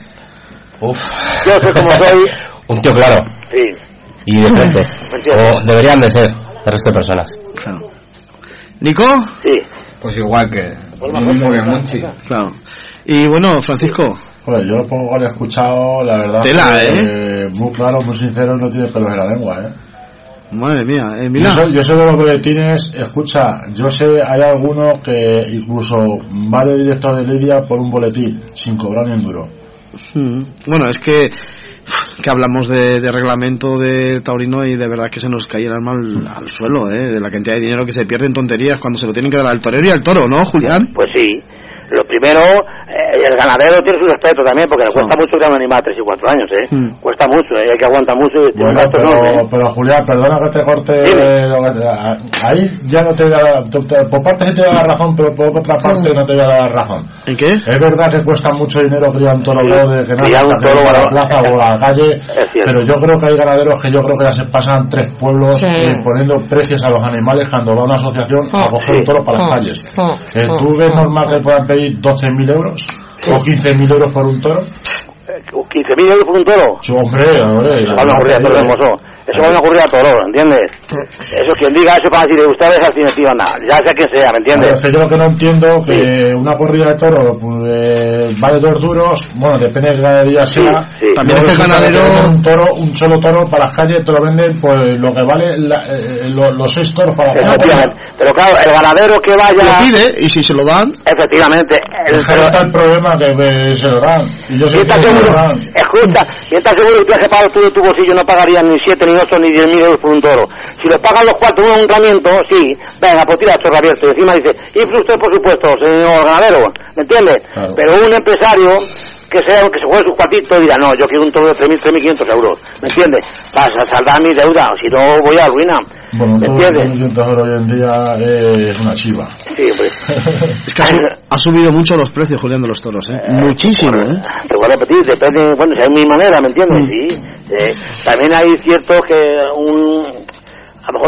Uf. Yo sé cómo soy. Un tío claro. Sí. Y de frente. entiendes? O deberían de ser el resto de personas. ¿Nico? Sí. Pues igual que. Lo mismo que Monchi. Claro. Y bueno, Francisco. Joder, yo lo pongo le he escuchado, la verdad. Tela, que, Muy claro, muy sincero, no tiene pelos en la lengua, ¿eh? Madre mía, eh, Yo mira. sé, yo sé de los boletines, escucha, yo sé, hay alguno que incluso va de directo de Lidia por un boletín, sin cobrar ni un duro. Mm, Bueno, es que que hablamos de, de reglamento de taurino y de verdad que se nos cae el alma al, al suelo, ¿eh? De la cantidad de dinero que se pierde en tonterías cuando se lo tienen que dar al torero y al toro, ¿no, Julián? Pues sí. Lo primero, eh, el ganadero tiene su respeto también, porque le cuesta mucho crear un animal, 3 y 4 años, ¿eh? Mm. Cuesta mucho, ¿eh? Hay que aguantar mucho y tiene un Bueno, pero, enorme. pero Julián, perdona que te corte. Que a- ahí ya no te da. por parte sí te da la razón, pero por otra parte no te da la razón. ¿En qué? Es verdad que cuesta mucho dinero criar un toro de que no Criar un que toro a la plaza o a la calle. Pero yo creo que hay ganaderos que yo creo que ya se pasan tres pueblos Sí. eh, poniendo precios a los animales cuando va una asociación a Ah, coger un toro para las Ah, calles. ah, Eh, ¿Tú ves normal que puedan pedir 12.000 euros? ¿O 15.000 euros por un toro? Eh, 15.000 euros por un toro. Sí, hombre, hombre. Eso va a ocurrir a todos, hermoso. Eso va a ocurrir a todos, ¿entiendes? Eso quien diga eso para decir, ustedes al cinetiva, nada. Ya sea quien sea, ¿me entiendes? Es que yo lo que no entiendo que una corrida de toro pues, vale dos duros, bueno, depende de qué ganadería Sí, sea. sí. También es que que ganadero- un toro, un solo toro para las calles, te lo venden pues lo que vale la- eh, lo- los seis toros para la Efectivamente. Pero claro, el ganadero que Lo vaya... pide y si se lo dan, Efectivamente. El, Ahí está el problema que eh, se lo dan. Y yo sé ¿Quién que está se lo seguro? dan. Escucha, ¿quién está seguro que tú has pagado tú de tu bolsillo no pagarías ni 7, ni 8, ni 10 mil euros por un toro? Si lo pagan los cuatro un ayuntamiento, sí, venga, pues tira chorro abierto. Y encima dice, y usted, por supuesto, señor ganadero, ¿me entiende? Claro. Pero un empresario que sea que se juegue sus cuartitos y dirá, no, yo quiero un toro de 3.000, 3.500 euros, ¿me entiende? Vas a saldar mi deuda, o si no voy a ruina, Bueno, ¿me entiendes? 1.500 euros hoy en día es una chiva. Sí, hombre. es que ha, su- ha subido mucho los precios, Julián, de los toros, ¿eh? Muchísimo, ¿eh? Te voy a repetir, depende, bueno, si hay mi manera, ¿me entiendes? Mm. Sí. eh, también hay cierto que un,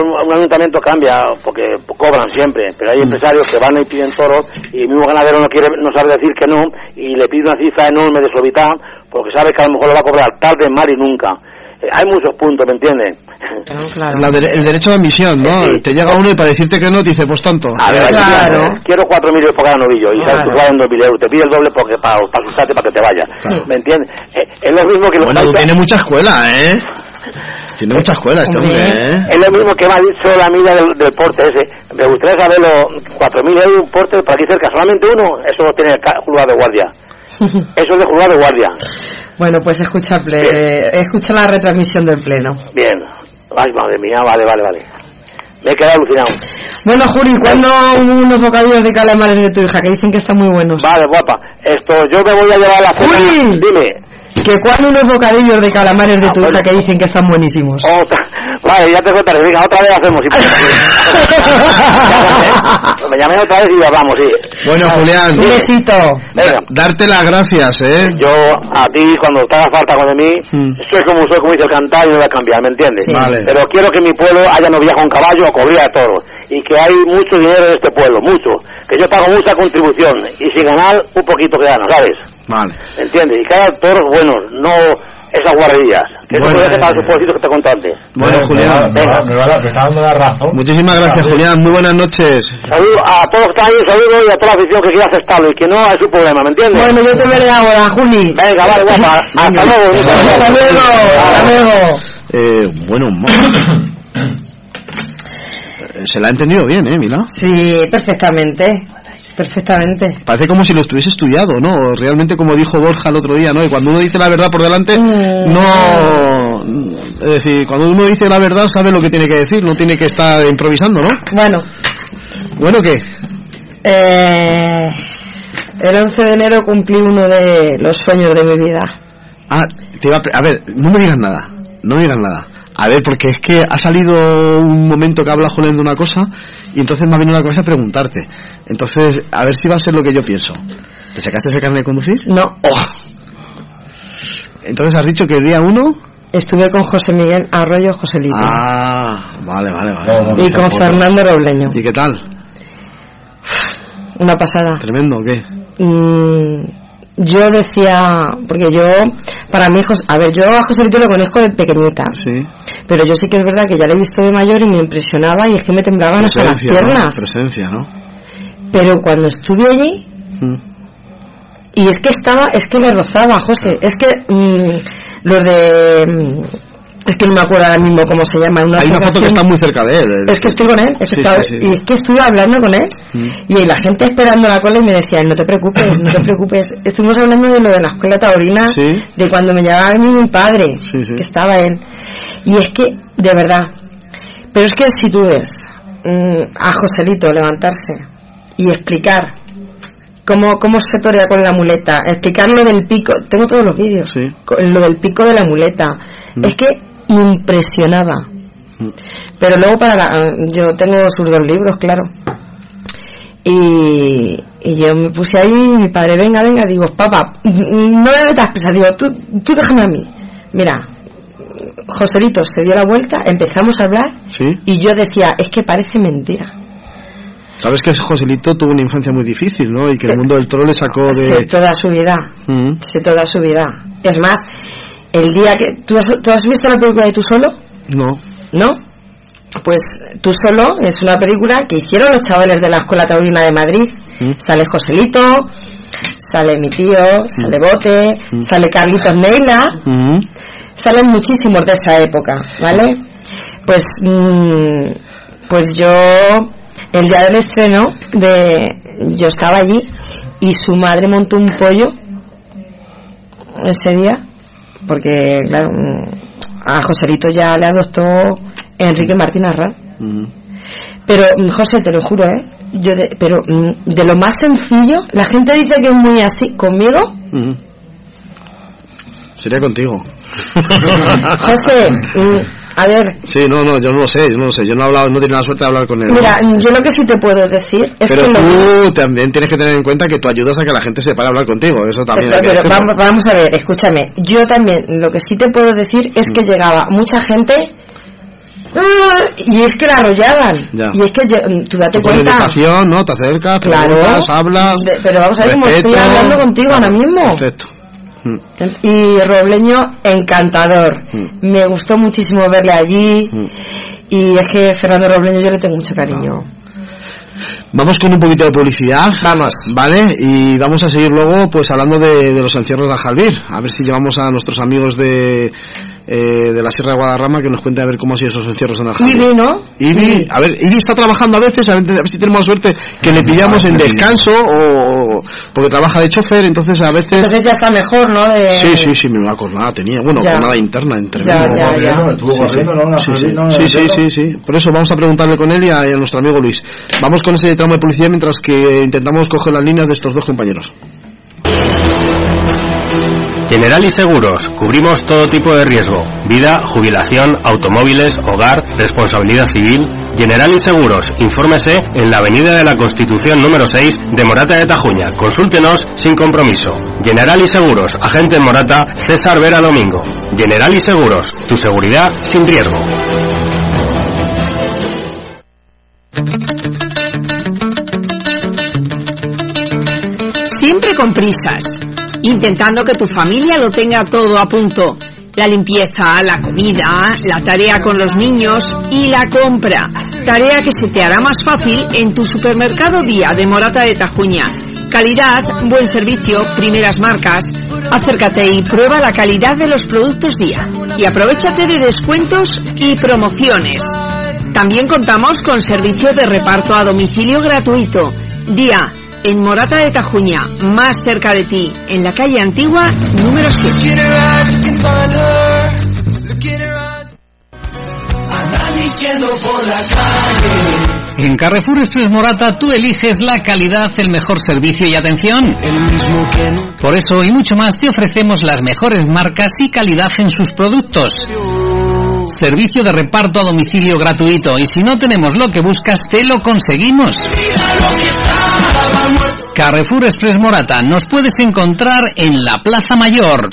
un ayuntamiento cambia porque cobran siempre, pero hay empresarios que van y piden toros y el mismo ganadero no quiere, no sabe decir que no y le pide una cifra enorme de suavidad porque sabe que a lo mejor lo va a cobrar tarde, mal y nunca. Eh, hay muchos puntos, ¿me entiendes? De- el derecho de admisión, ¿no? Sí. Te llega uno y para decirte que no, te dice, pues tanto. A ver, aquí, Claro. quiero cuatro mil euros por cada novillo y sabes valen dos mil euros, te pide el doble porque para, para asustarte para que te vayas. ¿Me entiendes? Eh, es lo mismo que los Bueno, tú tienes mucha escuela, ¿eh? Tiene mucha escuela este hombre, ¿eh? Es lo mismo que me ha dicho la amiga del, del porte ese. Me gustaría saber los 4.000 euros un porte por aquí cerca. Solamente uno, eso lo tiene el juzgado de guardia. Eso es de juzgado de guardia. Bueno, pues escucha, ple- eh, escucha la retransmisión del pleno. Bien. Ay, madre mía, vale, vale, vale. Me he quedado alucinado. Bueno, Juri, ¿cuándo unos bocadillos de calamares de tu hija que dicen que están muy buenos? Vale, guapa. Esto, yo me voy a llevar a la cena. Dime. Que cuándo unos bocadillos de calamares de tu hija que dicen que están buenísimos. Otra. Vale, ya te contaré. Venga, otra vez hacemos. y- me llamé otra vez y hablamos, sí. Bueno, Julián, Un besito. Venga. darte las gracias, ¿eh? Yo, a ti, cuando te haga falta con de mí, Mm. soy como soy, como dice el cantar, y no voy a cambiar, ¿me entiendes? Sí. Vale. Pero quiero que en mi pueblo haya novillaje con caballo o corrida de toros. Y que hay mucho dinero en este pueblo, mucho. Que yo pago mucha contribución. Y sin ganar, un poquito que gano, ¿sabes? Vale. ¿Me entiendes? Y que haya toros buenos, no esas guarrerías. Que eso Bueno, puede ser para eh, sus pueblecitos que te conté antes. Bueno, Me Julián, va- me, va- me, va- me está dando la razón. muchísimas gracias, Julián. Muy buenas noches. Saludo a todos los que están ahí, un saludo y a toda la afición que quiera aceptarlo. Y que no es su problema, ¿me entiendes? Bueno, yo te veré ahora, Juli. Venga, vale, guapa. Hasta luego. Hasta luego. Hasta luego. Eh, bueno, Eh, se la ha entendido bien, ¿eh, Mila? Sí, perfectamente. Perfectamente. Parece como si lo estuviese estudiado, ¿no? Realmente como dijo Borja el otro día, ¿no? Y cuando uno dice la verdad por delante, Mm. no... Es decir, cuando uno dice la verdad sabe lo que tiene que decir, no tiene que estar improvisando, ¿no? Bueno, Bueno, ¿qué? eh, el 11 de enero cumplí uno de los sueños de mi vida. Ah, te iba a, a ver, no me digas nada, no me digas nada. A ver, porque es que ha salido un momento que habla Julián de una cosa y entonces me ha venido a la cabeza preguntarte. Entonces, a ver si va a ser lo que yo pienso. ¿Te sacaste ese carnet de conducir? No, Entonces has dicho que el día uno... estuve con José Miguel Arroyo Joselito Ah, vale, vale, vale. y con Fernando Robleño. ¿Y qué tal? Una pasada. ¿Tremendo o qué? Mm, yo decía, porque yo, para mí, a ver, yo a Joselito lo conozco de pequeñita, Sí. pero yo sí que es verdad que ya lo he visto de mayor y me impresionaba y es que me temblaban hasta las piernas. Presencia, ¿no? Pero cuando estuve allí, Mm. y es que estaba, es que le rozaba, José, es que mm, los de es que no me acuerdo ahora mismo cómo se llama. Una Hay una foto que está muy cerca de él. Es que estoy con él, Sí, estaba- sí, sí. y es que estuve hablando con él Mm. y la gente esperando la cola y me decía, no te preocupes, no te preocupes. Estuvimos hablando de lo de la escuela taurina, de cuando me llamaba a mí mi padre, que estaba él. Y es que, de verdad, pero es que si tú ves mm, a Joselito levantarse y explicar cómo, cómo se torea con la muleta, explicar lo del pico, tengo todos los vídeos, lo del pico de la muleta, Mm. es que impresionaba. Pero luego para la- yo tengo sus dos libros, claro. Y, y yo me puse ahí y mi padre, venga, venga, digo, papá, no me metas prisa, digo, tú, tú déjame a mí. Mira, Joselito se dio la vuelta, empezamos a hablar Sí. y yo decía, es que parece mentira. Sabes que Joselito tuvo una infancia muy difícil, ¿no? Y que el mundo del toro le sacó Sé de... toda su vida, Mm. sé toda su vida. Es más, el día que... ¿Tú has, tú has visto la película de Tú Solo? No. ¿No? Pues Tú Solo es una película que hicieron los chavales de la Escuela Taurina de Madrid. Mm. Sale Joselito, sale mi tío, sale Bote, sale Carlitos Neila, Mm. salen muchísimos de esa época, ¿vale? Pues, mm, pues yo, el día del estreno, de, yo estaba allí y su madre montó un pollo ese día, porque, claro, mm, a Joselito ya le adoptó Enrique Martín Arral. Mm. Pero, mm, José, te lo juro, ¿eh? Yo de, pero mm, de lo más sencillo, la gente dice que es muy así. Conmigo, Mm. Sería contigo. José, mm, a ver, Sí, no, no, yo no lo sé, yo no lo sé. Yo no he hablado, no he tenido la suerte de hablar con él. ¿no? mira, yo lo que sí te puedo decir es pero que lo- tú también tienes que tener en cuenta que tú ayudas a que la gente se pare a hablar contigo. Eso también Pero, pero decirlo. vamos, vamos a ver, escúchame. Yo también, lo que sí te puedo decir es Mm. que llegaba mucha gente "Ah", y es que la arrollaban. Ya. Y es que lle- tú date pones cuenta. educación, ¿no? Te acercas, Claro. preguntas, hablas. De- pero vamos a ver respeto. estoy hablando contigo ahora mismo. Perfecto. Mm. Y Robleño, encantador. Mm. Me gustó muchísimo verle allí. Y es que Fernando Robleño yo le tengo mucho cariño. Vamos con un poquito de publicidad. Vamos. Vale, y vamos a seguir luego pues hablando de, de los encierros de Aljalbir. A ver si llevamos a nuestros amigos de, eh, de la Sierra de Guadarrama que nos cuente a ver cómo han sido esos encierros en Aljalbir. Ibi, ¿no? Ibi, a ver, Ibi está trabajando a veces, a ver, a ver si tenemos suerte que le pillamos en descanso o porque trabaja de chofer, entonces a veces... Entonces ya está mejor, ¿no? De... Sí, sí, sí, menuda jornada tenía. Bueno, Ya. jornada interna, entre Ya, ya, Sí, sí. Una sí, sí. Por eso vamos a preguntarle con él y a, y a nuestro amigo Luis. Vamos con ese de publicidad mientras que intentamos coger las líneas de estos dos compañeros. Generali Seguros. Cubrimos todo tipo de riesgo. Vida, jubilación, automóviles, hogar, responsabilidad civil. Generali Seguros. Infórmese en la Avenida de la Constitución número 6 de Morata de Tajuña. Consúltenos sin compromiso. Generali Seguros. Agente en Morata, César Vera Domingo. Generali Seguros. Tu seguridad sin riesgo. Siempre con prisas, intentando que tu familia lo tenga todo a punto. La limpieza, la comida, la tarea con los niños y la compra. Tarea que se te hará más fácil en tu supermercado día de Morata de Tajuña. Calidad, buen servicio, primeras marcas. Acércate y prueba la calidad de los productos día. Y aprovechate de descuentos y promociones. También contamos con servicio de reparto a domicilio gratuito. Día en Morata de Tajuña, más cerca de ti, en la calle Antigua, número 7. diciendo por la calle. En Carrefour Express Morata tú eliges la calidad, el mejor servicio y atención. Por eso y mucho más te ofrecemos las mejores marcas y calidad en sus productos. Servicio de reparto a domicilio gratuito y si no tenemos lo que buscas te lo conseguimos. Carrefour Express Morata nos puedes encontrar en la Plaza Mayor.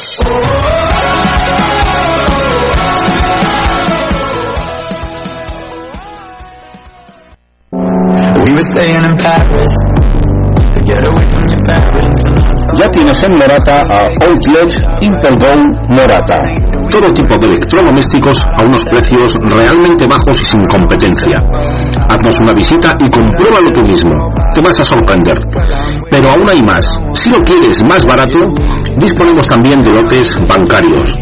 Ya tienes en Morata a Outlet Intergo Morata. Todo tipo de electrodomésticos a unos precios realmente bajos y sin competencia. Haznos una visita y compruébalo tú mismo. Te vas a sorprender. Pero aún hay más. Si lo quieres más barato, disponemos también de lotes bancarios.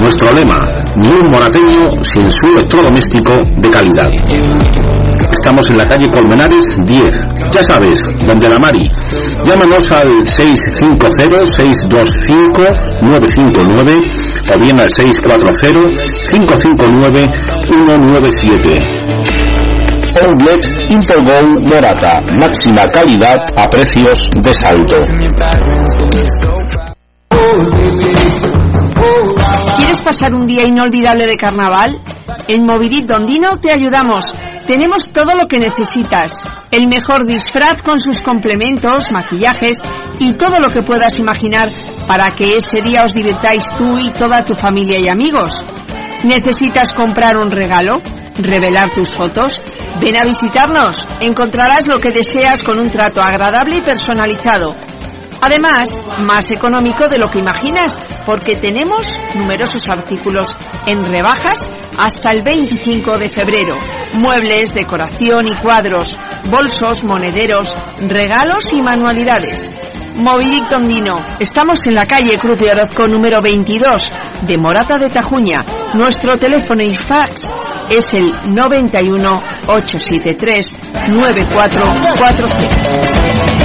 Nuestro lema, ni un morateño sin su electrodoméstico de calidad. En la calle Colmenares 10, ya sabes, donde la Mari. Llámanos al 650-625-959 o bien al 640-559-197. Outlet Intergold Morata, máxima calidad a precios de salto. ¿Quieres pasar un día inolvidable de carnaval? En Movidit Dondino te ayudamos. Tenemos todo lo que necesitas. El mejor disfraz con sus complementos, maquillajes y todo lo que puedas imaginar para que ese día os divirtáis tú y toda tu familia y amigos. ¿Necesitas comprar un regalo? ¿Revelar tus fotos? Ven a visitarnos. Encontrarás lo que deseas con un trato agradable y personalizado. Además, más económico de lo que imaginas, porque tenemos numerosos artículos en rebajas hasta el 25 de febrero. Muebles, decoración y cuadros, bolsos, monederos, regalos y manualidades. Movidic Tondino. Estamos en la calle Cruz de Orozco número 22 de Morata de Tajuña. Nuestro teléfono y fax es el 91 873 9440.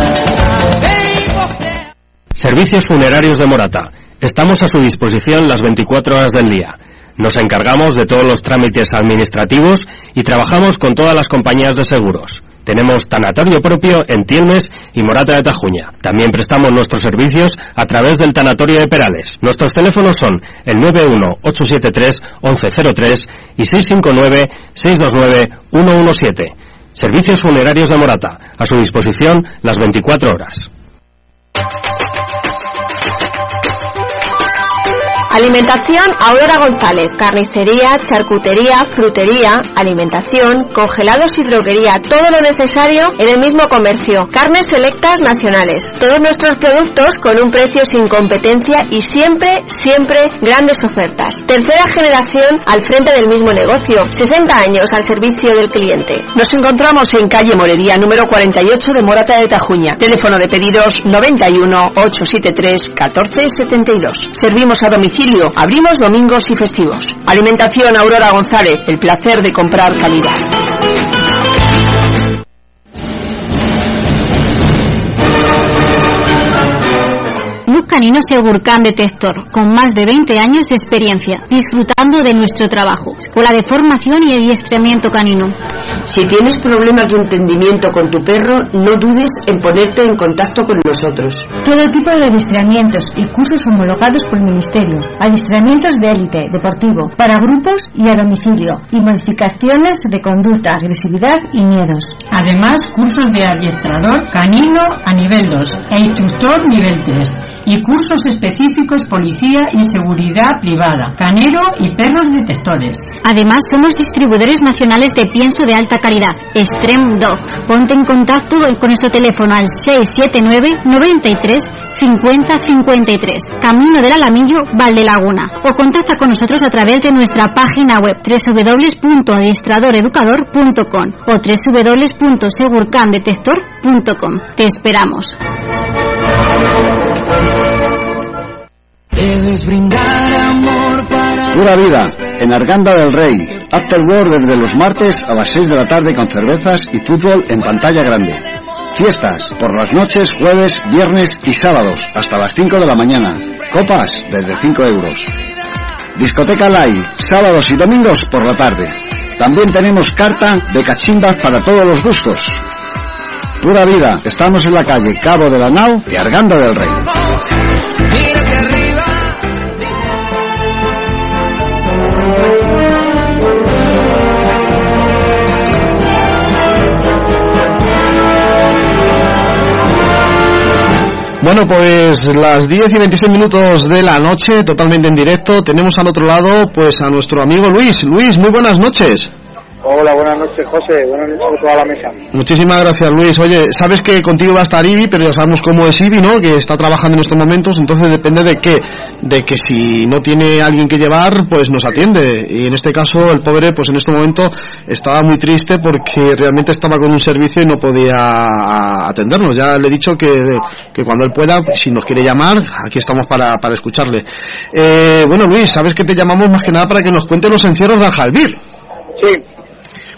Servicios funerarios de Morata. Estamos a su disposición las 24 horas del día. Nos encargamos de todos los trámites administrativos y trabajamos con todas las compañías de seguros. Tenemos tanatorio propio en Tielmes y Morata de Tajuña. También prestamos nuestros servicios a través del tanatorio de Perales. Nuestros teléfonos son el 91873-1103 y 659-629-117. Servicios funerarios de Morata. A su disposición las 24 horas. Alimentación Aurora González, carnicería, charcutería, frutería, alimentación, congelados y droguería, todo lo necesario en el mismo comercio. Carnes selectas nacionales. Todos nuestros productos con un precio sin competencia y siempre, siempre grandes ofertas. Tercera generación al frente del mismo negocio. 60 años al servicio del cliente. Nos encontramos en calle Morería número 48 de Morata de Tajuña. Teléfono de pedidos 91 873 1472. Servimos a domicilio. Abrimos domingos y festivos. Alimentación Aurora González. El placer de comprar calidad. Luz Canino Segurcán Detector, con más de 20 años de experiencia, disfrutando de nuestro trabajo. Escuela de formación y adiestramiento canino. Si tienes problemas de entendimiento con tu perro, no dudes en ponerte en contacto con nosotros. Todo tipo de adiestramientos y cursos homologados por el Ministerio. Adiestramientos de élite, deportivo, para grupos y a domicilio. Y modificaciones de conducta, agresividad y miedos. Además, cursos de adiestrador canino a nivel 2 e instructor nivel 3 y cursos específicos policía y seguridad privada, canero y perros detectores. Además, somos distribuidores nacionales de pienso de alta calidad, Extreme Dog. Ponte en contacto con nuestro teléfono al 679 93 50 53, Camino del Alamillo, Valdelaguna. O contacta con nosotros a través de nuestra página web www.adiestradoreducador.com o www.segurcandetector.com. Te esperamos. Debes brindar amor Pura vida, en Arganda del Rey. After Work desde los martes a las 6 de la tarde con cervezas y fútbol en pantalla grande. Fiestas por las noches, jueves, viernes y sábados hasta las 5 de la mañana. Copas desde 5 euros. Discoteca Live, sábados y domingos por la tarde. También tenemos carta de cachimbas para todos los gustos. Pura vida, estamos en la calle Cabo de la Nau de Arganda del Rey. Bueno, pues las 10 y 26 minutos de la noche, totalmente en directo, tenemos al otro lado pues a nuestro amigo Luis. Luis, muy buenas noches. Hola, buenas noches, José. Buenas noches a toda la mesa. Muchísimas gracias, Luis. Oye, sabes que contigo va a estar Ibi, pero ya sabemos cómo es Ibi, ¿no? Que está trabajando en estos momentos, entonces depende de qué. De que si no tiene alguien que llevar, pues nos atiende. Y en este caso, el pobre, pues en este momento estaba muy triste porque realmente estaba con un servicio y no podía atendernos. Ya le he dicho que, que cuando él pueda, si nos quiere llamar, aquí estamos para, para escucharle. Eh, bueno, Luis, sabes que te llamamos más que nada para que nos cuente los encierros de Aljalbir. Sí,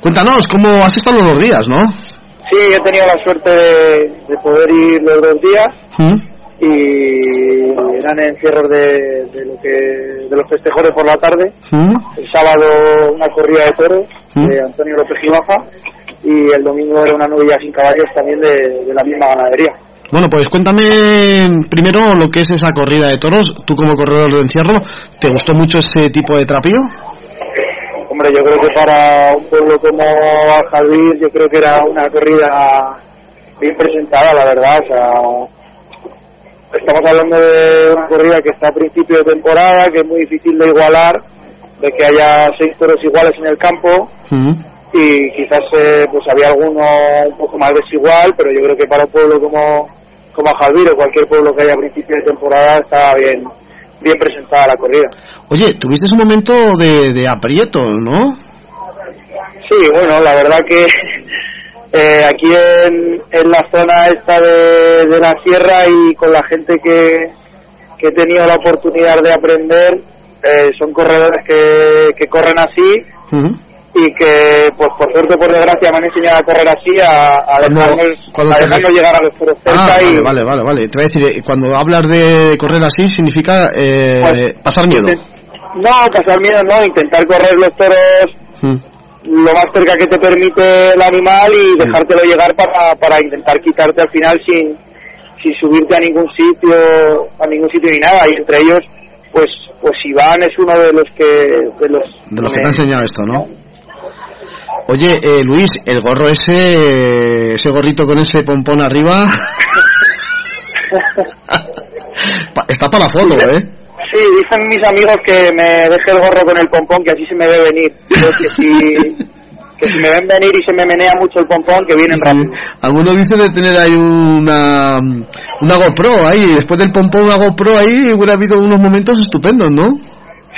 Cuéntanos, ¿cómo has estado los dos días, no? sí, he tenido la suerte de, de poder ir los dos días ¿Mm? y eran encierros de, de lo que de los festejos de por la tarde. ¿Mm? El sábado una corrida de toros ¿Mm? de Antonio López Gibaja y el domingo era una novilla sin caballos también de, de la misma ganadería. Bueno, pues cuéntame primero lo que es esa corrida de toros. Tú como corredor de encierro, ¿te gustó mucho ese tipo de trapío? Hombre, yo creo que para un pueblo como Aljalbir, yo creo que era una corrida bien presentada, la verdad. O sea, estamos hablando de una corrida que está a principio de temporada, que es muy difícil de igualar, de que haya seis toros iguales en el campo y quizás eh, pues había alguno un poco más desigual, pero yo creo que para un pueblo como como Aljalbir o cualquier pueblo que haya a principio de temporada está bien bien presentada la corrida. Oye, tuviste un momento de, de aprieto, ¿no? Sí, bueno, la verdad que eh, aquí en, en la zona esta de, de la sierra y con la gente que, que he tenido la oportunidad de aprender, eh, son corredores que, que corren así y que, pues por suerte por desgracia, me han enseñado a correr así, a, a dejarnos, te dejarnos llegar a los cerca Ah, y... vale, vale, vale. Te voy a decir, eh, cuando hablas de correr así, significa eh, Pues, pasar miedo. No, pasar miedo no, intentar correr los toros Mm. lo más cerca que te permite el animal y dejártelo llegar para, para intentar quitarte al final sin, sin subirte a ningún sitio a ningún sitio ni nada y entre ellos pues pues Iván es uno de los que de los De los que te me- ha enseñado esto, ¿no? Oye, eh, Luis, el gorro ese, ese gorrito con ese pompón arriba, está para la foto, ¿eh? Sí, dicen mis amigos que me deje el gorro con el pompón, que así se me ve venir. Que si, que si me ven venir y se me menea mucho el pompón, que vienen rápido. Algunos dicen de tener ahí una, una GoPro ahí, después del pompón una GoPro ahí, hubiera habido unos momentos estupendos, ¿no?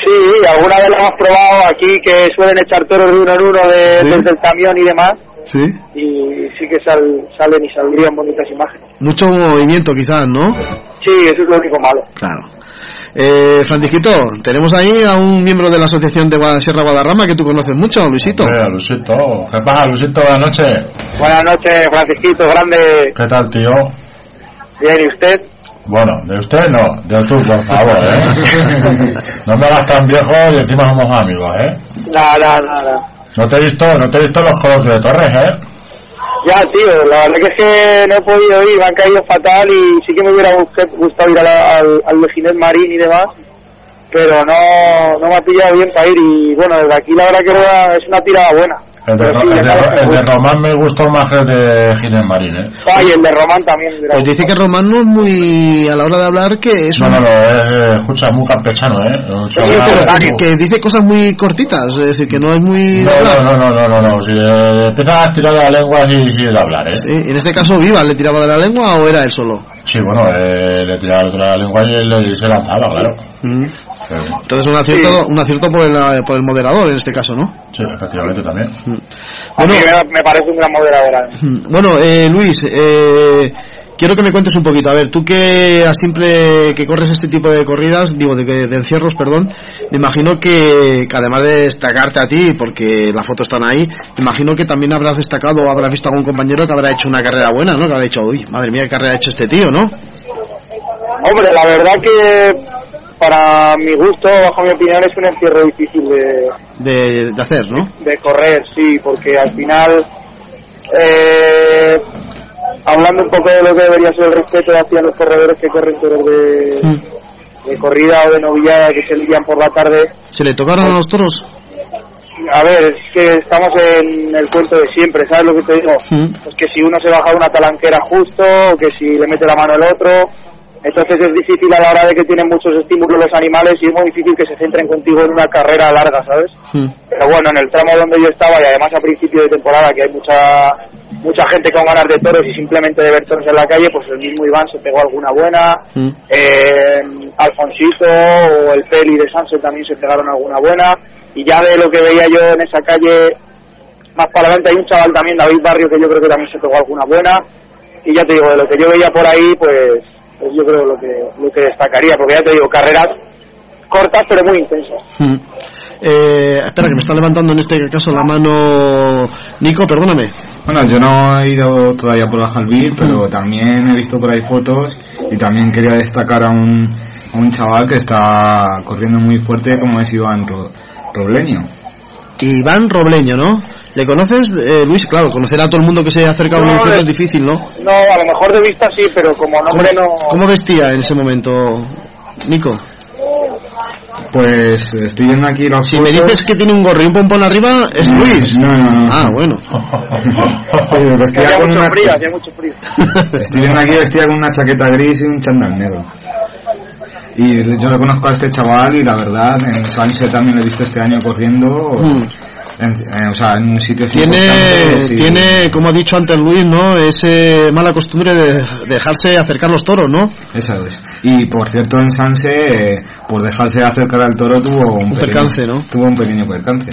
Sí, alguna vez lo hemos probado aquí, que suelen echar toros de uno en uno de- Sí. desde el camión y demás, Sí. y sí que sal- salen y saldrían bonitas imágenes. Mucho movimiento quizás, ¿no? Sí, eso es lo único malo. Claro. Eh, Francisquito, tenemos ahí a un miembro de la Asociación de Sierra Guadarrama que tú conoces mucho, Luisito. Hombre, Luisito. ¿Qué pasa, Luisito? Buenas noches. Buenas noches, Francisquito, grande. ¿Qué tal, tío? Bien, ¿y usted? Bueno, de usted no, de tú, por favor, ¿eh? no me hagas tan viejo y encima somos amigos, ¿eh? Nada, nada. No te he visto, no te he visto los juegos de Torres, ¿eh? Ya, tío, la verdad que es que no he podido ir, me han caído fatal y sí que me hubiera gust- gustado ir a la- al, al de Ginés Marín y demás, pero no, no me ha pillado bien para ir y bueno, desde aquí la verdad que era- es una tirada buena. El de, sí, el de- el. Román me gustó más que el de Ginés Marín, ¿eh? Ah, y el de Román también. Pues dice que Román no es muy, a la hora de hablar, que es No, un- no, no, es, eh, escucha, muy campechano, ¿eh? Sí, que, que dice cosas muy cortitas, es decir, que no es muy... No, hablar. no, no, no, no, no, si eh, empiezas a tirar de la lengua y sigue de hablar, ¿eh? Sí, en este caso, Viva, ¿le tiraba de la lengua o era él solo? Sí, bueno, eh, le tiraba el otro de la lengua y le- se lanzaba, claro. Mm. Sí, Entonces un acierto, un acierto por, el, por el moderador en este caso, ¿no? sí, efectivamente también. A mí me, me parece un gran moderador. ¿eh? Mm. Bueno, eh, Luis, eh, quiero que me cuentes un poquito. A ver, tú que a siempre que corres este tipo de corridas, digo, de, de encierros, perdón, me imagino que, que además de destacarte a ti, porque las fotos están ahí, me imagino que también habrás destacado o habrás visto a algún compañero que habrá hecho una carrera buena, ¿no? Que habrá dicho, uy, madre mía, qué carrera ha hecho este tío, ¿no? Hombre, la verdad que para mi gusto, bajo mi opinión, es un encierro difícil de, De, de hacer, ¿no? de correr, sí, porque al final, eh, hablando un poco de lo que debería ser el respeto hacia los corredores que corren toros de, de corrida o de novillada que se lidian por la tarde, ¿Se le tocaron a los toros? a ver, es que estamos en el cuento de siempre, ¿sabes lo que te digo? Mm. Pues que si uno se baja una talanquera justo, o que si le mete la mano el otro, Entonces es difícil a la hora de que tienen muchos estímulos los animales y es muy difícil que se centren contigo en una carrera larga, ¿sabes? Pero bueno, en el tramo donde yo estaba y además a principio de temporada que hay mucha mucha gente con ganas de toros y simplemente de ver toros en la calle, pues el mismo Iván se pegó alguna buena, eh, Alfonsito o el Peli de Sanse también se pegaron alguna buena. Y ya de lo que veía yo en esa calle más para adelante hay un chaval también, David Barrio, que yo creo que también se pegó alguna buena. Y ya te digo, de lo que yo veía por ahí, pues, pues yo creo lo que, lo que destacaría, porque ya te digo, carreras cortas pero muy intensas. Mm. Eh, espera, que me está levantando en este caso la mano Nico, perdóname. Bueno, yo no he ido todavía por la Jalbir, pero también he visto por ahí fotos y también quería destacar a un, a un chaval que está corriendo muy fuerte como es Iván Ro- Robleño. Iván Robleño, ¿no? ¿Le conoces, eh, Luis? Claro, conocer a todo el mundo que se acerca a un No, infierno es difícil, ¿no? No, a lo mejor de vista sí, pero como ¿Cómo, nombre no... cómo vestía en ese momento, Nico? Pues estoy viendo aquí las Si me dices que tiene un gorro y un pompón arriba, es Luis. No, no, no. Ah, bueno. Vestía con mucho una... frío, hacía mucho frío. Estoy viendo aquí vestida con una chaqueta gris y un chándal negro. Y yo le conozco a este chaval y la verdad, en Sánchez también lo he visto este año corriendo. En- en- o sea, en un sitio Tiene, tiene, como ha dicho antes Luis, ¿no? Ese mala costumbre de dejarse acercar los toros, ¿no? Eso es. Y por cierto, en Sanse, eh, por dejarse acercar al toro, tuvo un, pequeño- percance, ¿no? Tuvo un pequeño percance.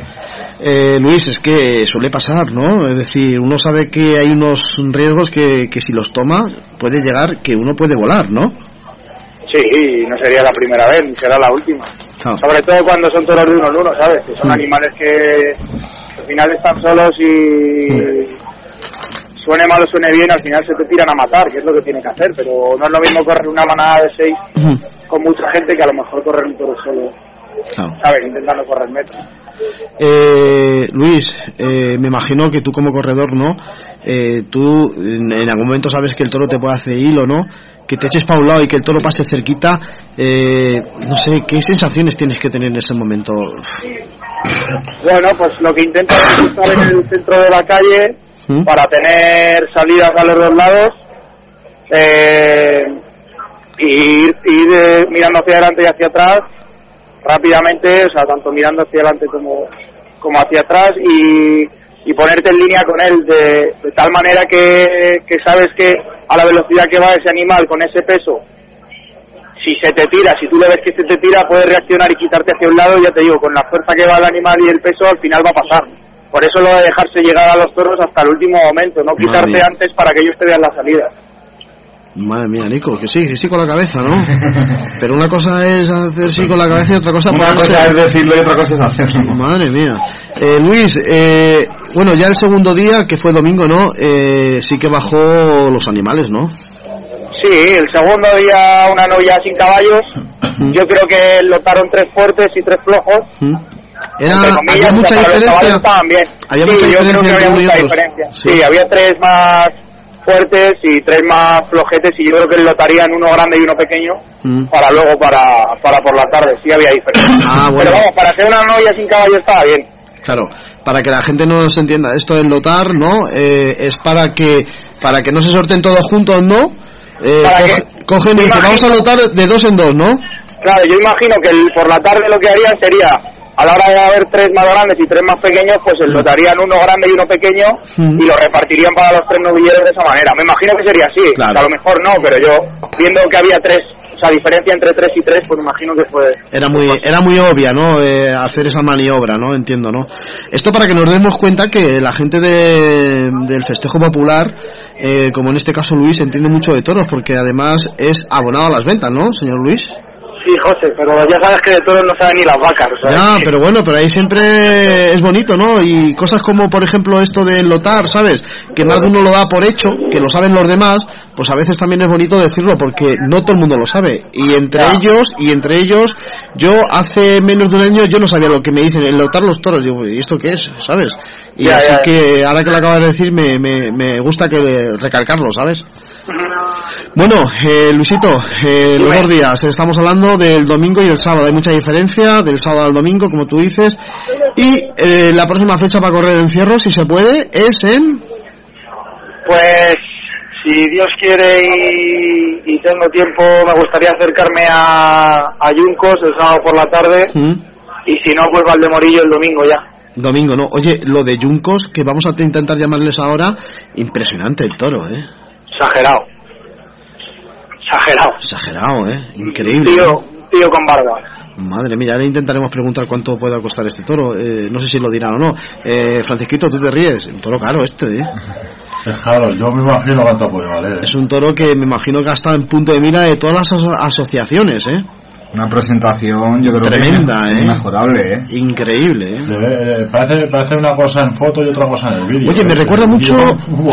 Eh, Luis, es que suele pasar, ¿no? Es decir, uno sabe que hay unos riesgos que, que si los toma puede llegar que uno puede volar, ¿no? Sí, no sería la primera vez, ni será la última. Sobre todo cuando son toros de uno en uno, ¿sabes? Que son Mm. animales que al final están solos y suene mal o suene bien, al final se te tiran a matar, que es lo que tiene que hacer. Pero no es lo mismo correr una manada de seis con mucha gente que a lo mejor correr un toro solo, Claro. ¿sabes? Intentando correr metros. Eh, Luis, eh, me imagino que tú como corredor, ¿no? Eh, tú en, en algún momento sabes que el toro te puede hacer hilo, ¿no? Que te eches para un lado y que el toro pase cerquita. Eh, no sé, ¿qué sensaciones tienes que tener en ese momento? Bueno, pues lo que intento es estar en el centro de la calle ¿Mm? para tener salidas a los dos lados eh, y ir, ir, eh, mirando hacia adelante y hacia atrás rápidamente, o sea, tanto mirando hacia adelante como, como hacia atrás y, y ponerte en línea con él de, de tal manera que, que sabes que a la velocidad que va ese animal con ese peso si se te tira, si tú le ves que se te tira, puedes reaccionar y quitarte hacia un lado, y ya te digo, con la fuerza que va el animal y el peso, al final va a pasar. Por eso lo de dejarse llegar a los toros hasta el último momento, no Madre quitarte antes para que ellos te vean la salida. Madre mía, Nico, que sí, que sí con la cabeza, ¿no? Pero una cosa es hacer sí con la cabeza y otra cosa Una cosa es decirlo y otra cosa es hacerlo. Madre mía. Eh, Luis, eh, bueno, ya el segundo día, que fue domingo, ¿no? Eh, sí que bajó los animales, ¿no? Sí, el segundo día una novia sin caballos, yo creo que lotaron tres fuertes y tres flojos. Era, entre comillas, había mucha diferencia. bien. Había sí, mucha yo creo diferencia que había mucha diferencia. Sí. Sí. había tres más fuertes y tres más flojetes y yo creo que lotarían uno grande y uno pequeño Mm. para luego para, para por la tarde, sí había diferencia. Ah, bueno. Pero vamos, para ser una novia sin caballo estaba bien. Claro, para que la gente no se entienda, esto del lotar, ¿no? Eh, es para que para que no se sorten todos juntos, ¿no? Eh, Para coge- que- cogen y me dicen, vamos a lotar de dos en dos, ¿no? Claro, yo imagino que el- por la tarde lo que harían sería, a la hora de haber tres más grandes y tres más pequeños, pues Mm. lotarían uno grande y uno pequeño y lo repartirían para los tres novilleros de esa manera. Me imagino que sería así, Claro. a lo mejor no, pero yo, viendo que había tres, o sea, diferencia entre tres y tres, pues me imagino que fue... Era muy, era muy obvia, ¿no? Eh, hacer esa maniobra, ¿no? Entiendo, ¿no? Esto para que nos demos cuenta que la gente de- del festejo popular, eh, como en este caso Luis, entiende mucho de toros, porque además es abonado a las ventas, ¿no, señor Luis? Sí, José, pero ya sabes que de todos no saben ni las vacas, sea, Ya, pero bueno, pero ahí siempre es bonito, ¿no? Y cosas como, por ejemplo, esto del lotar, ¿sabes? Que más de uno lo da por hecho, que lo saben los demás, pues a veces también es bonito decirlo, porque no todo el mundo lo sabe. Y entre ellos, y entre ellos, yo hace menos de un año yo no sabía lo que me dicen, el lotar los toros. Digo, ¿y esto qué es? ¿Sabes? Y Ya, así ya. que ahora que lo acabas de decir, me, me, me gusta que recalcarlo, ¿sabes? Bueno, eh, Luisito, eh, los dos días, estamos hablando del domingo y el sábado, hay mucha diferencia del sábado al domingo, como tú dices, y eh, la próxima fecha para correr el encierro, si se puede, es en... Pues si Dios quiere y, y tengo tiempo, me gustaría acercarme a, a Yuncos el sábado por la tarde ¿Mm? y si no, pues Valdemorillo el domingo ya. Domingo, ¿no? Oye, lo de Yuncos, que vamos a intentar llamarles ahora, impresionante el toro, ¿eh? Exagerado. Exagerado. Exagerado, ¿eh? Increíble. Tío, ¿no? un tío con barba. Madre mía, ahora intentaremos preguntar cuánto puede costar este toro. Eh, no sé si lo dirán o no. Eh, Francisquito, tú te ríes. Un toro caro este, ¿eh? Es claro, yo me imagino cuánto puede valer. Es un toro que me imagino que ha estado en punto de mira de todas las aso- asociaciones, ¿eh? Una presentación, yo creo Tremenda, que ¿eh? inmejorable, ¿eh? Increíble, ¿eh? Eh, parece, parece una cosa en foto y otra cosa en el vídeo. Oye, me recuerda mucho,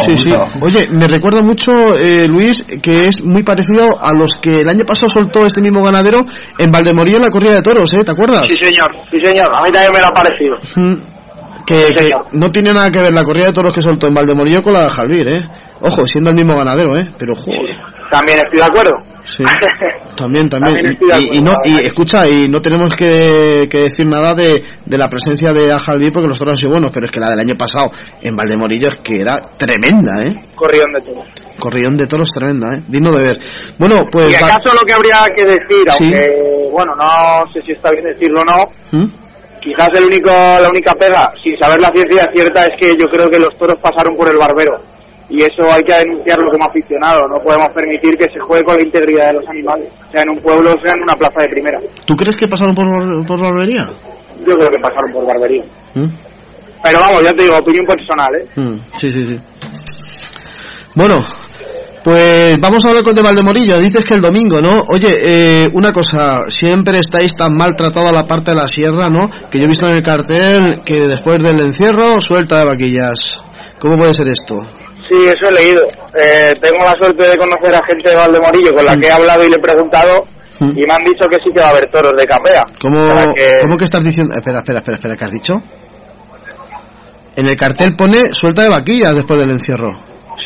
sí, sí. Oye, me recuerda mucho, eh, Luis, que es muy parecido a los que el año pasado soltó este mismo ganadero en Valdemorillo en la corrida de toros, ¿eh? ¿Te acuerdas? Sí, señor, sí, señor. A mí también me lo ha parecido. Mm, Que, que no tiene nada que ver la corrida de toros que soltó en Valdemorillo con la de Jalvir, ¿eh? Ojo, siendo el mismo ganadero, ¿eh? Pero, joder. También estoy de acuerdo. Sí. También, también. Y, y no, y escucha, y no tenemos que, que decir nada de, de la presencia de Ajalví porque los toros han sido buenos, pero es que la del año pasado en Valdemorillo es que era tremenda, ¿eh? Corrión de todo. Corrillón de toros tremenda, ¿eh? Digno de ver. Bueno, pues... y acaso lo que habría que decir, Sí. aunque, bueno, no sé si está bien decirlo o no, ¿Mm? Quizás el único, la única pega, sin saber la ciencia cierta, es que yo creo que los toros pasaron por el barbero. Y eso hay que denunciarlo como aficionado. No podemos permitir que se juegue con la integridad de los animales. Sea en un pueblo, sea en una plaza de primera. ¿Tú crees que pasaron por, por barbería? Yo creo que pasaron por barbería. ¿Mm? Pero vamos, ya te digo, opinión personal, ¿eh? Mm, Sí, sí, sí. Bueno, pues vamos a hablar con de Valdemorillo. Dices que el domingo, ¿no? Oye, eh, una cosa, siempre estáis tan maltratado a la parte de la sierra, ¿no? Que yo he visto en el cartel que después del encierro, suelta de vaquillas. ¿Cómo puede ser esto? Sí, eso he leído. Eh, tengo la suerte de conocer a gente de Valdemorillo con la que he hablado y le he preguntado y me han dicho que sí que va a haber toros de capea. ¿Cómo, que- ¿cómo que estás diciendo? Espera, espera, espera, espera, ¿qué has dicho? En el cartel pone suelta de vaquillas después del encierro.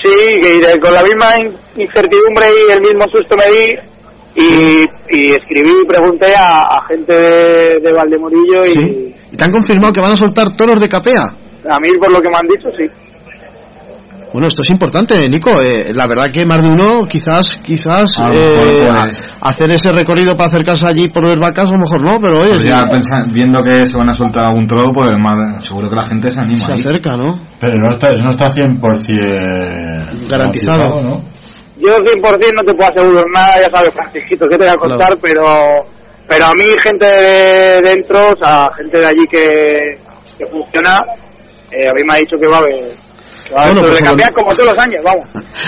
Sí, que de- con la misma in- incertidumbre y el mismo susto me di y, y escribí y pregunté a, a gente de, de Valdemorillo y ¿Sí? ¿Y ¿Te han confirmado que van a soltar toros de capea? a mí por lo que me han dicho sí. Bueno, esto es importante, Nico. Eh, la verdad que más de uno, quizás, quizás, eh, hacer ese recorrido para acercarse allí por ver vacas, a lo mejor no, pero oye, Pues ya viendo que se van a soltar algún toro, pues más, seguro que la gente se anima. se ahí. acerca, ¿no? Pero no está, no está 100% Garantizado. ¿no? Yo 100% no te puedo asegurar nada, ya sabes, Francisquito, ¿qué te voy a contar? Pero pero a mí gente de dentro, o sea, gente de allí que, que funciona, eh, a mí me ha dicho que va a haber, que va a haber Bueno, pues capea como todos los años, vamos,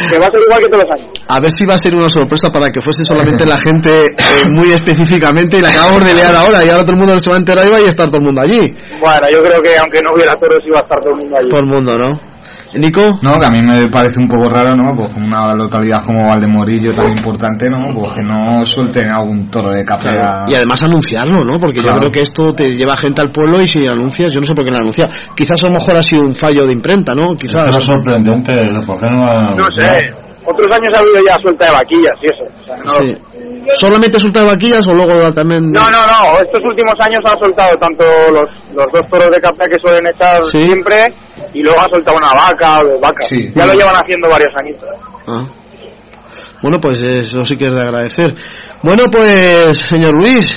que va a ser igual que todos los años. A ver si va a ser una sorpresa para que fuese solamente la gente eh, muy específicamente y la acabamos de leer ahora y ahora todo el mundo se va a enterar y va a estar todo el mundo allí. Bueno, yo creo que aunque no hubiera toros iba a estar todo el mundo allí. Todo el mundo, ¿no? Nico. No, que a mí me parece un poco raro, ¿no? Pues una localidad como Valdemorillo tan importante, ¿no? Pues que no suelten algún toro de capea. Y además anunciarlo, ¿no? Porque Claro. yo creo que esto te lleva gente al pueblo y si anuncias, yo no sé por qué no anuncia. Quizás a lo mejor ha sido un fallo de imprenta, ¿no? Quizás. Es sorprendente, ¿por qué no ha- No sé, otros años ha habido ya suelta de vaquillas y eso. o sea, no- Sí. ¿Solamente suelta de vaquillas o luego también.? No, no, no. Estos últimos años han soltado tanto los, los dos toros de capea que suelen echar Sí. siempre y luego ha soltado una vaca o dos vacas. Sí. Ya lo llevan haciendo varios años. Ah. Bueno, pues eso sí que es de agradecer. Bueno, pues, señor Luis,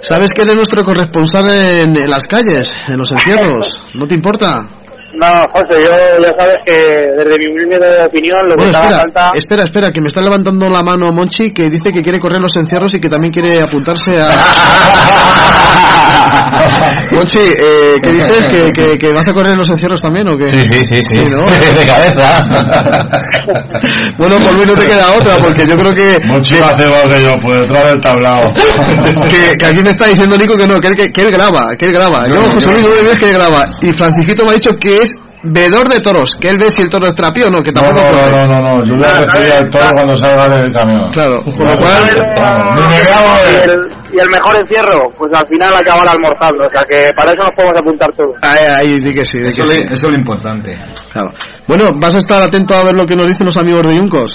sabes que eres nuestro corresponsal en, en las calles, en los encierros. ¿No te importa? No, José, yo ya sabes que desde mi humilde opinión lo que Bueno, espera, falta... espera, espera, que me está levantando la mano Monchi que dice que quiere correr los encierros y que también quiere apuntarse a... Monchi, eh, ¿qué dices? ¿Que, que, que vas a correr los encierros también o qué? Sí, sí, sí, sí. ¿no? De cabeza. bueno, por Luis no te queda otra porque yo creo que... Monchi va a hacer igual que yo, por detrás del tablao. que, que aquí me está diciendo Nico que no, que él, que, que él graba, que él graba. Yo, No, José Luis, no. me que él graba. Y Francisquito me ha dicho que vedor de toros, que él ve si el toro es trapío o no, que No, tampoco no, corre. no, no, no, yo voy a recibir al toro cuando salga del camión. Claro, con lo cual... Me y, el, mejor encierro, pues al final acabar almorzando. O sea que para eso nos podemos apuntar todos. Ahí, ahí, di que sí, di Eso, que sí. eso es lo importante. Claro. Bueno, vas a estar atento a ver lo que nos dicen los amigos de Yuncos.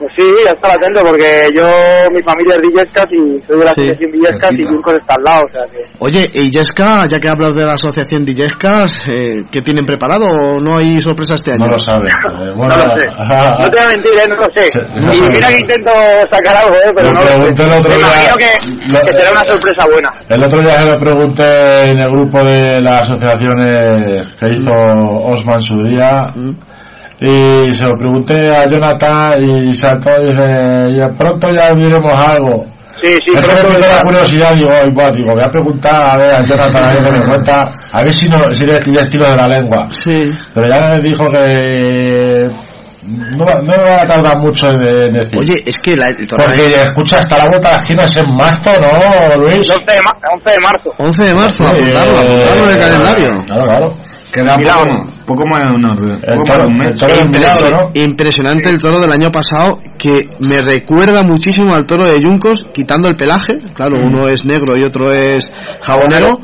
Pues sí, ya estar atento porque yo, mi familia es Villescas y soy de la Sí. asociación Villescas y Yuncos está al lado, o sea que... Oye, y Yesca, ya que hablas de la asociación de Yescas, eh, ¿qué tienen preparado o no hay sorpresa este año? No lo sabe. Eh, bueno, no lo sé. No te voy a mentir, ¿eh? no lo sé. no y mira que intento sacar algo, ¿eh? pero no lo sé. el otro Me día. imagino que, Lo- que será una sorpresa buena. El otro día se lo pregunté en el grupo de las asociaciones que hizo Osman en su día. Y se lo pregunté a Jonathan y saltó y dice, y pronto ya diremos algo. Sí, sí, es que pronto me ya. la curiosidad, digo, "Ay, va", digo, voy a preguntar a ver a Jonathan a ver qué me cuenta, a ver si, no, si le estilo de la lengua. Sí. Pero ya me dijo que no, va- no me va a tardar mucho en decir. Oye, es que la, el torneo- Porque escucha, hasta la vuelta de la esquina es en marzo, ¿no, Luis? El 11 de, ma- 11 de marzo. 11 de marzo, Sí, apuntarlo, eh, apuntarlo en el calendario. Claro, claro. Queda poco, poco más de una, poco más de un mes. Impresi- Impresionante el toro del año pasado que me recuerda muchísimo al toro de Yuncos, quitando el pelaje. Claro, Mm. uno es negro y otro es jabonero,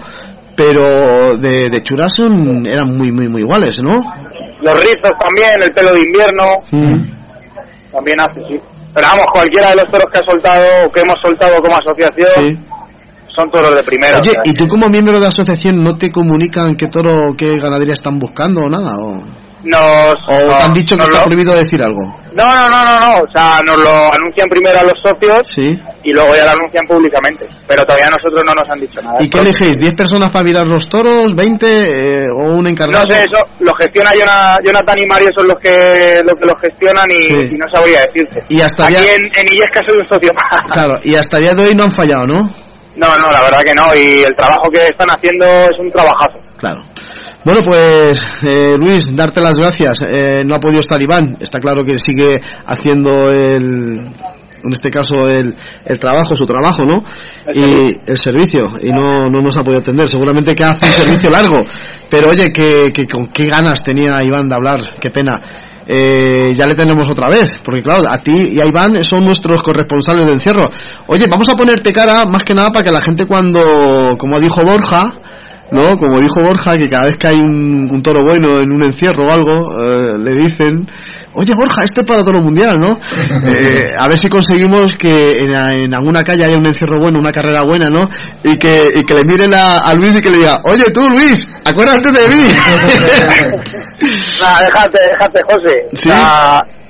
pero de, de churas son- eran muy, muy, muy iguales, ¿no? Los rizos también, el pelo de invierno, Mm. también hace, sí. Pero vamos, cualquiera de los toros que ha soltado, que hemos soltado como asociación, son toros de primera. Oye, o sea, ¿y tú como miembro de la asociación no te comunican qué toro, qué ganadería están buscando o nada? ¿O, nos, o te han dicho que está lo- prohibido decir algo? No, no, no, no, no, o sea, nos lo anuncian primero a los socios Sí. y luego ya lo anuncian públicamente. Pero todavía nosotros no nos han dicho nada. ¿Y qué elegéis? ¿10 personas para virar los toros? ¿20? eh, ¿O un No encargado? sé, eso lo gestiona Jona- Jonathan y Mario, son los que, los que lo gestionan y, Sí. y no sabría decirte. Y hasta Aquí en, en Illesca soy un socio más. Claro, y hasta día de hoy no han fallado, ¿no? No, no, la verdad que no. Y el trabajo que están haciendo es un trabajazo. Claro. Bueno, pues eh, Luis, darte las gracias. Eh, no ha podido estar Iván. Está claro que sigue haciendo el, en este caso el, el trabajo, su trabajo, ¿no? Y el servicio. Y no, no nos ha podido atender. Seguramente que hace un servicio largo. Pero oye, que, que con qué ganas tenía Iván de hablar. Qué pena. Eh, ya le tenemos otra vez, porque claro, a ti y a Iván son nuestros corresponsales de encierro. Oye, vamos a ponerte cara más que nada para que la gente cuando, como dijo Borja, ¿no? Como dijo Borja, que cada vez que hay un, un toro bueno en un encierro o algo, eh, le dicen, oye Borja, este es para toro mundial, ¿no? Eh, a ver si conseguimos que en, en alguna calle haya un encierro bueno, una carrera buena, ¿no? Y que, y que le miren a, a Luis y que le diga, oye tú Luis, acuérdate de mí. Nada, déjate, déjate, José. Sí.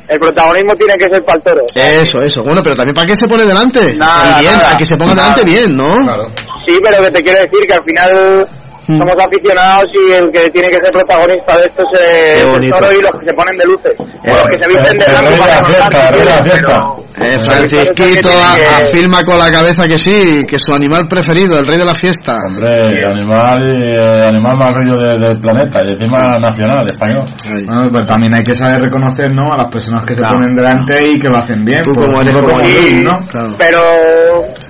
El protagonismo tiene que ser para el toro. Eso, eso. Bueno, pero también para qué se pone delante. Nada, bien, nada. a que se ponga Nada. delante bien, ¿no? Sí, pero que te quiero decir que al final Somos aficionados y el que tiene que ser protagonista de esto es eh, el toro y los que se ponen de luces. O los que se visten de el blanco rey de para fiesta, fiesta. pero- Eh, Francisquito afirma con la cabeza que sí, que su animal preferido, el rey de la fiesta. Hombre, el animal, eh, animal más bello de- del planeta y encima nacional, español. Bueno, pues también hay que saber reconocer ¿no? a las personas que se ponen delante y que lo hacen bien. Tú Por como eres como ¿no? Pero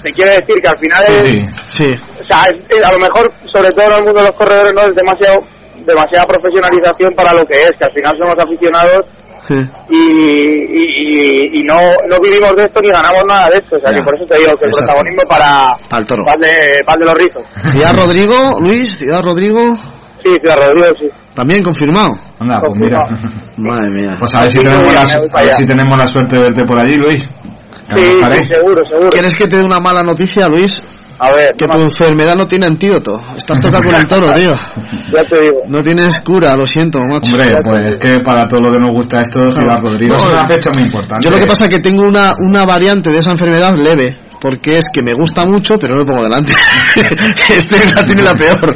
te quiero decir que al final es, Sí. o sea, a lo mejor, sobre todo en el mundo de los corredores, no es demasiado demasiada profesionalización para lo que es, que al final somos aficionados Sí. y, y, y- y no, no vivimos de esto ni ganamos nada de esto. O sea, Ya. que por eso te digo que el protagonismo para, Para el toro. para el de, para el de los rizos. Ciudad Rodrigo, Luis, Ciudad Rodrigo, Sí, Ciudad Rodrigo, sí. también confirmado. Anda, pues mira. Madre mía. Pues a ver si tenemos la, a ver si tenemos la suerte de verte por allí, Luis. Sí, sí, seguro, seguro. ¿Quieres que te dé una mala noticia, Luis? A ver, Que tu enfermedad no tiene antídoto. Estás tocado con el toro, tío. ya te digo. No tienes cura, lo siento, macho. Hombre, pues es que para todo lo que nos gusta esto, Ciudad Rodrigo No, es una fecha muy importante. Yo lo que pasa es que tengo una, una variante de esa enfermedad leve, porque es que me gusta mucho, pero no me pongo delante. este la tiene la peor,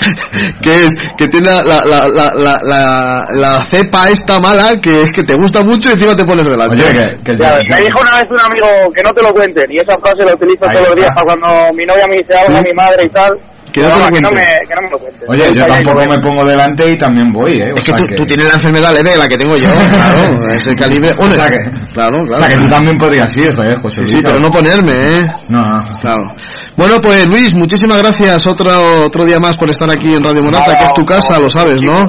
que es que tiene la, la, la, la, la, la cepa esta mala, que es que te gusta mucho y encima te pones delante. Oye, que, que Ya, me dijo una vez un amigo que no te lo cuenten y esa frase la utilizo todos los días para cuando mi novia me dice algo a mi madre y tal. Que no te lo que, no me, que no me lo. Oye, yo tampoco me pongo delante y también voy, ¿eh? O Es que sea tú, tú tienes la enfermedad leve, la que tengo yo, claro, es el calibre. Bueno, O sea que- claro, claro. O sea, que tú también podrías ir, ¿eh, José Sí, pero no ponerme, ¿eh? No, no. Claro. Bueno, pues Luis, muchísimas gracias otro otro día más por estar aquí en Radio Morata, que es tu casa, lo sabes, ¿no?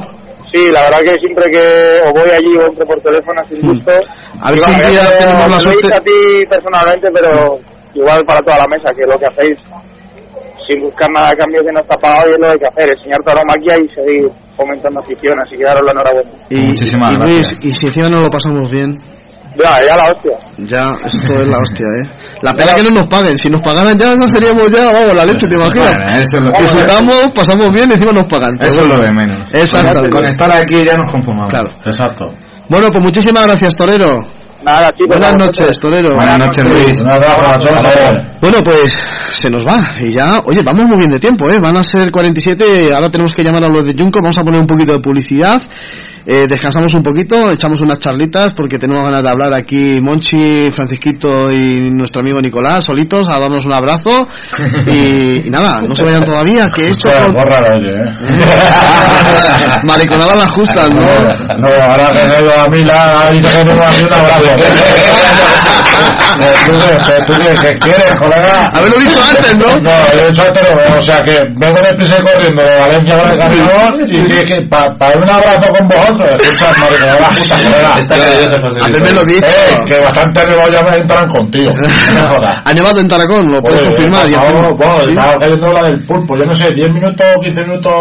Sí, la verdad que siempre que o voy allí o entro por teléfono sin gusto. A ver si un día tenemos la suerte- a ti personalmente, pero igual para toda la mesa, que lo que hacéis sin buscar nada a cambio que no está pagado y es lo que hay que hacer, enseñar tauromaquia y seguir fomentando afición, así que daros la enhorabuena. Y, Muchísimas y gracias. Luis, y si encima no lo pasamos bien. Ya, ya la hostia. Ya, esto es la hostia, ¿eh? La pena que no nos paguen. Si nos pagaran ya, no seríamos ya, vamos, la leche, ¿te imaginas? Bueno, eso es lo- Disfrutamos, pasamos bien y encima nos pagan. Eso es lo de menos. Exactamente. Con estar aquí ya nos conformamos. Claro. Exacto. Bueno, pues muchísimas gracias, Torero. Nada, chicos. Buenas noches. Torero. Buenas noches, Luis. Bueno, pues se nos va. Y ya, oye, vamos muy bien de tiempo, ¿eh? Van a ser 47. Ahora tenemos que llamar a los de Junco. Vamos a poner un poquito de publicidad. Eh, descansamos un poquito, echamos unas charlitas porque tenemos ganas de hablar aquí Monchi, Francisquito y nuestro amigo Nicolás solitos a darnos un abrazo y, y nada, no se vayan todavía que esto con- ¿eh? mariconada las justas, ¿no? No, ahora que ido a Mila, dice que no sido un abrazo. ¿Tú qué- ¿Tú qué qué quieres, colega? Haberlo dicho antes, ¿no? No, lo he dicho antes, no, o sea que vengo de prisa y corriendo de Valencia con el y que, que para un abrazo con vosotros, escucha, mariconada las justas, colega. Está nervioso, José Luis. Haberme lo dicho. Eh, que bastante nevado ya me entran contigo. No me jodas. Ha nevado en Taracón, lo puedes confirmar. por y favor, encima- bueno, ¿Sí? estaba cayendo la del pulpo. Yo no sé, 10 minutos, 15 minutos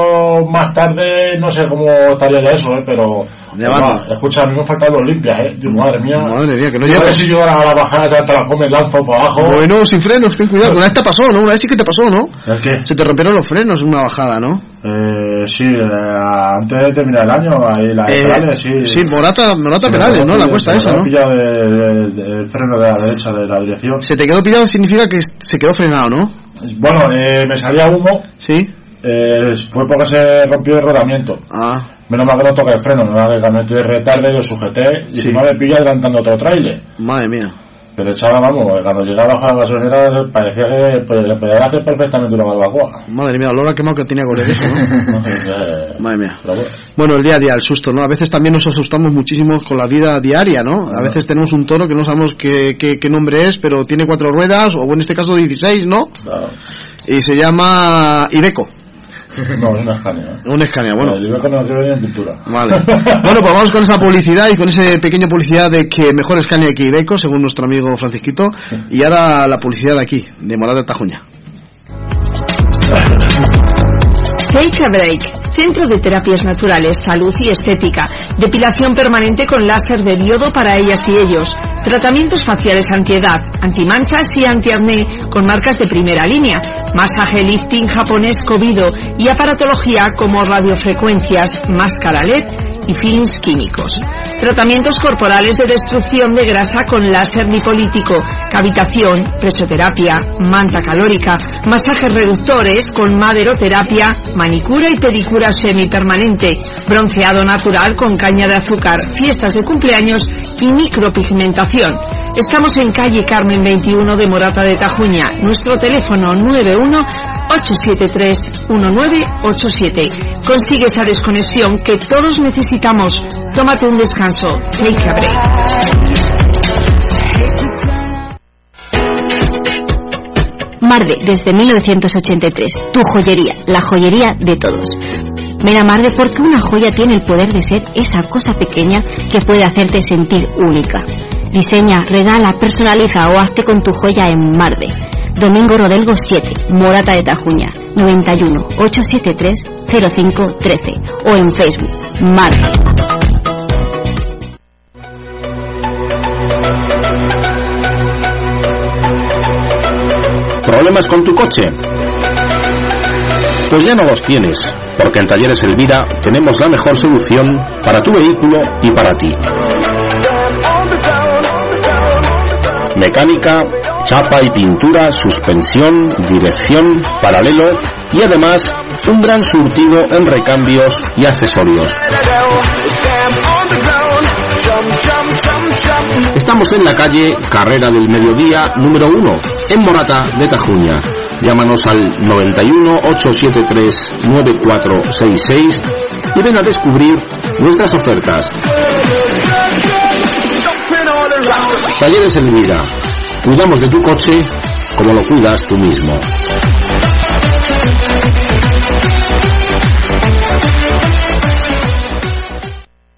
más tarde, no sé cómo estaría ya eso, ¿eh? pero. Nevando. Bueno, escucha, a mí me faltan los limpias, ¿eh? Madre mía. Madre mía, que no Yo llego. a ver si yo ahora a la bajada ya te la come, lanzo para abajo. Bueno, sin frenos, ten cuidado. Una vez te pasó, ¿no? Una vez sí que te pasó, ¿no? ¿El qué? Se te rompieron los frenos en una bajada, ¿no? Eh, sí, eh, antes de terminar el año, ahí la Eh, Perales, sí. sí, Morata, Morata Perales, ¿no? La cuesta esa, ¿no? pillado de- de- de- el freno de la derecha de la dirección. Se te quedó pillado significa que se quedó frenado, ¿no? Bueno, eh, me salía humo. Sí. Eh, fue porque se rompió el rodamiento. Ah. Menos mal que no toca el freno, me va que estoy de retarde, lo sujeté y Sí. encima me pilla adelantando otro trailer. Madre mía. Pero echaba, vamos, cuando llegaba a la gasolinera parecía que pues, le podía hacer perfectamente una barbacoa. Madre mía, el olor a quemado que tenía con el eso, ¿no? Madre mía. Bueno, el día a día, el susto, ¿no? A veces también nos asustamos muchísimo con la vida diaria, ¿no? A veces tenemos un toro que no sabemos qué, qué, qué nombre es, pero tiene cuatro ruedas, o en este caso 16, ¿no? Claro. Y se llama Ibeco. No, es una Scania. ¿eh? Un bueno. Eh, Yo creo que no quiero venir en pintura. Vale. Bueno, pues vamos con esa publicidad y con ese pequeña publicidad de que mejor Scania que Ibeco, según nuestro amigo Francisquito. Y ahora la publicidad de aquí, de Morada de Tajuña. Take a Break, Centro de Terapias Naturales, Salud y Estética, depilación permanente con láser de diodo para ellas y ellos, tratamientos faciales antiedad, antimanchas y antiacné con marcas de primera línea, masaje lifting japonés covido y aparatología como radiofrecuencias, máscara LED y films químicos. Tratamientos corporales de destrucción de grasa con láser lipolítico, cavitación, presoterapia, manta calórica, masajes reductores con maderoterapia, manicura y pedicura semipermanente, bronceado natural con caña de azúcar, fiestas de cumpleaños y micropigmentación. Estamos en calle Carmen 21 de Morata de Tajuña. Nuestro teléfono 91 873 1987. Consigue esa desconexión que todos necesitamos. Tómate un descanso. Take a break. Marde, desde 1983. Tu joyería, la joyería de todos. Ven a Marde porque una joya tiene el poder de ser esa cosa pequeña que puede hacerte sentir única. Diseña, regala, personaliza o hazte con tu joya en Marde. Domingo Rodelgo 7, Morata de Tajuña, 91 873 0513 o en Facebook, Marde. ¿Problemas con tu coche? Pues ya no los tienes, porque en Talleres Elvira tenemos la mejor solución para tu vehículo y para ti. Mecánica, chapa y pintura, suspensión, dirección, paralelo y además un gran surtido en recambios y accesorios. Estamos en la calle Carrera del Mediodía número 1, en Morata de Tajuña. Llámanos al 91 873 9466 y ven a descubrir nuestras ofertas. Talleres en vida. Cuidamos de tu coche como lo cuidas tú mismo.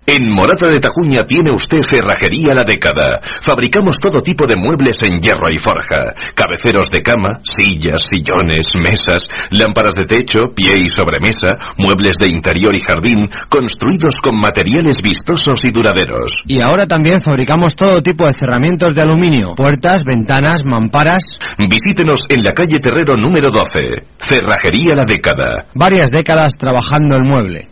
En Morata de Tajuña tiene usted Cerrajería La Década. Fabricamos todo tipo de muebles en hierro y forja. Cabeceros de cama, sillas, sillones, mesas, lámparas de techo, pie y sobremesa, muebles de interior y jardín, construidos con materiales vistosos y duraderos. Y ahora también fabricamos todo tipo de cerramientos de aluminio, puertas, ventanas, mamparas. Visítenos en la calle Terrero número 12. Cerrajería La Década. Varias décadas trabajando el mueble.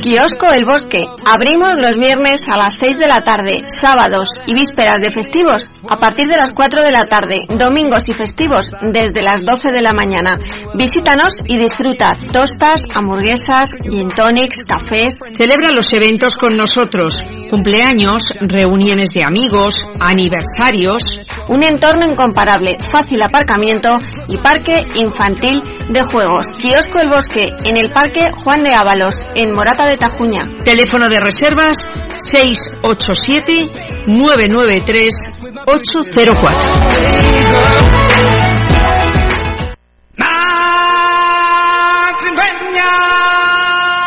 Kiosco El Bosque. Abrimos los viernes a las 6 de la tarde, sábados y vísperas de festivos a partir de las 4 de la tarde, domingos y festivos desde las 12 de la mañana. Visítanos y disfruta tostas, hamburguesas, gin tonics, cafés. Celebra los eventos con nosotros. Cumpleaños, reuniones de amigos, aniversarios. Un entorno incomparable, fácil aparcamiento y parque infantil de juegos. Kiosco El Bosque en el Parque Juan de Ábalos, en Morata de Tajuña. Teléfono de reservas 687-993-804.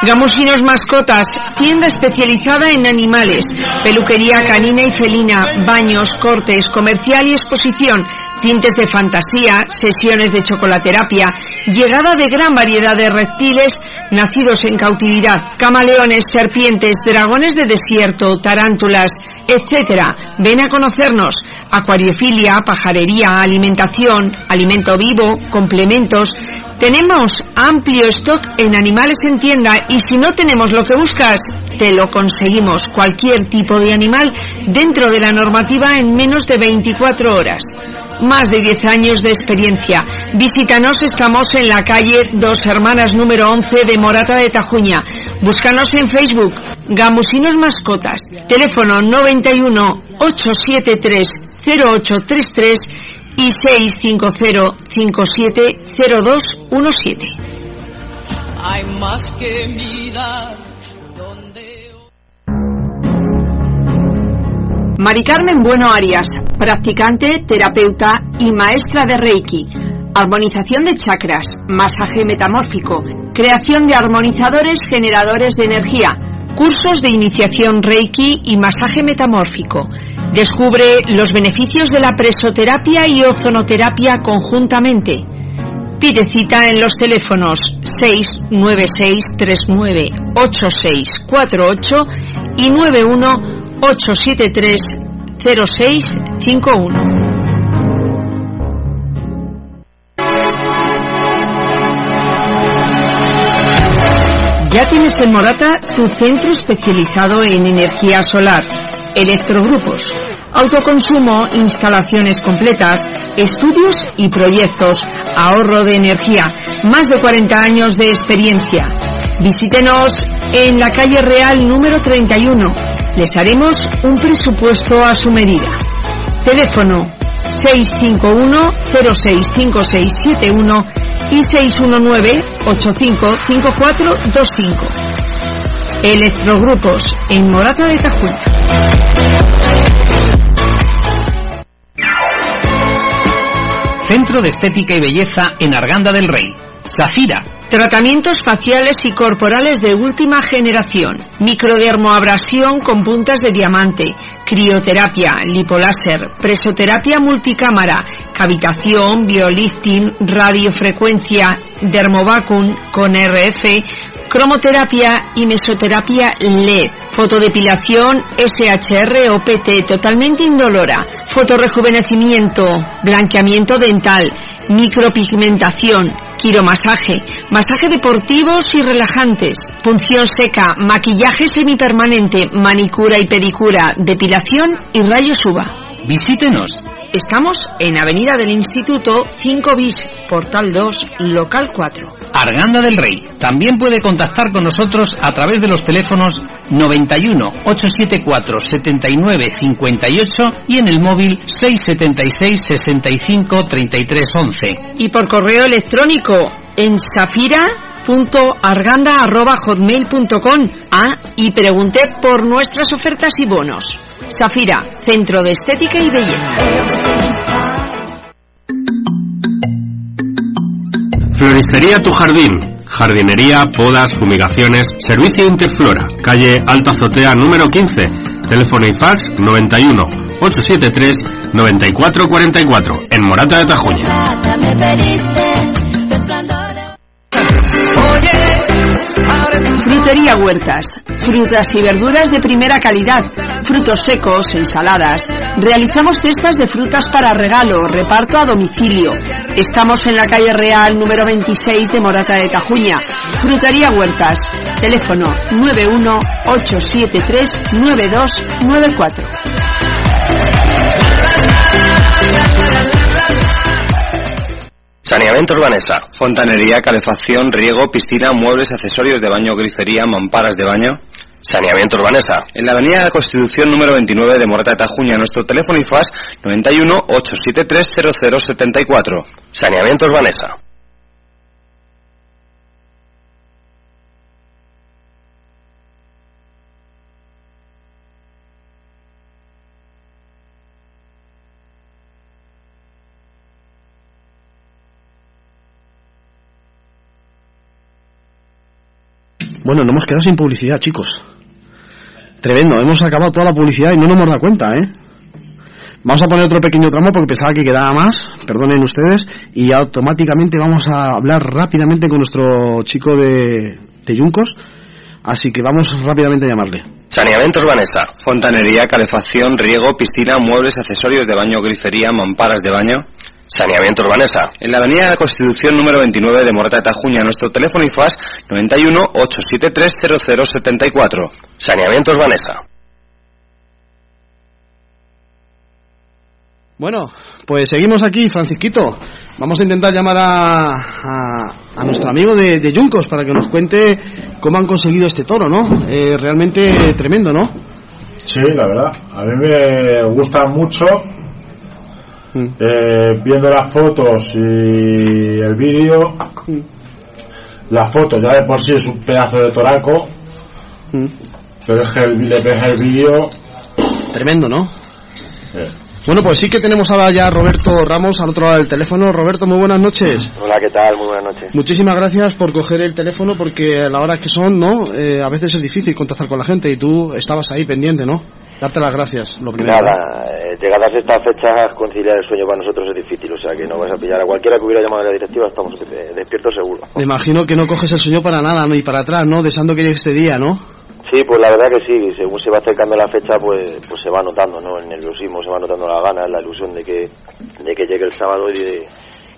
Gamusinos Mascotas, tienda especializada en animales, peluquería canina y felina, baños, cortes, comercial y exposición, tintes de fantasía, sesiones de chocolaterapia, llegada de gran variedad de reptiles nacidos en cautividad, camaleones, serpientes, dragones de desierto, tarántulas, etcétera. Ven a conocernos. Acuariofilia, pajarería, alimentación, alimento vivo, complementos. Tenemos amplio stock en animales en tienda y si no tenemos lo que buscas, te lo conseguimos. Cualquier tipo de animal dentro de la normativa en menos de 24 horas más de 10 años de experiencia. Visítanos, estamos en la calle Dos Hermanas número 11 de Morata de Tajuña. Búscanos en Facebook, Gamusinos Mascotas. Teléfono 91 873 0833 y 650 570217. Hay más que mirar. Mari Carmen Bueno Arias, practicante, terapeuta y maestra de Reiki. Armonización de chakras, masaje metamórfico, creación de armonizadores generadores de energía, cursos de iniciación Reiki y masaje metamórfico. Descubre los beneficios de la presoterapia y ozonoterapia conjuntamente. Pide cita en los teléfonos 696398648 y 91 873-0651. Ya tienes en Morata tu centro especializado en energía solar, electrogrupos, autoconsumo, instalaciones completas, estudios y proyectos, ahorro de energía, más de 40 años de experiencia. Visítenos en la calle Real número 31 les haremos un presupuesto a su medida. Teléfono 651-065671 y 619-855425. Electrogrupos en Morata de Tajuña. Centro de Estética y Belleza en Arganda del Rey. Zafira. Tratamientos faciales y corporales de última generación. Microdermoabrasión con puntas de diamante. Crioterapia, lipoláser, presoterapia multicámara, cavitación, biolifting, radiofrecuencia, dermovacum con RF, cromoterapia y mesoterapia LED, fotodepilación SHR o PT totalmente indolora, fotorejuvenecimiento, blanqueamiento dental, micropigmentación, quiromasaje, masaje deportivos y relajantes, punción seca, maquillaje semipermanente, manicura y pedicura, depilación y rayos UVA. Visítenos. Estamos en Avenida del Instituto 5 bis, Portal 2, Local 4. Arganda del Rey. También puede contactar con nosotros a través de los teléfonos 91 874 79 58 y en el móvil 676 65 33 11. Y por correo electrónico en safira.arganda.hotmail.com Ah, y pregunté por nuestras ofertas y bonos. Safira, Centro de Estética y Belleza. Floristería Tu Jardín. jardinería, podas, fumigaciones, servicio Interflora, calle Alta Azotea número 15, teléfono y fax 91 873 9444 en Morata de Tajuña. Frutería Huertas. Frutas y verduras de primera calidad. Frutos secos, ensaladas. Realizamos cestas de frutas para regalo, reparto a domicilio. Estamos en la calle Real número 26 de Morata de Tajuña. Frutería Huertas. Teléfono 91 Saneamiento Urbanesa, fontanería, calefacción, riego, piscina, muebles, accesorios de baño, grifería, mamparas de baño. Saneamiento Urbanesa. En la avenida de la Constitución número 29 de Morata de Tajuña, nuestro teléfono y FAS 91 873 0074. Saneamiento Urbanesa. Bueno, nos hemos quedado sin publicidad, chicos. Tremendo, hemos acabado toda la publicidad y no nos hemos dado cuenta, ¿eh? Vamos a poner otro pequeño tramo porque pensaba que quedaba más, perdonen ustedes, y automáticamente vamos a hablar rápidamente con nuestro chico de, de Yuncos, así que vamos rápidamente a llamarle. Saneamiento Urbanesa, fontanería, calefacción, riego, piscina, muebles, accesorios de baño, grifería, mamparas de baño. Saneamiento Urbanesa. En la avenida de la Constitución número 29 de Morata de Tajuña, nuestro teléfono y FAS 91 873 0074. Saneamiento Urbanesa. Bueno, pues seguimos aquí, Francisquito. Vamos a intentar llamar a, a, a nuestro amigo de, de, Yuncos para que nos cuente cómo han conseguido este toro, ¿no? Eh, realmente tremendo, ¿no? Sí, la verdad. A mí me gusta mucho eh, viendo las fotos y el vídeo, la foto ya de por sí es un pedazo de toraco, pero es que el, le ves el vídeo. Tremendo, ¿no? Eh. Bueno, pues sí que tenemos ahora ya a Roberto Ramos al otro lado del teléfono. Roberto, muy buenas noches. Hola, ¿qué tal? Muy buenas noches. Muchísimas gracias por coger el teléfono porque a la hora que son, ¿no? Eh, a veces es difícil contactar con la gente y tú estabas ahí pendiente, ¿no? Darte las gracias, lo primero. Nada, eh, llegadas estas fechas, conciliar el sueño para nosotros es difícil, o sea que no vas a pillar a cualquiera que hubiera llamado a la directiva, estamos despiertos seguro. Me imagino que no coges el sueño para nada, ¿no? Y para atrás, ¿no? Deseando que llegue este día, ¿no? Sí, pues la verdad que sí, según se va acercando la fecha, pues pues se va notando, ¿no? El nerviosismo, se va notando la ganas, la ilusión de que, de que llegue el sábado y de,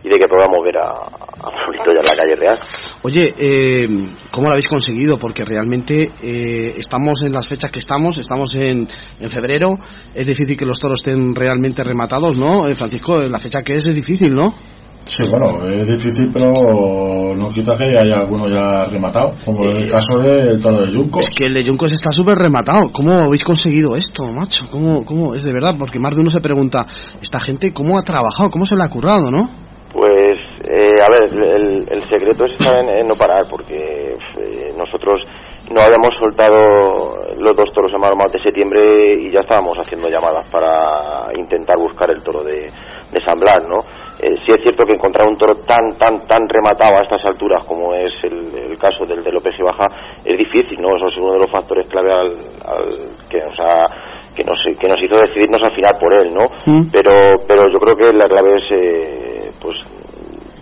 y de que podamos ver a, a Florito ya en la calle real. Oye, eh, ¿cómo lo habéis conseguido? Porque realmente eh, estamos en las fechas que estamos, estamos en, en febrero, es difícil que los toros estén realmente rematados, ¿no? Eh, Francisco, la fecha que es es difícil, ¿no? Sí, bueno, es difícil, pero no quita que haya alguno ya rematado, como en el caso del toro de Yuncos. Es que el de Yuncos está súper rematado. ¿Cómo habéis conseguido esto, macho? ¿Cómo, ¿Cómo? Es de verdad, porque más de uno se pregunta, esta gente, ¿cómo ha trabajado? ¿Cómo se le ha currado, no? Pues, eh, a ver, el, el secreto está en, en, no parar, porque eh, nosotros no habíamos soltado los dos toros en Marmol de septiembre y ya estábamos haciendo llamadas para intentar buscar el toro de, de San Blas, ¿no? Eh, sí es cierto que encontrar un toro tan, tan, tan rematado a estas alturas como es el, el caso del de López y Baja es difícil, ¿no? Eso es uno de los factores clave al, al que nos ha que nos, que nos hizo decidirnos al final por él, ¿no? Mm. Pero, pero yo creo que la clave es, eh, pues,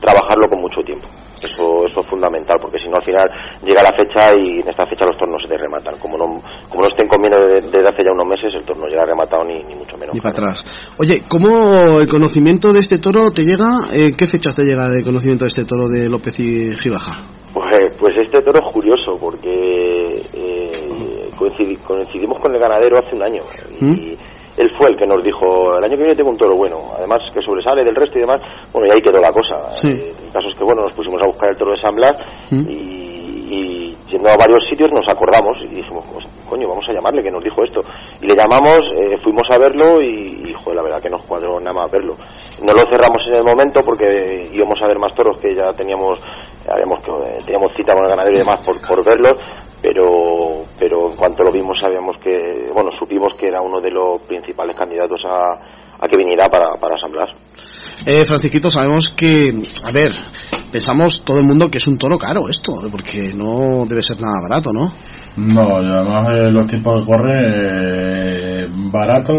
trabajarlo con mucho tiempo. Eso, eso es fundamental, porque si no al final llega la fecha y en esta fecha los tornos se te rematan. Como no, como no estén comiendo desde, desde hace ya unos meses, el torno llega rematado ni, ni mucho menos. Ni para atrás. Oye, ¿cómo el conocimiento de este toro te llega? ¿En qué fechas te llega el conocimiento de este toro de López y Gibaja? Pues, pues este toro es curioso, porque eh, coincidi, coincidimos con el ganadero hace un año. Y, ¿Mm? Él fue el que nos dijo, el año que viene tengo un toro bueno, además que sobresale del resto y demás, bueno, y ahí quedó la cosa. Sí. Eh, el caso es que, bueno, nos pusimos a buscar el toro de San Blas ¿Mm? y, y yendo a varios sitios nos acordamos y dijimos, pues, coño, vamos a llamarle que nos dijo esto. Y le llamamos, eh, fuimos a verlo y, y, joder, la verdad que nos cuadró nada más verlo. No lo cerramos en el momento porque íbamos a ver más toros que ya teníamos, habíamos, eh, teníamos cita con el ganadero y demás por, por verlos, pero pero en cuanto lo vimos sabíamos que bueno supimos que era uno de los principales candidatos a, a que viniera para, para San Blas eh, Francisquito sabemos que a ver pensamos todo el mundo que es un toro caro esto, porque no debe ser nada barato, ¿no? No, además eh, los tiempos que corre, eh, barato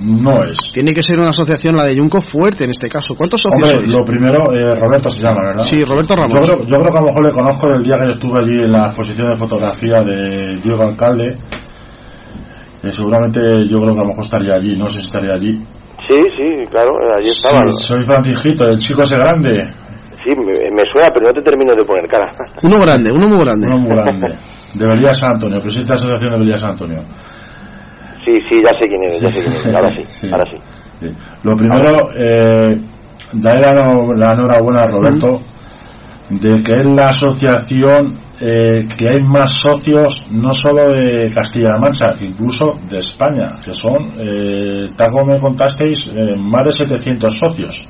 no es. Tiene que ser una asociación, la de Junco, fuerte en este caso. ¿Cuántos socios Hombre, sois? lo primero, eh, Roberto se llama, ¿verdad? Sí, Roberto Ramos. Yo creo, yo creo que a lo mejor le conozco del día que estuve allí en la exposición de fotografía de Diego Alcalde. Eh, seguramente yo creo que a lo mejor estaría allí, no sé si estaría allí. Sí, sí, claro, eh, allí estaba. Sí, soy Francisquito, el chico ese grande. Sí, me, me suena, pero no te termino de poner cara. Uno grande, uno muy grande. Uno muy grande. De Belía San Antonio, presidente de la Asociación de Belía San Antonio. Sí, sí, ya sé quién eres, ya sé quién eres. Ahora sí, ahora sí. Sí. Lo primero, eh, darle la enhorabuena a Roberto de que es la asociación eh, que hay más socios no solo de Castilla-La Mancha, incluso de España, que son, eh, tal como me contasteis, eh, más de 700 socios.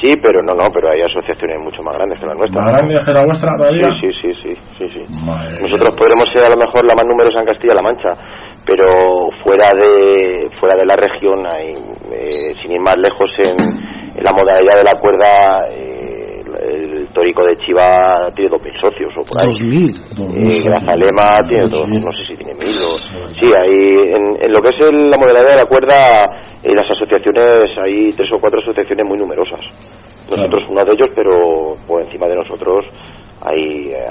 Sí, pero no, no, pero hay asociaciones mucho más grandes que la nuestra. ¿Más grande que la vuestra todavía? Sí, sí, sí, sí, sí, Nosotros podremos ser a lo mejor la más numerosa en Castilla-La Mancha, pero fuera de fuera de la región, hay, eh, sin ir más lejos, en, en la modalidad de la cuerda, eh, el tórico de Chiva tiene 2.000 socios o por ahí. Dos mil. Eh, Grazalema tiene dos, no sé si tiene mil o... Sí, hay, en, en lo que es el- la modalidad de la cuerda, eh, las asociaciones, hay tres o cuatro asociaciones muy numerosas. Nosotros uno de ellos, pero por encima de nosotros hay eh,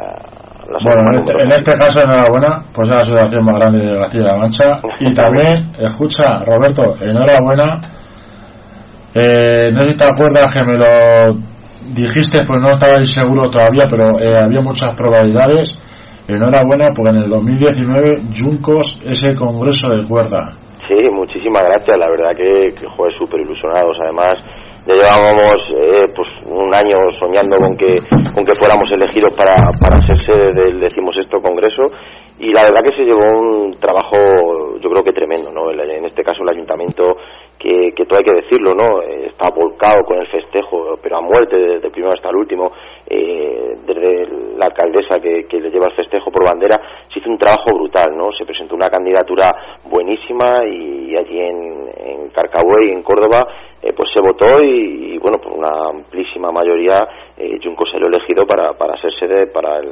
las Bueno, en este, en este caso, enhorabuena, pues es la asociación más grande de Castilla-La Mancha. Y también, escucha, Roberto, enhorabuena. Eh, no sé si te acuerdas que me lo dijiste, pues no estaba seguro todavía, pero eh, había muchas probabilidades. Enhorabuena, porque en el 2019 Juncos es el Congreso de Cuerda. Sí, muchísimas gracias. La verdad que, que joder, súper ilusionados. Además, ya llevábamos eh, pues un año soñando con que con que fuéramos elegidos para, para sede del decimosexto congreso y la verdad que se llevó un trabajo, yo creo que tremendo, ¿no? En este caso el ayuntamiento que, que todo hay que decirlo, ¿no? Eh, Está volcado con el festejo, pero a muerte desde el primero hasta el último. Eh, desde la alcaldesa que, que le lleva el festejo por bandera, se hizo un trabajo brutal, ¿no? Se presentó una candidatura buenísima y, allí en, en Carcabuey, en Córdoba, eh, pues se votó y, y, bueno, por una amplísima mayoría, eh, Junco se lo elegido para, para ser sede para el,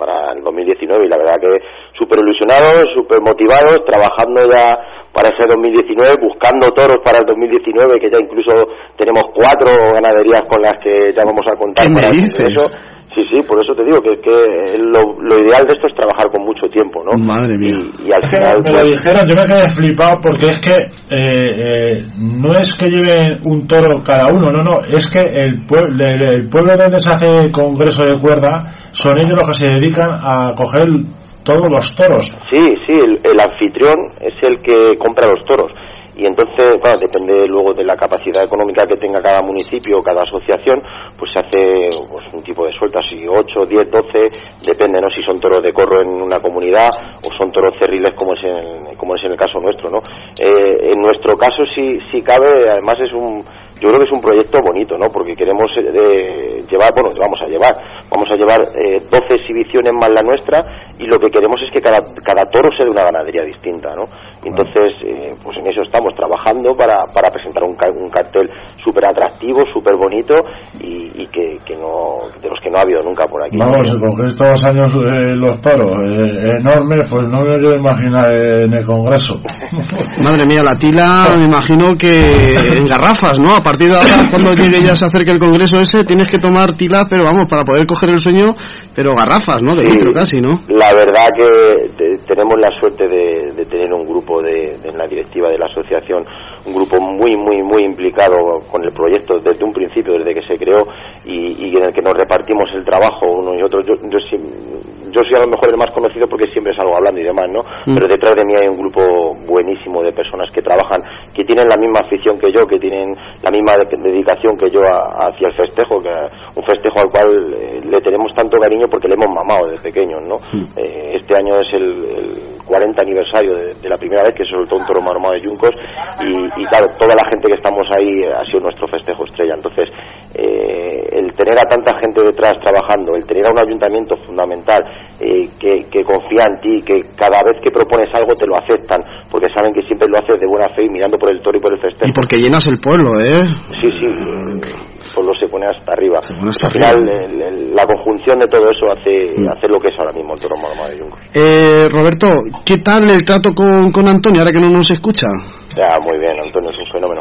para el 2019 y la verdad que súper ilusionados, súper motivados, trabajando ya para ese 2019, buscando toros para el 2019, que ya incluso tenemos cuatro ganaderías con las que ya vamos a contar ¿Qué me para el dices? Sí, sí, por eso te digo que, que lo, lo ideal de esto es trabajar con mucho tiempo, ¿no? Madre mía. Y, y al Es que final, me lo pues, dijeron, yo me quedé flipado porque es que eh, eh, no es que lleven un toro cada uno, no, no, es que el, pue- el, el pueblo donde se hace el congreso de cuerda son ellos los que se dedican a coger todos los toros. Sí, sí, el, el anfitrión es el que compra los toros. Y entonces, bueno, depende luego de la capacidad económica que tenga cada municipio o cada asociación, pues se hace pues, un tipo de sueltas, si 8, 10, 12, depende, ¿no? Si son toros de corro en una comunidad o son toros cerriles como es en, como es en el caso nuestro, ¿no? Eh, en nuestro caso, si, si cabe, además es un, yo creo que es un proyecto bonito, ¿no? Porque queremos eh, llevar, bueno, vamos a llevar, vamos a llevar eh, 12 exhibiciones más la nuestra y lo que queremos es que cada, cada toro sea de una ganadería distinta, ¿no? Entonces, eh, pues en eso estamos trabajando para, para presentar un, ca- un cartel súper atractivo, súper bonito y, y que, que no, de los que no ha habido nunca por aquí. Vamos, todos los años eh, los toros eh, enormes, pues no me quiero imaginar en el congreso. Madre mía, la tila me imagino que en garrafas, ¿no? Partir de ahora, cuando llegue ya se acerque el congreso ese, tienes que tomar tila, pero vamos, para poder coger el sueño, pero garrafas, ¿no? De Sí. litro casi, ¿no? La verdad que te- tenemos la suerte de, de tener un grupo de, de- en la directiva de la asociación, un grupo muy, muy, muy implicado con el proyecto desde un principio, desde que se creó, y, y en el que nos repartimos el trabajo uno y otro. Yo, yo, yo soy a lo mejor el más conocido porque siempre salgo hablando y demás, ¿no? Mm. Pero detrás de mí hay un grupo buenísimo de personas que trabajan, que tienen la misma afición que yo, que tienen la misma de- dedicación que yo a- hacia el festejo, que un festejo al cual eh, le tenemos tanto cariño porque le hemos mamado desde pequeños, ¿no? Eh, este año es el, el 40 aniversario de, de la primera vez que se soltó un toro marmado de Yuncos y, y claro, toda la gente que estamos ahí ha sido nuestro festejo estrella. Entonces, eh, el tener a tanta gente detrás trabajando, el tener a un ayuntamiento fundamental eh, que, que confía en ti, que cada vez que propones algo te lo aceptan, porque saben que siempre lo haces de buena fe y mirando por el toro y por el festejo. Y porque llenas el pueblo, ¿eh? Sí, sí, lo sé, con pone hasta arriba. hasta Al final, el- el- la conjunción de todo eso hace, hace lo que es ahora mismo el toro Maroma de Yuncos. Eh, Roberto, ¿qué tal el trato con, con Antonio ahora que no nos escucha? Ya, muy bien, Antonio es un fenómeno.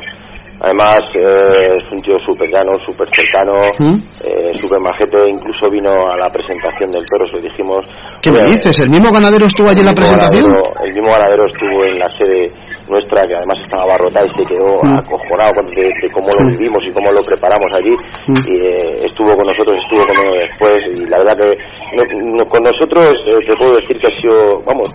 Además, eh, es un tío súper llano, súper cercano, ¿Mm? eh, súper majete. Incluso vino a la presentación del toro, se dijimos. ¿Qué me dices? ¿El mismo ganadero estuvo allí en la presentación? ganadero- el mismo ganadero estuvo en la sede nuestra, que además estaba abarrotada y se quedó Mm. acojonado con- de, de cómo lo vivimos y cómo lo preparamos allí. Mm. Y eh, estuvo con nosotros, estuvo conmigo después. Y la verdad que no- no- con nosotros eh, te puedo decir que ha sido, vamos,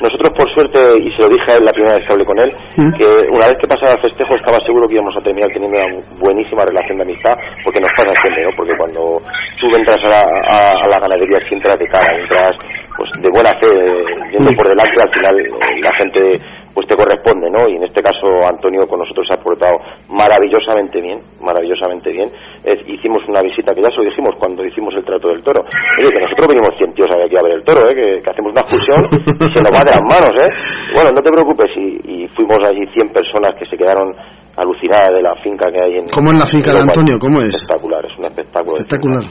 nosotros por suerte, y se lo dije a él la primera vez que hablé con él, Mm. que una vez que pasara el festejo estaba seguro que íbamos a terminar teniendo una buenísima relación de amistad, porque nos pasa siempre, ¿no? Porque cuando tú entras a la, a- a la ganadería, si entras de cara, entras pues de buena fe, yendo por delante, al final eh, la gente pues te corresponde, ¿no? Y en este caso Antonio con nosotros se ha portado maravillosamente bien, maravillosamente bien. Eh, hicimos una visita, que ya se lo dijimos cuando hicimos el trato del toro. Oye, que nosotros venimos 100 tíos aquí a ver el toro, ¿eh? Que, que hacemos una excursión y se nos va de las manos, ¿eh? Bueno, no te preocupes, y, y fuimos allí 100 personas que se quedaron alucinadas de la finca que hay en... ¿Cómo en la finca de. Antonio? ¿Cómo es? Espectacular, es un espectáculo. Espectacular.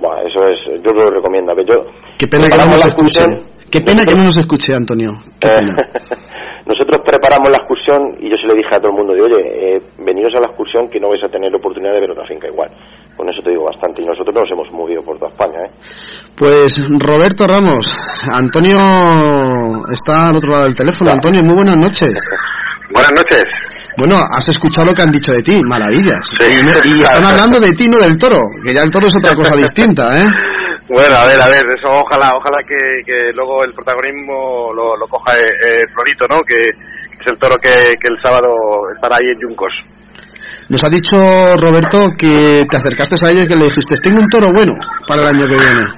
Buah, eso es, yo lo recomiendo. A ver, yo, Qué pena que no la escuche. excursión, Qué pena que no nos escuche, Antonio. Qué pena. Nosotros preparamos la excursión y yo se lo dije a todo el mundo, de, oye, eh, veniros a la excursión que no vais a tener oportunidad de ver otra finca igual. Con eso te digo bastante. Y nosotros nos hemos movido por toda España, ¿eh? Pues Roberto Ramos, Antonio está al otro lado del teléfono. Antonio, muy buenas noches. Buenas noches. Bueno, has escuchado lo que han dicho de ti, maravillas. Sí. y, están hablando de ti, no del toro, que ya el toro es otra cosa distinta, ¿eh? Bueno, a ver, a ver, eso ojalá, ojalá que, que luego el protagonismo lo, lo coja eh, eh, Florito, ¿no? Que, que es el toro que, que el sábado estará ahí en Yuncos. Nos ha dicho Roberto que te acercaste a ellos y que le dijiste, tengo un toro bueno para el año que viene.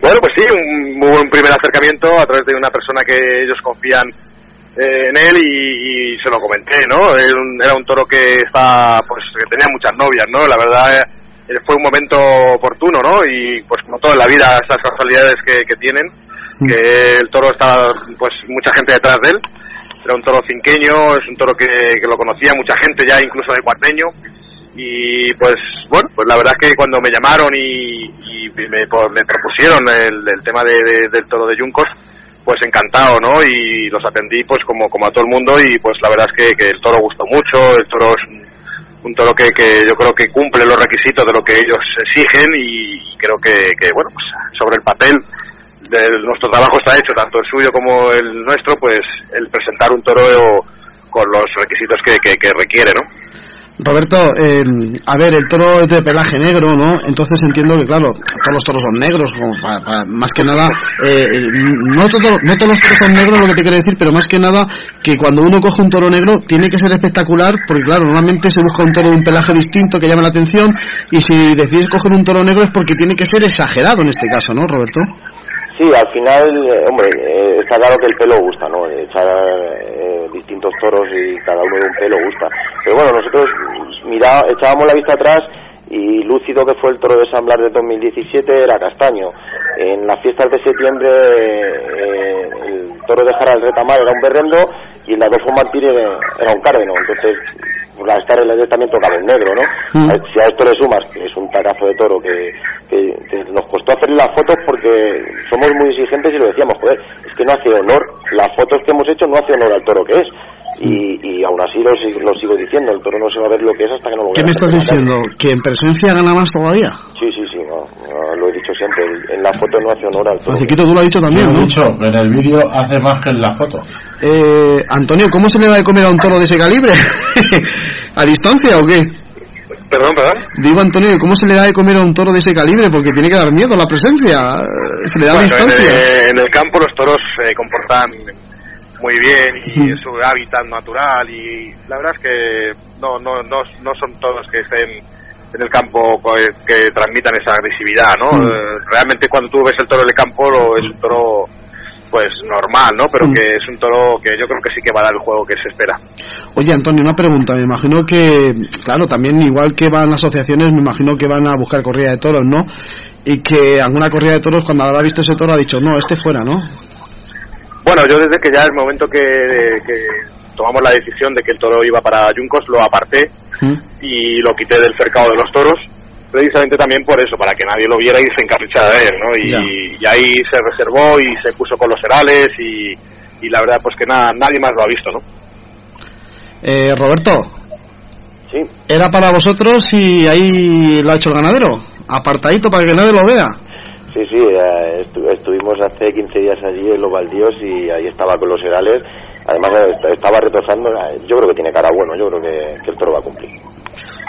Bueno, pues sí, un muy buen primer acercamiento a través de una persona que ellos confían en él y, y se lo comenté, ¿no? Era un, era un toro que está, pues, que tenía muchas novias, ¿no? La verdad eh, fue un momento oportuno, ¿no? Y pues como todo en la vida, esas casualidades que, que tienen, que el toro estaba, pues, mucha gente detrás de él. Era un toro cinqueño, es un toro que, que lo conocía mucha gente ya, incluso de cuarteño. Y pues, bueno, pues la verdad es que cuando me llamaron y, y me, pues, me propusieron el, el tema de- de- del toro de Yuncos, pues encantado, ¿no? Y los atendí pues como, como a todo el mundo y pues la verdad es que, el toro gustó mucho, el toro es un, un toro que, que yo creo que cumple los requisitos de lo que ellos exigen y creo que, que bueno, pues sobre el papel de- nuestro trabajo está hecho, tanto el suyo como el nuestro, pues el presentar un toro con los requisitos que, que, que requiere, ¿no? Roberto, eh, a ver, el toro es de pelaje negro, ¿no? Entonces entiendo que, claro, todos los toros son negros, más que nada, eh, no, todo- no todos los toros son negros, lo que te quiero decir, pero más que nada que cuando uno coge un toro negro tiene que ser espectacular, porque claro, normalmente se busca un toro de un pelaje distinto que llame la atención, y si decides coger un toro negro es porque tiene que ser exagerado en este caso, ¿no, Roberto? Sí, al final, eh, hombre, eh, está claro que el pelo gusta, ¿no? Echar eh, distintos toros y cada uno de un pelo gusta. Pero bueno, nosotros mira, echábamos la vista atrás y lúcido que fue el toro de San Blas de 2017 era castaño. En las fiestas de septiembre eh, el toro de Jara del Retamar era un berrendo y el de Adolfo Martí era, era un cárdeno. Entonces, la esta realidad también tocaba un negro, ¿no? Mm. Si a esto le sumas que es un tacazo de toro que, que- que nos costó hacer las fotos porque somos muy exigentes y lo decíamos, joder, es que no hace honor, las fotos que hemos hecho no hace honor al toro que es. Y, y aún así lo, lo sigo diciendo, el toro no se va a ver lo que es hasta que no lo ¿Qué vea. me estás diciendo? ¿Que en presencia gana más todavía? Sí, sí, sí, no, no, lo he dicho siempre, el- en la foto no hace honor al toro. Tú lo has dicho también, ¿no? he dicho, en el vídeo hace más que en la foto. Eh, Antonio, ¿cómo se le va de comer a un toro de ese calibre? ¿A distancia o qué? Perdón, perdón. Digo, Antonio, ¿cómo se le da de comer a un toro de ese calibre? Porque tiene que dar miedo la presencia. Se le da a Bueno, en, distancia. eh, en el campo los toros se comportan muy bien y su hábitat natural y la verdad es que no, no, no, no son todos que estén en el campo que transmitan esa agresividad, ¿no? Mm. Eh, Realmente cuando tú ves el toro en el campo lo- es un toro pues normal, ¿no? Pero Mm. que es un toro que yo creo que sí que va a dar el juego que se espera. Oye, Antonio, una pregunta. Me imagino que, claro, también igual que van las asociaciones, me imagino que van a buscar corrida de toros, ¿no? Y que alguna corrida de toros, cuando habrá visto ese toro, ha dicho, no, este fuera, ¿no? Bueno, yo desde que ya el momento que, que tomamos la decisión de que el toro iba para Yuncos, lo aparté y lo quité del cercado de los toros, precisamente también por eso, para que nadie lo viera y se encaprichara de él, ¿no? Y, y ahí se reservó y se puso con los herales y, y la verdad pues que nada, nadie más lo ha visto, ¿no? Eh, Roberto. Sí. Era para vosotros y ahí lo ha hecho el ganadero. Apartadito para que nadie lo vea. Sí, sí, eh, estu- estuvimos hace 15 días allí en Los Baldíos y ahí estaba con los herales. Además eh, est- estaba retozando, eh, yo creo que tiene cara bueno, yo creo que, que el toro va a cumplir.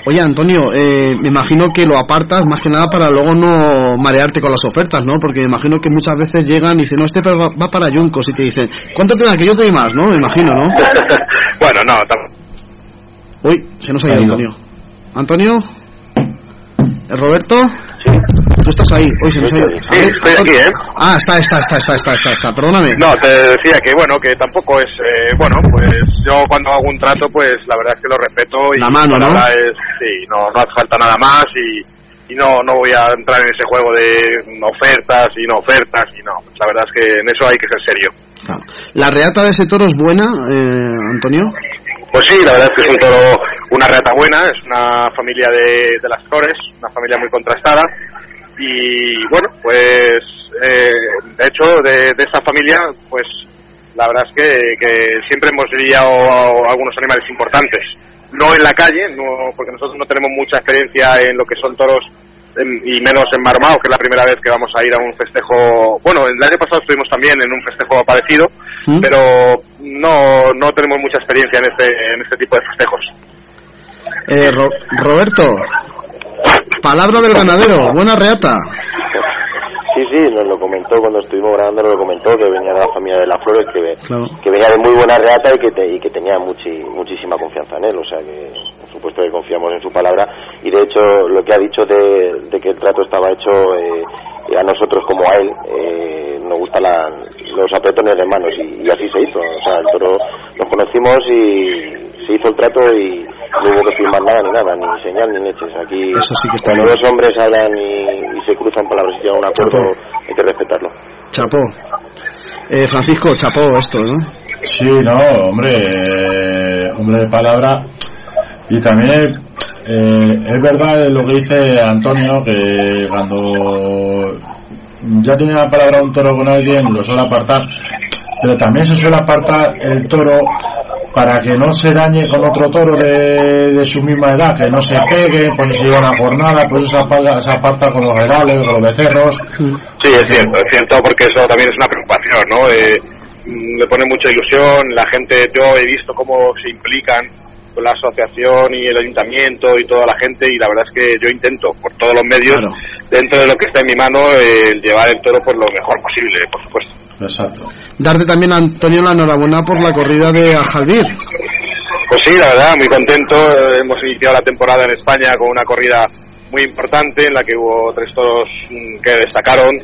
Oye, Antonio, eh, me imagino que lo apartas más que nada para luego no marearte con las ofertas, ¿no? Porque me imagino que muchas veces llegan y dicen, no, este va va para Yuncos y te dicen, ¿cuánto te da? Que yo te doy más, ¿no? Me imagino, ¿no? bueno, no, Uy, se nos ha ido. Antonio. ¿Antonio? ¿Eh, ¿Roberto? Tú estás ahí. Uy, se nos ha ido. A Sí, ver, estoy aquí, ¿eh? Ah, está, está, está, está, está, está, está. Perdóname. No, te decía que bueno, que tampoco es, eh, bueno, pues yo cuando hago un trato, pues la verdad es que lo respeto y La mano, ¿no? verdad es, sí, no, no hace falta nada más y, y no, no voy a entrar en ese juego de ofertas y no ofertas y no, la verdad es que en eso hay que ser serio. ¿La reata de ese toro es buena, eh, Antonio? Pues sí, la verdad es que es un toro, una rata buena, es una familia de, de las flores, una familia muy contrastada y bueno, pues eh, de hecho de, de esta familia, pues la verdad es que, que siempre hemos lidiado a algunos animales importantes. No en la calle, no, porque nosotros no tenemos mucha experiencia en lo que son toros en- y menos en Marmao, que es la primera vez que vamos a ir a un festejo. Bueno, el año pasado estuvimos también en un festejo parecido, pero no, no tenemos mucha experiencia en este, en este tipo de festejos. Eh, Ro- Roberto, palabra del ganadero, buena reata. Sí, sí, nos lo comentó cuando estuvimos grabando, nos lo comentó que venía de la familia de las flores, que, Claro. que venía de muy buena reata y que, te- y que tenía muchi- muchísima confianza en él, o sea que por supuesto que confiamos en su palabra y de hecho lo que ha dicho de, de que el trato estaba hecho eh, a nosotros como a él, eh, nos gustan los apretones de manos y, y así se hizo, o sea, el toro nos conocimos y se hizo el trato y no hubo que firmar nada ni nada, ni señal ni leches, aquí Eso sí que está cuando bien. dos hombres hablan y, y se cruzan palabras y llegan a un acuerdo hay que respetarlo. Chapó. Eh, Francisco, chapó esto, ¿no? Sí, no, hombre, eh, hombre de palabra. Y también eh, es verdad lo que dice Antonio, que cuando ya tiene la palabra un toro con alguien, lo suele apartar, pero también se suele apartar el toro para que no se dañe con otro toro de, de su misma edad, que no se pegue, pues si llega una jornada, pues se aparta, se aparta con los herales, con los becerros. Sí, es cierto, es cierto, porque eso también es una preocupación, ¿no? Eh, mm, me pone mucha ilusión, la gente, yo he visto cómo se implican con la asociación y el ayuntamiento y toda la gente y la verdad es que yo intento por todos los medios, dentro de lo que está en mi mano, eh, el llevar el toro por lo mejor posible, por supuesto. Exacto. Darte también Antonio la enhorabuena por la corrida de Aljalbir. Pues sí, la verdad, muy contento. Hemos iniciado la temporada en España con una corrida muy importante en la que hubo tres toros mm, que destacaron.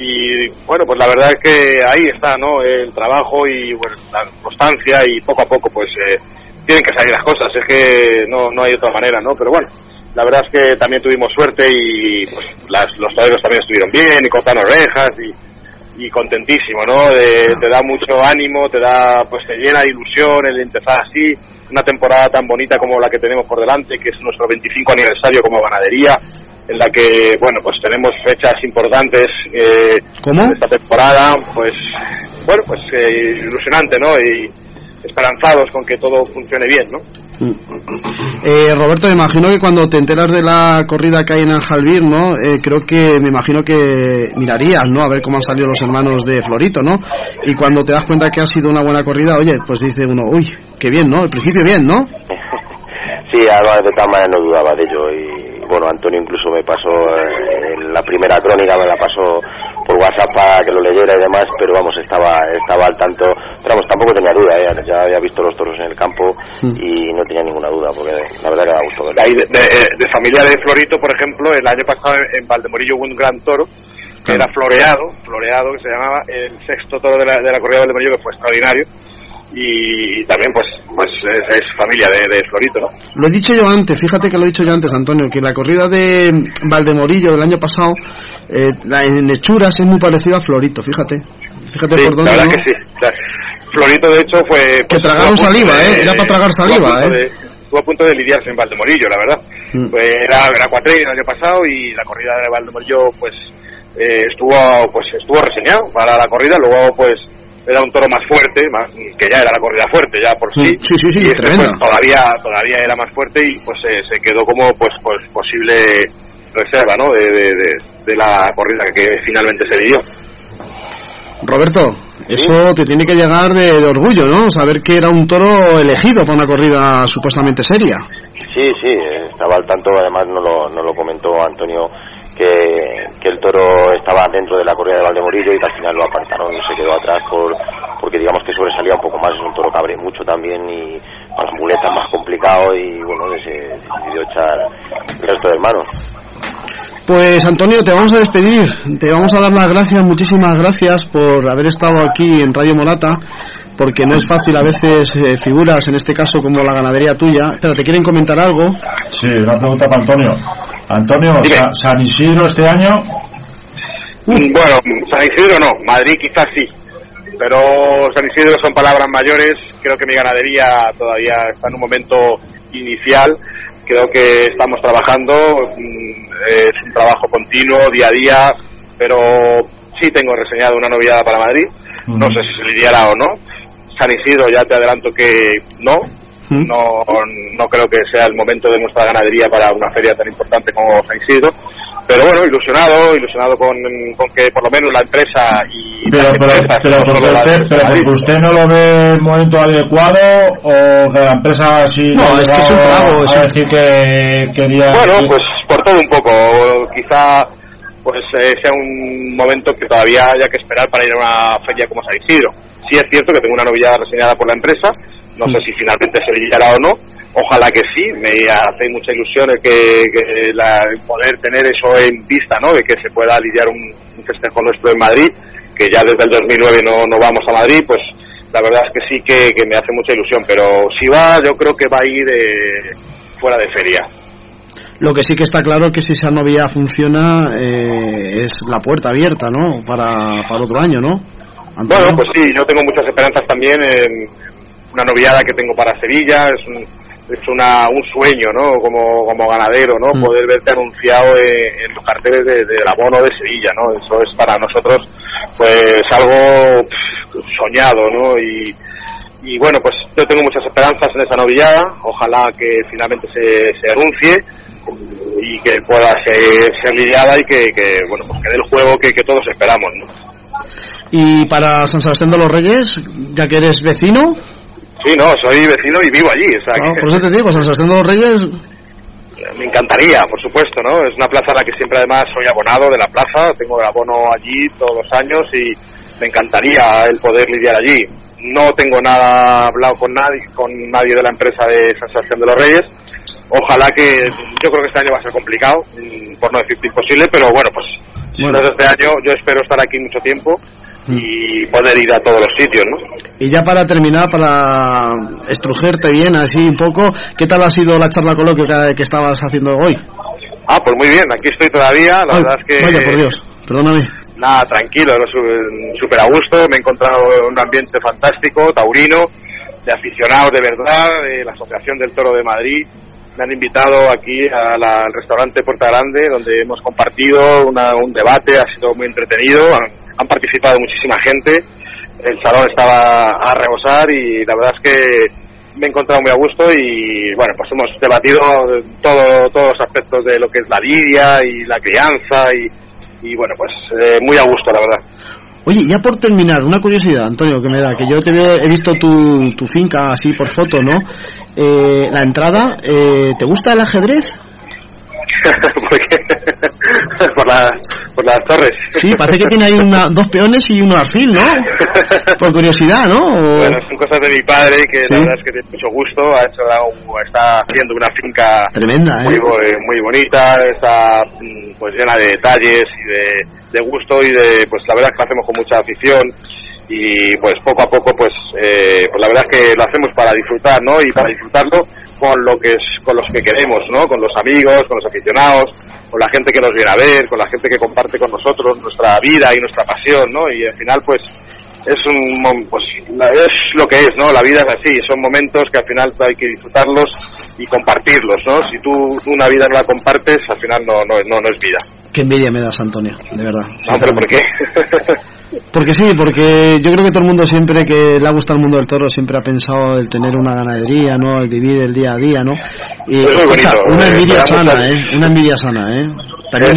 Y bueno, pues la verdad es que ahí está, ¿no? El trabajo y la constancia y poco a poco, pues eh, tienen que salir las cosas. Es que no, no hay otra manera, ¿no? Pero bueno, la verdad es que también tuvimos suerte y pues, las, los toreros también estuvieron bien y cortaron orejas y, y contentísimo, ¿no? De- te da mucho ánimo, te da, pues te llena de ilusión el empezar así, una temporada tan bonita como la que tenemos por delante, que es nuestro 25 aniversario como ganadería, en la que, bueno, pues tenemos fechas importantes eh, esta temporada, pues, bueno, pues eh, ilusionante, ¿no? Y esperanzados con que todo funcione bien, ¿no? Eh, Roberto, me imagino que cuando te enteras de la corrida que hay en Aljalbir, ¿no? Eh, creo que me imagino que mirarías, ¿no? A ver cómo han salido los hermanos de Florito, ¿no? Y cuando te das cuenta que ha sido una buena corrida, oye, pues dice uno, uy, qué bien, ¿no? Al principio bien, ¿no? Sí, además de tal manera no dudaba de ello y bueno, Antonio incluso me pasó eh, en la primera crónica, me la pasó por WhatsApp para que lo leyera y demás, pero vamos, estaba estaba al tanto, pero vamos, tampoco tenía duda, ¿eh? ya había visto los toros en el campo y no tenía ninguna duda, porque la verdad que me gustó verlo. Ahí de, de- de familia de Florito, por ejemplo, el año pasado en, en Valdemorillo hubo un gran toro que era floreado, floreado que se llamaba el sexto toro de la, de la corrida de Valdemorillo que fue extraordinario y también pues pues es, es familia de, de Florito, ¿no? Lo he dicho yo antes, fíjate que lo he dicho yo antes, Antonio, que la corrida de Valdemorillo del año pasado, eh, la en hechuras es muy parecida a Florito, fíjate. Fíjate Sí, por dónde. la verdad ¿no? que sí. Florito, de hecho, fue... Que pues, tragaron saliva, de- ¿eh? Era para tragar saliva, ¿eh? de- Estuvo a punto de lidiarse en Valdemorillo, la verdad. Mm. Pues era, era cuatreño el año pasado y la corrida de Valdemorillo, pues, eh, estuvo, pues, estuvo reseñado para la corrida. Luego, pues, era un toro más fuerte, más, que ya era la corrida fuerte, ya por sí. Sí, sí, sí, y este, pues, todavía, todavía era más fuerte y, pues, eh, se quedó como, pues, pues, posible reserva, ¿no? De, de, de, de la corrida que finalmente se lidió. Roberto, eso te tiene que llegar de, de orgullo, ¿no? Saber que era un toro elegido para una corrida supuestamente seria. Sí, sí, eh, estaba al tanto, además no lo, no lo comentó Antonio, que, que el toro estaba dentro de la corrida de Valdemorillo y que al final lo apartaron, se quedó atrás por porque digamos que sobresalía un poco más, es un toro que abre mucho también y con las muletas más complicado y bueno, se decidió echar el resto de hermanos. Pues Antonio, te vamos a despedir, te vamos a dar las gracias, muchísimas gracias por haber estado aquí en Radio Morata, porque no es fácil a veces eh, figuras, en este caso como la ganadería tuya. Espera, ¿te quieren comentar algo? Sí, una pregunta para Antonio. Antonio, Sa- San Isidro este año, Mm, Bueno, San Isidro no, Madrid quizás sí. Pero San Isidro son palabras mayores. Creo que mi ganadería todavía está en un momento inicial. Creo que estamos trabajando. mm, Es un trabajo continuo, día a día. Pero sí tengo reseñado una novedad para Madrid. No sé si se lidiará o no. San Isidro ya te adelanto que no. No, no creo que sea el momento de nuestra ganadería para una feria tan importante como San Isidro. Pero bueno, ilusionado, ilusionado con, con que por lo menos la empresa y pero, pero, pero porque usted, pero porque usted no lo ve el momento adecuado o que la empresa sí No, es que es un trago, es decir que quería Bueno, pues por todo un poco. Quizá pues eh, sea un momento que todavía haya que esperar para ir a una feria como San Isidro. Sí es cierto que tengo una novedad reseñada por la empresa. No sé si finalmente se lidiará o no. Ojalá que sí. Me hace mucha ilusión el que, que la- el poder tener eso en vista, ¿no? De que se pueda lidiar un, un festejo nuestro en Madrid, que ya desde el 2009 no, no vamos a Madrid, pues la verdad es que sí que, que me hace mucha ilusión. Pero si va, yo creo que va a ir eh, fuera de feria. Lo que sí que está claro es que si esa novia funciona eh, es la puerta abierta, ¿no? Para, para otro año, ¿no? Bueno, pues sí, yo tengo muchas esperanzas también en una noviada que tengo para Sevilla, es un, es una, un sueño, ¿no? Como, como ganadero, ¿no? Poder verte anunciado en, en los carteles de- del abono de Sevilla, ¿no? Eso es para nosotros, pues, algo pff, soñado, ¿no? Y, y bueno, pues yo tengo muchas esperanzas en esa novillada, ojalá que finalmente se, se anuncie y que pueda ser, ser lidiada y que, que, bueno, pues que dé el juego que, que todos esperamos, ¿no? Y para San Sebastián de los Reyes, ya que eres vecino, Sí, no, soy vecino y vivo allí, o sea, claro, que por eso te digo, San Sebastián de los Reyes, me encantaría, por supuesto, ¿no? Es una plaza a la que siempre además soy abonado de la plaza, tengo el abono allí todos los años y me encantaría el poder lidiar allí. No tengo nada hablado con nadie, con nadie de la empresa de San Sebastián de los Reyes. Ojalá que, yo creo que este año va a ser complicado, mm, por no decir imposible, pero bueno, pues si no es este año, yo espero estar aquí mucho tiempo y poder ir a todos los sitios, ¿no? y ya para terminar, para estrujerte bien así un poco, ¿qué tal ha sido la charla coloquio que, que estabas haciendo hoy? Ah, pues muy bien, aquí estoy todavía, la Ay, verdad es que... Vaya, por Dios, perdóname. Nada, tranquilo, súper a gusto, me he encontrado en un ambiente fantástico, taurino, de aficionados de verdad, de la Asociación del Toro de Madrid. Me han invitado aquí al restaurante Puerta Grande, donde hemos compartido una- un debate, ha sido muy entretenido, han, participado muchísima gente, el salón estaba a rebosar y la verdad es que me he encontrado muy a gusto y bueno, pues hemos debatido todo, todos los aspectos de lo que es la lidia y la crianza y, y bueno, pues eh, muy a gusto, la verdad. Oye, ya por terminar, una curiosidad, Antonio, que me da, que yo te he visto tu, tu finca así por foto, ¿no? Eh, la entrada, eh, ¿te gusta el ajedrez? Porque- por, la- por las torres. Sí, parece que tiene ahí una, dos peones y un alfil, ¿no? Por curiosidad, ¿no? O- Bueno, son cosas de mi padre que Sí. la verdad es que tiene mucho gusto. Ha hecho, está haciendo una finca Tremenda, muy, ¿eh? bo- eh, muy bonita, está mm, pues llena de detalles y de, de gusto y de, pues la verdad es que lo hacemos con mucha afición y pues poco a poco pues, eh, pues la verdad es que lo hacemos para disfrutar, ¿no? Y para disfrutarlo con lo que es, con los que queremos, ¿no? Con los amigos, con los aficionados, con la gente que nos viene a ver, con la gente que comparte con nosotros nuestra vida y nuestra pasión, ¿no? Y al final pues es un pues es lo que es no la vida es así son momentos que al final hay que disfrutarlos y compartirlos no si tú una vida no la compartes al final no no no, no es vida Qué envidia me das, Antonio, de verdad. no pero por qué Porque sí, porque yo creo que todo el mundo siempre que le ha gustado el mundo del toro siempre ha pensado el tener una ganadería, ¿no? El vivir el día a día, ¿no? Y bonito, una eh, envidia sana, a- ¿eh? Una envidia sana, ¿eh? También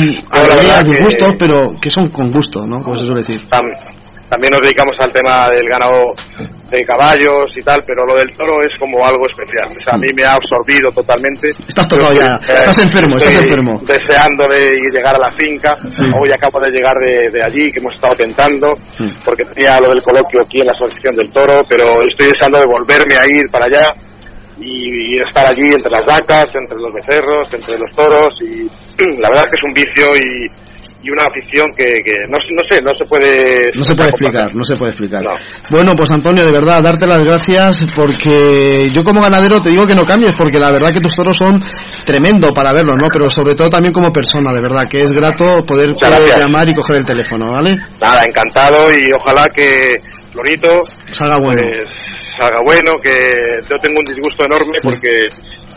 que- disgustos, pero que son con gusto, ¿no? Como se suele decir. Tam- también nos dedicamos al tema del ganado de caballos y tal, pero lo del toro es como algo especial. O sea, a mí me ha absorbido totalmente. Estás tocado ya, eh, estás enfermo, estás enfermo. Deseando de llegar a la finca. Hoy acabo de llegar de, de allí, que hemos estado tentando, porque tenía lo del coloquio aquí en la Asociación del Toro, pero estoy deseando de volverme a ir para allá y, y estar allí entre las vacas, entre los becerros, entre los toros y la verdad es que es un vicio y, y una afición que, que no, no sé, no se puede... No se puede explicar, no se puede explicar. Bueno, pues Antonio, de verdad, darte las gracias porque yo como ganadero te digo que no cambies porque la verdad que tus toros son tremendo para verlos, ¿no? Pero sobre todo también como persona, de verdad, que es grato poder llamar y coger el teléfono, ¿vale? Nada, encantado y ojalá que Florito Salga bueno. pues, salga bueno, que yo tengo un disgusto enorme porque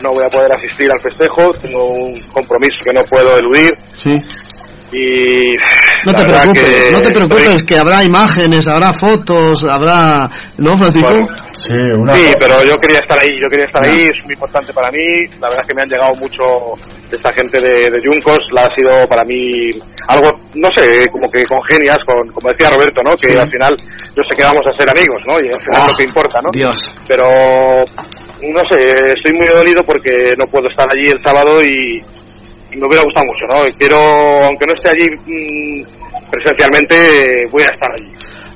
no voy a poder asistir al festejo, tengo un compromiso que no puedo eludir Sí. Y No te preocupes, que no te preocupes, estoy- que habrá imágenes, habrá fotos, habrá... ¿No, Francisco? Sí, una Sí, pero yo quería estar ahí, yo quería estar ahí, es muy importante para mí. La verdad es que me han llegado mucho de esta gente de, de Juncos, la ha sido para mí algo, no sé, como que congenias, con, como decía Roberto, ¿no? Que Sí. al final yo sé que vamos a ser amigos, ¿no? Y al final es lo que importa, ¿no? Dios. Pero, no sé, estoy muy dolido porque no puedo estar allí el sábado y me hubiera gustado mucho, ¿no? Quiero, aunque no esté allí mm, presencialmente, voy a estar allí.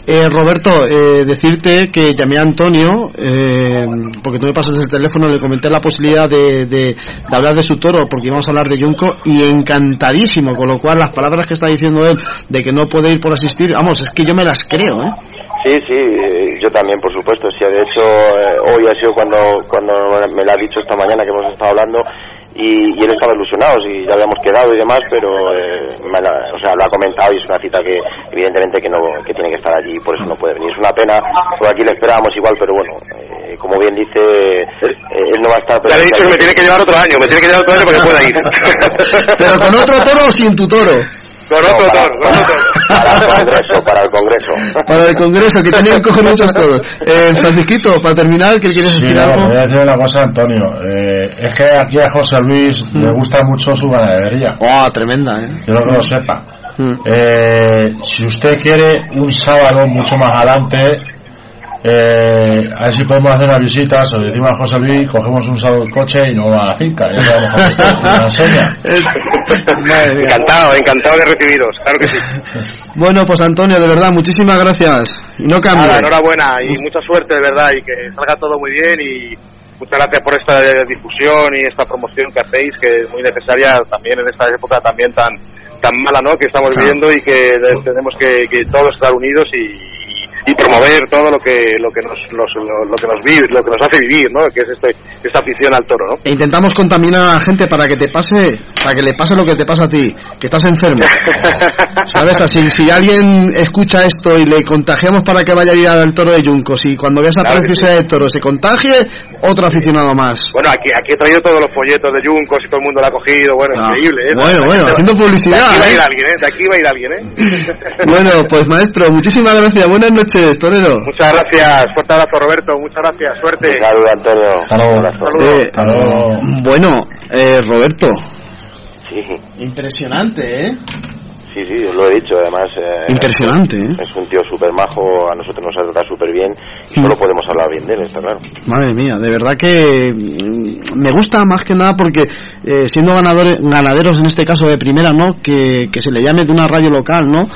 Eh, Roberto, eh, decirte que llamé a Antonio, eh, porque tú me pasas el teléfono, le comenté la posibilidad de, de- de hablar de su toro, porque íbamos a hablar de Junco, y encantadísimo, con lo cual las palabras que está diciendo él de que no puede ir por asistir, vamos, es que yo me las creo, ¿eh? Sí, sí, eh, yo también, por supuesto. Sí, de hecho, eh, hoy ha sido cuando, cuando me lo ha dicho esta mañana que hemos estado hablando y, y él estaba ilusionado, y ya habíamos quedado y demás, pero eh, me la- o sea, lo ha comentado y es una cita que evidentemente que no que tiene que estar allí y por eso no puede venir. Es una pena, porque aquí le esperábamos igual, pero bueno, eh, como bien dice, eh, él no va a estar... Ya le he dicho que me tiene que llevar otro año, me tiene que llevar otro año para que pueda ir. Pero con otro toro o sin tu toro. Con otro toro, con otro Para el Congreso, para el Congreso. Para el Congreso, que tenían que coger muchos toros. Eh, Francisquito, para terminar, ¿qué quieres Sí, decir no, algo? voy a decir una cosa, Antonio. Eh, es que aquí a José Luis le gusta mucho su ganadería. Oh, tremenda, ¿eh? Quiero que lo sepa. Eh, si usted quiere un sábado mucho más adelante, eh, a ver si podemos hacer una visita, se lo decimos a José Luis, cogemos un sábado el coche y nos vamos a la finca. Ya a. Encantado, encantado de recibiros, claro que sí. Bueno, pues Antonio, de verdad, muchísimas gracias. Y no cambie. Nada, enhorabuena y mucha suerte, de verdad, y que salga todo muy bien y muchas gracias por esta difusión y esta promoción que hacéis, que es muy necesaria también en esta época también tan tan mala, ¿no? Que estamos Claro. viviendo y que tenemos que, que todos estar unidos y, y promover todo lo que lo que nos los- lo, lo que nos vive, lo que nos hace vivir, ¿no? Que es este, esta afición al toro, ¿no? E intentamos contaminar a la gente para que te pase, para que le pase lo que te pasa a ti, que estás enfermo. ¿Sabes? Así, si alguien escucha esto y le contagiamos para que vaya a ir al toro de Yuncos y cuando veas a Claro que preciosidad de toro se contagie, otro aficionado más. Bueno, aquí, aquí he traído todos los folletos de Juncos y todo el mundo lo ha cogido, bueno, Ah, increíble, ¿eh? bueno, bueno, haciendo publicidad, De aquí va a ir ¿eh? alguien, ¿eh? De aquí va a ir alguien, ¿eh? Bueno, pues maestro, muchísimas gracias. Buenas noches, torero. Muchas gracias, fuerte abrazo Roberto, muchas gracias, suerte. Saludos, Antonio. Eh, bueno, eh, Roberto. Sí, Impresionante, ¿eh? sí, sí, os lo he dicho, además... eh, Impresionante, ¿eh? Es un tío súper majo, a nosotros nos ha tratado súper bien y solo podemos hablar bien de él, está claro. Madre mía, de verdad que mm, me gusta más que nada porque eh, siendo ganadores, ganaderos en este caso de primera, ¿no? Que, que se le llame de una radio local, ¿no?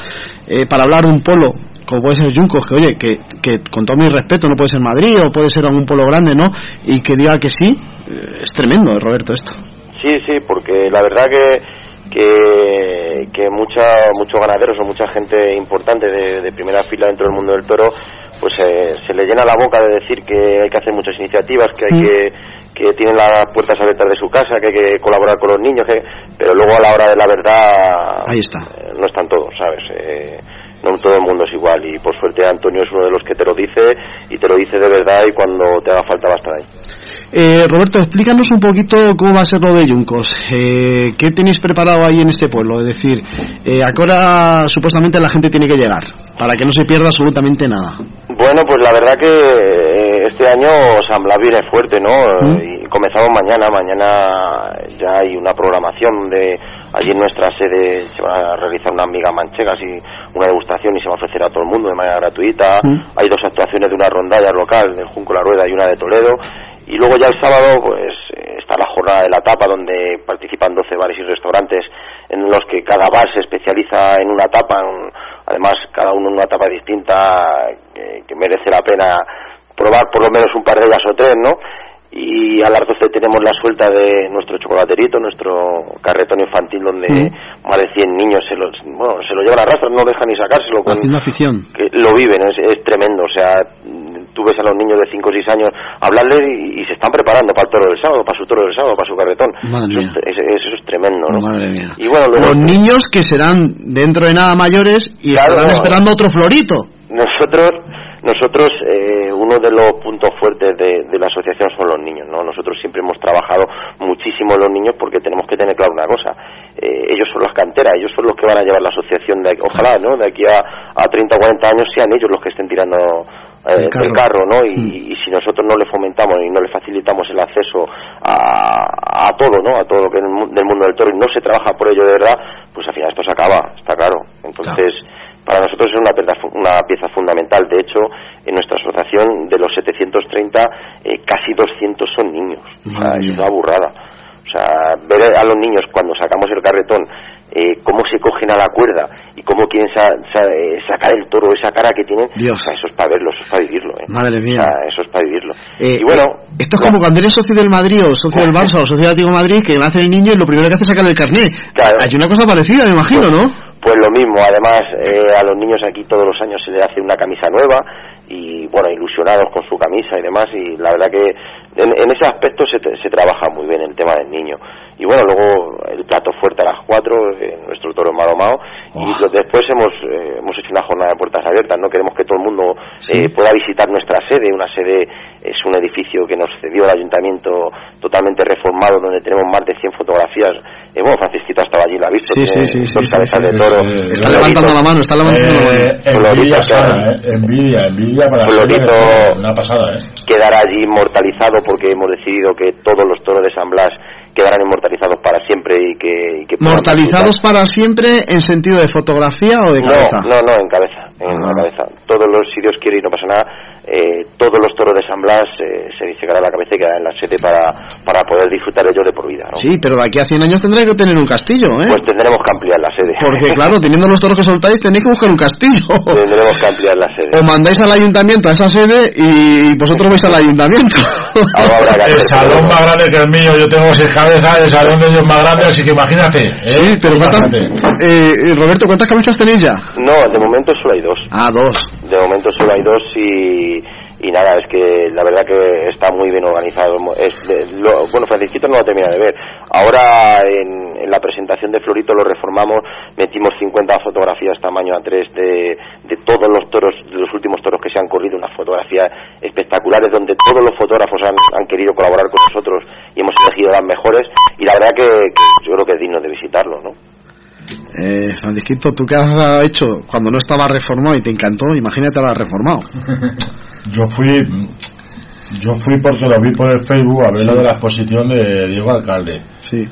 Eh, para hablar de un polo, como puede ser Juncos, que oye, que, que con todo mi respeto no puede ser Madrid o puede ser algún polo grande, ¿no? Y que diga que sí, eh, es tremendo, Roberto, esto. Sí, sí, porque la verdad que que, que mucha, muchos ganaderos o mucha gente importante de, de primera fila dentro del mundo del toro pues eh, se le llena la boca de decir que hay que hacer muchas iniciativas, que hay que que tienen las puertas abiertas de su casa, que hay que colaborar con los niños, que, pero luego a la hora de la verdad Ahí está. eh, no están todos, ¿sabes? Eh, no todo el mundo es igual y por suerte Antonio es uno de los que te lo dice y te lo dice de verdad y cuando te haga falta va a estar ahí. Eh, Roberto, explícanos un poquito cómo va a ser lo de Yuncos. Eh, ¿Qué tenéis preparado ahí en este pueblo? Es decir, eh, ¿a qué hora supuestamente la gente tiene que llegar? Para que no se pierda absolutamente nada. Bueno, pues la verdad que eh, este año San Blas viene fuerte, ¿no? Y comenzamos mañana, mañana ya hay una programación de allí en nuestra sede se van a realizar unas migas manchegas y una degustación y se va a ofrecer a todo el mundo de manera gratuita. Hay dos actuaciones de una rondalla local del Junco La Rueda y una de Toledo. Y luego ya el sábado pues eh, está la jornada de la tapa donde participan 12 bares y restaurantes en los que cada bar se especializa en una tapa, en- además cada uno en una tapa distinta que, que merece la pena probar por lo menos un par de ellas o tres, ¿no? Y a las 12 tenemos la suelta de nuestro chocolaterito, nuestro carretón infantil donde más de 100 niños se lo, bueno, se lo llevan a rastras, no dejan ni sacárselo con, Haciendo afición. que lo viven, es, es tremendo. O sea, tú ves a los niños de 5 o 6 años hablarles y, y se están preparando para el toro del sábado, para su toro del sábado, para su carretón. Madre eso, es- eso es tremendo, ¿no? Madre mía. Y bueno, luego, Los niños que serán dentro de nada mayores y Claro. estarán esperando otro florito. nosotros, nosotros eh, uno de los puntos fuertes de, de la asociación son los niños, ¿no? Nosotros siempre hemos trabajado muchísimo los niños porque tenemos que tener claro una cosa. eh, ellos son las canteras, ellos son los que van a llevar la asociación de aquí- ojalá, ¿no? De aquí a, a 30 o 40 años sean ellos los que estén tirando eh, El carro. del carro, ¿no? Y, y si nosotros no le fomentamos y no le facilitamos el acceso a, a todo, ¿no? A todo lo que es del mundo del toro y no se trabaja por ello de verdad, pues al final esto se acaba, está claro. Entonces, para nosotros es una pieza, una pieza fundamental. De hecho, en nuestra asociación, de los 730, eh, casi 200 son niños. O sea, es una burrada. O sea, ver a los niños cuando sacamos el carretón, eh, cómo se cogen a la cuerda y cómo quieren sa- sa- eh, sacar el toro, esa cara que tienen, o sea, eso es para verlo, eso es para vivirlo. ¿eh? Madre mía. O sea, eso es para vivirlo. Eh, y bueno, eh, esto es como cuando eres socio del Madrid o socio del Barça o socio del Atlético de Madrid que nace el niño y lo primero que hace es sacar el carnet. Hay una cosa parecida, me imagino, ¿no? Pues lo mismo, además eh, a los niños aquí todos los años se les hace una camisa nueva y bueno, ilusionados con su camisa y demás y la verdad que en, en ese aspecto se, se trabaja muy bien el tema del niño. Y bueno, luego el plato fuerte a las 4, eh, nuestro toro Maromao y lo- después hemos, eh, hemos hecho una jornada de puertas abiertas, ¿no? Queremos que todo el mundo eh, pueda visitar nuestra sede, una sede es un edificio que nos cedió el ayuntamiento totalmente reformado donde tenemos más de 100 fotografías. Eh, bueno, Francisquito estaba allí, la ha visto, Sí, sí, sí, sí, dos sí, cabezas sí. de toro. Está levantando la mano, está levantando la mano. Eh, envidia sana, eh, envidia, envidia para Florito. una pasada, eh. quedará allí inmortalizado porque hemos decidido que todos los toros de San Blas quedarán inmortalizados para siempre y que, y que Mortalizados para siempre en sentido de fotografía o de no, cabeza. no, no, en cabeza, en la cabeza. Todos los, si Dios quiere y no pasa nada, eh, todos los toros de San Blas eh, se disecará la cabeza y quedará en la sede para, para poder disfrutar ellos de por vida, ¿no? Sí, pero de aquí a 100 años tendré que tener un castillo, ¿eh? Pues tendremos que ampliar la sede. Porque claro, teniendo los toros que soltáis tenéis que buscar un castillo. tendremos que ampliar la sede. O mandáis al ayuntamiento a esa sede y vosotros vais al ayuntamiento. El salón más grande que el mío, yo tengo seis cabezas, el salón de ellos más grande, así que imagínate. ¿eh? Sí, pero ¿cuántas, Imagínate. eh, eh, Roberto, ¿cuántas cabezas tenéis ya? No, de momento solo hay dos. Ah, dos. De momento solo hay dos y, y nada, es que la verdad que está muy bien organizado. Es de- lo- bueno, Francisquito no lo termina de ver. Ahora en, en la presentación de Florito lo reformamos, metimos 50 fotografías tamaño A3 de, de todos los toros, de los últimos toros que se han corrido, unas fotografías espectaculares donde todos los fotógrafos han, han querido colaborar con nosotros y hemos elegido las mejores y la verdad que, que yo creo que es digno de visitarlo, ¿no? Eh, Francisquito, tú que has hecho cuando no estaba reformado y te encantó, imagínate ahora reformado. Yo fui, yo fui porque lo vi por el Facebook a ver lo de la exposición de Diego Alcalde. Sí.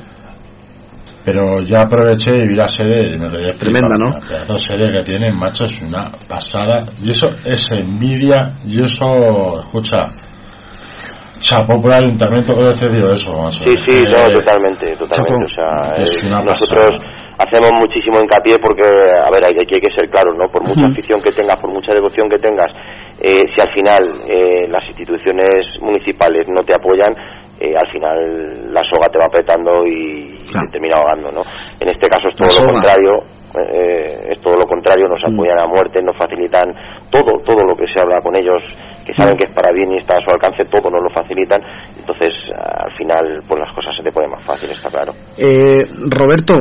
Pero ya aproveché y vi la sede y me quedé Tremenda. ¿no? La pedazo sede que tienen, macho, es una pasada. Y eso es envidia, y eso, escucha, chapó por el ayuntamiento que decidió eso, macho. Sí, sí, Eh, no, totalmente, totalmente. O sea, Es eh, una nosotros hacemos muchísimo hincapié porque, a ver, hay, aquí hay que ser claros, ¿no? Por mucha afición que tengas, por mucha devoción que tengas, eh, si al final eh, las instituciones municipales no te apoyan, eh, al final la soga te va apretando y te termina ahogando, ¿no? En este caso es todo La lo soga. contrario. eh, es todo lo contrario, nos Mm. apoyan a muerte, nos facilitan todo, todo lo que se habla con ellos, que Mm. saben que es para bien y está a su alcance, todo nos lo facilitan, entonces al final pues las cosas se te ponen más fácil, está claro. Eh, Roberto,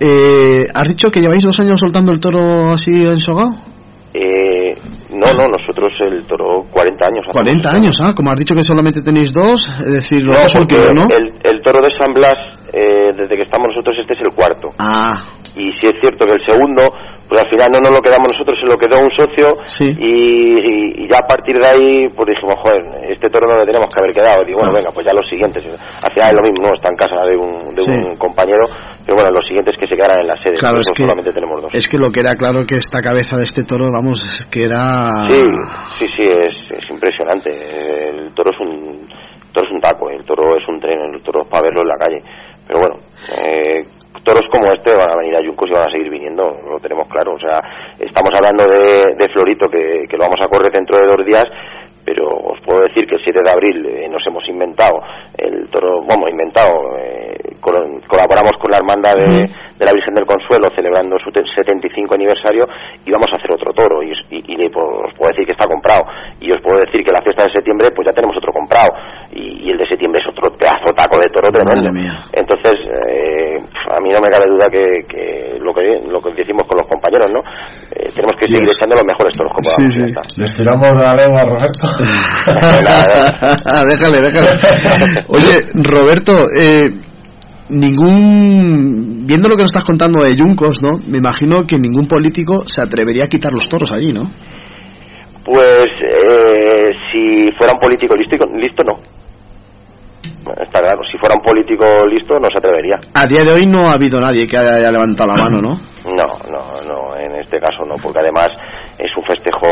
Eh, ¿Has dicho que lleváis dos años soltando el toro así ensogado? Eh, no, no, nosotros el toro 40 años. 40 años, ¿ah? Como has dicho que solamente tenéis dos, es decir, los No, dos últimos, ¿no? el, el toro de San Blas, eh, desde que estamos nosotros, este es el cuarto. Ah, Y si es cierto que el segundo, pues al final no nos lo quedamos nosotros, se lo quedó un socio. Y, y- y ya a partir de ahí, pues dijimos, joder, este toro no le tenemos que haber quedado. Y bueno, No. venga, pues ya los siguientes. Al final es lo mismo, no está en casa de un, de Sí. un compañero. Pero bueno, los siguientes que se quedaran en la sede. Claro, es que- solamente tenemos dos. es que lo que era claro que esta cabeza de este toro, vamos, que era... Sí, sí, sí, es, es impresionante. El toro es un el toro es un taco, el toro es un tren, el toro es para verlo en la calle. Pero bueno, eh, toros como este van a venir a Yuncos y van a seguir viniendo, lo tenemos claro. O sea, estamos hablando de, de Florito, que, lo vamos a correr dentro de dos días, pero os puedo decir que el 7 de abril eh, nos hemos inventado el toro, vamos, inventado, eh, col- colaboramos con la hermandad de, de la Virgen del Consuelo celebrando su te- 75 aniversario y vamos a hacer otro toro y, os- y- y puedo- os puedo decir que está comprado. Y os puedo decir que la fiesta de septiembre pues ya tenemos otro comprado. Y, y el de septiembre es otro pedazo taco de toro tremendo. entonces eh, a mí no me cabe duda que, que lo que lo que decimos con los compañeros no Eh, tenemos que seguir echando los mejores toros está. Les tiramos la lengua, Roberto. déjale, déjale. Oye, Roberto, eh, ningún... Viendo lo que nos estás contando de Yuncos, ¿no? Me imagino que ningún político se atrevería a quitar los toros allí, ¿no? Pues eh, si fuera un político listo, listo no. Está claro, si fuera un político listo no se atrevería. A día de hoy no ha habido nadie que haya levantado la mano, ¿no? No, no, no, en este caso no, porque además es un festejo,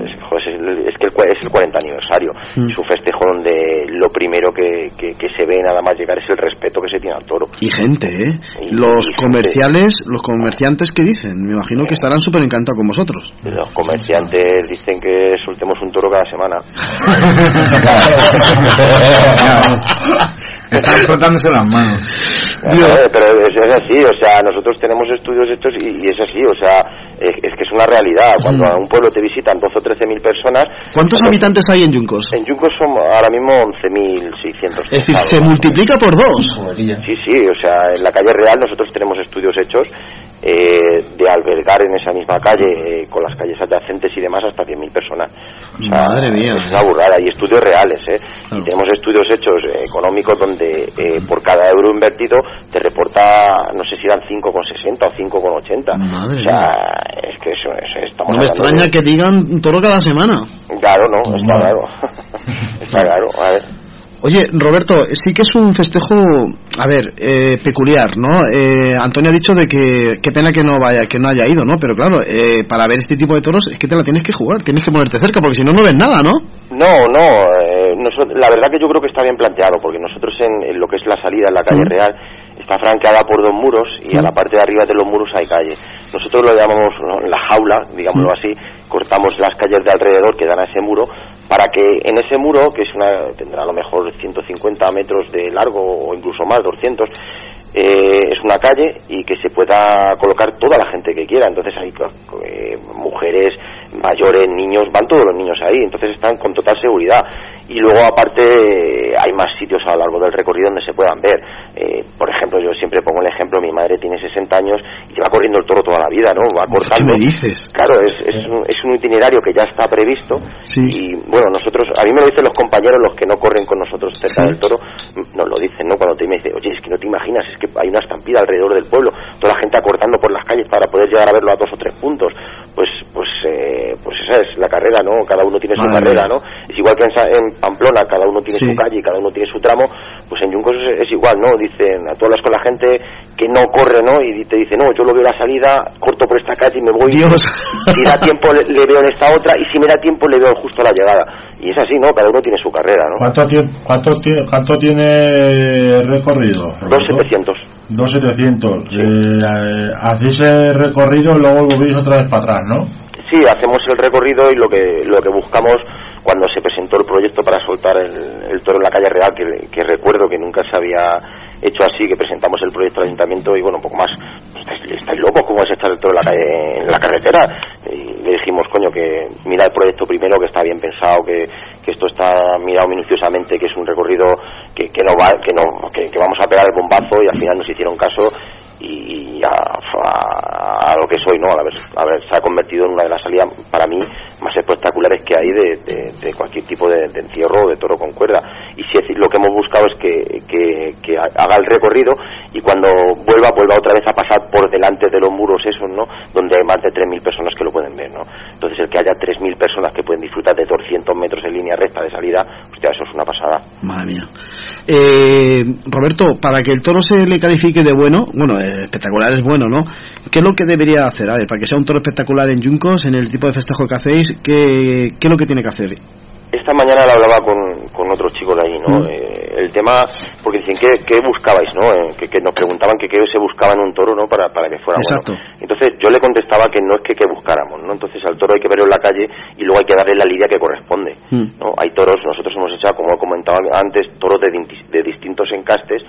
es, es- es que es el 40 aniversario, Mm. es un festejo donde lo primero que, que, que se ve nada más llegar es el respeto que se tiene al toro. Y gente, ¿eh? Y- Los y gente. comerciales, los comerciantes que dicen, me imagino que estarán súper encantados con vosotros. Los comerciantes dicen que soltemos un toro cada semana. Están frotándose las manos. Joder, pero es, es así, o sea, nosotros tenemos estudios hechos y, y es así, o sea, es, es que es una realidad. Cuando a un pueblo te visitan 12 o 13 mil personas, ¿Cuántos habitantes hay en Yuncos? en Yuncos son ahora mismo 11.600. Es decir, se multiplica por dos. Sí, sí, o sea, en la calle Real nosotros tenemos estudios hechos eh, de albergar en esa misma calle, eh, con las calles adyacentes y demás, hasta 100.000 personas. O sea, Madre mía. Es una burrada, y estudios reales, ¿eh? Y tenemos estudios hechos eh, económicos donde eh, por cada euro invertido te reporta, no sé si eran 5,60 o 5,80. Madre o sea, es que eso, eso estamos No me extraña de- que digan toro cada semana. Claro, no, está claro. está claro, a ver. Oye, Roberto, sí que es un festejo, a ver, eh, peculiar, ¿no? Eh, Antonio ha dicho de que qué pena que no vaya, que no haya ido, ¿no? Pero claro, eh, para ver este tipo de toros es que te la tienes que jugar, tienes que ponerte cerca, porque si no no ves nada, ¿no? No, no, eh, noso- la verdad que yo creo que está bien planteado, porque nosotros en, en lo que es la salida en la calle Mm. real está franqueada por dos muros y a la parte de arriba de los muros hay calle. Nosotros lo llamamos la jaula, digámoslo Mm. así, cortamos las calles de alrededor que dan a ese muro para que en ese muro, que es una, tendrá a lo mejor 150 metros de largo o incluso más, 200, eh, es una calle y que se pueda colocar toda la gente que quiera. Entonces hay eh, mujeres, mayores, niños, van todos los niños ahí, entonces están con total seguridad. Y luego aparte hay más sitios a lo largo del recorrido donde se puedan ver. Eh, por ejemplo, yo siempre pongo el ejemplo, mi madre tiene 60 años y lleva corriendo el toro toda la vida, ¿no? Va cortando. me dices? Claro, es, es, un, es un itinerario que ya está previsto y bueno, nosotros, a mí me lo dicen los compañeros, los que no corren con nosotros cerca Sí. del toro, m- nos lo dicen, ¿no? Cuando te me dice, oye, es que no te imaginas, es que hay una estampida alrededor del pueblo, toda la gente acortando por las calles para poder llegar a verlo a dos o tres puntos. Pues, pues, eh, pues esa es la carrera, ¿no? Cada uno tiene su carrera. ¿no? Es igual que en, en Pamplona, cada uno tiene Sí. su calle y cada uno tiene su tramo, pues en Yuncos es, es igual, ¿no? Dicen, tú hablas con la gente que no corre, ¿no? Y te dice, no, yo lo veo a la salida, corto por esta calle y me voy. Dios. Si da tiempo le, le veo en esta otra y si me da tiempo le veo justo a la llegada. Y es así, ¿no? Cada uno tiene su carrera, ¿no? ¿Cuánto, tie- cuánto, tie- cuánto tiene recorrido? Dos setecientos. 2700. Eh, hacéis el recorrido y luego volvéis otra vez para atrás, ¿no? Sí, hacemos el recorrido y lo que lo que buscamos cuando se presentó el proyecto para soltar el, el toro en la calle real, que, que recuerdo que nunca se había hecho así, que presentamos el proyecto al ayuntamiento y bueno, un poco más, estáis, estáis locos, ¿cómo vais a echar el toro en la, la carretera? Y le dijimos, coño, que mira el proyecto primero, que está bien pensado, que, esto está mirado minuciosamente, que es un recorrido que, que no va, que no, que, vamos a pegar el bombazo y al final nos hicieron caso y, a, a, lo que soy, ¿no? A ver, a ver, se ha convertido en una de las salidas para mí más espectaculares que hay de, de, cualquier tipo de, encierro o de toro con cuerda. Y si es, lo que hemos buscado es que, que, que, haga el recorrido y cuando vuelva, vuelva otra vez a pasar por delante de los muros esos, ¿no? Donde hay más de 3.000 personas que lo pueden ver, ¿no? Entonces el que haya 3.000 personas que pueden disfrutar de 200 metros en línea recta de salida, hostia, eso es una pasada. Madre mía. Eh, Roberto, para que el toro se le califique de bueno, bueno, espectacular es bueno, ¿no? ¿Qué es lo que debería hacer? A ver, para que sea un toro espectacular en Juncos, en el tipo de festejo que hacéis, ¿qué, qué es lo que tiene que hacer? Esta mañana la hablaba con, con otros chicos de ahí, ¿no? Mm. Eh, el tema, porque dicen, ¿qué, qué buscabais, no? Eh, que, nos preguntaban que qué se buscaba en un toro, ¿no? Para, para que fuera Exacto. bueno. Entonces yo le contestaba que no es que, que buscáramos, ¿no? Entonces al toro hay que verlo en la calle y luego hay que darle la lidia que corresponde, mm. ¿no? Hay toros, nosotros hemos echado, como comentaba antes, toros de, de distintos encastes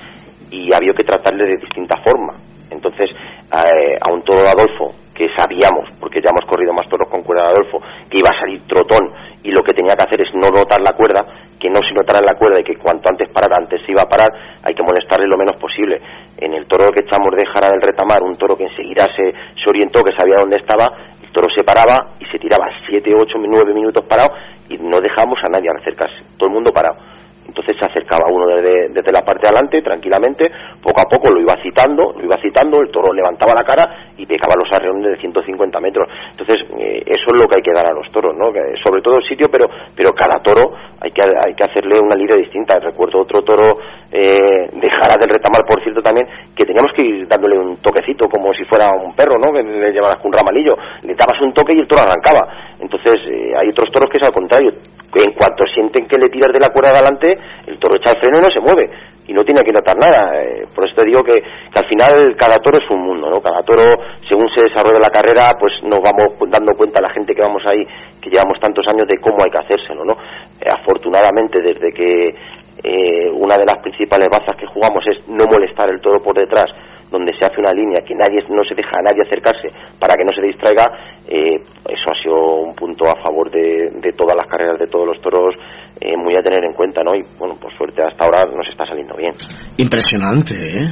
y había que tratarle de distinta forma. Entonces, eh, a un toro de Adolfo, que sabíamos, porque ya hemos corrido más toros con cuerda de Adolfo, que iba a salir trotón y lo que tenía que hacer es no notar la cuerda, que no se notara la cuerda y que cuanto antes parara, antes se iba a parar, hay que molestarle lo menos posible. En el toro que echamos de Jara del Retamar, un toro que enseguida se, se orientó, que sabía dónde estaba, el toro se paraba y se tiraba 7, 8, 9 minutos parado y no dejamos a nadie acercarse, todo el mundo parado entonces se acercaba uno desde, la parte de adelante, tranquilamente, poco a poco lo iba citando, lo iba citando, el toro levantaba la cara y pegaba los arreones de 150 metros. Entonces, eh, eso es lo que hay que dar a los toros, ¿no? sobre todo el sitio, pero, pero cada toro hay que, hay que hacerle una línea distinta. Recuerdo otro toro eh, de Jara del Retamar, por cierto, también, que teníamos que ir dándole un toquecito, como si fuera un perro, ¿no? Que le llevaras con un ramalillo. Le dabas un toque y el toro arrancaba. Entonces, eh, hay otros toros que es al contrario. En cuanto sienten que le tiras de la cuerda adelante, el toro echa el freno y no se mueve y no tiene que notar nada. Eh, por eso te digo que, al final cada toro es un mundo, ¿no? Cada toro, según se desarrolla la carrera, pues nos vamos dando cuenta la gente que vamos ahí, que llevamos tantos años, de cómo hay que hacérselo, ¿no? Eh, afortunadamente, desde que eh, una de las principales bazas que jugamos es no molestar el toro por detrás, donde se hace una línea que nadie no se deja a nadie acercarse para que no se distraiga, eh, eso ha sido un punto a favor de, de todas las carreras de todos los toros eh, muy a tener en cuenta, ¿no? Y bueno, por suerte hasta ahora nos está saliendo bien. Impresionante, ¿eh?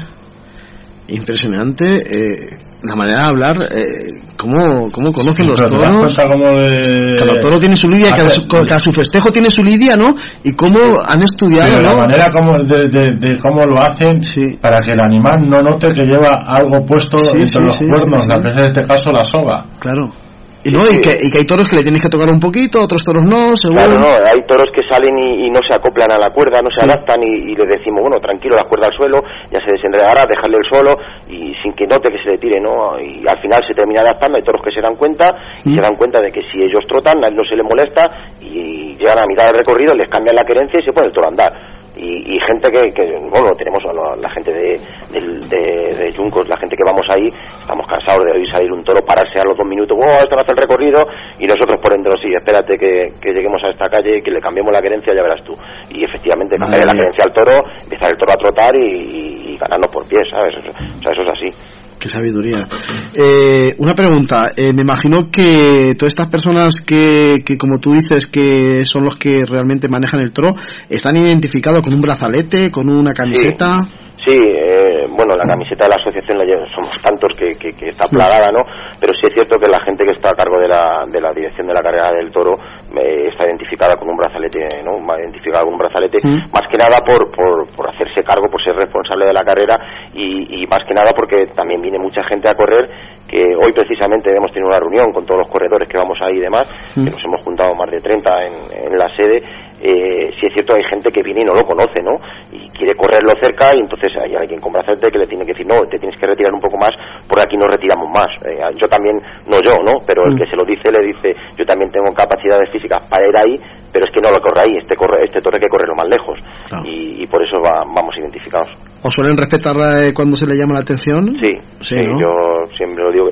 Impresionante eh, la manera de hablar, eh, cómo, cómo conocen los toros. De... Cada toro tiene su lidia, cada, su, su, festejo tiene su lidia, ¿no? Y cómo han estudiado, La manera como de, de, cómo lo hacen para que el animal no note que lleva algo puesto entre los cuernos, en este caso la soga. Claro. Y, no, y, que, y que hay toros que le tienes que tocar un poquito, otros toros no, seguro. Claro, no, hay toros que salen y, no se acoplan a la cuerda, no se adaptan y, le decimos, bueno, tranquilo, la cuerda al suelo, ya se desenredará, dejarle el suelo y sin que note que se le tire, ¿no? Y al final se termina adaptando, hay toros que se dan cuenta y se dan cuenta de que si ellos trotan, a él no se le molesta y llegan a mirar el recorrido, les cambian la querencia y se pone el toro a andar y, gente que, que, bueno, tenemos la, la gente de, de, de, Juncos, la gente que vamos ahí, estamos cansados de oír salir un toro, pararse a los dos minutos, oh, esto va a hacer el recorrido, y nosotros por dentro, sí, espérate que, que lleguemos a esta calle, que le cambiemos la querencia, ya verás tú. Y efectivamente, cambiarle la querencia al toro, empezar el toro a trotar y, y, ganarnos por pies, ¿sabes? O sea, eso es así. Qué sabiduría. Eh, una pregunta. Eh, me imagino que todas estas personas que, que, como tú dices, que son los que realmente manejan el toro, están identificados con un brazalete, con una camiseta. Sí, eh, bueno, la camiseta de la asociación la somos tantos que, que, está plagada, ¿no? Pero sí es cierto que la gente que está a cargo de la, de la dirección de la carrera del toro eh, está identificada con un brazalete, ¿no? Identificada con un brazalete, mm. más que nada por, por, por, hacerse cargo, por ser responsable de la carrera y, y más que nada porque también viene mucha gente a correr que hoy precisamente hemos tenido una reunión con todos los corredores que vamos ahí y demás, mm. que nos hemos juntado más de 30 en, en la sede eh, si es cierto hay gente que viene y no lo conoce, ¿no? Y quiere correrlo cerca y entonces hay alguien con brazalete que le tiene que decir, no, te tienes que retirar un poco más, por aquí nos retiramos más. Eh, yo también, no yo, ¿no? Pero el mm. que se lo dice le dice, yo también tengo capacidades físicas para ir ahí, pero es que no lo corre ahí, este, corre, este torre que corre lo más lejos. Y, por eso vamos identificados. ¿O suelen respetar eh, cuando se le llama la atención? Sí, sí, yo siempre lo digo.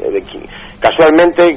Casualmente,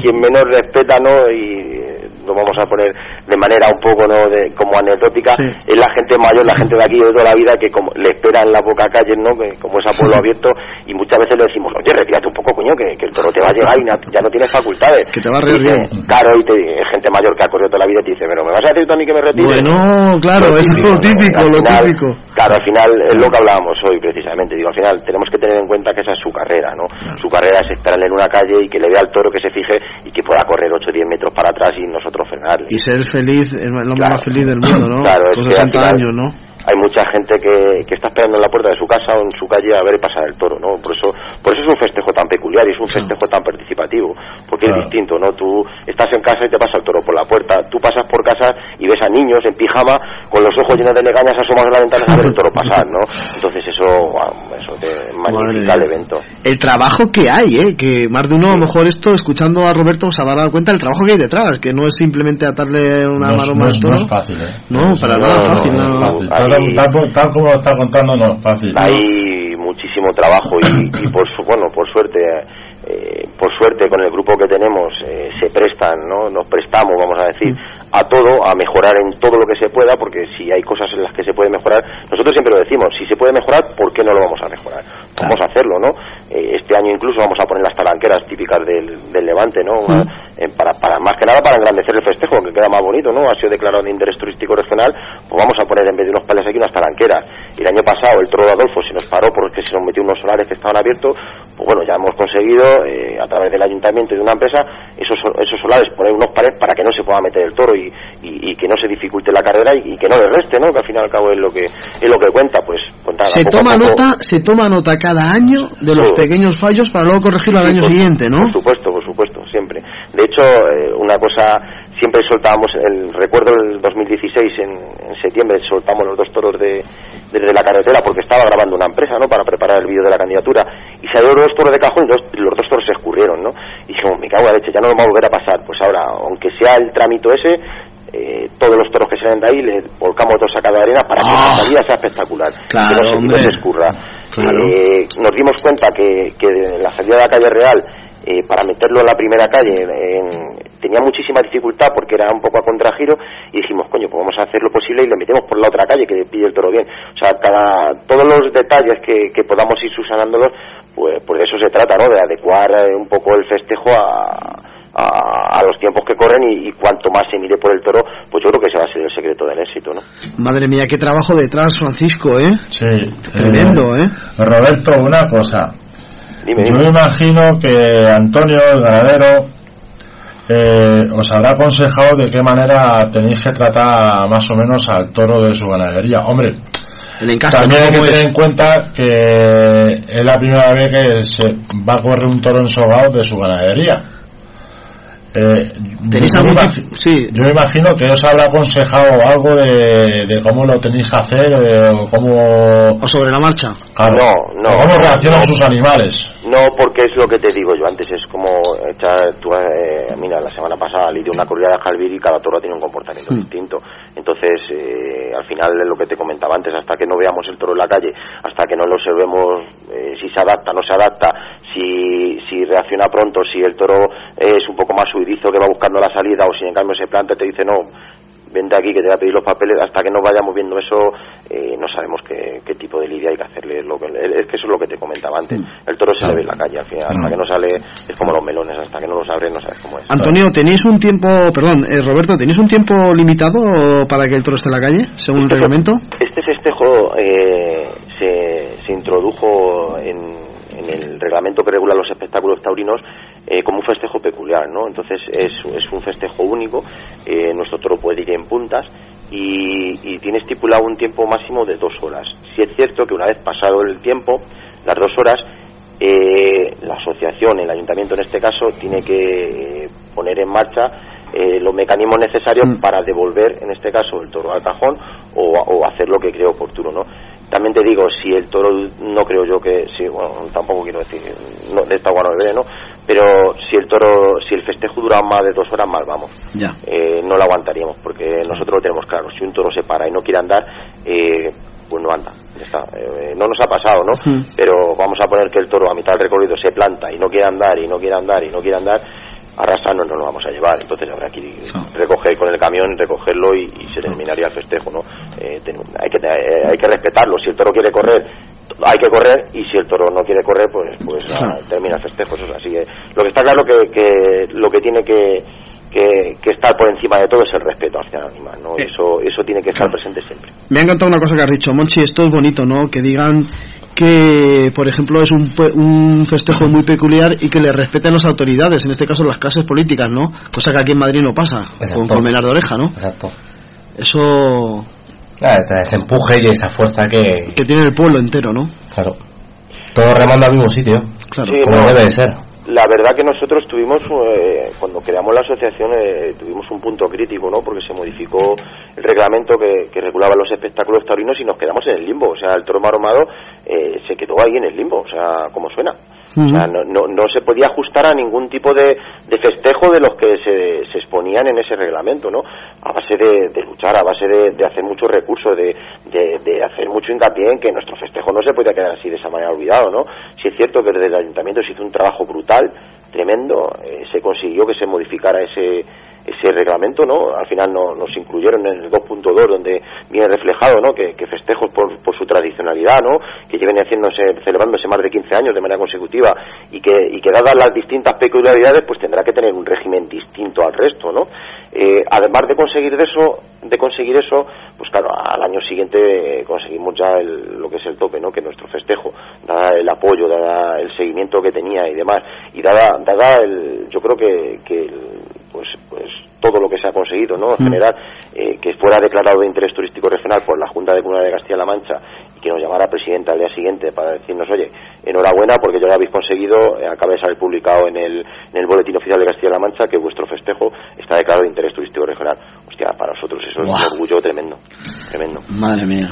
quien menos respeta, ¿no? Y lo vamos a poner de manera un poco no de, como anecdótica es la gente mayor la gente de aquí de toda la vida que como le espera en la boca calle no que como es a pueblo abierto y muchas veces le decimos oye retírate un poco coño que, que el toro te va a llegar y na- ya no tienes facultades Que te va a reír bien. claro y te, gente mayor que ha corrido toda la vida y te dice pero me vas a decir tú a mí que me retire Bueno, claro, es lo típico, lo final- típico. Claro, al final es lo que hablábamos hoy precisamente. Digo, al final tenemos que tener en cuenta que esa es su carrera, ¿no? Su carrera es esperarle en una calle y que le vea al toro que se fije y que pueda correr 8 o 10 metros para atrás y nosotros frenarle. Y ser feliz, el hombre Claro. más feliz del mundo, ¿no? Claro, Con que al 60 final- años, ¿no? Hay mucha gente que, que está esperando en la puerta de su casa o en su calle a ver pasar el toro, ¿no? Por eso, por eso es un festejo tan peculiar y es un festejo tan participativo, porque Claro. es distinto, ¿no? Tú estás en casa y te pasa el toro por la puerta, tú pasas por casa y ves a niños en pijama con los ojos llenos de legañas asomados a la ventana a ver el toro pasar, ¿no? Entonces eso, wow, eso te magnifica el evento. El trabajo que hay, ¿eh? Que más de uno, a lo mejor esto, escuchando a Roberto, se habrá dado cuenta del trabajo que hay detrás, que no es simplemente atarle una No es- maroma no al es- toro. no es fácil, ¿eh? No, para nada fácil, no, tal- tal como lo está contando, no es fácil. hay muchísimo trabajo y, y por su, bueno por suerte eh, por suerte con el grupo que tenemos eh, se prestan no nos prestamos vamos a decir a todo a mejorar en todo lo que se pueda porque si hay cosas en las que se puede mejorar nosotros siempre lo decimos si se puede mejorar por qué no lo vamos a mejorar vamos a hacerlo no Eh, este año incluso vamos a poner las talanqueras típicas del, del Levante no Eh, para, para más que nada para engrandecer el festejo que queda más bonito no ha sido declarado de interés turístico regional pues vamos a poner en vez de unos pales aquí unas talanqueras. Y el año pasado el toro de Adolfo se nos paró porque se nos metió unos solares que estaban abiertos pues bueno ya hemos conseguido eh, a través del ayuntamiento y de una empresa esos esos solares poner unos pares para que no se pueda meter el toro y, y, y que no se dificulte la carrera y, y que no le reste no que al fin y al cabo es lo que es lo que cuenta pues, pues nada, Se toma nota, se toma nota cada año de los Sí. pequeños fallos para luego corregirlo al año por- siguiente, ¿no? Por supuesto, por supuesto, siempre. De hecho, eh, una cosa, siempre soltábamos, el, recuerdo el 2016, en, en septiembre, soltamos los dos toros de, desde la carretera porque estaba grabando una empresa, ¿no?, para preparar el vídeo de la candidatura. Y los dos toros de cajón y los, los dos toros se escurrieron, ¿no? Y dijimos, me cago en la leche, ya no nos va a volver a pasar. Pues ahora, aunque sea el trámite ese, eh, todos los toros que salen de ahí le volcamos dos sacas de arena para que la salida sea espectacular Claro, que no se, escurra Claro. Eh, nos dimos cuenta que, que la salida de la calle real eh, para meterlo en la primera calle en- tenía muchísima dificultad porque era un poco a contragiro y dijimos coño pues vamos a hacer lo posible y le metemos por la otra calle que pille el toro bien o sea cada todos los detalles que, que podamos ir subsanándolos pues pues de eso se trata no de adecuar eh, un poco el festejo a a, a los tiempos que corren y, y cuanto más se mire por el toro, pues yo creo que ese va a ser el secreto del éxito, ¿no? Madre mía, qué trabajo detrás, Francisco, ¿eh? Sí. Tremendo, ¿eh? Roberto, una cosa. Dime, Yo dime. me imagino que Antonio, el ganadero, eh, os habrá aconsejado de qué manera tenéis que tratar más o menos al toro de su ganadería. Hombre, El encaste, también hay ¿cómo que es? tener en cuenta que es la primera vez que se va a correr un toro ensogado de su ganadería. Eh, ¿Tenéis yo, me algún tipo- Sí. yo me imagino que os habrá aconsejado algo de, de cómo lo tenéis que hacer eh, o cómo... O sobre la marcha. Claro, No, no, ¿Cómo no, reaccionan no. sus animales? No, porque es lo que te digo yo antes, es como echar, tú, eh, mira, la semana pasada lidié una corrida de Jalvir y cada toro tiene un comportamiento Hmm. distinto. Entonces, eh, al final lo que te comentaba antes, hasta que no veamos el toro en la calle, hasta que no lo observemos eh, si se adapta, no se adapta, si, si reacciona pronto, si el toro es un poco más suidizo que va buscando la salida o si en cambio se planta y te dice no, vente aquí que te voy a pedir los papeles, hasta que no vayamos viendo eso, eh, no sabemos qué, qué tipo de lidia hay que hacerle. Lo que, es que eso es lo que te comentaba antes. El toro se le ve en la calle, al final, hasta que no sale, es como los melones, hasta que no los abres no sabes cómo es. Antonio, ¿tenéis un tiempo, perdón, eh, Roberto, ¿tenéis un tiempo limitado para que el toro esté en la calle, según el reglamento? Este festejo eh, se, se introdujo en, en el reglamento que regula los espectáculos taurinos eh, como un festejo peculiar, ¿no? Entonces es, es un festejo único, eh, nuestro toro puede ir en puntas y, y tiene estipulado un tiempo máximo de dos horas. Si es cierto que una vez pasado el tiempo, las dos horas, eh, la asociación, el ayuntamiento en este caso, tiene que eh, poner en marcha eh, los mecanismos necesarios para devolver, en este caso, el toro al cajón o, o hacer lo que creo oportuno, ¿no? También te digo, si el toro, no creo yo que, sí, bueno, tampoco quiero decir, no, de esta beberé, ¿no? Pero si el toro, si el festejo dura más de dos horas, mal vamos. Ya. Eh, no lo aguantaríamos, porque nosotros lo tenemos claro. Si un toro se para y no quiere andar, eh, pues no anda. Ya está. Eh, no nos ha pasado, ¿no? Mm. Pero vamos a poner que el toro a mitad del recorrido se planta y no quiere andar y no quiere andar y no quiere andar arrasa no lo vamos a llevar. Entonces habrá que ir recoger con el camión, recogerlo y, y se terminaría el festejo, ¿no? Eh, ten- hay, que, eh, hay que respetarlo. Si el toro quiere correr, hay que correr y si el toro no quiere correr, pues pues ah, termina el festejo. Eso es así. eh. Lo que está claro que, que lo que tiene que, que, que estar por encima de todo es el respeto hacia el animal, ¿no? Eso, eso tiene que estar presente siempre. Me ha encantado una cosa que has dicho, Monchi, esto es bonito, ¿no? Que digan que, por ejemplo, es un, un festejo muy peculiar y que le respeten las autoridades, en este caso las clases políticas, ¿no? Cosa que aquí en Madrid no pasa, con colmenar de oreja, ¿no? Exacto. Eso Ese empuje y esa fuerza que... que tiene el pueblo entero, ¿no? Claro. Todo remando al mismo sitio. Claro. Sí, Como no. debe de ser. La verdad que nosotros tuvimos, eh, cuando creamos la asociación, eh, tuvimos un punto crítico, ¿no? Porque se modificó el reglamento que, que regulaba los espectáculos taurinos y nos quedamos en el limbo. O sea, el toro maromado eh, se quedó ahí en el limbo, o sea, como suena. O sea, no, no, no se podía ajustar a ningún tipo de, de festejo de los que se, se exponían en ese reglamento, ¿no? A base de, de luchar, a base de, hacer muchos recursos, de, de, de hacer mucho hincapié en que nuestro festejo no se podía quedar así de esa manera olvidado, ¿no? Sí es cierto que desde el ayuntamiento se hizo un trabajo brutal, tremendo, eh, se consiguió que se modificara ese ese reglamento, ¿no? Al final no, nos incluyeron en el 2.2 donde viene reflejado, ¿no? Que, festejos por, por su tradicionalidad, ¿no? Que lleven haciéndose, celebrándose más de 15 años de manera consecutiva y que, y que dadas las distintas peculiaridades, pues tendrá que tener un régimen distinto al resto, ¿no? Eh, además de conseguir eso, de conseguir eso, pues claro, al año siguiente eh, conseguimos ya el- lo que es el tope, ¿no? Que nuestro festejo, dada el apoyo, dada el seguimiento que tenía y demás, y dada, dada el, yo creo que, que el- pues, pues todo lo que se ha conseguido, ¿no? En Mm. general, eh, que fuera declarado de interés turístico regional por la Junta de Comunidad de Castilla-La Mancha y que nos llamara presidenta al día siguiente para decirnos, oye, enhorabuena porque ya lo habéis conseguido, eh, acaba de salir publicado en el, en el Boletín Oficial de Castilla-La Mancha que vuestro festejo está declarado de interés turístico regional. Hostia, para nosotros eso es Buah. un orgullo tremendo, tremendo. Madre mía.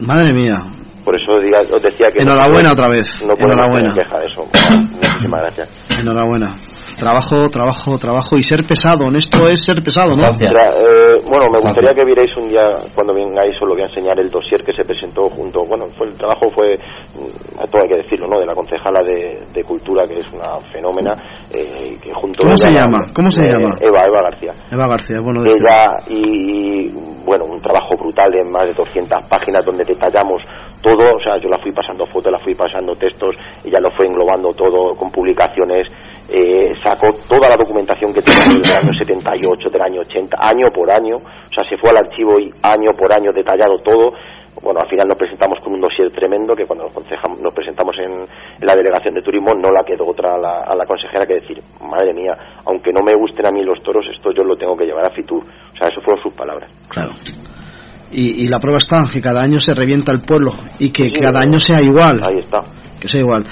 Madre mía. Por eso diga- os decía que... Enhorabuena no- otra vez. No Enhorabuena. tener queja de eso. Muchísimas gracias. Enhorabuena. Trabajo, trabajo, trabajo y ser pesado. Honesto es ser pesado, ¿no? Tra- eh, bueno, me gustaría que vierais un día, cuando vengáis, os lo voy a enseñar el dossier que se presentó junto, bueno, fue el trabajo fue, mm, a todo hay que decirlo, ¿no? De la concejala de, de Cultura, que es una fenómena, eh, que junto ¿Cómo a se llama? ¿Cómo se eh, llama? Eva, Eva García. Eva García, bueno, de Ella y, y, bueno, un trabajo brutal de más de 200 páginas donde detallamos todo, o sea, yo la fui pasando fotos, la fui pasando textos, ella lo fue englobando todo con publicaciones, eh, sacó toda la documentación que tenía del año 78, del año 80, año por año, o sea, se fue al archivo y año por año detallado todo. Bueno, al final nos presentamos con un dossier tremendo que cuando nos, nos presentamos en, en la delegación de turismo no la quedó otra a la, a la consejera que decir, madre mía, aunque no me gusten a mí los toros, esto yo lo tengo que llevar a Fitur. O sea, eso fueron sus palabras. Claro. Y, y la prueba está, que cada año se revienta el pueblo y que cada año sea igual. Ahí está. Que sea igual.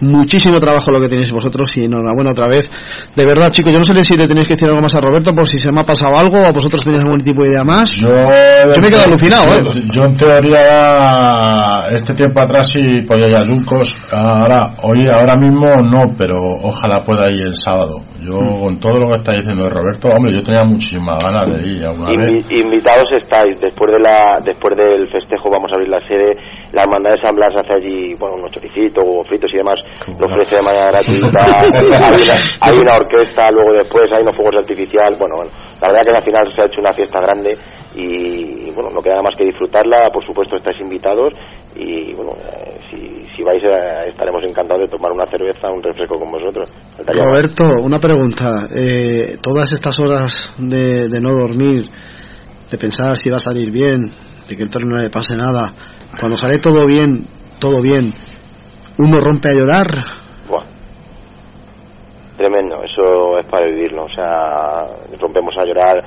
Muchísimo trabajo lo que tenéis vosotros y enhorabuena otra vez. De verdad, chicos, yo no sé si le tenéis que decir algo más a Roberto por si se me ha pasado algo o vosotros tenéis algún tipo de idea más. Yo, me he quedado alucinado, ¿eh? Yo, en teoría, este tiempo atrás sí podía ir a Yuncos. Ahora, hoy, ahora mismo no, pero ojalá pueda ir el sábado. Yo, Mm. con todo lo que está diciendo Roberto, hombre, yo tenía muchísimas ganas de ir alguna vez. Invi- invitados estáis. Después de la después del festejo vamos a abrir la sede. La hermandad de San Blas hace allí, bueno, unos choricitos, huevos fritos y demás. Lo ofrece de manera gratuita. hay, una, hay una orquesta, luego después hay unos fuegos artificiales. Bueno, bueno, la verdad que al final se ha hecho una fiesta grande y, y, bueno, no queda más que disfrutarla. Por supuesto estáis invitados y bueno, eh, si, si vais eh, estaremos encantados de tomar una cerveza, un refresco con vosotros. Roberto, una pregunta. Eh, todas estas horas de, de no dormir, de pensar si va a salir bien, de que el toro no le pase nada, cuando sale todo bien, todo bien, uno rompe a llorar. Buah. Tremendo, eso es para vivirlo, o sea, rompemos a llorar,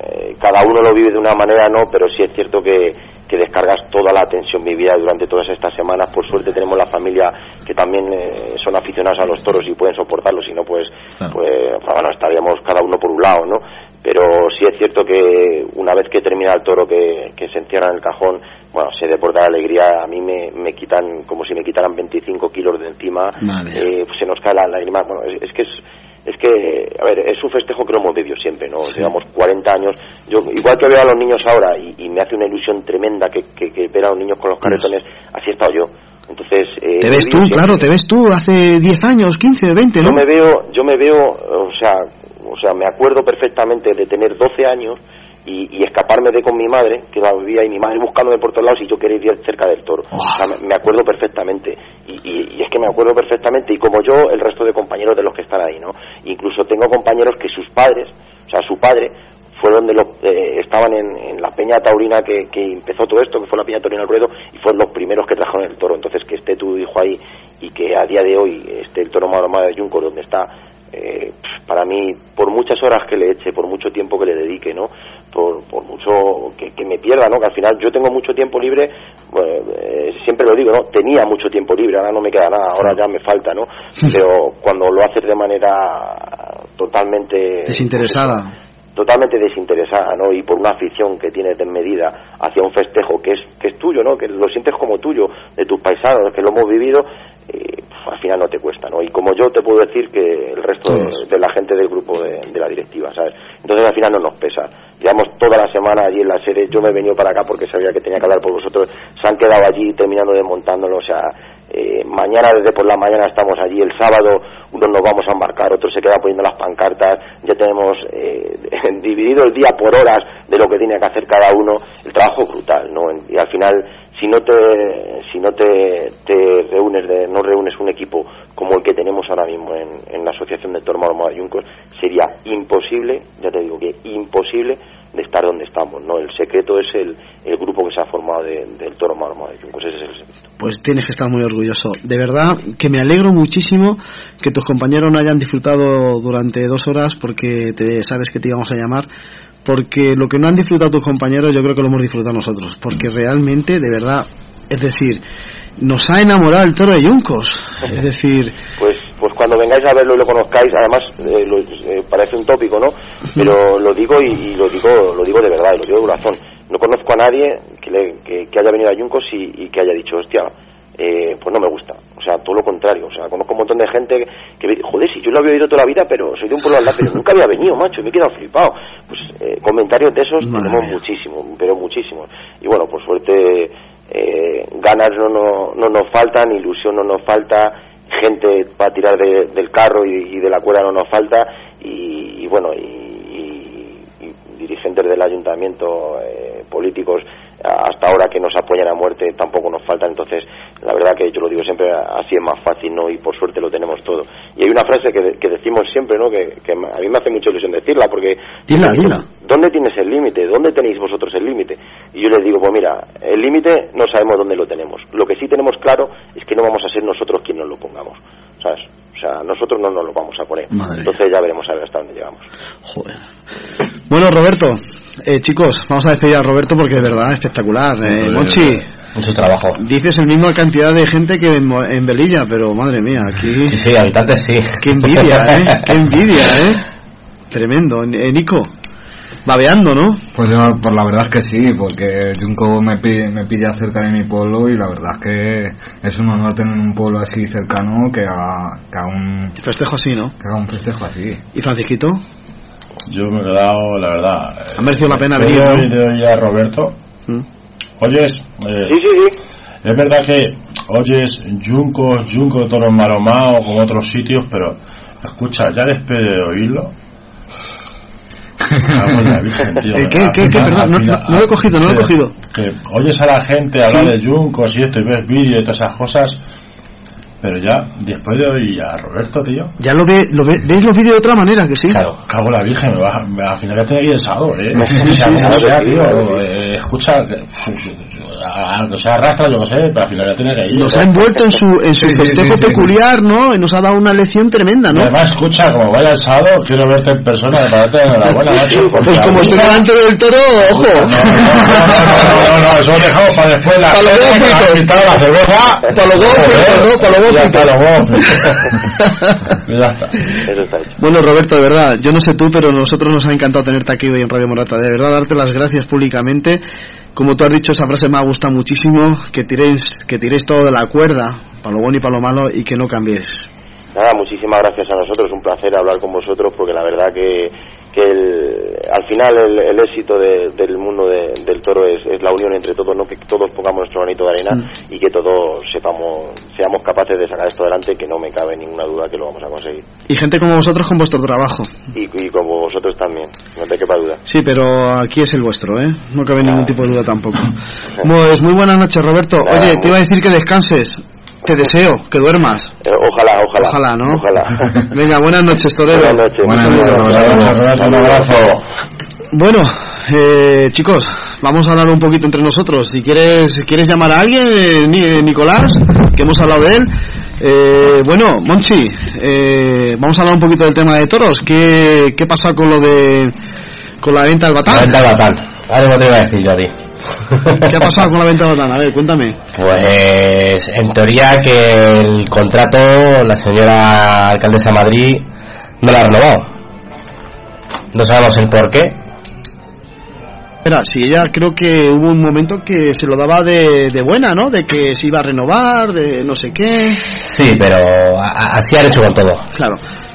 eh, cada uno lo vive de una manera, no, pero sí es cierto que, que descargas toda la tensión vivida durante todas estas semanas, por suerte tenemos la familia que también eh, son aficionados a los toros y pueden soportarlo, si no pues, pues bueno, estaríamos cada uno por un lado, ¿no? Pero sí es cierto que una vez que termina el toro que, que se encierra en el cajón, bueno, se deporta la alegría, a mí me, me quitan como si me quitaran 25 kilos de encima, eh, se nos cae la lágrima, bueno, es, es que es, es que, a ver, es un festejo que lo hemos vivido siempre, ¿no? Llevamos 40 años, yo igual que veo a los niños ahora y, y me hace una ilusión tremenda que, que, que ver a los niños con los carretones, así he estado yo. Entonces, eh, Te ves tú, claro, te ves tú hace 10 años, 15, 20, yo ¿no? me veo yo me veo o sea o sea me acuerdo perfectamente de tener 12 años y, escaparme de con mi madre que la vivía y mi madre buscándome por todos lados y yo quería ir cerca del toro. O sea, me, acuerdo perfectamente. Y, y- es que me acuerdo perfectamente y como yo el resto de compañeros de los que están ahí no incluso tengo compañeros que sus padres o sea su padre fue donde los, eh, estaban en, la peña taurina que, que empezó todo esto, que fue la peña taurina del Ruedo, y fueron los primeros que trajeron el toro. Entonces, que esté tu hijo ahí y que a día de hoy esté el toro Maromada de Junco donde está, eh, para mí, por muchas horas que le eche, por mucho tiempo que le dedique, ¿no? Por, por mucho que, que me pierda, ¿no? Que al final yo tengo mucho tiempo libre, bueno, eh, siempre lo digo, ¿no? Tenía mucho tiempo libre, ahora no me queda nada, ahora ya me falta, ¿no? Pero cuando lo haces de manera totalmente Desinteresada. totalmente desinteresada, ¿no? Y por una afición que tienes desmedida hacia un festejo que es que es tuyo, ¿no? Que lo sientes como tuyo, de tus paisanos, que lo hemos vivido, eh, al final no te cuesta, ¿no? Y como yo te puedo decir que el resto de, de la gente del grupo de, de la directiva, ¿sabes? Entonces al final no nos pesa. Llevamos toda la semana allí en la sede, yo me he venido para acá porque sabía que tenía que hablar por vosotros, se han quedado allí terminando desmontándolo, o sea, eh, mañana desde por la mañana estamos allí, el sábado unos nos vamos a embarcar, otros se quedan poniendo las pancartas, ya tenemos eh, dividido el día por horas de lo que tiene que hacer cada uno, el trabajo es brutal, ¿no? Y al final, si no te, si no te, te reúnes, de, no reúnes un equipo como el que tenemos ahora mismo en, en la Asociación de Torma Yuncos, sería imposible, ya te digo que imposible de estar donde estamos, ¿no? El secreto es el, el grupo que se ha formado de- del Toro de Yuncos, ese es el secreto. Pues tienes que estar muy orgulloso. De verdad que me alegro muchísimo que tus compañeros no hayan disfrutado durante dos horas porque te sabes que te íbamos a llamar. Porque lo que no han disfrutado tus compañeros yo creo que lo hemos disfrutado nosotros. Porque realmente, de verdad, es decir, nos ha enamorado el toro de Yuncos. Es decir, Pues, pues cuando vengáis a verlo y lo conozcáis, además eh, lo- eh, parece un tópico, ¿no? Pero lo digo y, y lo digo lo digo de verdad, y lo digo de corazón. No conozco a nadie que, le- que, que haya venido a Yuncos y, y que haya dicho, hostia, eh, pues no me gusta. O sea, todo lo contrario. O sea, conozco un montón de gente que, me dice, joder, si yo lo había oído toda la vida, pero soy de un pueblo al lado, pero nunca había venido, macho, y me he quedado flipado. Pues eh, comentarios de esos Madre tenemos mía. muchísimos, pero muchísimos. Y bueno, por suerte, eh, ganas no, no, no nos faltan, ilusión no nos falta, gente para tirar de- del carro y, y de la cuerda no nos falta, y, y bueno, y, y- y dirigentes del ayuntamiento, eh, políticos, hasta ahora que nos apoyan a muerte tampoco nos faltan, entonces la verdad que yo lo digo siempre, así es más fácil, ¿no? Y por suerte lo tenemos todo. Y hay una frase que, de- que decimos siempre, ¿no? Que, que a mí me hace mucha ilusión decirla, porque... Dila, dila. ¿Dónde tienes el límite? ¿Dónde tenéis vosotros el límite? Y yo les digo, pues mira, el límite no sabemos dónde lo tenemos. Lo que sí tenemos claro es que no vamos a ser nosotros quienes nos lo pongamos, ¿sabes? O sea, nosotros no nos lo vamos a poner. Madre Entonces ya veremos a ver hasta dónde llegamos. bueno, Roberto, eh, chicos, vamos a despedir a Roberto porque de verdad espectacular. Eh, Monchi, Mucho trabajo. dices el mismo cantidad de gente que en, Mo- en Velilla, pero madre mía, aquí. Sí, sí, habitantes sí. Qué envidia, ¿eh? Qué envidia, ¿eh? Tremendo. Eh, Nico, babeando, ¿no? Pues yo, pues la verdad es que sí, porque Junco me, pi- me pilla cerca de mi pueblo y la verdad es que es un honor tener un pueblo así cercano que haga, que haga un Festejo así, ¿no? que haga un festejo así. ¿Y Francisquito? Yo me he quedado, la verdad. Ha merecido la pena venir, de oír a Roberto. ¿Mm? Oyes. eh, Sí, sí, sí. Es verdad que oyes yuncos, yuncos de toros maromados como otros sitios, pero escucha, ya después de oírlo. me cago en la Virgen, tío, Eh, ¿qué, al qué, qué? final- Perdón, no, final- no- no lo he cogido, no lo he que- cogido. Que oyes a la gente hablar Sí. de yuncos y esto y ves vídeos y todas esas cosas, pero ya después de oír a Roberto, tío. Ya lo, ve, lo ve, veis los vídeos de otra manera, que sí. Claro, cago en la Virgen, me va, me- al final ya tengo que ir el sábado, ¿eh? Sí, sí, sí, O sea, sí, sí, tío, sí. eh, escucha, a- que se arrastra, yo no sé, pero al final ya tiene que ir. Nos ha envuelto en su, en su festejo peculiar, ¿no? Y nos ha dado una lección tremenda, Y ¿no? además, escucha, como vaya el sábado, quiero verte en persona, me parece enhorabuena, macho. porque Pues como estoy delante del toro, ojo. No, no, no, eso lo dejamos para después. La la cerveza. Para los ¿no? Para los Ya está, los. Ya está. Eso está hecho. Bueno, Roberto, de verdad, yo no sé tú, pero a nosotros nos ha encantado tenerte aquí hoy en Radio Morata. De verdad, darte las gracias públicamente. Como tú has dicho, esa frase me ha gustado muchísimo, que tiréis, que tiréis todo de la cuerda, para lo bueno y para lo malo, y que no cambiéis. Nada, muchísimas gracias a nosotros, un placer hablar con vosotros porque la verdad que, que el- al final el, el éxito de- del mundo de- del toro es, es la unión entre todos, no que todos pongamos nuestro granito de arena y que todos sepamos, seamos capaces de sacar esto adelante, que no me cabe ninguna duda que lo vamos a conseguir. Y gente como vosotros con vuestro trabajo. Y, y como vosotros también, no te quepa duda. Sí, pero aquí es el vuestro, ¿eh? No cabe ningún tipo de duda tampoco. Pues muy buenas noches, Roberto. Oye, te iba a decir que descanses. Te deseo que duermas. Eh, ojalá, ojalá. Ojalá, ¿no? Ojalá. Venga, buenas noches, Torero. Buenas noches. Un Buenas noches, un abrazo. Bueno, eh, chicos, vamos a hablar un poquito entre nosotros. Si quieres, quieres llamar a alguien, eh, Ni- eh, Nicolás, que hemos hablado de él. Eh, bueno, Monchi, eh, vamos a hablar un poquito del tema de toros. ¿Qué, qué pasa con lo de con la venta del batán? La venta del batán. Ahora no te iba a decir yo a ti. ¿Qué ha pasado con la venta batán? A ver, cuéntame. Pues en teoría que el contrato la señora alcaldesa de Madrid no lo ha renovado. No sabemos el por qué. Espera, si ella creo que hubo un momento que se lo daba de, de buena, ¿no? De que se iba a renovar, de no sé qué. Sí, pero a- a- así han hecho con todo. Claro.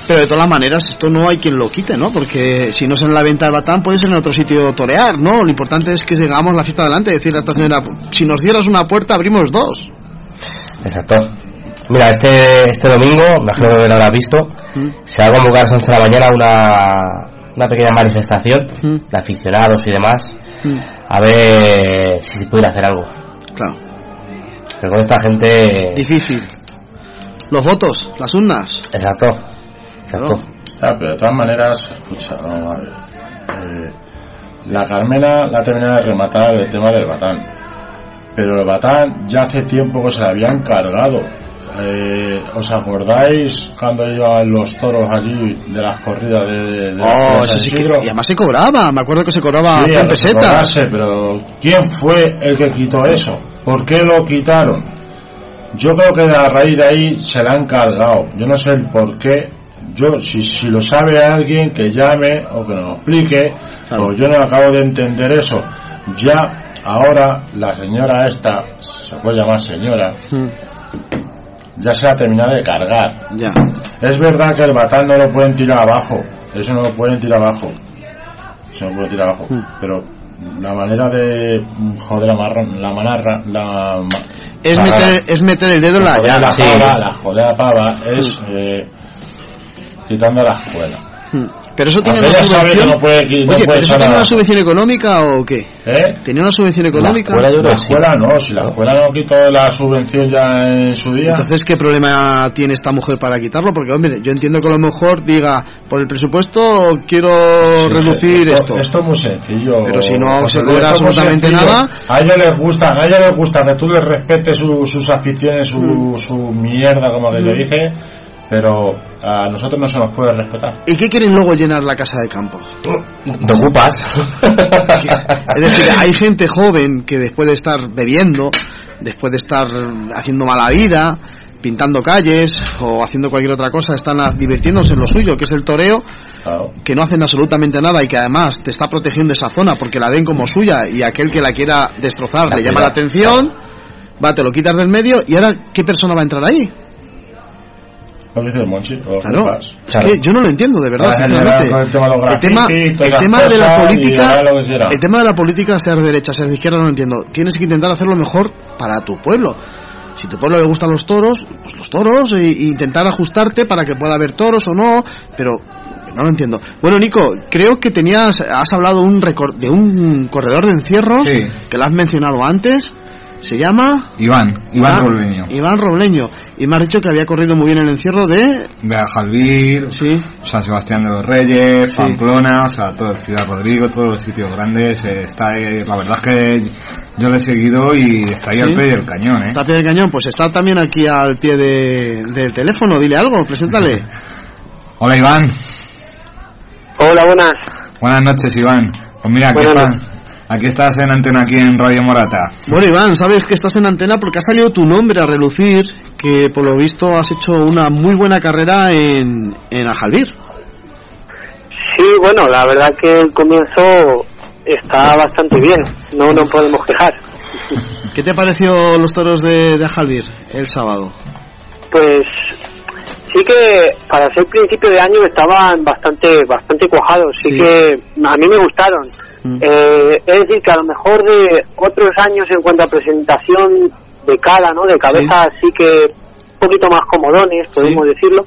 Pero de todas maneras, esto no hay quien lo quite, ¿no? Porque si no es en la venta del batán, puede ser en otro sitio torear, ¿no? Lo importante es que llegamos la fiesta adelante, decir a esta señora, si nos cierras una puerta, abrimos dos. Exacto. Mira, este, este domingo, imagino que lo habrás visto, se va a convocar a las 11 de la mañana una, una pequeña manifestación de aficionados y demás, a ver si se pudiera hacer algo. Claro. Pero con esta gente... Difícil. Los votos, las urnas. Exacto. Exacto. Ah, pero de todas maneras, escucha, vamos a ver. Eh, la Carmena la ha terminado de rematar el tema del Batán. Pero el Batán ya hace tiempo que se la habían cargado. Eh, ¿Os acordáis cuando iban los toros allí de las corridas de, de la Oh, eso de sí que, y además se cobraba, me acuerdo que se cobraba Sí, 100 a lo pesetas. pero ¿quién fue el que quitó eso? ¿Por qué lo quitaron? Yo creo que a raíz de ahí se la han cargado. Yo no sé el por qué. Yo, si, si lo sabe alguien, que llame o que nos explique. Pero yo no acabo de entender eso. Ya, ahora, la señora esta, se puede llamar señora, ya se ha terminado de cargar. Ya. Es verdad que el batán no lo pueden tirar abajo. Eso no lo pueden tirar abajo. Eso no lo pueden tirar abajo. Pero la manera de joder la marrón, la manarra, la Es la- meter, es meter el dedo en la joder llaga. la pava, la joder la pava es eh, quitando la escuela. Hmm. Pero eso tiene Aunque una ella sabe subvención. que no puede- no Oye, pero eso tiene una subvención económica o qué? ¿Eh? ¿Tenía una subvención económica? La escuela no, si la escuela no quitó la subvención ya en su día. Entonces, ¿qué problema tiene esta mujer para quitarlo? Porque, hombre, yo entiendo que a lo mejor diga, por el presupuesto quiero reducir esto, esto. Esto es muy sencillo. Pero si no se cobra absolutamente nada. A ella les gusta, a ella les gusta que tú les respetes su- sus aficiones, su, su mierda, como que yo Mm. dije, pero a nosotros no se nos puede respetar. ¿Y qué quieren luego llenar la casa de campo? ¿Te ocupas? Es decir, hay gente joven que después de estar bebiendo, después de estar haciendo mala vida, pintando calles o haciendo cualquier otra cosa, están divirtiéndose en lo suyo, que es el toreo, que no hacen absolutamente nada y que además te está protegiendo esa zona porque la ven como suya y aquel que la quiera destrozar le llama la atención, va, te lo quitas del medio y ahora, ¿qué persona va a entrar ahí? Que yo no lo entiendo, de verdad, Ahora sinceramente. el tema de los El tema, grafitis, todas el esas tema de la política, el tema de la política, ser de derecha, ser de izquierda, no lo entiendo. Tienes que intentar hacerlo mejor para tu pueblo. Si a tu pueblo le gustan los toros, pues los toros, e, e intentar ajustarte para que pueda haber toros o no, pero no lo entiendo. Bueno, Nico, creo que tenías, has hablado un recor- de un corredor de encierros Sí. que lo has mencionado antes. Se llama Iván, Iván Robleño. Iván Robleño. Y me has dicho que había corrido muy bien el encierro de Beajalbir, San Sebastián de los Reyes, Pamplona, o sea, todo Ciudad Rodrigo, todos los sitios grandes. eh, está ahí, la verdad es que yo lo he seguido y está ahí Sí. al pie del cañón, ¿eh? Está al pie del cañón, pues está también aquí al pie de- del teléfono. Dile algo, preséntale. Hola Iván. Hola, buenas. Buenas noches Iván. Pues mira, Buenas está- aquí estás en antena aquí en Radio Morata. Bueno, Iván, sabes que estás en antena porque ha salido tu nombre a relucir, que por lo visto has hecho una muy buena carrera en, en Ajalbir. Sí, bueno, la verdad que el comienzo está bastante bien, no nos podemos quejar. ¿Qué te pareció los toros de, de Ajalbir el sábado? Pues sí que para ser principio de año estaban bastante bastante cuajados, sí, que a mí me gustaron. Eh, es decir, que a lo mejor de otros años en cuanto a presentación de cara, ¿no? De cabeza, sí, que un poquito más comodones, podemos decirlo,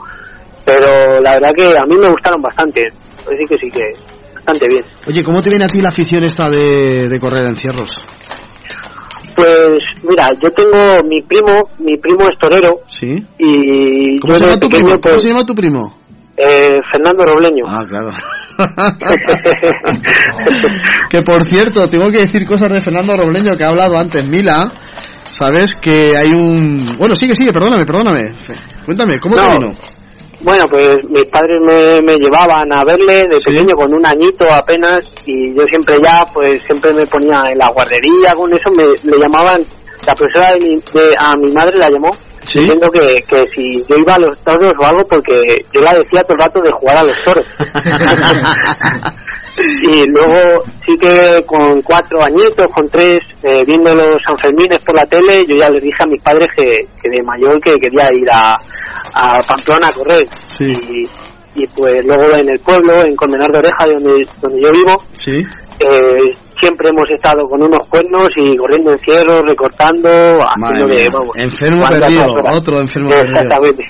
pero la verdad que a mí me gustaron bastante. Así que sí que bastante bien. Oye, ¿cómo te viene a ti la afición esta de, de correr en cierros? Pues mira, yo tengo mi primo, mi primo es torero. Sí. Y ¿Cómo se tu primo? ¿Cómo pues, se llama tu primo? Eh, Fernando Robleño. Ah, claro. que por cierto, tengo que decir cosas de Fernando Robleño que ha hablado antes Mila. Sabes que hay un. Bueno, sigue, sigue, perdóname, perdóname. Cuéntame, ¿cómo te No. vino? Bueno, pues mis padres me, me llevaban a verle de pequeño con un añito apenas y yo siempre ya, pues siempre me ponía en la guardería, con eso me, le llamaban, la profesora de mi, de- a mi madre la llamó diciendo que, que si yo iba a los toros o algo porque yo la decía todo el rato de jugar a los toros. y luego sí que con cuatro añitos, con tres, eh, viendo los Sanfermines por la tele, yo ya les dije a mis padres que, que de mayor que quería ir a, a Pamplona a correr. Y, y pues luego en el pueblo, en Colmenar de Oreja, donde, donde yo vivo, Sí. Eh, siempre hemos estado con unos cuernos y corriendo en cierros, recortando, haciendo de, vamos, Enfermo perdido, otro enfermo perdido. Exactamente.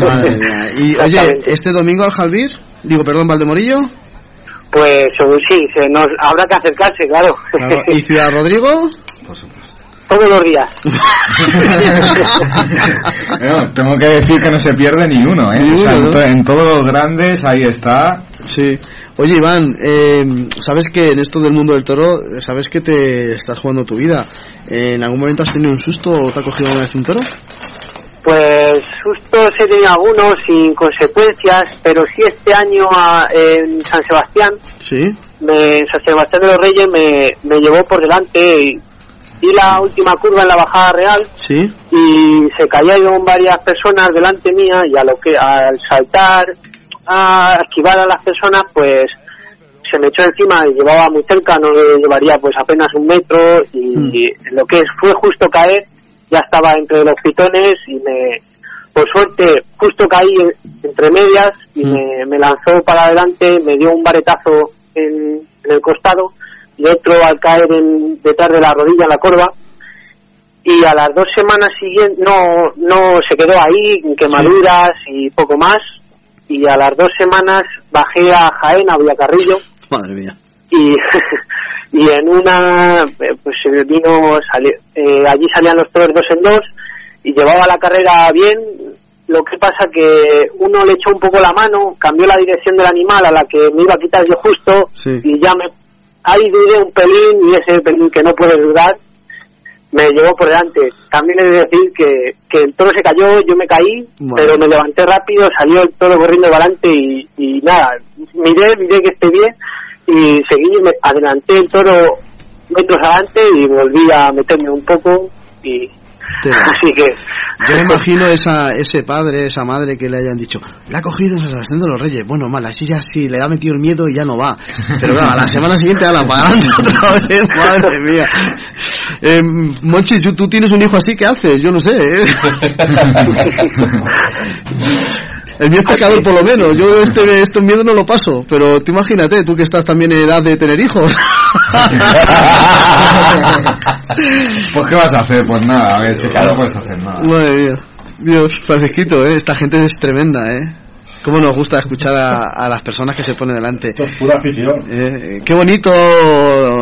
Madre mía. Y oye, este domingo al Jalvir, digo, perdón, Valdemorillo. Pues sí, se nos, habrá que acercarse, claro. Claro. ¿Y Ciudad Rodrigo? Todos los días. Bueno, tengo que decir que no se pierde ni uno, ¿eh? Ni O sea, uno, en, ¿no? to- en todos los grandes, ahí está. Sí. Oye, Iván, eh, sabes que en esto del mundo del toro, eh, sabes que te estás jugando tu vida. ¿En algún momento has tenido un susto o te ha cogido una vez un toro? Pues sustos he tenido algunos sin consecuencias, pero sí este año a- en San Sebastián, Sí. me, en San Sebastián de los Reyes me, me llevó por delante y di la última curva en la bajada real Sí. y se cayeron varias personas delante mía y a lo que al saltar a esquivar a las personas pues se me echó encima y llevaba muy cerca no le llevaría pues apenas un metro y lo que fue justo caer ya estaba entre los pitones y me por suerte justo caí en- entre medias y me, me lanzó para adelante me dio un varetazo en, en el costado y otro al caer en, detrás de la rodilla en la corva. Y a las dos semanas siguientes no no se quedó ahí quemaduras y poco más y a las dos semanas bajé a Jaén a Villacarrillo Madre mía. y y en una eh, pues vino sali- eh, allí salían los toros dos en dos y llevaba la carrera bien lo que pasa que uno le echó un poco la mano cambió la dirección del animal a la que me iba a quitar yo justo Sí. y ya me ahí dudé un pelín y ese pelín que no puedes dudar me llevó por delante. También he de decir que, que el toro se cayó, yo me caí, Bueno. pero me levanté rápido, salió el toro corriendo para adelante y, y nada, miré, miré que esté bien y seguí, me adelanté el toro metros adelante y volví a meterme un poco y así que Yo me imagino esa, ese padre, esa madre que le hayan dicho, le ha cogido en San Sebastián de los Reyes. Bueno, mal, así ya sí, le ha metido el miedo y ya no va. Pero claro, a la semana siguiente a la adelante otra vez, madre mía. Eh, Monchi, ¿tú, tú tienes un hijo así, ¿qué haces? Yo no sé. ¿eh? El mío es pecador por lo menos. Yo este, este miedo no lo paso. Pero tú imagínate, tú que estás también en edad de tener hijos. Pues, ¿qué vas a hacer? Pues nada, a ver, si no puedes hacer nada. Madre mía. Dios, Francisquito, ¿eh? esta gente es tremenda, ¿eh? Cómo nos gusta escuchar a, a las personas que se ponen delante. Esto es pura afición. Eh, qué bonito,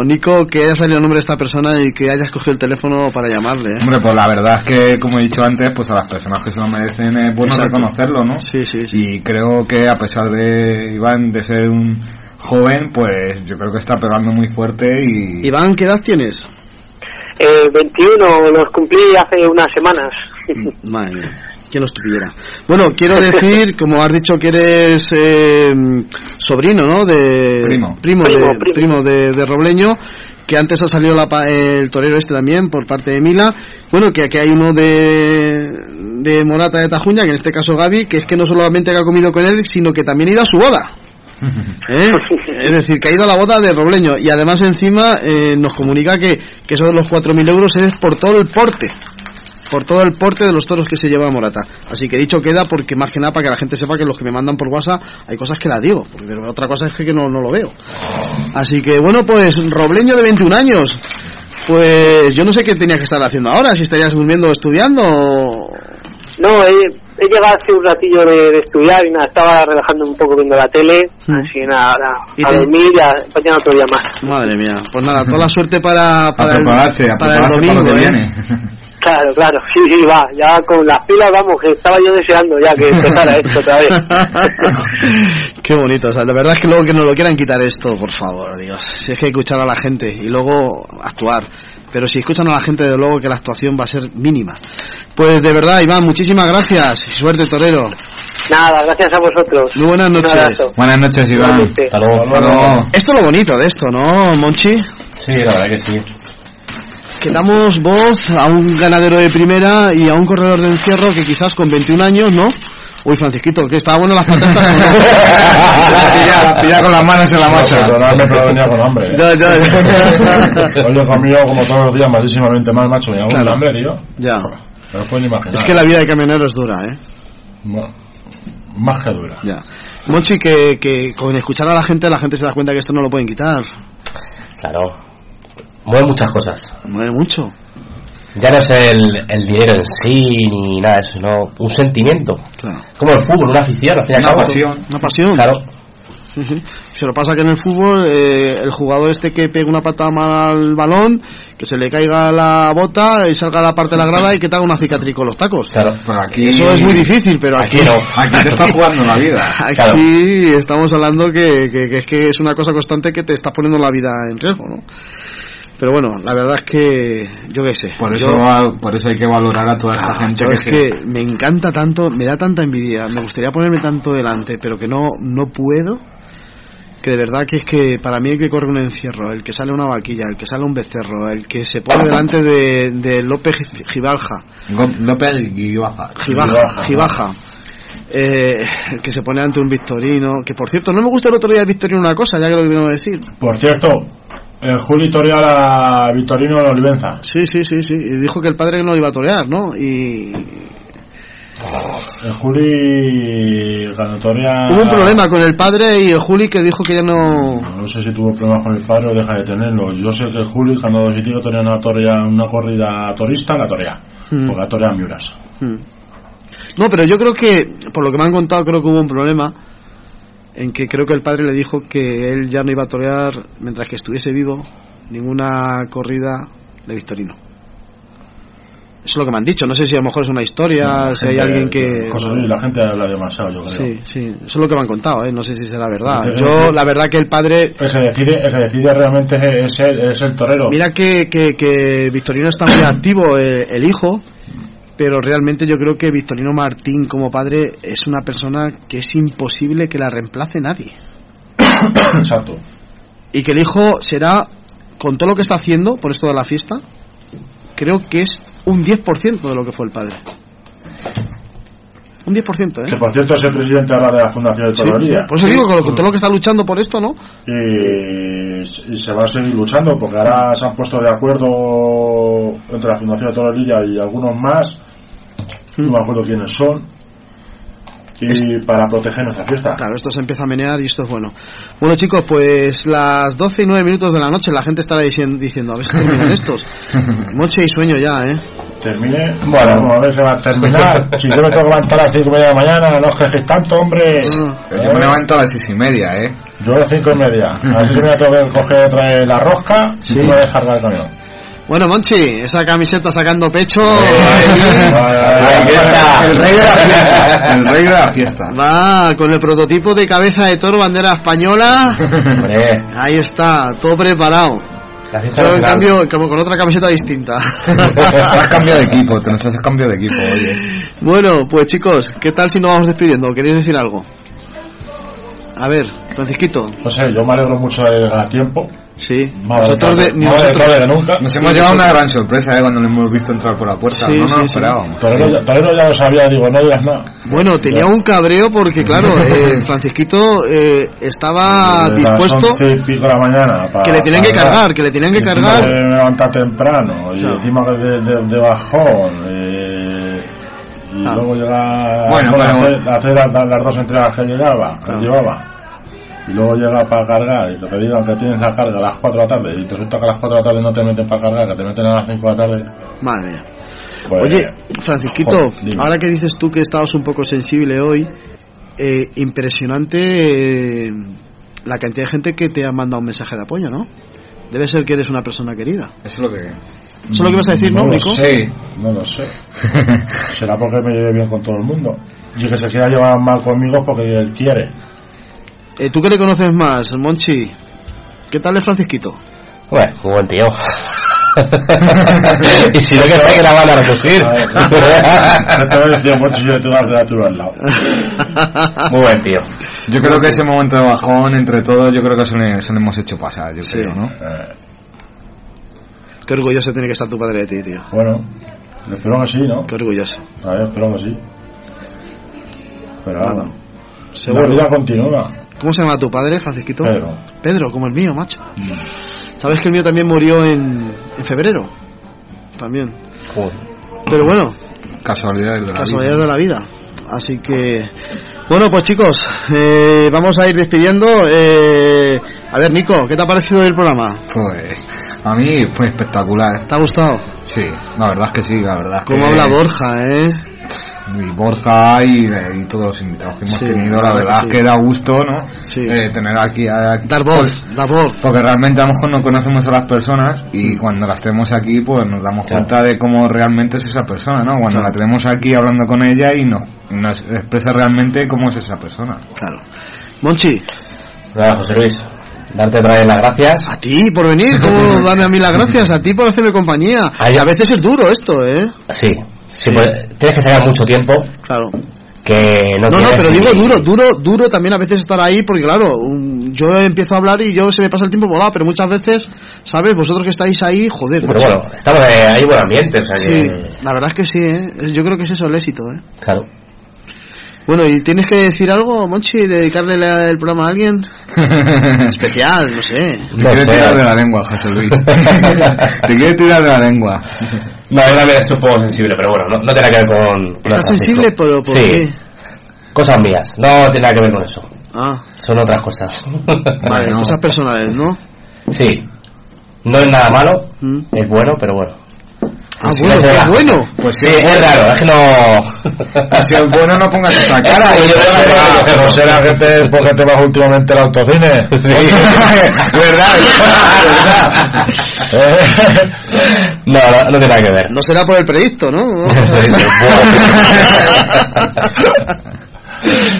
Nico, que haya salido el nombre de esta persona y que hayas cogido el teléfono para llamarle. ¿eh? Hombre, pues la verdad es que, como he dicho antes, pues a las personas que se lo merecen es bueno Exacto. reconocerlo, ¿no? Sí, sí, Y creo que a pesar de Iván de ser un joven, pues yo creo que está pegando muy fuerte y... Iván, ¿qué edad tienes? eh, 21 los cumplí hace unas semanas. Madre mía. ¿Quién los tuviera? Bueno, quiero decir, como has dicho que eres eh, sobrino, ¿no? De, Primo. Primo, Primo, de, primo. primo de, de Robleño, que antes ha salido la pa- el torero este también por parte de Mila. Bueno, que aquí hay uno de, de Morata de Tajuña, que en este caso Gaby, que es que no solamente que ha comido con él, sino que también ha ido a su boda. ¿Eh? Es decir, que ha ido a la boda de Robleño y además encima eh, nos comunica que, que eso de los 4.000 euros es por todo el porte. Por todo el porte de los toros que se lleva Morata. Así que dicho queda porque más que nada para que la gente sepa que los que me mandan por WhatsApp hay cosas que las digo, pero otra cosa es que no, no lo veo. Así que bueno, pues Robleño de 21 años. Pues yo no sé qué tenía que estar haciendo ahora, si estarías durmiendo o estudiando. o- No, he, he llegado hace un ratillo de, de estudiar y nada, estaba relajando un poco viendo la tele, así nada, nada, ¿Y a te- dormir y a, mañana otro día más. Madre mía, pues nada, toda la suerte para, para, el- prepararse, a para el prepararse para lo domingo, que ¿eh? Claro, claro, sí, sí, va, ya con las pilas, vamos, que estaba yo deseando ya que empezara esto otra vez. Qué bonito, o sea, la verdad es que luego que nos lo quieran quitar esto, por favor, Dios. Si es que hay que escuchar a la gente y luego actuar. Pero si escuchan a la gente, de luego que la actuación va a ser mínima. Pues de verdad, Iván, muchísimas gracias. y Suerte, torero. Nada, gracias a vosotros. Muy buenas noches. Buenas noches, Iván. Hasta luego. Hasta luego. Esto es lo bonito de esto, ¿no, Monchi? Sí, la verdad que sí. Que damos voz a un ganadero de primera y a un corredor de encierro que quizás con 21 años, ¿no? Uy, Francisquito, que estaba bueno las patatas. La pilla, la pilla con las manos en la masa. Perdonadme, pero venía con hambre. Ya, ya, ya. He comido como todos los días malísimamente mal, macho. Me hago Claro. hambre, tío. Ya. No pueden imaginar. Es que la vida de camionero es dura, ¿eh? Bueno, más que dura. Ya. Monchi, que, que con escuchar a la gente, la gente se da cuenta que esto no lo pueden quitar. Claro. Mueve muchas cosas. Mueve mucho. Ya no es el, el dinero en sí ni nada de eso, sino un sentimiento. Claro. Como el fútbol, una afición, al fin y al Una cabo. pasión. Una pasión. Claro. Sí, sí. Pero pasa que en el fútbol, eh, el jugador este que pega una patada mal al balón, que se le caiga la bota y salga a la parte de la grada y que te haga una cicatriz con los tacos. Claro. Pero aquí... Eso es muy difícil, pero aquí, Aquí no. Aquí te está jugando la vida. Aquí estamos hablando que, que- que es que es una cosa constante que te está poniendo la vida en riesgo, ¿no? Pero bueno, la verdad es que yo qué sé. Por eso, yo- va- por eso hay que valorar a toda esta gente que, es que me encanta tanto, me da tanta envidia, me gustaría ponerme tanto delante, pero que no, no puedo. Que de verdad que es que para mí el que corre un encierro, el que sale una vaquilla, el que sale un becerro, el que se pone delante de, de López Gibalja, López Gibaja. Gibaja, Gibaja, eh, el que se pone ante un Victorino, que por cierto, no me gusta el otro día de Victorino una cosa, ya que lo que tengo que decir. Por cierto, el Juli toreó a Vitorino en Olivenza. Sí, sí, sí, sí, y dijo que el padre no iba a torear, ¿no? Y El Juli cuando torea... hubo un problema con el padre y el Juli que dijo que ya no... No sé si tuvo problemas con el padre o deja de tenerlo. Yo sé que el Juli cuando decidió torear una, torea, una corrida torista, la torea. Mm. Porque la torea Miuras. Hmm. No, pero yo creo que, por lo que me han contado, creo que hubo un problema en que creo que el padre le dijo que él ya no iba a torear, mientras que estuviese vivo, ninguna corrida de Victorino. Eso es lo que me han dicho. No sé si a lo mejor es una historia, si hay alguien que... José la gente habla demasiado, yo creo. Sí, sí, eso es lo que me han contado, ¿eh? no sé si será verdad. Yo, la verdad que el padre... El que decide, el que decide realmente es el, es el torero. Mira que, que, que Victorino está muy activo, eh, el hijo, pero realmente yo creo que Victorino Martín como padre es una persona que es imposible que la reemplace nadie. Exacto. Y que el hijo será, con todo lo que está haciendo por esto de la fiesta, creo que es un 10% de lo que fue el padre. Un 10%, Que ¿eh? por cierto es el presidente ahora de la Fundación de Sí, Torería. sí. Por eso digo que con todo lo que está luchando por esto, ¿no? y, y se va a seguir luchando porque ahora se han puesto de acuerdo entre la Fundación de Torolilla y algunos más, no me acuerdo quiénes son, y para proteger nuestra fiesta. Claro, esto se empieza a menear y esto es bueno. Bueno, chicos, pues las 12 y 9 minutos de la noche la gente estará dicien- diciendo, a ver si terminan estos. Noche y sueño ya, ¿eh? Termine, bueno, vamos a ver si va a terminar. si yo me tengo que levantar a las 5 y media de la mañana, no os quejéis tanto, hombre. Pero yo me levanto a las seis y media, ¿eh? Yo a las 5 y media. A las 5 y media tengo que coger otra vez la rosca y me voy a descargar el camión. Bueno, Monchi, esa camiseta sacando pecho. El rey de la fiesta. El rey de la fiesta. Va con el prototipo de cabeza de toro, bandera española. Ahí está, todo preparado. La fiesta Yo, en cambio, como con otra camiseta distinta. Has cambiado de equipo, te nos has cambiado de equipo, oye. bueno, pues chicos, ¿qué tal si nos vamos despidiendo? ¿Queréis decir algo? A ver, Francisquito. No sé, yo me alegro mucho de ganar tiempo. Sí. Más Nosotros de- ni de nosotros- nunca. Nos hemos llevado una gran sorpresa, ¿eh? Cuando lo hemos visto entrar por la puerta. Sí, no nos sí, sí. esperábamos. Torero, ya- Torero ya lo sabía, digo, no digas nada. Bueno, tenía un cabreo porque, claro, eh, Francisquito eh, estaba las dispuesto 11 y pico de la mañana. para- que le tenían que cargar, que le tenían que cargar. que me levanta temprano y Claro. encima de, de- de bajón. eh, Y Ah. luego llega Bueno, bueno, bueno. hacer, hacer las, las dos entregas que llegaba, que Claro. llevaba. Y luego llega para cargar y que te digan que tienes la carga a las 4 de la tarde y te resulta que a las 4 de la tarde no te meten para cargar, que te meten a las 5 de la tarde. Madre mía. Pues, Oye, Francisquito, joder, ahora que dices tú que estabas un poco sensible hoy, eh, impresionante eh, la cantidad de gente que te ha mandado un mensaje de apoyo, ¿no? Debe ser que eres una persona querida. Eso es lo que... Eso es lo que vas a decir, ¿no, lo Nico? sé, no lo sé. Será porque me lleve bien con todo el mundo. Y que se quiera llevar mal conmigo porque él quiere. Eh, ¿Tú que le conoces más, Monchi? ¿Qué tal es Francisquito? Bueno, muy buen tío. y si no que sé que la van a recoger. No te voy a decir mucho si yo te voy a quedar tú al lado. Muy buen tío. Yo creo que ese momento de bajón, entre todos, yo creo que se lo, se lo hemos hecho pasar, yo Sí. creo, ¿no? Qué orgulloso tiene que estar tu padre de ti, tío. bueno, espero que sí, ¿no? Qué orgulloso. A ver, espero que sí. Pero Bueno, seguro. La vida continúa. ¿Cómo se llama tu padre, Francisquito? Pedro. Pedro, como el mío, macho. ¿Sabes que el mío también murió en, en febrero? También. Pero bueno, Casualidades de la casualidad vida. de la vida. Así que, bueno, pues chicos, eh, vamos a ir despidiendo. Eh, a ver, Nico, ¿qué te ha parecido el programa? Pues a mí fue espectacular. ¿Te ha gustado? Sí, la verdad es que sí, la verdad. es ¿Cómo que- habla Borja, eh? Y Borja y, y todos los invitados que hemos Sí, tenido, la verdad es sí. que da gusto, ¿no? Sí. Eh, tener aquí a... Dar voz, dar voz. Porque realmente a lo mejor no conocemos a las personas y cuando las tenemos aquí pues nos damos cuenta de cómo realmente es esa persona, ¿no? Cuando Claro. la tenemos aquí hablando con ella y nos, nos expresa realmente cómo es esa persona. Claro. Monchi. Nada, José Luis, darte otra vez las gracias. A ti por venir, ¿cómo darme a mí las gracias? A ti por hacerme compañía. Ay, a veces es duro esto, ¿eh? Sí, sí, pues, tienes que sacar mucho tiempo. Claro. Que no No, no, pero digo duro, duro, duro también a veces estar ahí, porque claro, un- yo empiezo a hablar y yo se me pasa el tiempo volado, pero muchas veces, ¿sabes? Vosotros que estáis ahí, joder. Pero bueno, estamos ahí buen ambiente, o sea que. Sí, la verdad es que sí, ¿eh? Yo creo que es eso el éxito, ¿eh? Claro. Bueno, ¿y tienes que decir algo, Monchi? ¿Dedicarle la- el programa a alguien? Especial, no sé. Te quiere tirar de la lengua, José Luis. Te quiere tirar de la lengua. No, yo también estoy un poco sensible, pero bueno, no, no tiene que ver con. ¿Estás sensible, pero por sí, qué? cosas mías, no tiene nada que ver con eso. Ah, Son otras cosas. vale, cosas personales, ¿no? Sí, no es nada malo, Mm. es bueno, pero bueno. Ah, Sí, bueno, qué. Pues bueno. Pues sí, es raro, es que no. Si es bueno, no pongas esa cara. Yo- yo- yo- ¿Será, yo- yo- será que te, porque te vas últimamente al autocine? ¿Verdad? No, no, no tiene nada que ver. No será por el predicto, ¿no?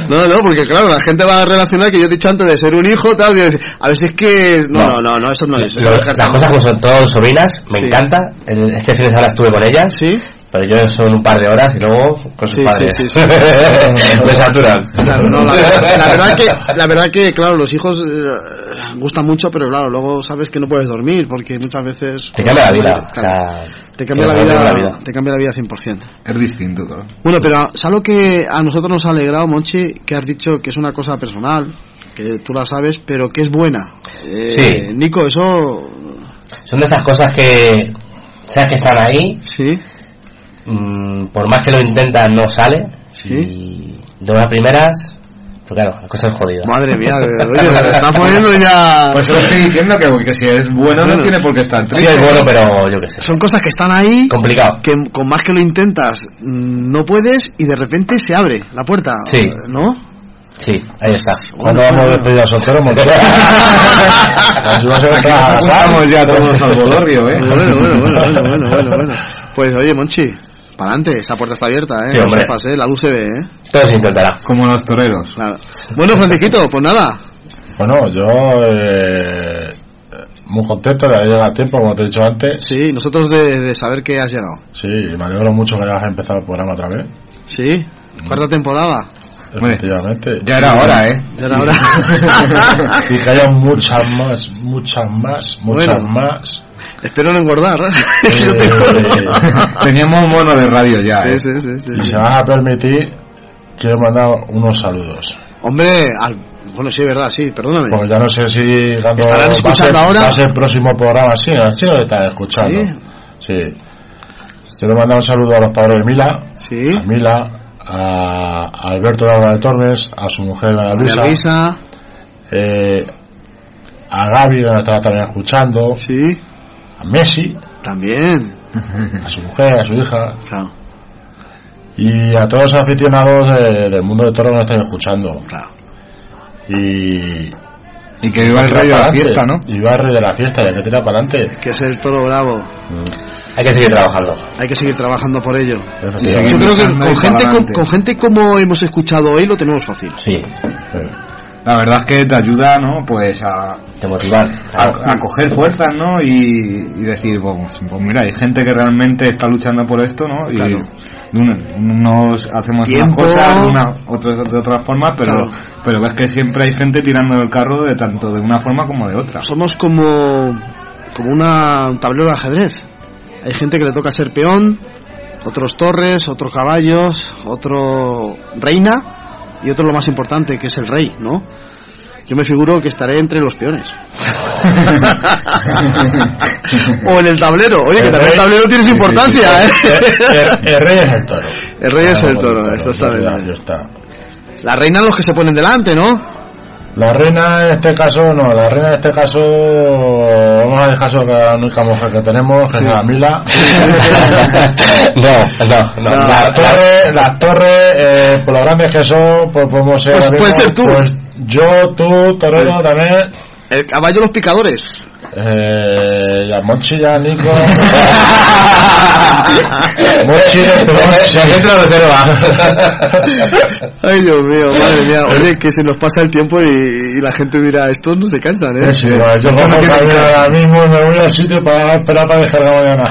No, no, porque claro, la gente va a relacionar que yo he dicho antes de ser un hijo, tal, y decir, a ver si es que... No, no, no, no, eso no es. Lo- las cosas como son todas sobrinas, me Sí. encanta. Este fin de semana estuve con ellas. Sí. Pero yo son un par de horas y luego con sus Sí, padres. sí, sí, sí. Me saturan. Claro, no, la, la verdad que, la verdad que, claro, los hijos gustan mucho, pero claro, luego sabes que no puedes dormir porque muchas veces... Te cambia la vida. Claro, O sea, te cambia la vida, cambia la vida. te cambia la vida 100%. Es distinto, claro. Bueno, pero ¿sabes lo que a nosotros nos ha alegrado, Monchi? Que has dicho que es una cosa personal, que tú la sabes, pero que es buena. Eh, Sí. Nico, eso... Son de esas cosas que sabes que están ahí. Sí. mm, por más que lo intentas, no sale. Sí. Y de unas primeras, pues claro, la cosa es jodida. Madre mía, oye, me está poniendo ya... Pues eso estoy diciendo que, que si es bueno no Bueno. tiene por qué estar Sí, triste. es bueno, pero yo qué sé. Son cosas que están ahí, Complicado. que con más que lo intentas mm, no puedes y de repente se abre la puerta, Sí. ¿no? Sí, ahí está. Cuando vamos a despedir a solteros, Nos apuntamos ya todos al bodorrio, ¿eh? Bueno, bueno, bueno, bueno, bueno, bueno, bueno. Pues oye, Monchi, para adelante, esa puerta está abierta, ¿eh? Sí, No hombre. sepas, ¿eh? La luz se ve, ¿eh? Todo se intentará. Como los toreros. Claro. Bueno, Francisquito, pues nada. Bueno, yo eh, muy contento de haber llegado a tiempo, como te he dicho antes. Sí, nosotros de, de saber que has llegado. Sí, me alegro mucho que hayas empezado el programa otra vez. Sí, cuarta temporada. Efectivamente. Ya era hora, ¿eh? Ya era hora. y que haya muchas más, muchas más, muchas Bueno. más. Espero no engordar. Eh, Teníamos un mono de radio ya, Sí, ¿eh? sí, sí, sí. Y si vas a permitir, quiero mandar unos saludos. Hombre, al... bueno, sí, es verdad, sí, perdóname. Porque ya no sé si ¿Estarán va a escuchando ser- ahora? va a ser el próximo programa, sí, sí lo están escuchando. ¿Sí? Sí. Quiero mandar un saludo a los padres de Mila, a Mila, a Alberto Laura de Torres, a su mujer Ana Luisa, Luisa. eh, a Gaby, que nos estaba también escuchando, a Messi, también, a su mujer, a su hija, Claro. y a todos los aficionados de- del mundo de toro que nos están escuchando. Y, y que viva el rey de la fiesta, ¿no? Y viva el rey de la fiesta, ya que tira para adelante. Que es el toro bravo. Hay que seguir trabajando. Hay que seguir trabajando por ello. Yo creo que con gente, con gente como hemos escuchado hoy lo tenemos fácil. Sí. La verdad es que te ayuda, ¿no? Pues a... Te motivar. A, a coger fuerzas, ¿no? Y, y decir, pues, pues mira, hay gente que realmente está luchando por esto, ¿no? Y Claro. unos hacemos Tiempo. unas cosas de, una, otros de otras formas, pero, Claro. pero ves que siempre hay gente tirando del carro de tanto de una forma como de otra. Somos como, como una, un tablero de ajedrez. Hay gente que le toca ser peón, otros torres, otros caballos, otro reina y otro lo más importante que es el rey, ¿no? Yo me figuro que estaré entre los peones. o en el tablero. Oye, que El también el tablero tiene su sí, sí, importancia, sí. ¿eh? El, el rey es el toro. El rey es el Vamos, toro, el esto bien. ya está. La reina los que se ponen delante, ¿no? La reina en este caso, no, la reina en este caso, vamos a dejar solo que la única mujer que tenemos, que es la Mila. no, no, no. Las torres, las torres eh, por lo grandes que son, pues podemos ser. Pues puede ser tú. Pues yo, tú, Torero también. El caballo los picadores. Eh, ya Monchi, ya Nico. Monchi, Ay, Dios mío, madre mía. Oye, que se nos pasa el tiempo y, y la gente dirá, estos no se cansan, ¿eh? Sí, bueno, yo no como cara. ahora mismo me voy al sitio para esperar para descargar mañana.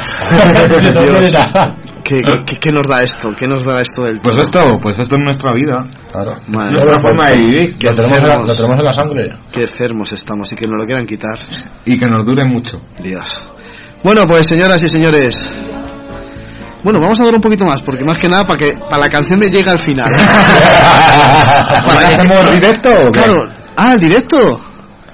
¿Qué, qué, qué nos da esto? ¿Qué nos da esto del Pues esto, pues esto es nuestra vida. Claro. Madre Nuestra mía. forma de vivir. Lo tenemos, en la, lo tenemos en la sangre. Qué enfermos estamos y que nos lo quieran quitar. Y que nos dure mucho. Dios. Bueno, pues señoras y señores. Bueno, vamos a dar un poquito más, porque más que nada para que para la canción me llegue al final. ¿Para que hacemos directo? Claro. Ah, el directo.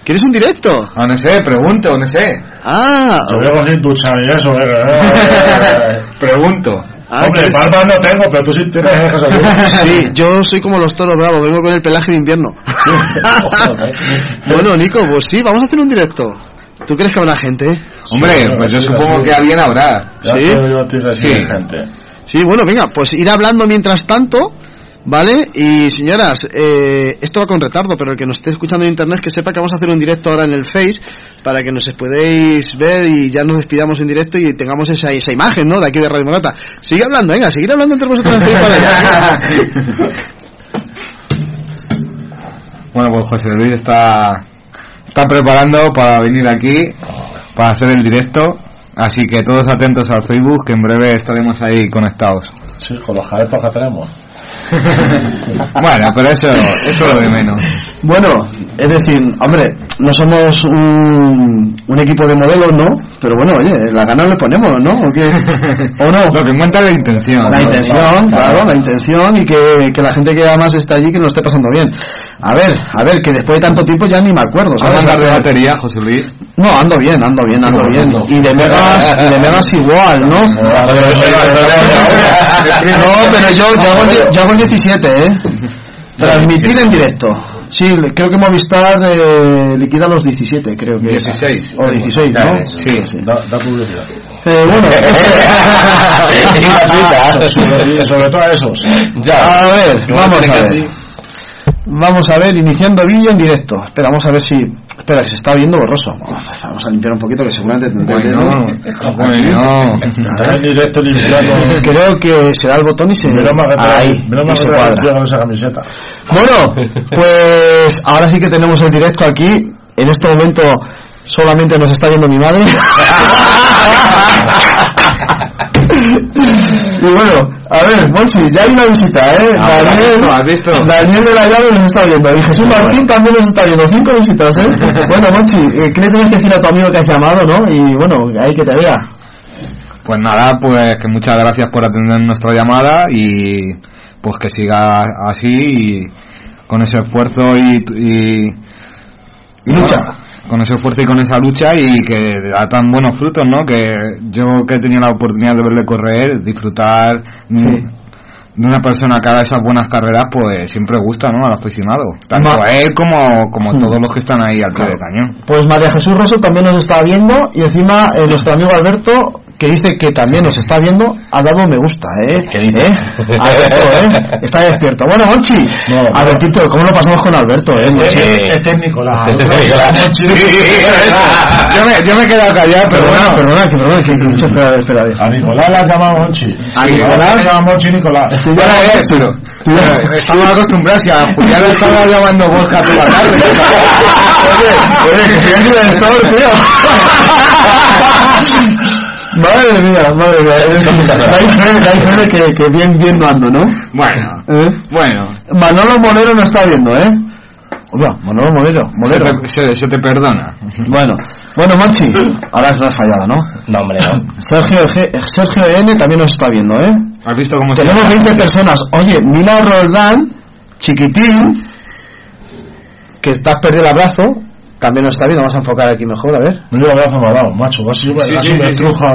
¿Quieres un directo? Ah, no sé, pregunto, no sé. Ah. Lo veo sin ducha y eso, eh. Pregunto. Ah, Hombre, ¿quieres- barba no tengo, pero tú sí tienes eso. Sí, yo soy como los toros bravos, vengo con el pelaje de invierno. bueno, Nico, pues sí, vamos a hacer un directo. ¿Tú crees que habrá gente? Hombre, pues yo supongo que alguien habrá. ¿Sí? Sí. Sí, bueno, venga, pues ir hablando mientras tanto, ¿vale? Y señoras, eh, esto va con retardo, pero el que nos esté escuchando en internet que sepa que vamos a hacer un directo ahora en el Face para que nos podéis ver y ya nos despidamos en directo y tengamos esa, esa imagen, ¿no? De aquí de Radio Morata. Sigue hablando, venga, seguir hablando entre vosotros. Bueno, pues José Luis está, está preparando para venir aquí, para hacer el directo. Así que todos atentos al Facebook, que en breve estaremos ahí conectados. Sí, con los jaretos que tenemos. bueno, pero eso, eso lo de menos. Bueno, es decir, hombre, no somos un, un equipo de modelos, ¿no? Pero bueno, oye, la gana le ponemos, ¿no? ¿O, qué? ¿O no? Lo que cuenta es la intención. La ¿no? intención, claro, la intención y que, que la gente que además está allí que lo esté pasando bien. A ver, a ver, que después de tanto tiempo ya ni me acuerdo, ¿Vas a ¿sabes? andar de batería, José Luis? No, ando bien, ando bien, ando bien. Y de megas, y de megas igual, ¿no? No, pero yo, yo, hago, el yo hago el 17, ¿eh? Transmitir en directo. Sí, creo que Movistar eh, liquida los 17, creo que. 16. O 16, ¿no? Sí. Da, da publicidad. Eh, bueno, sobre, sobre todo a esos. A ver, vamos a ver. Vamos a ver, iniciando vídeo en directo. Espera, vamos a ver si. Espera, que se está viendo borroso. Vamos a limpiar un poquito, que seguramente tendré Bueno, dedo. bueno. En directo limpiando. Creo que se da el botón y se. Que Ahí, se que cuadra. esa camiseta. Bueno, pues ahora sí que tenemos el directo aquí. En este momento solamente nos está viendo mi madre. y bueno, a ver, Monchi, ya hay una visita, ¿eh? Ah, Daniel, ¿lo has visto? Daniel de la llave nos está viendo. Y Jesús Martín también nos está viendo. Cinco visitas, ¿eh? Bueno, Monchi, eh, ¿qué le tienes que decir a tu amigo que has llamado, no? Y bueno, ahí que te vea. Pues nada, pues que muchas gracias por atender nuestra llamada y pues que siga así y con ese esfuerzo y, y, Y lucha. Con ese esfuerzo y con esa lucha y que da tan buenos frutos, ¿no? Que yo que he tenido la oportunidad de verle correr, disfrutar, mm, de una persona que haga esas buenas carreras, pues siempre gusta, ¿no? Al aficionado. Tanto Ma- a él como, como a Hmm. todos los que están ahí al pie de cañón. Pues María Jesús Rosso también nos está viendo y encima eh, nuestro amigo Alberto, que dice que también nos está viendo, ha dado me gusta, ¿eh? ¿Eh? Alberto, ¿eh? Está despierto. Bueno, Monchi, Albertito, ¿cómo lo pasamos con Alberto, eh? Monchi? Este es Nicolás. yo, me, yo me he quedado callado, pero Perdona, bueno. perdona, que perdona, que, que, espera, espera, A Nicolás la llama Monchi. A Nicolás. la llama Monchi Nicolás. Ya la ves, pero, estamos acostumbrados y a Julián estaba llamando Borja toda la tarde. Oye, oye, que soy el director, tío. Madre mía, madre mía. Fe de que, que bien, bien no ando, ¿no? Bueno, ¿Eh? bueno. Manolo Molero no está viendo, ¿eh? Oiga, Manolo Molero, Se Molero. te, se, se te perdona. Bueno, bueno, Monchi, ahora es una fallada, ¿no? No, hombre, no. Sergio, G- Sergio N también nos está viendo, ¿eh? ¿Has visto cómo se Tenemos llama? 20 personas. Oye, Mila Roldán, chiquitín, que te has perdido el abrazo, también nos está viendo. Vamos a enfocar aquí mejor, a ver. Mira el abrazo me ha dado, macho. Así, Sí, así sí, me sí, estruja.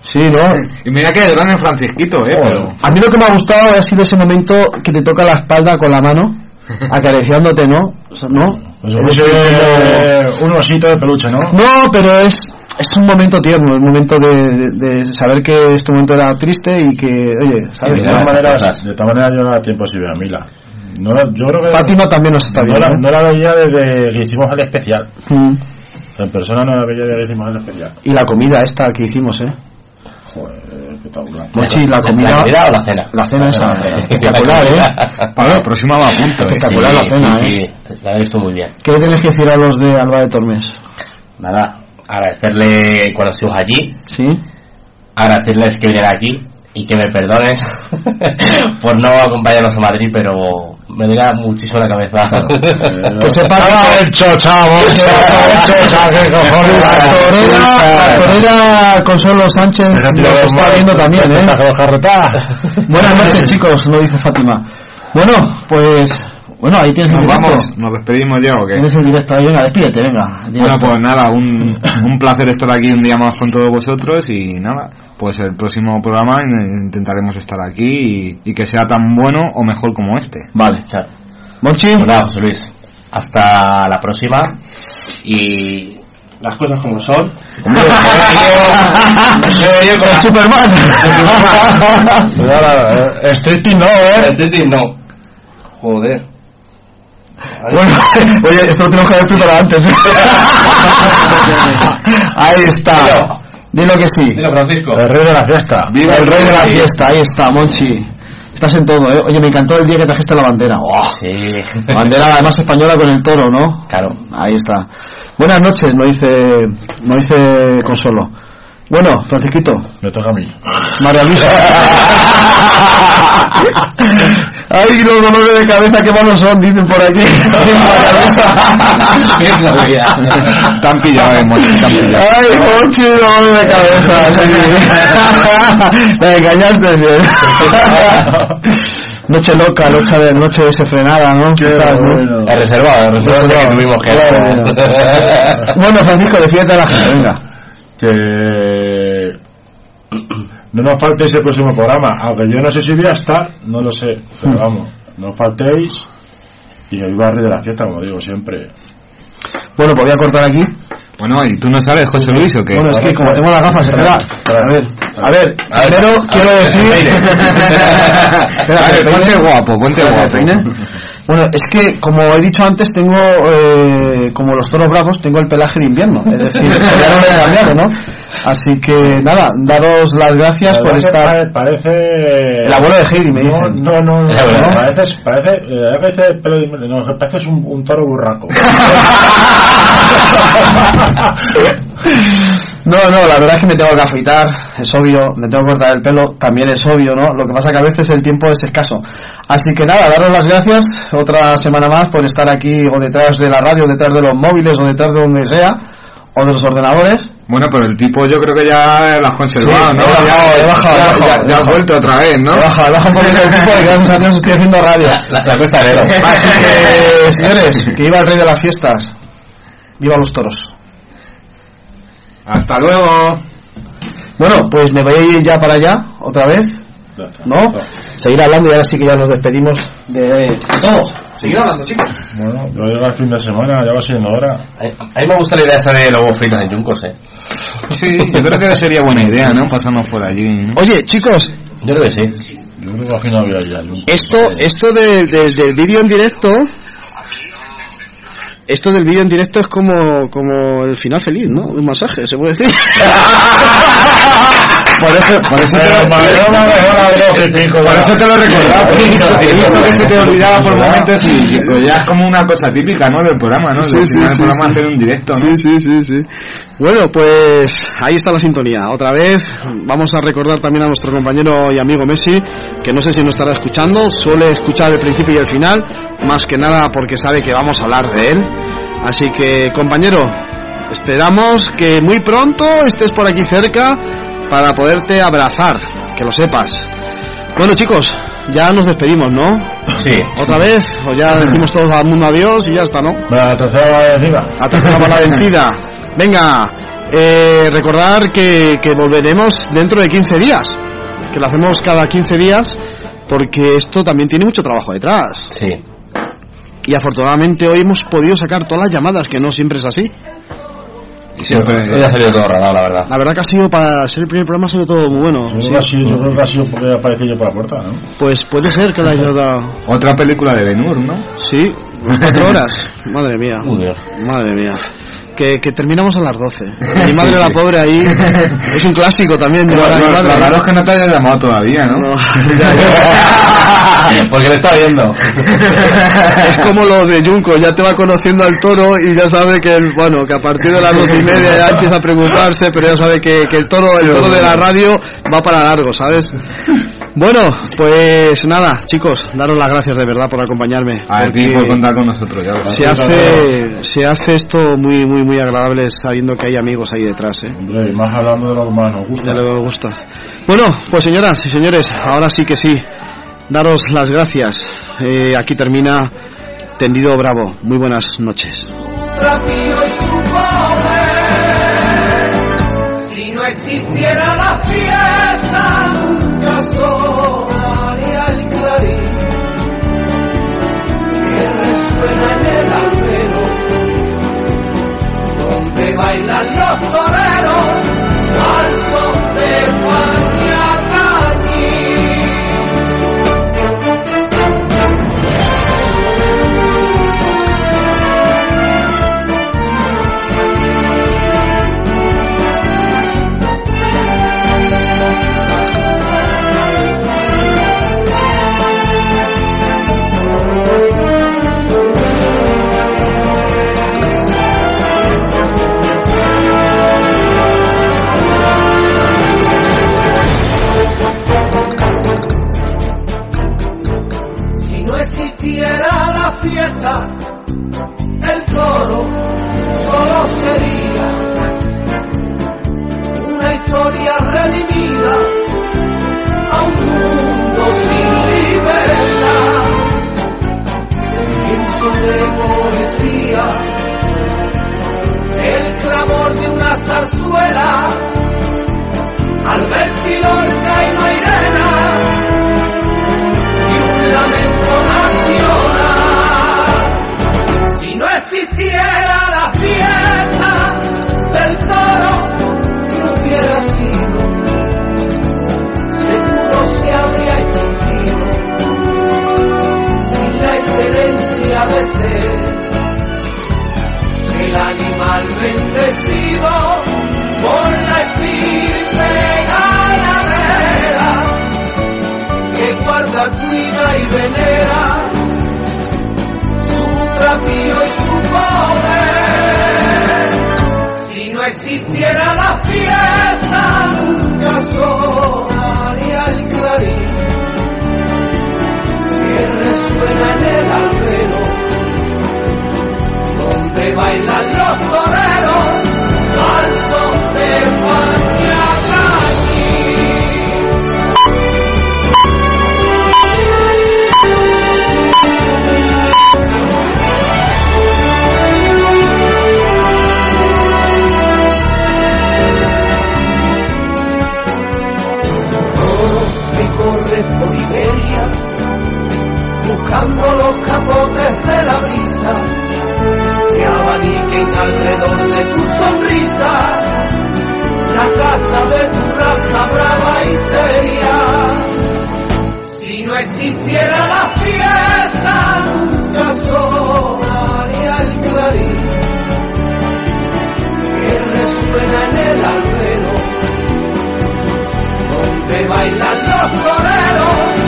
Sí, ¿no? Y mira que de gran en Francisquito, eh, pero... A mí lo que me ha gustado ha sido ese momento que te toca la espalda con la mano, acariciándote, ¿no? O sea, ¿No? Pues Es como- un osito de peluche, ¿no? No, pero es, es un momento tierno, el momento de, de- de saber que este momento era triste y que, oye, ¿sabes? de todas maneras, de todas maneras yo no era tiempo si a Mila. No, la- yo creo que Fátima también nos está no, la, viendo. no la veía desde que hicimos el especial. ¿eh? Mm. En persona no la veía desde que hicimos el especial. Y la comida esta que hicimos, ¿eh? Joder, espectacular. Mochi, la ¿La comida... o la cena? La cena cena. Espectacular, ¿eh? Para la próxima me apunto, eh. Espectacular la cena, sí, ¿eh? sí, la he visto muy bien. ¿Qué le tienes que decir a los de Alba de Tormes? Nada, agradecerle cuando estuvimos allí, ¿Sí? agradecerles que vinieran aquí y que me perdonen por no acompañarnos a Madrid, pero me dirá muchísimo la cabeza. Que sepa ¡Ah, el chocha, Monchi! chocha, qué cojones! La torera, la torera Consuelo Sánchez nos está viendo también, ¿eh? Buenas noches, chicos, lo dice Fátima. Bueno, pues... Bueno, ahí tienes el Nos directo. vamos, nos despedimos ya o qué. Tienes el directo ahí, venga, despídete, venga. Bueno, pues nada, un, un placer estar aquí un día más con todos vosotros y nada, pues el próximo programa in- intentaremos estar aquí y, y que sea tan bueno o mejor como este. Vale. Claro. Monchi, Pues José Luis, hasta la próxima y las cosas como son. el Superman. Striptease no, ¿eh? Striptease no. Joder. Bueno, oye, esto lo tenemos que haber preparado antes. ahí está. Dilo que sí. Dilo, Francisco. El rey de la fiesta. Viva el rey de la fiesta, ahí está, Monchi. Estás en todo, ¿eh? Oye, me encantó el día que trajiste la bandera. ¡Oh! Sí. Bandera además española con el toro, ¿no? Claro. Ahí está. Buenas noches, nos dice, nos dice Consuelo. Bueno, Francisquito, Me toca a mí. María Luisa. Ay, los dolores de cabeza, qué malos son, dicen por aquí. Tan pillado, eh, Monchi, tan pillado. Ay, Monchi, dolores de cabeza. sí. Me engañaste bien. Noche loca, noche, de, noche desenfrenada, ¿no? ¿Qué tal, no? El reservado, el reservado que tuvimos que Bueno, Bueno, Francisco, defiende a la gente, venga. Que no nos faltéis el próximo programa. Aunque yo no sé si voy a estar, no lo sé. Pero vamos, no faltéis. Y el rey de la fiesta, como digo siempre. Bueno, pues voy a cortar aquí. Bueno, ¿y tú no sales, José Luis, o qué? Bueno, es que como tengo las gafas, espera. A ver, a ver, primero quiero decir. Espera, ponte guapo, ponte guapo. Bueno, es que como he dicho antes, tengo, eh, como los toros bravos, tengo el pelaje de invierno. Es decir, todavía no lo he cambiado, ¿no? Así que nada, daros las gracias por La que estar. pare- Parece. El abuelo de Heidi, me No, dicen. no, no. no, no, Parece, parece, eh, parece pelo de invierno, no, pareces un, un toro burraco. No, no, la verdad es que me tengo que afeitar, es obvio, me tengo que cortar el pelo, también es obvio, ¿no? Lo que pasa que a veces el tiempo es escaso. Así que nada, daros las gracias otra semana más por estar aquí o detrás de la radio, o detrás de los móviles o detrás de donde sea, o de los ordenadores. Bueno, pero el tipo yo creo que ya lo has conservado, Sí, ¿no? he bajado, ya, he bajado, ya, he bajado, ya- he ya has vuelto otra vez, ¿no? He bajado, he bajado un poquito el tipo y gracias a Dios estoy haciendo radio. La, la cuesta de enero. Así que, señores, que iba el rey de las fiestas. Viva los toros. Hasta luego. Bueno, pues me voy a ir ya para allá, otra vez. ¿No? Seguir hablando y ahora sí que ya nos despedimos de todo. Seguir hablando, chicos. Bueno, ya llega el fin de semana, ya va siendo hora. A mí me gusta la idea esta de luego fritos en Yuncos, eh. Sí, yo creo que sería buena idea, ¿no? Pasarnos por allí. ¿no? Oye, chicos, Yo creo que sí. Yo creo que al final había ya Yuncos. esto, esto de- de- del vídeo en directo. Esto del vídeo en directo es como, como el final feliz, ¿no? Un masaje, se puede decir. por eso, por eso te lo, Por eso te lo recordaba, he visto, que se te olvidaba por momentos y pues ya es como una cosa típica, ¿no? Del programa, ¿no? Del sí, final sí, del programa sí. hacer un directo, ¿no? Sí, sí, sí, sí. Bueno, pues ahí está la sintonía. Otra vez vamos a recordar también a nuestro compañero y amigo Messi, que no sé si nos estará escuchando, suele escuchar el principio y el final, más que nada porque sabe que vamos a hablar de él. Así que, compañero, esperamos que muy pronto estés por aquí cerca para poderte abrazar, que lo sepas. Bueno, chicos, ya nos despedimos, ¿no? Sí. ¿Otra vez? ¿O ya decimos todos al mundo adiós y ya está, no? La tercera va encima. La tercera la vencida. Venga, eh, recordar que, que volveremos dentro de 15 días. Que lo hacemos cada 15 días porque esto también tiene mucho trabajo detrás. Sí. Y afortunadamente hoy hemos podido sacar todas las llamadas, que no siempre es así. Siempre. Hoy ha salido todo rodado, la verdad. La verdad que ha sido para ser el primer programa ha sido todo muy bueno. Yo Sí. creo, que ha sido, yo creo que ha sido porque aparecí yo por la puerta, ¿no? Pues puede ser que la haya dado. Otra película de Ben Hur, ¿no? Sí, cuatro horas. Madre mía. Madre mía. Que, que terminamos a las 12. Mi madre, la pobre, ahí. Es un clásico también. Lo, llevar a mi lo- madre. lo raro es que no te haya llamado todavía, ¿no? Porque le está viendo. Es como lo de Junco, ya te va conociendo al toro y ya sabe que, el- bueno, que a partir de las doce y media ya empieza a preocuparse, pero ya sabe que, que el toro, el toro de la radio va para largo, ¿sabes? Bueno, pues nada, chicos, daros las gracias de verdad por acompañarme. A tiene por contar con nosotros ya. se hace, se hace esto muy, muy, muy agradable sabiendo que hay amigos ahí detrás, ¿eh? Hombre, y más hablando de lo que más nos gusta. De lo que me gusta. Bueno, pues señoras y señores, ahora sí que sí, daros las gracias. Eh, aquí termina Tendido Bravo. Muy buenas noches. Si no existiera la toreros al no existiera la fiesta, el toro solo sería una historia redimida a un mundo sin libertad. Pienso de poesía, el clamor de una zarzuela, Alberti Lorca y Mairena Si no existiera la fiesta del toro, no hubiera sido, seguro se habría extinguido, sin la excelencia de ser el animal bendecido por la estirpe guarda, cuida y venera su trapío y su poder. Si no existiera la fiesta, nunca sonaría el clarín que resuena en el albero, donde bailan los toreros al son de Pañacañí. Mojando los capotes de la brisa. Que abaniquen alrededor de tu sonrisa. La casa de tu raza brava y seria. Si no existiera la fiesta, nunca sonaría el clarín. Que resuena en el albero donde bailan los toreros